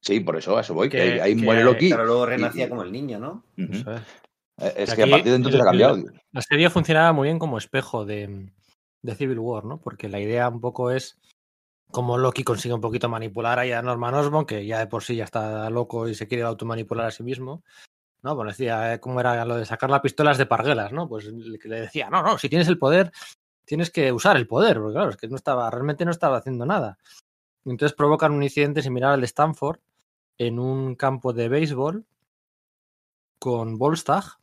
Sí, por eso, a eso voy, que, Que- ahí, que- muere Loki. Pero luego renacía y- como el niño, ¿no? Es. Eh, Es Que a partir de entonces el- ha cambiado. La serie funcionaba muy bien como espejo de, de Civil War, ¿no? Porque la idea un poco es como Loki consigue un poquito manipular ahí a Norman Osborn, que ya de por sí ya está loco y se quiere automanipular a sí mismo. ¿no? Pues decía, eh, ¿cómo era lo de sacar las pistolas de parguelas, ¿no? Pues le decía, no, no, si tienes el poder, tienes que usar el poder, porque claro, es que no estaba, realmente no estaba haciendo nada. Entonces provocan un incidente similar al de Stanford en un campo de béisbol con Volstagg,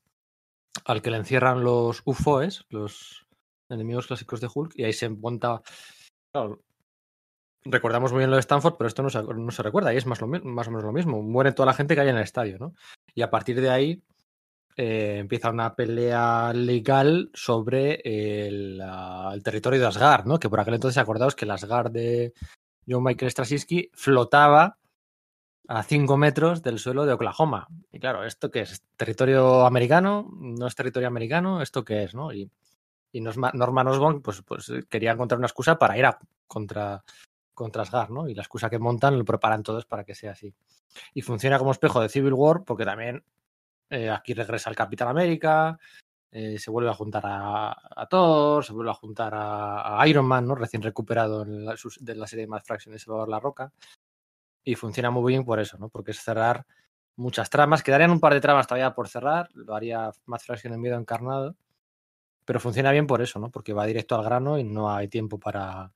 al que le encierran los UFOs, los enemigos clásicos de Hulk, y ahí se monta. Claro, recordamos muy bien lo de Stanford, pero esto no se, no se recuerda y es más, lo más o menos lo mismo. Muere toda la gente que hay en el estadio, ¿no? Y a partir de ahí eh, empieza una pelea legal sobre el, el territorio de Asgard, ¿no? Que por aquel entonces acordaos que el Asgard de John Michael Straczynski flotaba a 5 metros del suelo de Oklahoma. Y claro, ¿esto qué es? ¿Territorio americano? ¿No es territorio americano? ¿Esto qué es? ¿no? Y, y Norma- Norman Osborn pues, pues, quería encontrar una excusa para ir a contra, contra Asgard, ¿no? Y la excusa que montan lo preparan todos para que sea así. Y funciona como espejo de Civil War porque también eh, aquí regresa el Capitán América, eh, se vuelve a juntar a, a Thor, se vuelve a juntar a, Iron Man, ¿no? Recién recuperado en la, de la serie de Mad Fraction de Salvador La Roca. Y funciona muy bien por eso, ¿no? Porque es cerrar muchas tramas. Quedarían un par de tramas todavía por cerrar. Lo haría Mad Fraction en Miedo Encarnado. Pero funciona bien por eso, ¿no? Porque va directo al grano y no hay tiempo para,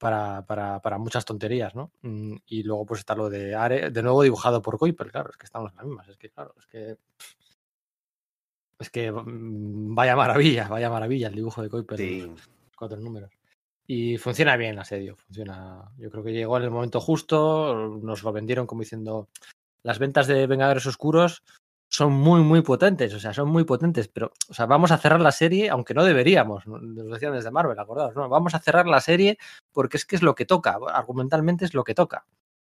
para, para, para muchas tonterías, ¿no? Mm, Y luego pues está lo de Are, de nuevo dibujado por Kuiper, claro, es que estamos en las mismas, es que claro, es que es que mm, vaya maravilla, vaya maravilla el dibujo de Kuiper, Sí. los cuatro números. Y funciona bien el asedio, funciona. Yo creo que llegó en el momento justo, nos lo vendieron como diciendo las ventas de Vengadores Oscuros son muy, muy potentes, o sea, son muy potentes, pero, o sea, vamos a cerrar la serie, aunque no deberíamos, ¿no? nos decían desde Marvel, acordados, no, vamos a cerrar la serie porque es que es lo que toca, argumentalmente es lo que toca.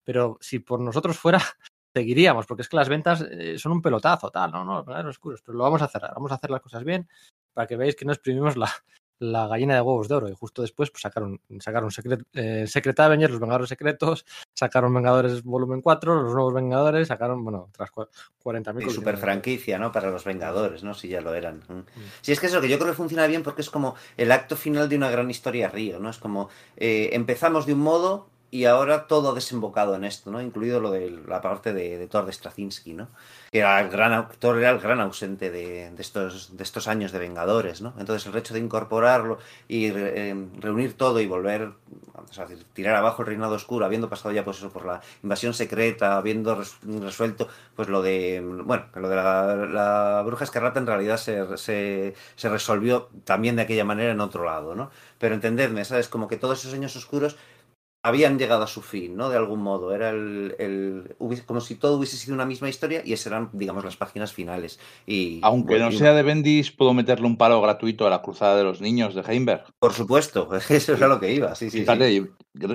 Pero si por nosotros fuera, seguiríamos, porque es que las ventas eh, son un pelotazo, tal, no, no, Vengadores Oscuros, pero lo vamos a cerrar, vamos a hacer las cosas bien para que veáis que no exprimimos la, la gallina de huevos de oro. Y justo después pues, sacaron, sacaron Secret, eh, Secret Avengers, los Vengadores Secretos, sacaron Vengadores Volumen 4, los nuevos Vengadores, sacaron, bueno, otras cua- 40.000 Y cosas. super franquicia, ¿no? Para los Vengadores, ¿no? Si ya lo eran. Mm. Sí, es que eso, que yo creo que funciona bien porque es como el acto final de una gran historia río, ¿no? Es como eh, empezamos de un modo y ahora todo ha desembocado en esto, ¿no? Incluido lo de la parte de, Thor de Straczynski, ¿no? Que era el gran, au- Thor era el gran ausente de, estos, de estos años de Vengadores, ¿no? Entonces el hecho de incorporarlo y eh, reunir todo y volver, vamos a decir, tirar abajo el reinado oscuro, habiendo pasado ya pues eso por la invasión secreta, habiendo res- resuelto pues lo de, bueno, lo de la, la bruja escarlata en realidad se, se, se resolvió también de aquella manera en otro lado, ¿no? Pero entendedme, ¿sabes? Como que todos esos años oscuros habían llegado a su fin, ¿no? De algún modo. Era el, como si todo hubiese sido una misma historia y esas eran, digamos, las páginas finales. Y, Aunque no y- sea de Bendis, puedo meterle un palo gratuito a la cruzada de los niños de Heimberg. Por supuesto, eso era lo que iba, sí, sí.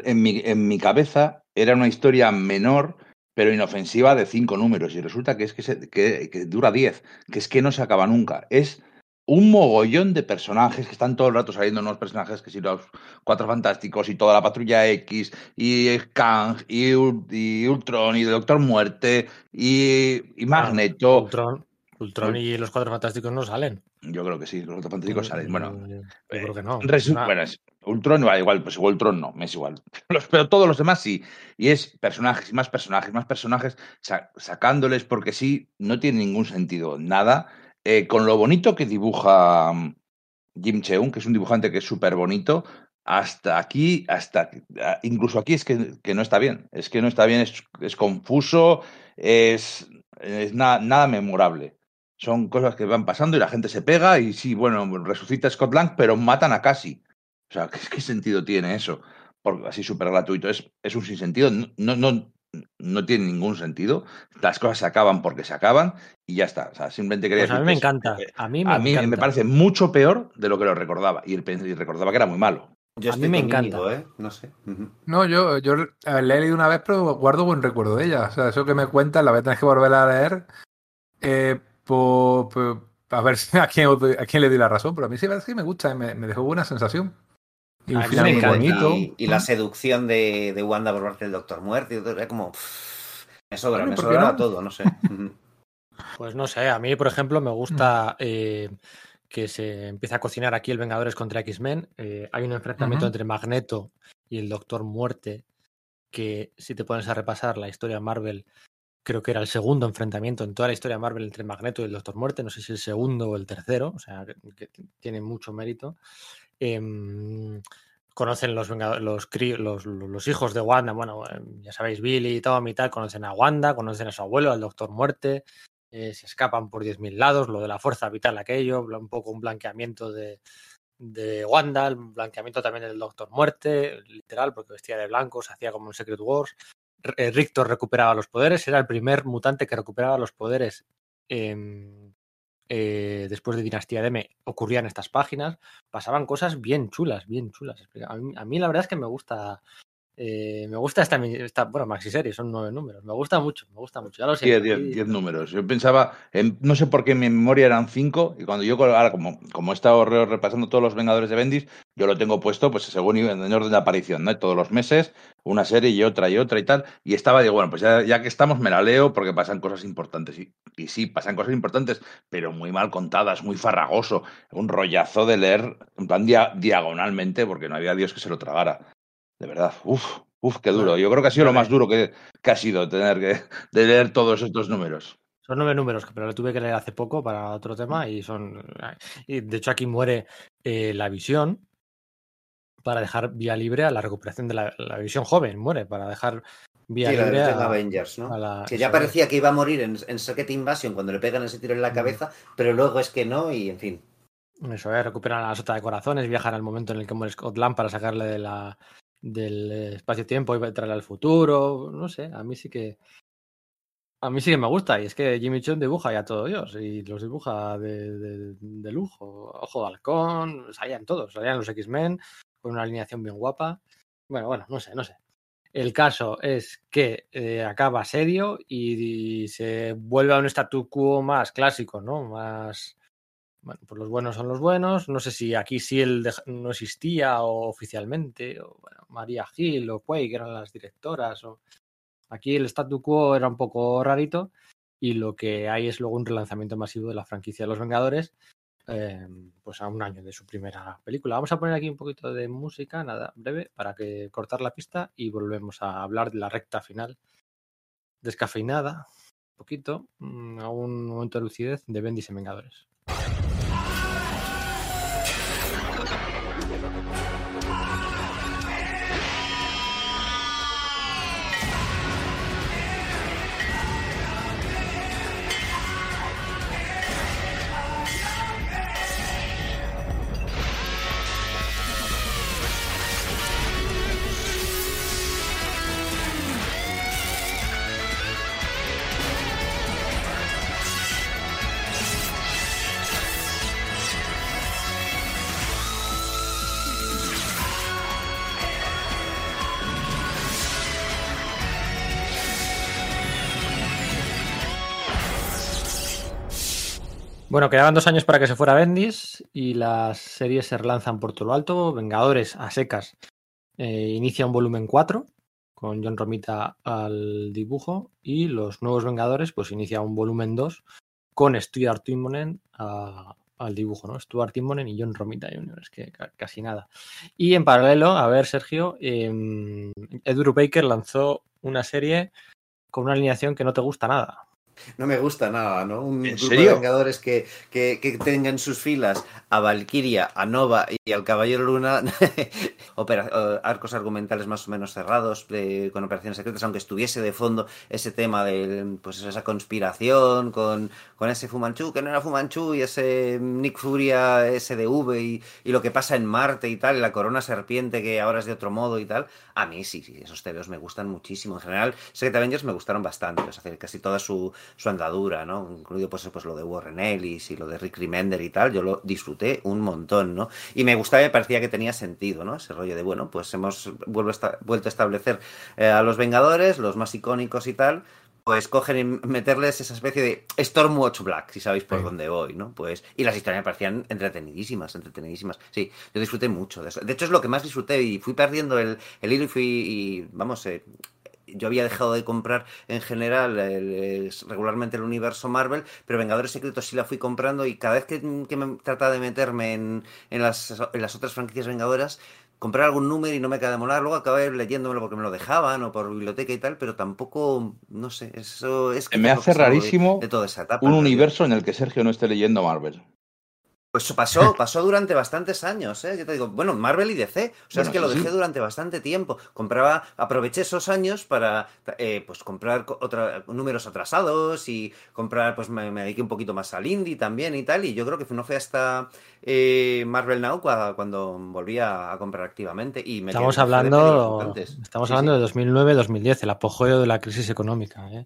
en, mi, en mi cabeza era una historia menor, pero inofensiva de cinco números. Y resulta que es que, se- que- que dura diez, que es que no se acaba nunca. Es un mogollón de personajes que están todo el rato saliendo nuevos personajes, que si los Cuatro Fantásticos y toda la Patrulla X, y Kang, y, y Ultron, y Doctor Muerte, y, y Magneto. Ultron, Ultron y los Cuatro Fantásticos no salen. Yo creo que sí, los Cuatro Fantásticos salen. Bueno, Mm, yo eh, creo que no. Bueno, es- Ultron va igual, pues Ultron no, me es igual. Los- pero todos los demás sí. Y es personajes y más personajes, más personajes, sa- sacándoles porque sí, no tiene ningún sentido. Nada. Eh, con lo bonito que dibuja mm, Jim Cheung, que es un dibujante que es súper bonito, hasta aquí, hasta incluso aquí es que, no está bien. Es que no está bien, es, confuso, es, es na- nada memorable. Son cosas que van pasando y la gente se pega y sí, bueno, resucita Scott Lang, pero matan a Cassie. O sea, ¿qué, qué sentido tiene eso? Porque así súper gratuito. Es, es un sinsentido. No, no, no tiene ningún sentido. Las cosas se acaban porque se acaban y ya está. O sea, simplemente quería Pues a mí decir me encanta. A mí me a mí encanta. me parece mucho peor de lo que lo recordaba. Y, el- y recordaba que era muy malo. Yo a mí estoy me encanta. ¿eh? No sé. No, yo, yo ver, la he leído una vez, pero guardo buen recuerdo de ella. O sea, eso que me cuentas, la voy a tener que volver a leer. eh, por, por- a ver si- a quién, a quién le doy la razón, pero a mí sí, sí me gusta, me, me dejó buena sensación. Y un A mí final me muy encanta. bonito. Y, y la seducción de, de Wanda por parte del Doctor Muerte, era como... pff, me sobra, Bueno, me ¿por qué sobra no? todo, no sé. Pues no sé, a mí, por ejemplo, me Mm. gusta eh, que se empiece a cocinar aquí el Vengadores contra X-Men. Eh, hay un enfrentamiento entre Magneto y el Doctor Muerte, que si te pones a repasar la historia Marvel, creo que era el segundo enfrentamiento en toda la historia Marvel entre Magneto y el Doctor Muerte. No sé si el segundo o el tercero, o sea, que, que tiene mucho mérito. Em, conocen los, los, los, los hijos de Wanda, bueno, em, ya sabéis, Billy y Tom y tal, conocen a Wanda, conocen a su abuelo, al Doctor Muerte, eh, se escapan por 10.000 lados, lo de la fuerza vital aquello, un poco un blanqueamiento de, de Wanda, el blanqueamiento también del Doctor Muerte, literal, porque vestía de blanco, se hacía como en Secret Wars. Eh, Rictor recuperaba los poderes, era el primer mutante que recuperaba los poderes em, eh, después de Dinastía de M. Ocurrían estas páginas, pasaban cosas bien chulas, bien chulas. A mí la verdad es que me gusta. Eh, me gusta esta, esta bueno, maxi serie, son nueve números. Me gusta mucho, me gusta mucho. Ya lo sé. 10, 10, 10 números. Yo pensaba, en- no sé por qué en mi memoria eran 5, y cuando yo, ahora como, como he estado re- repasando todos los Vengadores de Bendis, yo lo tengo puesto pues según en orden de aparición, ¿no? Todos los meses, una serie y otra y otra y tal, y estaba, digo, bueno, pues ya, ya que estamos me la leo porque pasan cosas importantes. Y, y sí, pasan cosas importantes, pero muy mal contadas, muy farragoso, un rollazo de leer, en plan dia- diagonalmente, porque no había Dios que se lo tragara. De verdad, uff, uff, qué duro. Yo creo que ha sido lo más duro que, que ha sido tener que de leer todos estos números. Son nueve números, pero lo tuve que leer hace poco para otro tema y son. Y de hecho, aquí muere eh, la visión para dejar vía libre a la recuperación de la, la visión joven. Muere para dejar vía Sí, libre a, Avengers, ¿no? a la. Que ya parecía que iba a morir en, en Secret Invasion cuando le pegan ese tiro en la cabeza, pero luego es que no, y en fin. Eso es, recuperan a la sota de corazones, viajan al momento en el que muere Scott Lang para sacarle de la, del eh, espacio-tiempo y traerle al futuro. No sé, a mí sí que. A mí sí que me gusta, y es que Jimmy Chon dibuja ya todo Dios, y los dibuja de, lujo. Ojo de halcón, salían todos, salían los X-Men, con una alineación bien guapa. Bueno, bueno, no sé, no sé. El caso es que eh, acaba serio y, se vuelve a un statu quo más clásico, ¿no? Más. Bueno, pues los buenos son los buenos. No sé si aquí sí él no existía o oficialmente, o bueno, María Gil o Quay, que eran las directoras. Aquí el statu quo era un poco rarito y lo que hay es luego un relanzamiento masivo de la franquicia de los Vengadores, eh, pues a un año de su primera película. Vamos a poner aquí un poquito de música, nada, breve, para que cortar la pista y volvemos a hablar de la recta final descafeinada, un poquito, mm, a un momento de lucidez de Bendis en Vengadores. Bueno, quedaban dos años para que se fuera Bendis y las series se relanzan por todo lo alto. Vengadores a secas eh, inicia un volumen 4 con John Romita al dibujo y los nuevos Vengadores pues inicia un volumen 2 con Stuart Timonen al dibujo, ¿no? Stuart Timonen y John Romita Jr., es que ca- casi nada. Y en paralelo, a ver, Sergio, eh, Ed Brubaker lanzó una serie con una alineación que no te gusta nada. No me gusta nada, ¿no? Un ¿En grupo serio? de vengadores que, que, que tengan en sus filas a Valkyria, a Nova y al Caballero Luna, opera- eh, arcos argumentales más o menos cerrados, de- con operaciones secretas, aunque estuviese de fondo ese tema de pues esa conspiración con, con ese Fumanchu, que no era Fumanchu, y ese Nick Furia SDV y, y lo que pasa en Marte y tal, y la corona serpiente que ahora es de otro modo y tal. A mí sí, sí, esos tebeos me gustan muchísimo. En general, Secret Avengers me gustaron bastante, es decir, casi toda su, su andadura, ¿no? Incluido pues, pues lo de Warren Ellis y lo de Rick Remender y tal, yo lo disfruté un montón, ¿no? Y me gustaba, me parecía que tenía sentido, ¿no? Ese rollo de, bueno, pues hemos a vuelto a establecer eh, a los Vengadores, los más icónicos y tal, pues cogen y meterles esa especie de Stormwatch Black, si sabéis por Sí. dónde voy, ¿no? Pues, y las historias me parecían entretenidísimas, entretenidísimas. Sí, yo disfruté mucho de eso. De hecho, es lo que más disfruté y fui perdiendo el, el hilo y fui, y, vamos, eh, yo había dejado de comprar en general el- regularmente el universo Marvel, pero Vengadores Secretos sí la fui comprando y cada vez que, que me trataba de meterme en, en, las, en las otras franquicias Vengadoras, comprar algún número y no me acaba de molar, luego acabé leyéndomelo porque me lo dejaban o por biblioteca y tal, pero tampoco, no sé, eso es Me hace que salgo de- rarísimo de, toda esa etapa. Un universo en el que Sergio no esté leyendo Marvel. Pues pasó, pasó durante bastantes años, ¿eh? Yo te digo, bueno, Marvel y DC. O sea, Bueno, es que lo dejé sí. durante bastante tiempo. Compraba, aproveché esos años para, eh, pues, comprar co- otra, números atrasados y comprar, pues, me, me dediqué un poquito más al indie también y tal. Y yo creo que no fue hasta eh, Marvel Now cua- cuando volví a, a comprar activamente. Y me Estamos de hablando, mutantes. estamos Sí, hablando sí. de 2009-2010, el apogeo de la crisis económica. ¿eh?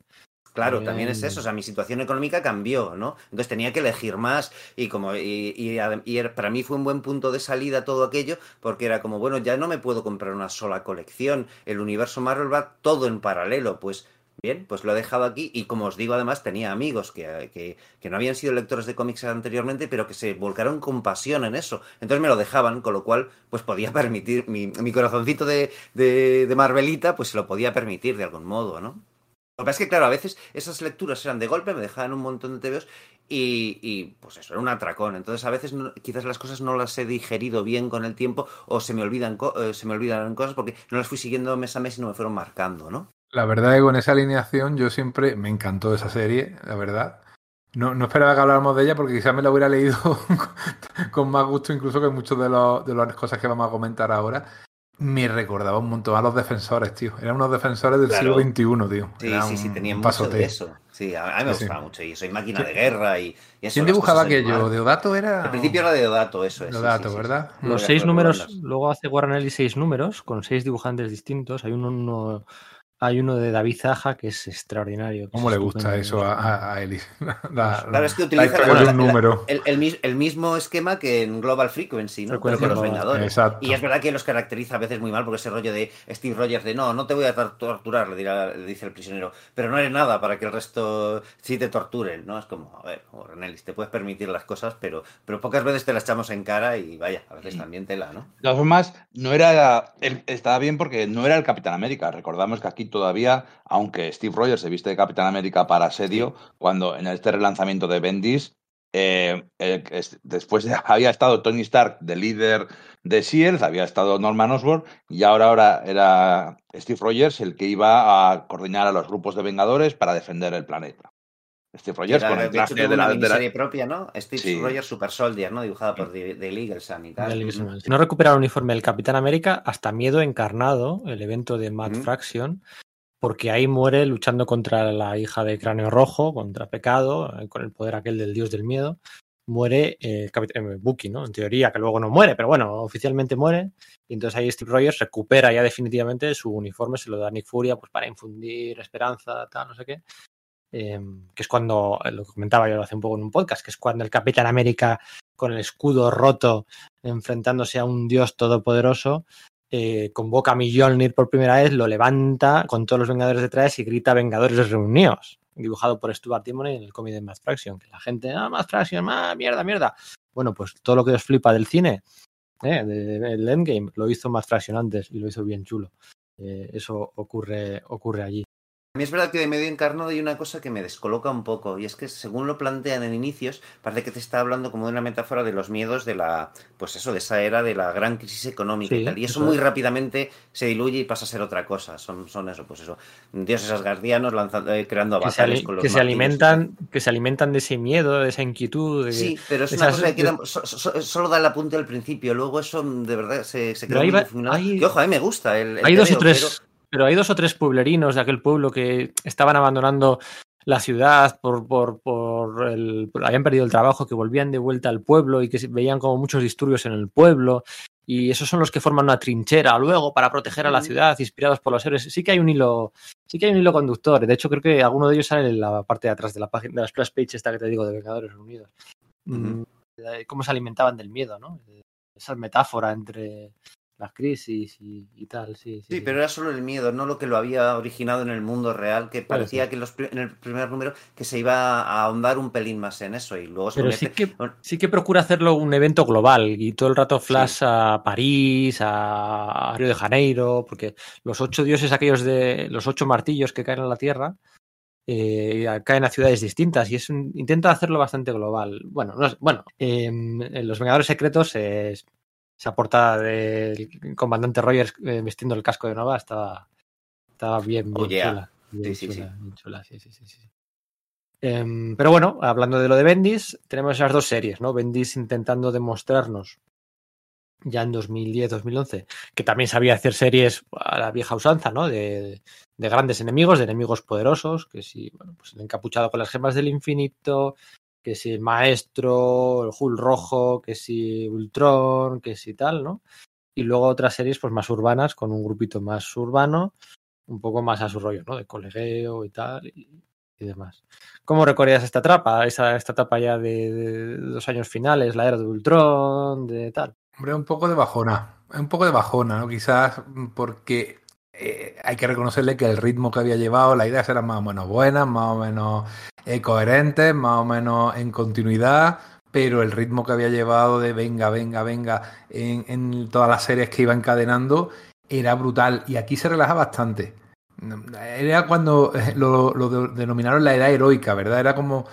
Claro, También- también es eso, o sea, mi situación económica cambió, ¿no? Entonces tenía que elegir más y como y, y para mí fue un buen punto de salida todo aquello porque era como, bueno, ya no me puedo comprar una sola colección, el universo Marvel va todo en paralelo, pues bien, pues lo he dejado aquí y como os digo además tenía amigos que, que, que no habían sido lectores de cómics anteriormente pero que se volcaron con pasión en eso, entonces me lo dejaban, con lo cual pues podía permitir, mi, mi corazoncito de, de, de Marvelita pues se lo podía permitir de algún modo, ¿no? Lo que pasa es que, claro, a veces esas lecturas eran de golpe, me dejaban un montón de TVOs y, y, pues eso, era un atracón. Entonces, a veces quizás las cosas no las he digerido bien con el tiempo o se me olvidan, eh, se me olvidan cosas porque no las fui siguiendo mes a mes y no me fueron marcando, ¿no? La verdad es que con esa alineación yo siempre me encantó esa serie, la verdad. No, no esperaba que habláramos de ella porque quizás me la hubiera leído con más gusto incluso que muchas de, de las cosas que vamos a comentar ahora. Me recordaba un montón a los defensores, tío. Eran unos defensores del Claro. siglo XXI, tío. Sí, Era sí, sí, un tenía mucho de eso. Sí, a, a mí me Sí, sí. gustaba mucho y soy máquina ¿Quién- de guerra y, y eso. ¿Quién dibujaba aquello? ¿Deodato era? Al principio era de Deodato, eso es. sí, Deodato, sí, sí, ¿verdad? sí. Los seis números, luego hace Warren Ellis seis números con seis dibujantes distintos. Hay uno, uno- hay uno de David Zaja que es extraordinario. que ¿Cómo es le gusta eso a, a, a Ellis? La- Claro, es que la utiliza la- la- un la- número. El, el mis- el mismo esquema que en Global Frequency, ¿no? Pero Frecuencia con los. Vengadores. Exacto. Y es verdad que los caracteriza a veces muy mal porque ese rollo de Steve Rogers de no, no te voy a tor- torturar, le, dirá, le dice el prisionero, pero no eres nada para que el resto sí te torturen, ¿no? Es como, a ver, Warren Ellis, te puedes permitir las cosas, pero, pero pocas veces te las echamos en cara y vaya, a veces también tela, ¿no? De todas formas, no era. estaba bien porque no era el Capitán América. Recordamos que aquí todavía, aunque Steve Rogers se viste de Capitán América para asedio, cuando en este relanzamiento de Bendis, eh, eh, es- después de- había estado Tony Stark de líder de Shield, había estado Norman Osborn, y ahora, ahora era Steve Rogers el que iba a coordinar a los grupos de Vengadores para defender el planeta. Steve Rogers Era, con el de hecho, traje tuvo de una la, de la- miniserie propia, ¿no? Steve Sí. Rogers Super Soldier, ¿no? Dibujada por The, The Legal Sun y tal. No recupera el uniforme del Capitán América, hasta Miedo Encarnado, el evento de Matt. Fraction, porque ahí muere luchando contra la hija de Cráneo Rojo, contra Pecado, eh, con el poder aquel del dios del miedo. Muere eh, eh, Bucky, ¿no? En teoría, que luego no muere, pero bueno, oficialmente muere. Y entonces ahí Steve Rogers recupera ya definitivamente su uniforme, se lo da a Nick Furia pues, para infundir esperanza, tal, no sé qué. Eh, que es cuando, eh, lo comentaba yo hace un poco en un podcast, que es cuando el Capitán América con el escudo roto enfrentándose a un dios todopoderoso, eh, convoca a Mjolnir por primera vez, lo levanta con todos los Vengadores detrás y grita Vengadores reunidos, dibujado por Stuart Timoney en el cómic de Matt Fraction, que la gente, ah, Matt Fraction, ah, mierda, mierda. Bueno, pues todo lo que os flipa del cine, eh, de- del Endgame, lo hizo Matt Fraction antes y lo hizo bien chulo. Eh, eso ocurre, ocurre allí. A mí es verdad que de medio encarnado hay una cosa que me descoloca un poco, y es que según lo plantean en inicios, parece que te está hablando como de una metáfora de los miedos de la, pues eso, de esa era de la gran crisis económica Sí, y tal. Y eso, muy es. rápidamente se diluye y pasa a ser otra cosa. Son, son eso, pues eso, dioses asgardianos lanzando, eh, creando avatares con los que se alimentan, que se alimentan de ese miedo, de esa inquietud. de- Sí, pero es una esas- cosa que queda- so- so- solo da el apunte al principio, luego eso de verdad se, se queda muy va- difuminado. hay- Que ojo, a mí me gusta el, el hay dos o tres, pero... hay dos o tres pueblerinos de aquel pueblo que estaban abandonando la ciudad por, por, por el, por- habían perdido el trabajo, que volvían de vuelta al pueblo y que veían como muchos disturbios en el pueblo. Y esos son los que forman una trinchera luego para proteger a la ciudad, inspirados por los héroes. Sí que hay un hilo, sí que hay un hilo conductor. De hecho, creo que alguno de ellos sale en la parte de atrás de la página, de la splash page esta que te digo de Vengadores Unidos. Mm, Cómo se alimentaban del miedo, ¿no? Esa metáfora entre la crisis y, y tal, sí, sí. Sí, pero era solo el miedo, no lo que lo había originado en el mundo real, que parecía que en, los en el primer número que se iba a ahondar un pelín más en eso y luego se Pero convierte- sí que, sí que procura hacerlo un evento global y todo el rato flash a París, a Río de Janeiro, porque los ocho dioses aquellos de los ocho martillos que caen a la Tierra eh, caen a ciudades distintas y es un- intenta hacerlo bastante global. Bueno, no es- bueno eh, en Los Vengadores Secretos eh, esa portada del comandante Rogers eh, vestiendo el casco de Nova estaba, estaba bien, bien Oh, yeah. chula. Bien Sí, sí, chula, sí. bien chula, sí, sí, sí, sí. Em, pero bueno, hablando de lo de Bendis, tenemos esas dos series, ¿no? Bendis intentando demostrarnos ya en 2010-2011 que también sabía hacer series a la vieja usanza, ¿no? De, de grandes enemigos, de enemigos poderosos, que si, bueno, pues el encapuchado con las gemas del infinito, que si maestro, el Hulk rojo, que si Ultron, que si tal, ¿no? Y luego otras series pues más urbanas, con un grupito más urbano, un poco más a su rollo, ¿no? De colegueo y tal, y, demás. ¿Cómo recordarías esta etapa? Esa, esta etapa ya de, de los años finales, la era de Ultron, de tal. Hombre, un poco de bajona. Un poco de bajona, ¿no? Quizás porque eh, hay que reconocerle que el ritmo que había llevado, las ideas eran más o menos buenas, más o menos coherentes, más o menos en continuidad, pero el ritmo que había llevado de venga, venga, venga en, en todas las series que iba encadenando era brutal. Y aquí se relaja bastante. Era cuando eh, lo, lo de- denominaron la edad heroica, ¿verdad? Era como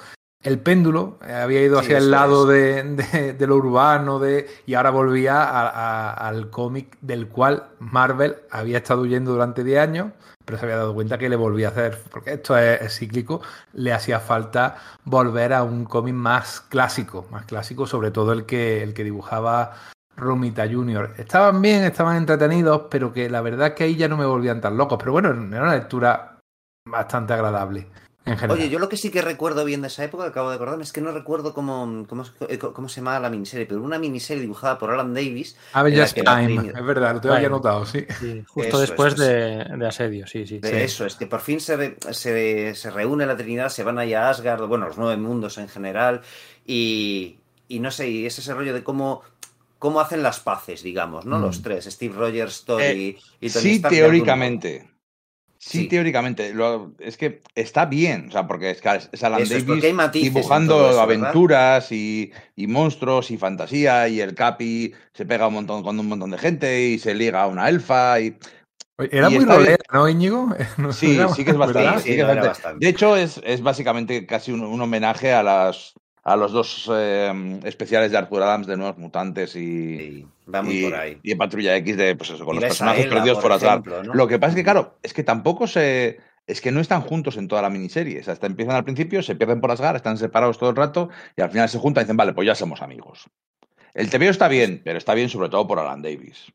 el péndulo eh, había ido Sí, hacia el lado de, de- de lo urbano de, y ahora volvía a- a- al cómic del cual Marvel había estado huyendo durante 10 años, pero se había dado cuenta que le volvía a hacer, porque esto es, cíclico, le hacía falta volver a un cómic más clásico, más clásico, sobre todo el que, el que dibujaba Romita Jr. Estaban bien, estaban entretenidos, pero que la verdad que ahí ya no me volvían tan locos. Pero bueno, era una lectura bastante agradable en general. Oye, yo lo que sí que recuerdo bien de esa época, acabo de acordarme, es que no recuerdo cómo, cómo, eh, cómo se llamaba la miniserie, pero una miniserie dibujada por Alan Davis. Que la Time, es verdad, lo tengo Bueno. anotado, sí. Sí, justo Eso después de, de Asedio, sí, sí. De sí. eso, es que por fin se, re- se, se reúne la Trinidad, se van allá a Asgard, bueno, los nueve mundos en general, y, y no sé, y es ese rollo de cómo, cómo hacen las paces, digamos, ¿no? Mm. Los tres, Steve Rogers, Thor Eh, y, y Tony Sí, Stark teóricamente. Sí, Sí. teóricamente. Lo- es que está bien, o sea, porque es, que es Alan Eso Davis matices dibujando aventuras y, y monstruos y fantasía y el Capi se pega un montón con un montón de gente y se liga a una elfa y Era Y muy bien. rolera, ¿no, Íñigo? No sí, sí que es bastante. ¿verdad? Sí, sí que es lo era bastante. bastante. De hecho, es, es básicamente casi un, un homenaje a las a los dos eh, especiales de Arthur Adams de Nuevos Mutantes y, Y, por ahí. y en Patrulla X de pues eso, con Y los personajes Ella, perdidos por por ¿no? Lo que pasa es que, claro, es que tampoco se. Es que no están juntos en toda la miniserie. O sea, hasta empiezan al principio, se pierden por Asgard, están separados todo el rato y al final se juntan y dicen, vale, pues ya somos amigos. El TVO está bien, pero está bien sobre todo por Alan Davis.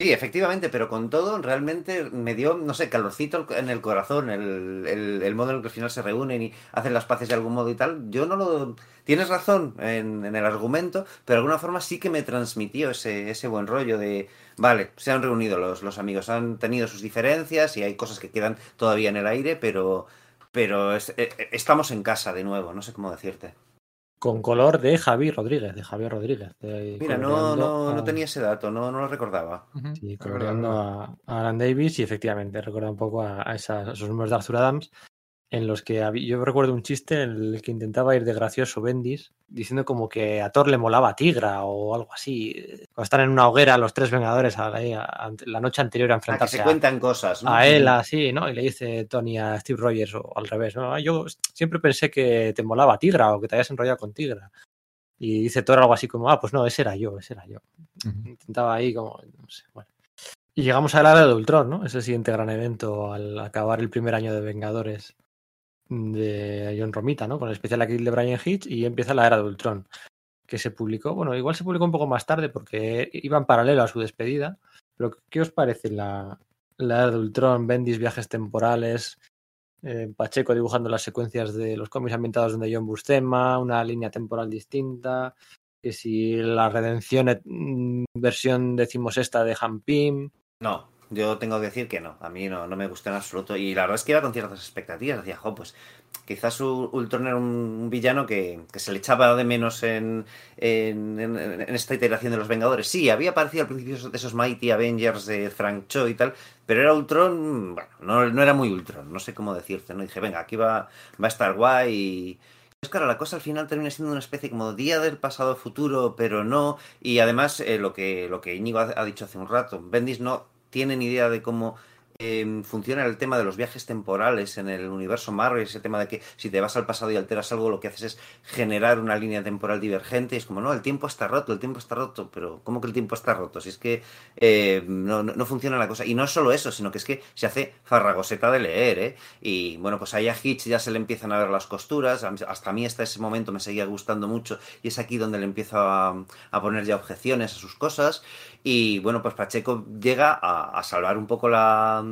Sí, efectivamente, pero con todo, realmente me dio, no sé, calorcito en el corazón, el, el, el modo en el que al final se reúnen y hacen las paces de algún modo y tal. Yo no lo. Tienes razón en, en el argumento, pero de alguna forma sí que me transmitió ese, ese buen rollo de. Vale, se han reunido los, los amigos, han tenido sus diferencias y hay cosas que quedan todavía en el aire, pero. Pero es- eh, eh, estamos en casa de nuevo, no sé cómo decirte. Con color de Javi Rodríguez, de Javier Rodríguez. de- Mira, no, no, no tenía ese dato, no, no lo recordaba. Sí, coloreando a, a Alan Davis y efectivamente recuerda un poco a, a esas- a esos números de Arthur Adams en los que había- yo recuerdo un chiste en el que intentaba ir de gracioso Bendis diciendo como que a Thor le molaba Tigra o algo así. Cuando están en una hoguera los tres Vengadores a la, a- la noche anterior a Ah, que enfrentarse se a, cuentan cosas, ¿no? a él así, ¿no? Y le dice Tony a Steve Rogers o al revés, ¿no? "Ah, Yo siempre pensé que te molaba Tigra o que te habías enrollado con Tigra. Y dice Thor algo así como, ah, pues no, ese era yo, ese era yo. Intentaba ahí como, no sé, bueno. Y llegamos a la era de Ultron, ¿no? Es el siguiente gran evento al acabar el primer año de Vengadores de John Romita, ¿no? Con el especial aquí de Brian Hitch y empieza la era de Ultron, que se publicó, bueno, igual se publicó un poco más tarde porque iba en paralelo a su despedida, pero ¿qué os parece la, la era de Ultron, Bendis, viajes temporales, eh, Pacheco dibujando las secuencias de los cómics ambientados donde John Buscema, una línea temporal distinta, que si la redención mm, versión decimosexta de Han Pym, No, yo tengo que decir que no. A mí no, no me gustó en absoluto. Y la verdad es que iba con ciertas expectativas. Decía, jo, pues quizás Ultron era un, villano que, que se le echaba de menos en, en, esta iteración de los Vengadores. Sí, había aparecido al principio de esos Mighty Avengers de Frank Cho y tal, pero era Ultron, bueno, no, no era muy Ultron, no sé cómo decirte. ¿no? Dije, venga, aquí va, va a estar guay y... Es claro, la cosa al final termina siendo una especie como día del pasado futuro, pero no. Y además, eh, lo, que, lo que Íñigo ha, ha dicho hace un rato, Bendis no tiene ni idea de cómo eh, funciona el tema de los viajes temporales en el universo Marvel, ese tema de que si te vas al pasado y alteras algo, lo que haces es generar una línea temporal divergente. Y es como, no, el tiempo está roto, el tiempo está roto, pero ¿cómo que el tiempo está roto? Si es que eh, no, no, funciona la cosa. Y no es solo eso, sino que es que se hace farragoseta de leer, ¿eh? Y bueno, pues ahí a Hitch ya se le empiezan a ver las costuras. Hasta a mí hasta ese momento me seguía gustando mucho y es aquí donde le empiezo a poner ya objeciones a sus cosas. Y bueno, pues Pacheco llega a, salvar un poco la,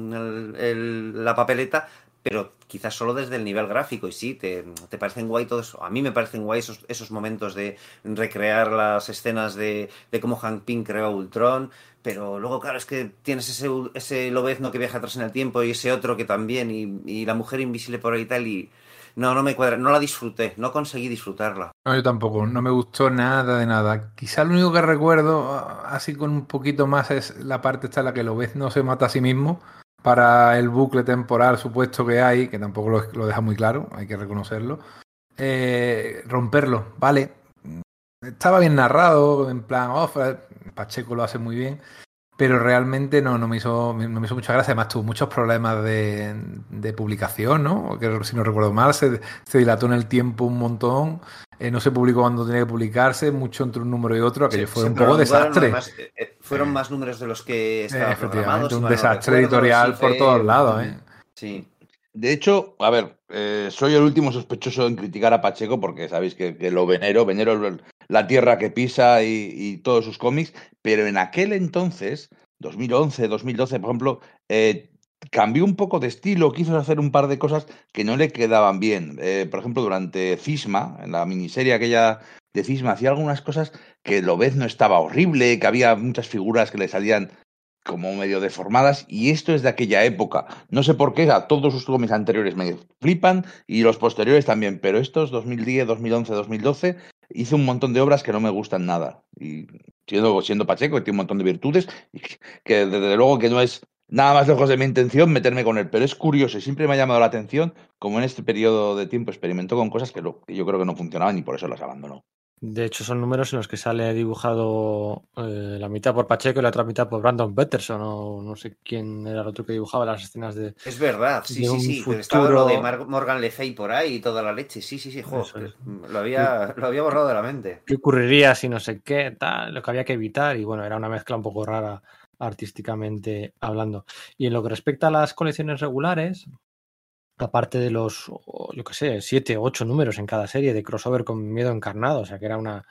el- la papeleta, pero quizás solo desde el nivel gráfico. Y sí, te, te parecen guay todos. A mí me parecen guay esos, esos momentos de recrear las escenas de, de cómo Hank Pym creó Ultron. Pero luego, claro, es que tienes ese, ese lobezno que viaja atrás en el tiempo y ese otro que también, y, y la mujer invisible por ahí y tal. Y no, no me cuadra, no la disfruté, no conseguí disfrutarla. No, yo tampoco, no me gustó nada de nada. Quizá lo único que recuerdo, así con un poquito más, es la parte esta en la que Lobez no se mata a sí mismo para el bucle temporal supuesto que hay, que tampoco lo, lo deja muy claro, hay que reconocerlo. Eh, romperlo, vale. Estaba bien narrado, en plan, oh, Pacheco lo hace muy bien, pero realmente no, no, me hizo, no me hizo mucha gracia. Además, tuvo muchos problemas de, de publicación, ¿no? Que si no recuerdo mal, se, se, dilató en el tiempo un montón. Eh, no se publicó cuando tenía que publicarse, mucho entre un número y otro, aquello Sí, fue un poco desastre. además, eh, eh, fueron más números de los que Eh, estaban efectivamente, programados. un no desastre editorial por todos lados, ¿eh? Sí. De hecho, a ver, eh, soy el último sospechoso en criticar a Pacheco porque sabéis que, que lo venero, venero el- la tierra que pisa y, todos sus cómics, pero en aquel entonces, 2011, 2012, por ejemplo, eh, cambió un poco de estilo, quiso hacer un par de cosas que no le quedaban bien. Eh, por ejemplo, durante Cisma, en la miniserie aquella de Cisma, hacía algunas cosas que lo ves no estaba horrible, que había muchas figuras que le salían como medio deformadas y esto es de aquella época. No sé por qué a todos sus cómics anteriores me flipan y los posteriores también, pero estos 2010, 2011, 2012 hizo un montón de obras que no me gustan nada y siendo, siendo Pacheco que tiene un montón de virtudes y que, que desde luego que no es nada más lejos de mi intención meterme con él, pero es curioso y siempre me ha llamado la atención como en este periodo de tiempo experimentó con cosas que, lo, que yo creo que no funcionaban y por eso las abandonó. De hecho, son números en los que sale dibujado eh, la mitad por Pacheco y la otra mitad por Brandon Peterson. O no sé quién era el otro que dibujaba las escenas de. Es verdad, sí, sí, sí. futuro- Estaba lo de Mar- Morgan Le Fay por ahí y toda la leche. Sí, sí, sí, jo, Eso es. lo, había, lo había borrado de la mente. ¿Qué ocurriría si no sé qué? Tal, lo que había que evitar. Y bueno, era una mezcla un poco rara artísticamente hablando. Y en lo que respecta a las colecciones regulares, aparte de los, yo qué sé, siete o ocho números en cada serie de crossover con miedo encarnado, o sea que era una,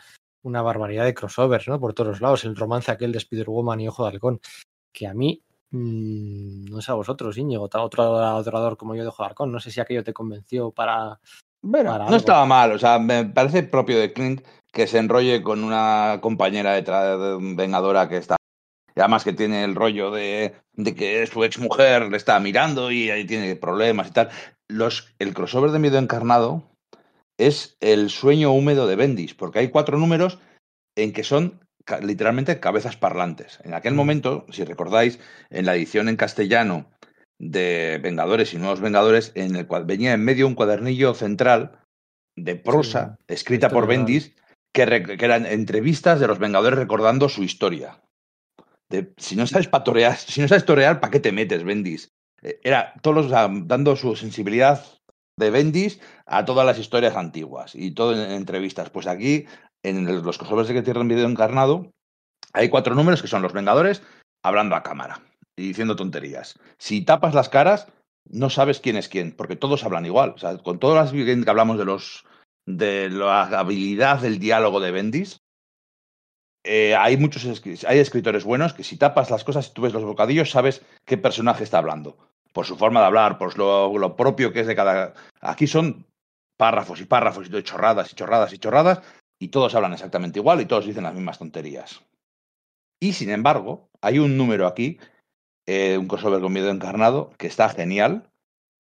una barbaridad de crossovers, ¿no? Por todos lados, el romance aquel de Spider-Woman y Ojo de Halcón, que a mí, mmm, no sé a vosotros, Íñigo, otro adorador como yo de Ojo de Halcón, no sé si aquello te convenció para... Bueno, Para no algo. estaba mal, o sea, me parece propio de Clint que se enrolle con una compañera de Vengadora que está. Además que tiene el rollo de, de que su ex mujer le está mirando y ahí tiene problemas y tal. Los, el crossover de Miedo Encarnado es el sueño húmedo de Bendis, porque hay cuatro números en que son literalmente cabezas parlantes. En aquel Mm. momento, si recordáis, en la edición en castellano de Vengadores y Nuevos Vengadores, en el cual venía en medio un cuadernillo central de prosa escrita por. Bendis que, re- que eran entrevistas de los Vengadores recordando su historia. Si no sabes patorear, si no sabes torear, ¿para qué te metes, Bendis? Eh, Era todos dando su sensibilidad de Bendis a todas las historias antiguas y todo en, en entrevistas. Pues aquí, en los crossovers de que tienen video encarnado, hay cuatro números que son los Vengadores hablando a cámara y diciendo tonterías. Si tapas las caras, no sabes quién es quién, porque todos hablan igual. O sea, con todas las que hablamos de los de la habilidad del diálogo de Bendis, eh, hay muchos hay escritores buenos que si tapas las cosas y tú ves los bocadillos, sabes qué personaje está hablando. Por su forma de hablar, por lo, lo propio que es de cada. Aquí son párrafos y párrafos y chorradas y chorradas y chorradas, y todos hablan exactamente igual y todos dicen las mismas tonterías. Y sin embargo, hay un número aquí, eh, un crossover con miedo encarnado, que está genial,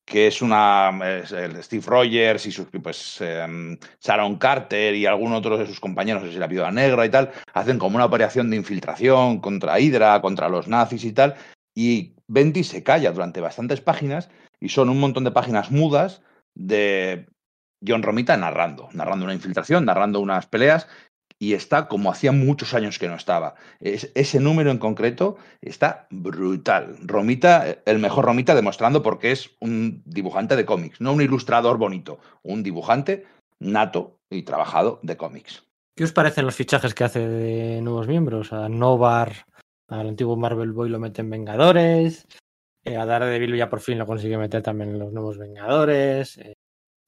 que es una el Steve Rogers y sus pues eh, Sharon Carter y algún otro de sus compañeros, no la Viuda Negra y tal, hacen como una operación de infiltración contra Hydra, contra los nazis y tal, y Bendis se calla durante bastantes páginas y son un montón de páginas mudas de John Romita narrando, narrando una infiltración, narrando unas peleas y está como hacía muchos años que no estaba. Es- ese número en concreto está brutal. Romita, el mejor Romita, demostrando por qué es un dibujante de cómics, no un ilustrador bonito, un dibujante nato y trabajado de cómics. ¿Qué os parecen los fichajes que hace de nuevos miembros? A Novar, al antiguo Marvel Boy lo meten Vengadores, eh, a Daredevil ya por fin lo consigue meter también en los nuevos Vengadores, eh,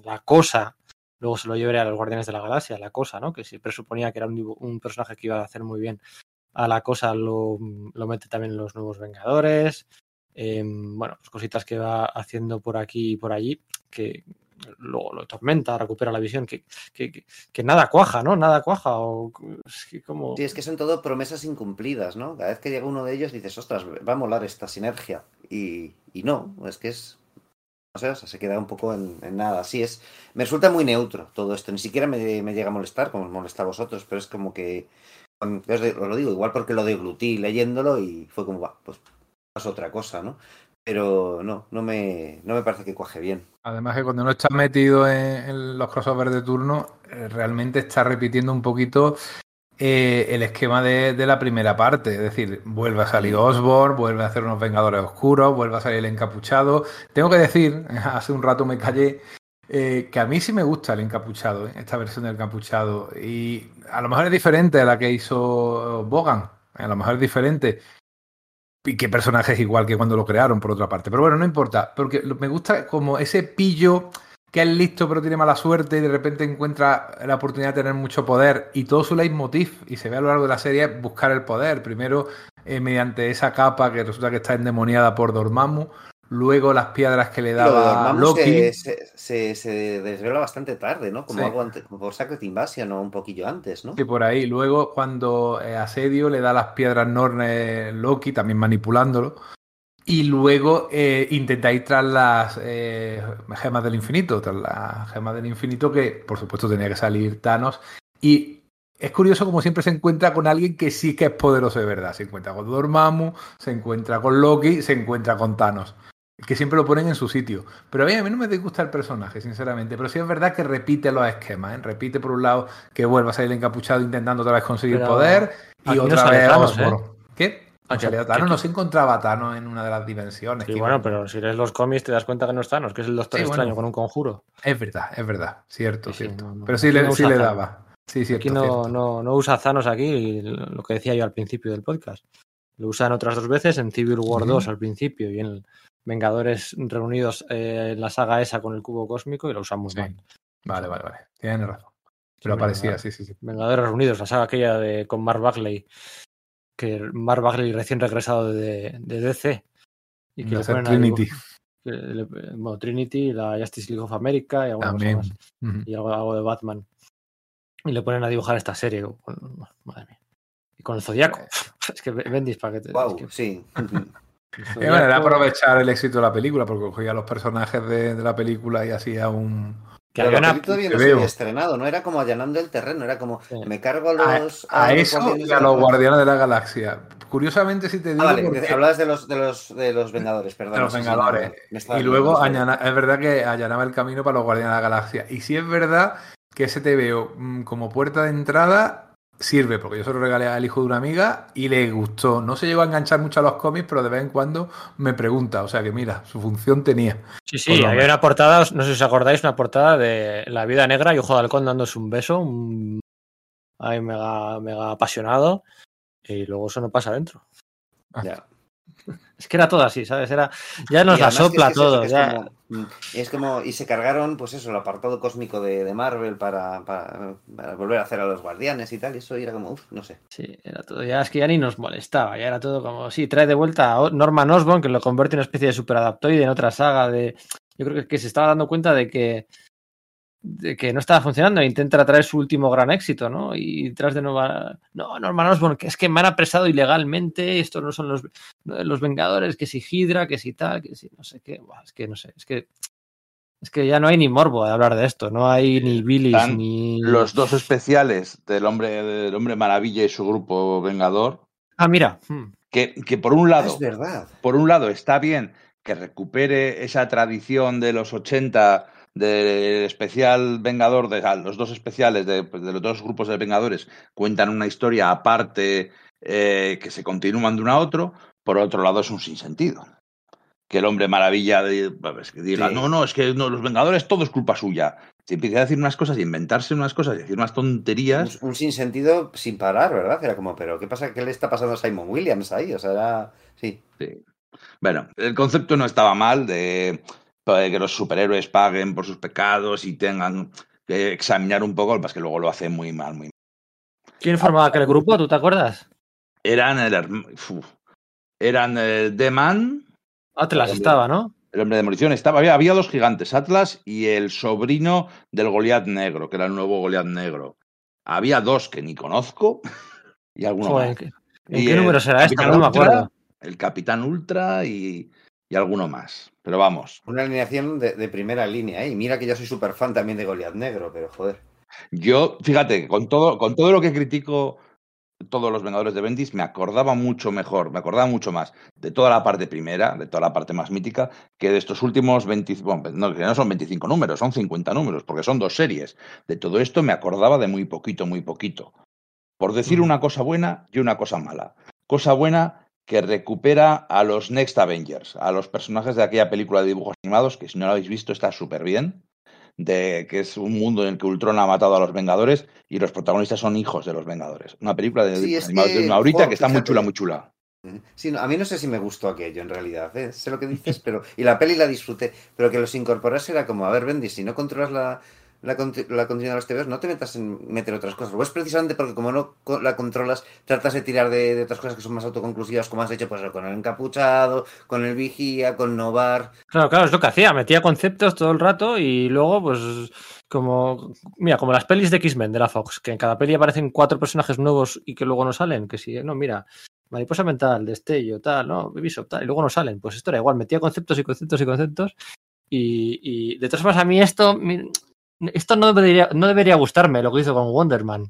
La Cosa, luego se lo llevaré a los Guardianes de la Galaxia, La Cosa, ¿no? Que se presuponía que era un, personaje que iba a hacer muy bien. A La Cosa lo, lo mete también los nuevos Vengadores. Eh, bueno, pues cositas que va haciendo por aquí y por allí, que luego lo tormenta, recupera la visión, que- que nada cuaja, ¿no? Nada cuaja. O, es que como... Sí, es que son todo promesas incumplidas, ¿no? Cada vez que llega uno de ellos dices, ostras, va a molar esta sinergia. Y, y no, es que es. O sea, se queda un poco en, nada. Sí, es. Me resulta muy neutro todo esto. Ni siquiera me, me llega a molestar, como os molesta a vosotros, pero es como que. Os, de- os lo digo, igual porque lo deglutí leyéndolo y fue como, va, pues es otra cosa, ¿no? Pero no, no me, no me parece que cuaje bien. Además que cuando uno está metido en, en los crossovers de turno, eh, realmente está repitiendo un poquito eh, el esquema de, de la primera parte. Es decir, vuelve a salir Osborn, vuelve a hacer unos Vengadores Oscuros, vuelve a salir el Encapuchado. Tengo que decir, hace un rato me callé, eh, que a mí sí me gusta el Encapuchado, eh, esta versión del Encapuchado. Y a lo mejor es diferente a la que hizo Bogan. A lo mejor es diferente. Y qué personaje es igual que cuando lo crearon, por otra parte. Pero bueno, no importa, porque me gusta como ese pillo que es listo pero tiene mala suerte y de repente encuentra la oportunidad de tener mucho poder y todo su leitmotiv, y se ve a lo largo de la serie, es buscar el poder. Primero eh, mediante esa capa que resulta que está endemoniada por Dormammu, luego las piedras que le daba Loki. se, se, se, se desvela bastante tarde, ¿no? Como Sí. algo antes, como por Sacred Invasion o un poquillo antes, ¿no? Sí, por ahí. Luego, cuando eh, Asedio le da las piedras Norne Loki, también manipulándolo. Y luego eh, intenta ir tras las eh, gemas del infinito, tras las gemas del infinito, que por supuesto tenía que salir Thanos. Y es curioso como siempre se encuentra con alguien que sí que es poderoso de verdad. Se encuentra con Dormammu, se encuentra con Loki, se encuentra con Thanos. Que siempre lo ponen en su sitio. Pero a mí, a mí no me disgusta el personaje, sinceramente. Pero sí es verdad que repite los esquemas. ¿eh? Repite por un lado que vuelva a salir encapuchado intentando otra vez conseguir Pero poder. Y no otra vez Osborn. ¿Qué? No, Aquí- salía Thanos, no se encontraba Thanos en una de las dimensiones. Sí, que bueno, iba- pero si lees los cómics te das cuenta que no es Thanos, que es el Doctor Sí, Extraño bueno. con un conjuro. Es verdad, es verdad. Cierto, Sí, cierto. no, no, pero sí le, no sí le daba. Sí, cierto, Aquí no, cierto. no, no usa Thanos aquí, lo que decía yo al principio del podcast. Lo usan otras dos veces, en Civil War Ujú. 2 al principio y en Vengadores reunidos eh, en la saga esa con el cubo cósmico y lo usan muy Sí. mal. Vale, vale, vale. Tienes razón. Pero Sí, aparecía, sí, sí, sí. Vengadores reunidos, la saga aquella de con Mark Bagley, que Mark Bagley recién regresado de, de DC. Y que le ponen a Trinity que le- bueno, Trinity, la Justice League of America y también. más. Y algo, algo de Batman. Y le ponen a dibujar esta serie. con- Madre mía. Y con el Zodiaco. Es que Bendis para que te. Wow, es que sí. bueno, era aprovechar el éxito de la película, porque cogía los personajes de, de la película y hacía un. Que Pero había una- todavía no se había estrenado, no era como allanando el terreno, era como Sí. me cargo a A, los. a los eso Guardianes y de a la los Galaxia. Guardianes de la Galaxia. Curiosamente, si te Ah, digo. vale, porque- hablabas de los, de los, de los Vengadores, perdón. de los sí, sí, Vengadores. y luego allana- es verdad que allanaba el camino para los Guardianes de la Galaxia. Y si es verdad que ese te veo mm, como puerta de entrada sirve, porque yo se lo regalé al hijo de una amiga y le gustó. No se llegó a enganchar mucho a los cómics, pero de vez en cuando me pregunta. O sea que mira, su función tenía. Sí, sí, había una portada, no sé si os acordáis, una portada de La Vida Negra y Ojo de Halcón dándose un beso. Un... Ahí mega, mega apasionado. Y luego eso no pasa dentro. Ya. Es que era todo así, ¿sabes? Era, ya nos la es sopla que es todo. que es ya. como- mm, es como, y se cargaron, pues eso, el apartado cósmico de, de Marvel para, para, para volver a hacer a los guardianes y tal, y eso era como, uff, no sé. Sí, era todo. Ya es que ya ni nos molestaba. Ya era todo como, sí, trae de vuelta a Norman Osborn, que lo convierte en una especie de superadaptoide en otra saga. de Yo creo que, que se estaba dando cuenta de que, de que no estaba funcionando e intenta traer su último gran éxito, ¿no? Y tras de nueva. No, Norman Osborn, que es que me han apresado ilegalmente. Estos no son los, los Vengadores, que si Hydra, que si tal, que si no sé qué. Buah, es que no sé, es que. Es que ya no hay ni morbo de hablar de esto, no hay ni Billis Están ni. Los dos especiales del hombre, del hombre maravilla y su grupo Vengador, Ah, mira. hmm. que, que por un lado, Es verdad. por un lado está bien que recupere esa tradición de los 80 del especial Vengador, de, los dos especiales de, pues, de los dos grupos de Vengadores cuentan una historia aparte eh, que se continúan de uno a otro, por otro lado es un sinsentido. Que el hombre maravilla de- que diga, Sí. no, no, es que no, los Vengadores todo es culpa suya. Se empieza a decir unas cosas y inventarse unas cosas y decir unas tonterías. Un, un sinsentido sin parar, ¿verdad? Era como, pero ¿qué pasa? ¿Qué le está pasando a Simon Williams ahí? O sea, era... Sí. Sí. Bueno, el concepto no estaba mal de que los superhéroes paguen por sus pecados y tengan que examinar un poco, el que luego lo hacen muy mal, muy mal. ¿Quién formaba aquel grupo? ¿Tú te acuerdas? Eran el fu, eran el The Man, Atlas estaba, ¿no? el hombre de demolición, estaba, había, había dos gigantes, Atlas y el sobrino del Goliat Negro, que era el nuevo Goliat Negro. Había dos que ni conozco y alguno Joder, ¿en más. qué, en qué el número será? Capitán No me acuerdo. El Capitán Ultra y, y alguno más. Pero vamos, Una alineación de, de primera línea, ¿eh? Y mira que yo soy súper fan también de Goliath Negro, pero joder. Yo, fíjate, con todo, con todo lo que critico todos los Vengadores de Bendis, me acordaba mucho mejor, me acordaba mucho más de toda la parte primera, de toda la parte más mítica, que de estos últimos 20, bueno, no, que no son 25 números, son 50 números, porque son dos series. De todo esto me acordaba de muy poquito, muy poquito. Por decir Mm. una cosa buena y una cosa mala. Cosa buena que recupera a los Next Avengers, a los personajes de aquella película de dibujos animados, que si no lo habéis visto está súper bien de que es un mundo en el que Ultron ha matado a los Vengadores y los protagonistas son hijos de los Vengadores. Una película de Sí, dibujos animados que, de una horita jo, que está muy chula, muy chula. Sí, no, a mí no sé si me gustó aquello en realidad, ¿eh? sé lo que dices, pero y la peli la disfruté, pero que los incorporase era como, a ver, Bendy, si no controlas la, la, la continuidad de los TVs, no te metas en meter otras cosas. O es precisamente porque como no la controlas, tratas de tirar de, de otras cosas que son más autoconclusivas, como has hecho pues con el encapuchado, con el vigía, con Novar. Claro, claro, es lo que hacía. Metía conceptos todo el rato y luego, pues, como. Mira, como las pelis de X-Men de la Fox, que en cada peli aparecen cuatro personajes nuevos y que luego no salen. Que si, no, mira, mariposa mental, destello, tal, ¿no? Bishop, tal, y luego no salen. Pues esto era igual, metía conceptos y conceptos y conceptos. Y, y de todas formas, a mí esto. Esto no debería, no debería gustarme, lo que hizo con Wonderman.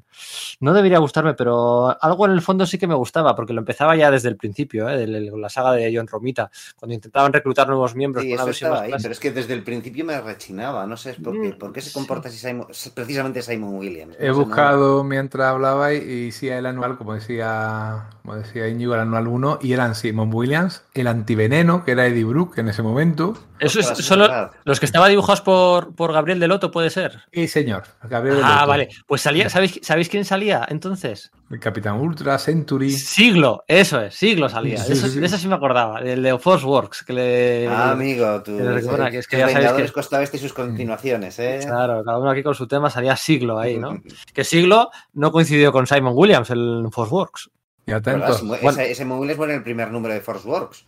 No debería gustarme, pero algo en el fondo sí que me gustaba, porque lo empezaba ya desde el principio, ¿eh? de la saga de John Romita, cuando intentaban reclutar nuevos miembros Sí, con una eso estaba más ahí, clásica. pero es que desde el principio me rechinaba, no sé por qué, Mm, por qué se sí. comporta así Simon, precisamente Simon Williams. He no- buscado mientras hablabais y sí, el anual, como decía, como decía Íñigo, el anual 1, y eran Simon Williams, el antiveneno, que era Eddie Brooke en ese momento, Eso es solo los que estaban dibujados por, por Gabriel Deloto, puede ser. y señor, Gabriel Ah, Delotto, vale. Pues salía, ¿sabéis, ¿sabéis quién salía entonces? el Capitán Ultra, Century. Siglo, eso es, Siglo salía. Sí, de, eso, sí, sí. de eso sí me acordaba, del de Force Works, que le. Ah, amigo, tú. que le recuerda que es que los ya sabéis Vengadores que- y sus continuaciones, ¿eh? Claro, cada uno aquí con su tema salía Siglo ahí, ¿no? Que Siglo no coincidió con Simon Williams, el Force Works. Y ¿Verdad? atentos. Se mu- Bueno. Ese, ese móvil es bueno en el primer número de Force Works.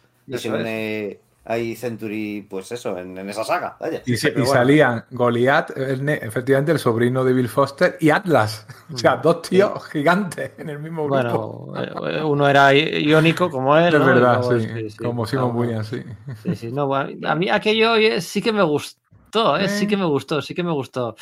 Ahí Century, pues eso, en, en esa saga. Vaya. Y, se- pero y bueno. salían Goliath, efectivamente el sobrino de Bill Foster, y Atlas. O sea, dos tíos gigantes en el mismo grupo. Bueno, eh, uno era iónico como él. es verdad, luego, sí, sí, Como sí, Simon no, Williams, sí. Sí, sí, no, bueno, a mí aquello oye, sí que me gustó, ¿eh? sí Eh. que me gustó, sí que me gustó.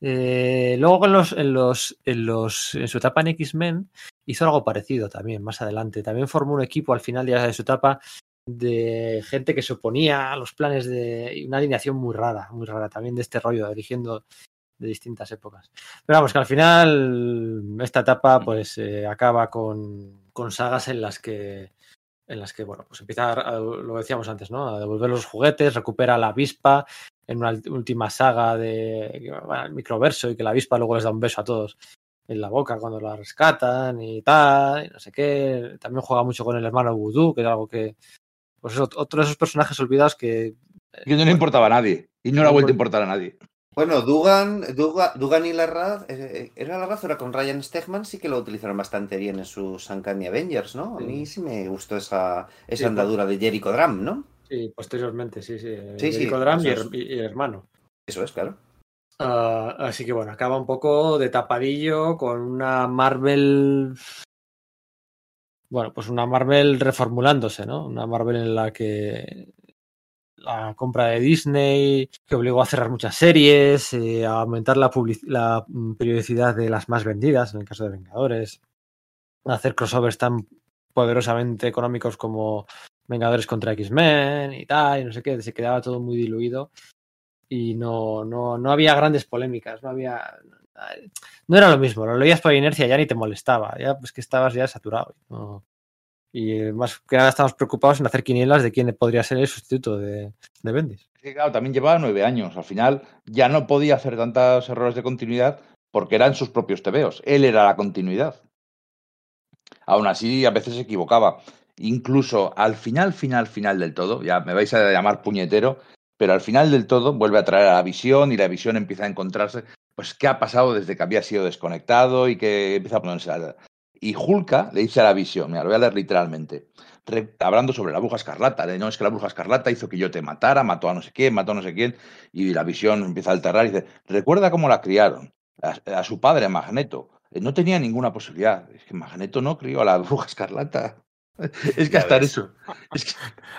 Eh, luego en los, en los, en los, en su etapa en X-Men hizo algo parecido también, más adelante. También formó un equipo al final ya de su etapa de gente que se oponía a los planes de una alineación muy rara, muy rara también de este rollo, eligiendo de distintas épocas. Pero vamos, que al final esta etapa pues eh, acaba con, con sagas en las que en las que, bueno, pues empieza, a- lo decíamos antes, ¿no? A devolver los juguetes, recupera la avispa en una última saga de bueno, el microverso y que la avispa luego les da un beso a todos en la boca cuando la rescatan y tal, y no sé qué. También juega mucho con el hermano Voodoo, que es algo que, pues es ot- otro de esos personajes olvidados que Que no le importaba a nadie. Y no le ha vuelto a importar a nadie. Bueno, Dugan, Duga- Dugan y Larraz, eh, ¿era Larraz o era con Ryan Stegman? Sí que lo utilizaron bastante bien en sus Uncanny Avengers, ¿no? A mí sí me gustó esa, esa Sí, andadura de Jericho Drum, ¿no? Sí, posteriormente, sí, sí. Sí, sí, Jericho Drum y, eso her- y- y el hermano. Eso es, claro. Ah, así que bueno, acaba un poco de tapadillo con una Marvel. Bueno, pues una Marvel reformulándose, ¿no? Una Marvel en la que la compra de Disney, que obligó a cerrar muchas series, eh, a aumentar la, la mm, periodicidad de las más vendidas, en el caso de Vengadores, a hacer crossovers tan poderosamente económicos como Vengadores contra X-Men y tal, y no sé qué, se quedaba todo muy diluido. y no, no, no había grandes polémicas, no había... No era lo mismo, lo leías por inercia ya ni te molestaba, ya pues que estabas ya saturado. Y eh, más que nada estamos preocupados en hacer quinielas de quién podría ser el sustituto de, de Bendis. Claro, también llevaba nueve años. Al final ya no podía hacer tantos errores de continuidad porque eran sus propios tebeos. Él era la continuidad. Aún así, a veces se equivocaba. Incluso al final, final, final del todo, ya me vais a llamar puñetero, pero al final del todo vuelve a traer a la visión y la visión empieza a encontrarse, pues, qué ha pasado desde que había sido desconectado y que empieza a ponerse a... Y Hulka le dice a la visión, mira, lo voy a leer literalmente, re- hablando sobre la bruja escarlata, de no es que la bruja escarlata hizo que yo te matara, mató a no sé quién, mató a no sé quién, y la visión empieza a alterar y dice, recuerda cómo la criaron, a, a su padre, a Magneto, Eh, no tenía ninguna posibilidad, es que Magneto no crió a la bruja escarlata. Es que hasta eso. Es que,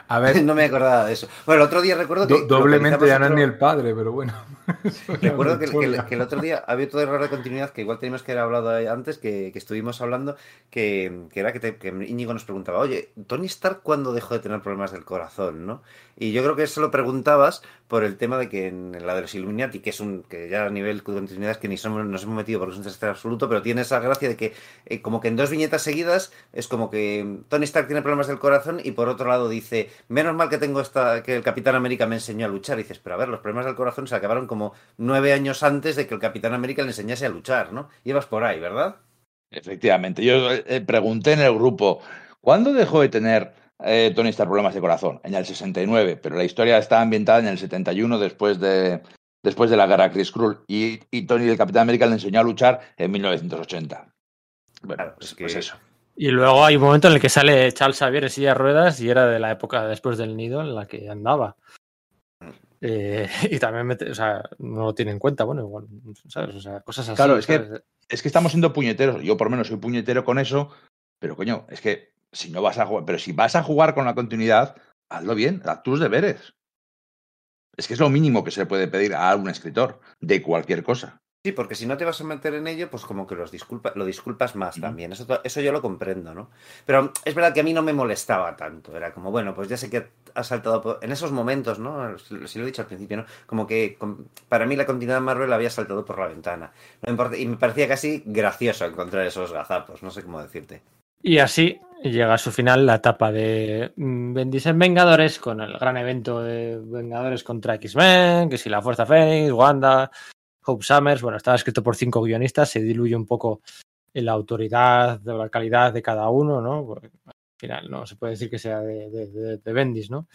A ver, No me acordaba de eso. Bueno, el otro día recuerdo que. do- doblemente ya no es ni el padre, pero bueno. Recuerdo que, que- que el otro día había otro error de continuidad que igual teníamos que haber hablado antes, que, que estuvimos hablando, que, era que, te- que Íñigo nos preguntaba, oye, Tony Stark cuándo dejó de tener problemas del corazón, ¿no? Y yo creo que eso lo preguntabas por el tema de que en la de los Illuminati, que es un que ya a nivel de continuidad es que ni somos- nos hemos metido porque es un desastre absoluto, pero tiene esa gracia de que eh, como que en dos viñetas seguidas es como que Tony Stark tiene problemas del corazón y por otro lado dice, menos mal que tengo esta, que el Capitán América me enseñó a luchar. Y dices, pero a ver, los problemas del corazón se acabaron como nueve años antes de que el Capitán América le enseñase a luchar, ¿no? Ibas por ahí, ¿verdad? efectivamente, yo eh, pregunté en el grupo, ¿cuándo dejó de tener eh, Tony Stark problemas de corazón? En el 69, pero la historia está ambientada en el 71 después de, después de la guerra Chris Krull y, y Tony el Capitán América le enseñó a luchar en 1980. Bueno, Claro, pues, es que- pues eso. Y luego hay un momento en el que sale Charles Xavier en silla de ruedas y era de la época después del nido en la que andaba. Eh, y también o sea, no lo tiene en cuenta, bueno, igual, ¿sabes? O sea, cosas así. Claro, es que-. Es que estamos siendo puñeteros, yo por lo menos soy puñetero con eso, pero coño, es que si no vas a jugar, pero si vas a jugar con la continuidad, hazlo bien, haz tus deberes. Es que es lo mínimo que se puede pedir a un escritor de cualquier cosa. Sí, porque si no te vas a meter en ello, pues como que los disculpa, lo disculpas más también. Eso, eso yo lo comprendo, ¿no? Pero es verdad que a mí no me molestaba tanto. Era como, bueno, pues ya sé que has saltado por- en esos momentos, ¿no? Si lo he dicho al principio, ¿no? Como que para mí la continuidad de Marvel había saltado por la ventana. No importa- y me parecía casi gracioso encontrar esos gazapos, no sé cómo decirte. Y así llega a su final la etapa de mm, Bendis en Vengadores con el gran evento de Vengadores contra X-Men, que si la Fuerza Fénix, Wanda, Hope Summers, bueno, estaba escrito por cinco guionistas, se diluye un poco en la autoridad, de la calidad de cada uno, ¿no? Al final no se puede decir que sea de, de, de- Bendis, ¿no?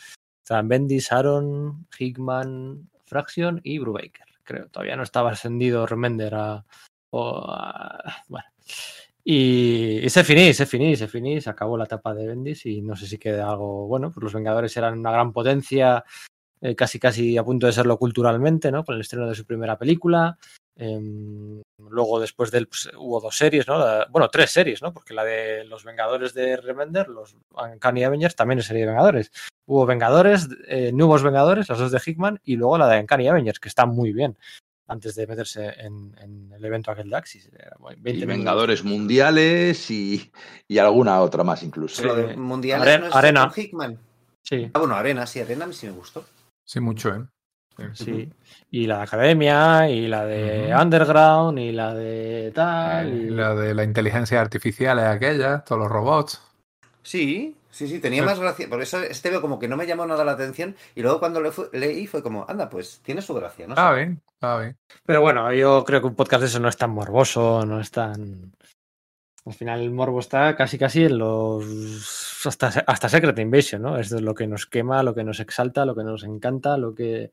Están Bendis, Aaron, Hickman, Fraction y Brubaker, creo. Todavía no estaba ascendido Remender a, o a- bueno. Y, y se finí, se finí, se finí, se acabó la etapa de Bendis y no sé si queda algo bueno. Pues los Vengadores eran una gran potencia, eh, casi casi a punto de serlo culturalmente, ¿no? Con el estreno de su primera película. Em, luego, después de él, pues, hubo dos series, ¿no? La- bueno, tres series, ¿no? Porque la de los Vengadores de Remender, los Uncanny Avengers, también es serie de Vengadores. Hubo Vengadores, eh, Nuevos Vengadores, las dos de Hickman, y luego la de Uncanny Avengers, que está muy bien, antes de meterse en, en el evento aquel de Axis. Era muy- 20 Y minutos. Vengadores Mundiales y, y alguna otra más incluso. Sí. Lo de Mundiales Are- no es Arena. Hickman. Sí, Ah, bueno, Arena, sí, Arena a mí sí me gustó. Sí, mucho, ¿eh? sí. Y la de Academia, y la de. Underground, y la de tal. Eh, y- La de la inteligencia artificial es aquella, todos los robots. Sí, sí, sí, tenía Sí. más gracia. Por eso este veo como que no me llamó nada la atención. Y luego cuando le leí fue como, anda, pues tiene su gracia, ¿no? Está bien, está bien. Pero bueno, yo creo que un podcast de eso no es tan morboso, no es tan. Al final el morbo está casi casi en los. hasta, hasta Secret Invasion, ¿no? Es de lo que nos quema, lo que nos exalta, lo que nos encanta, lo que.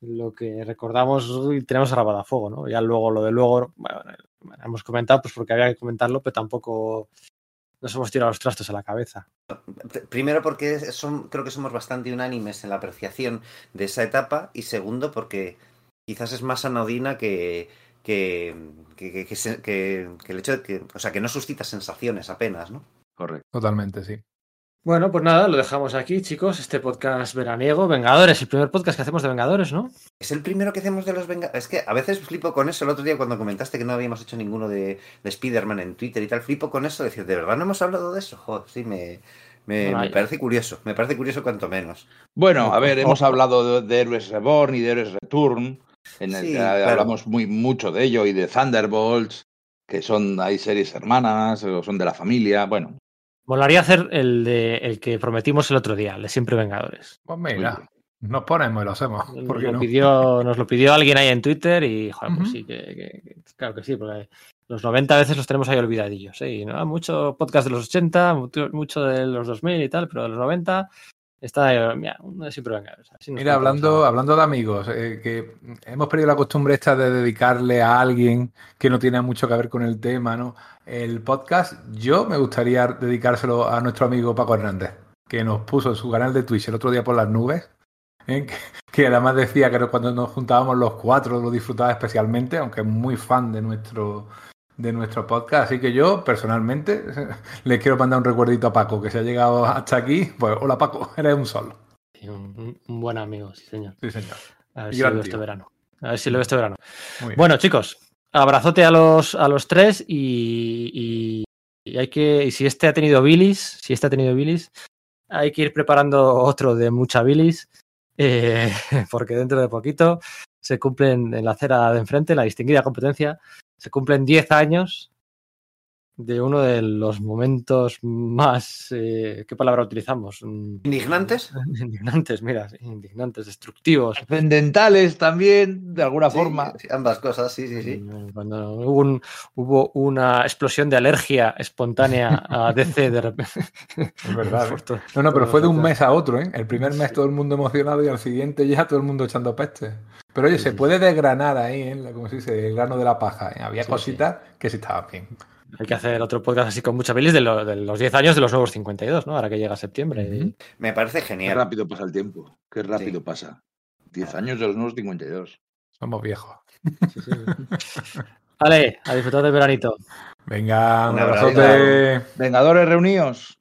lo que recordamos y tenemos grabado a fuego, ¿no? Ya luego lo de luego, bueno, hemos comentado pues porque había que comentarlo, pero tampoco nos hemos tirado los trastos a la cabeza. Pr- Primero porque son, creo que somos bastante unánimes en la apreciación de esa etapa. Y segundo porque quizás es más anodina que, que, que, que- que se- que- que el hecho de que, o sea, que no suscita sensaciones apenas, ¿no? Correcto. Totalmente, sí. Bueno, pues nada, lo dejamos aquí, chicos. Este podcast veraniego, Vengadores, el primer podcast que hacemos de Vengadores, ¿no? Es el primero que hacemos de los Vengadores. Es que a veces flipo con eso. El otro día cuando comentaste que no habíamos hecho ninguno de, de Spider-Man en Twitter y tal, flipo con eso. Decir, ¿de verdad no hemos hablado de eso? Joder, sí, me, Me, me parece curioso, me parece curioso cuanto menos. Bueno, a ver, hemos hablado de, de Héroes Reborn y de Héroes Return, en el Sí, que claro. hablamos muy mucho de ello, y de Thunderbolts, que son, hay series hermanas, o son de la familia, bueno. Molaría hacer el, de, el que prometimos el otro día, el de Siempre Vengadores. Pues mira, nos ponemos y lo hacemos. Nos ¿Por qué lo, no? pidió, nos lo pidió alguien ahí en Twitter y, joder, pues sí, que, que- que- claro que sí, porque los 90 a veces los tenemos ahí olvidadillos, ¿eh? ¿no? Mucho podcast de los 80, mucho, mucho de los 2000 y tal, pero de los 90 está, mira, Siempre Vengadores. Así nos Mira, juntamos hablando, hablando de amigos, eh, que hemos perdido la costumbre esta de dedicarle a alguien que no tiene mucho que ver con el tema, ¿no? El podcast, yo me gustaría dedicárselo a nuestro amigo Paco Hernández, que nos puso en su canal de Twitch el otro día por las nubes, ¿eh? que, que además decía que cuando nos juntábamos los cuatro lo disfrutaba especialmente, aunque es muy fan de nuestro de nuestro podcast. Así que yo, personalmente, le quiero mandar un recuerdito a Paco, que se ha llegado hasta aquí. Pues, hola Paco, eres un sol. Sí, un, un buen amigo, sí, señor. Sí, señor. A ver Y si lo veo este verano. A ver si lo veo este verano. Bueno, chicos, abrazote a los, a los tres y, y- y hay que. Y si este ha tenido bilis, si este ha tenido bilis, hay que ir preparando otro de mucha bilis. eh, porque dentro de poquito se cumplen en la acera de enfrente, la distinguida competencia, se cumplen 10 años de uno de los momentos más. eh, ¿Qué palabra utilizamos? Mm, ¿Indignantes? Indignantes, mira, indignantes, destructivos. Trascendentales también, de alguna Sí, forma. sí, ambas cosas, sí, sí, sí. Cuando hubo, un- hubo una explosión de alergia espontánea a DC de repente. Es verdad. ¿eh? No, no, pero fue de un mes a otro, ¿eh? El primer mes todo el mundo emocionado y al siguiente ya todo el mundo echando peste. Pero oye, Sí, se sí, puede desgranar ahí, ¿eh? Como se dice, el grano de la paja. ¿eh? Había Sí, cositas que sí estaban bien. Hay que hacer otro podcast así con mucha bilis de, lo- de los 10 años de los nuevos 52, ¿no? Ahora que llega septiembre. Me parece Qué genial. rápido pasa el tiempo, qué rápido Sí. pasa. 10 años de los nuevos 52. Somos viejos. Sí, sí. Vale, a disfrutar del veranito. Venga, un Un abrazo. abrazote. Vengadores reunidos.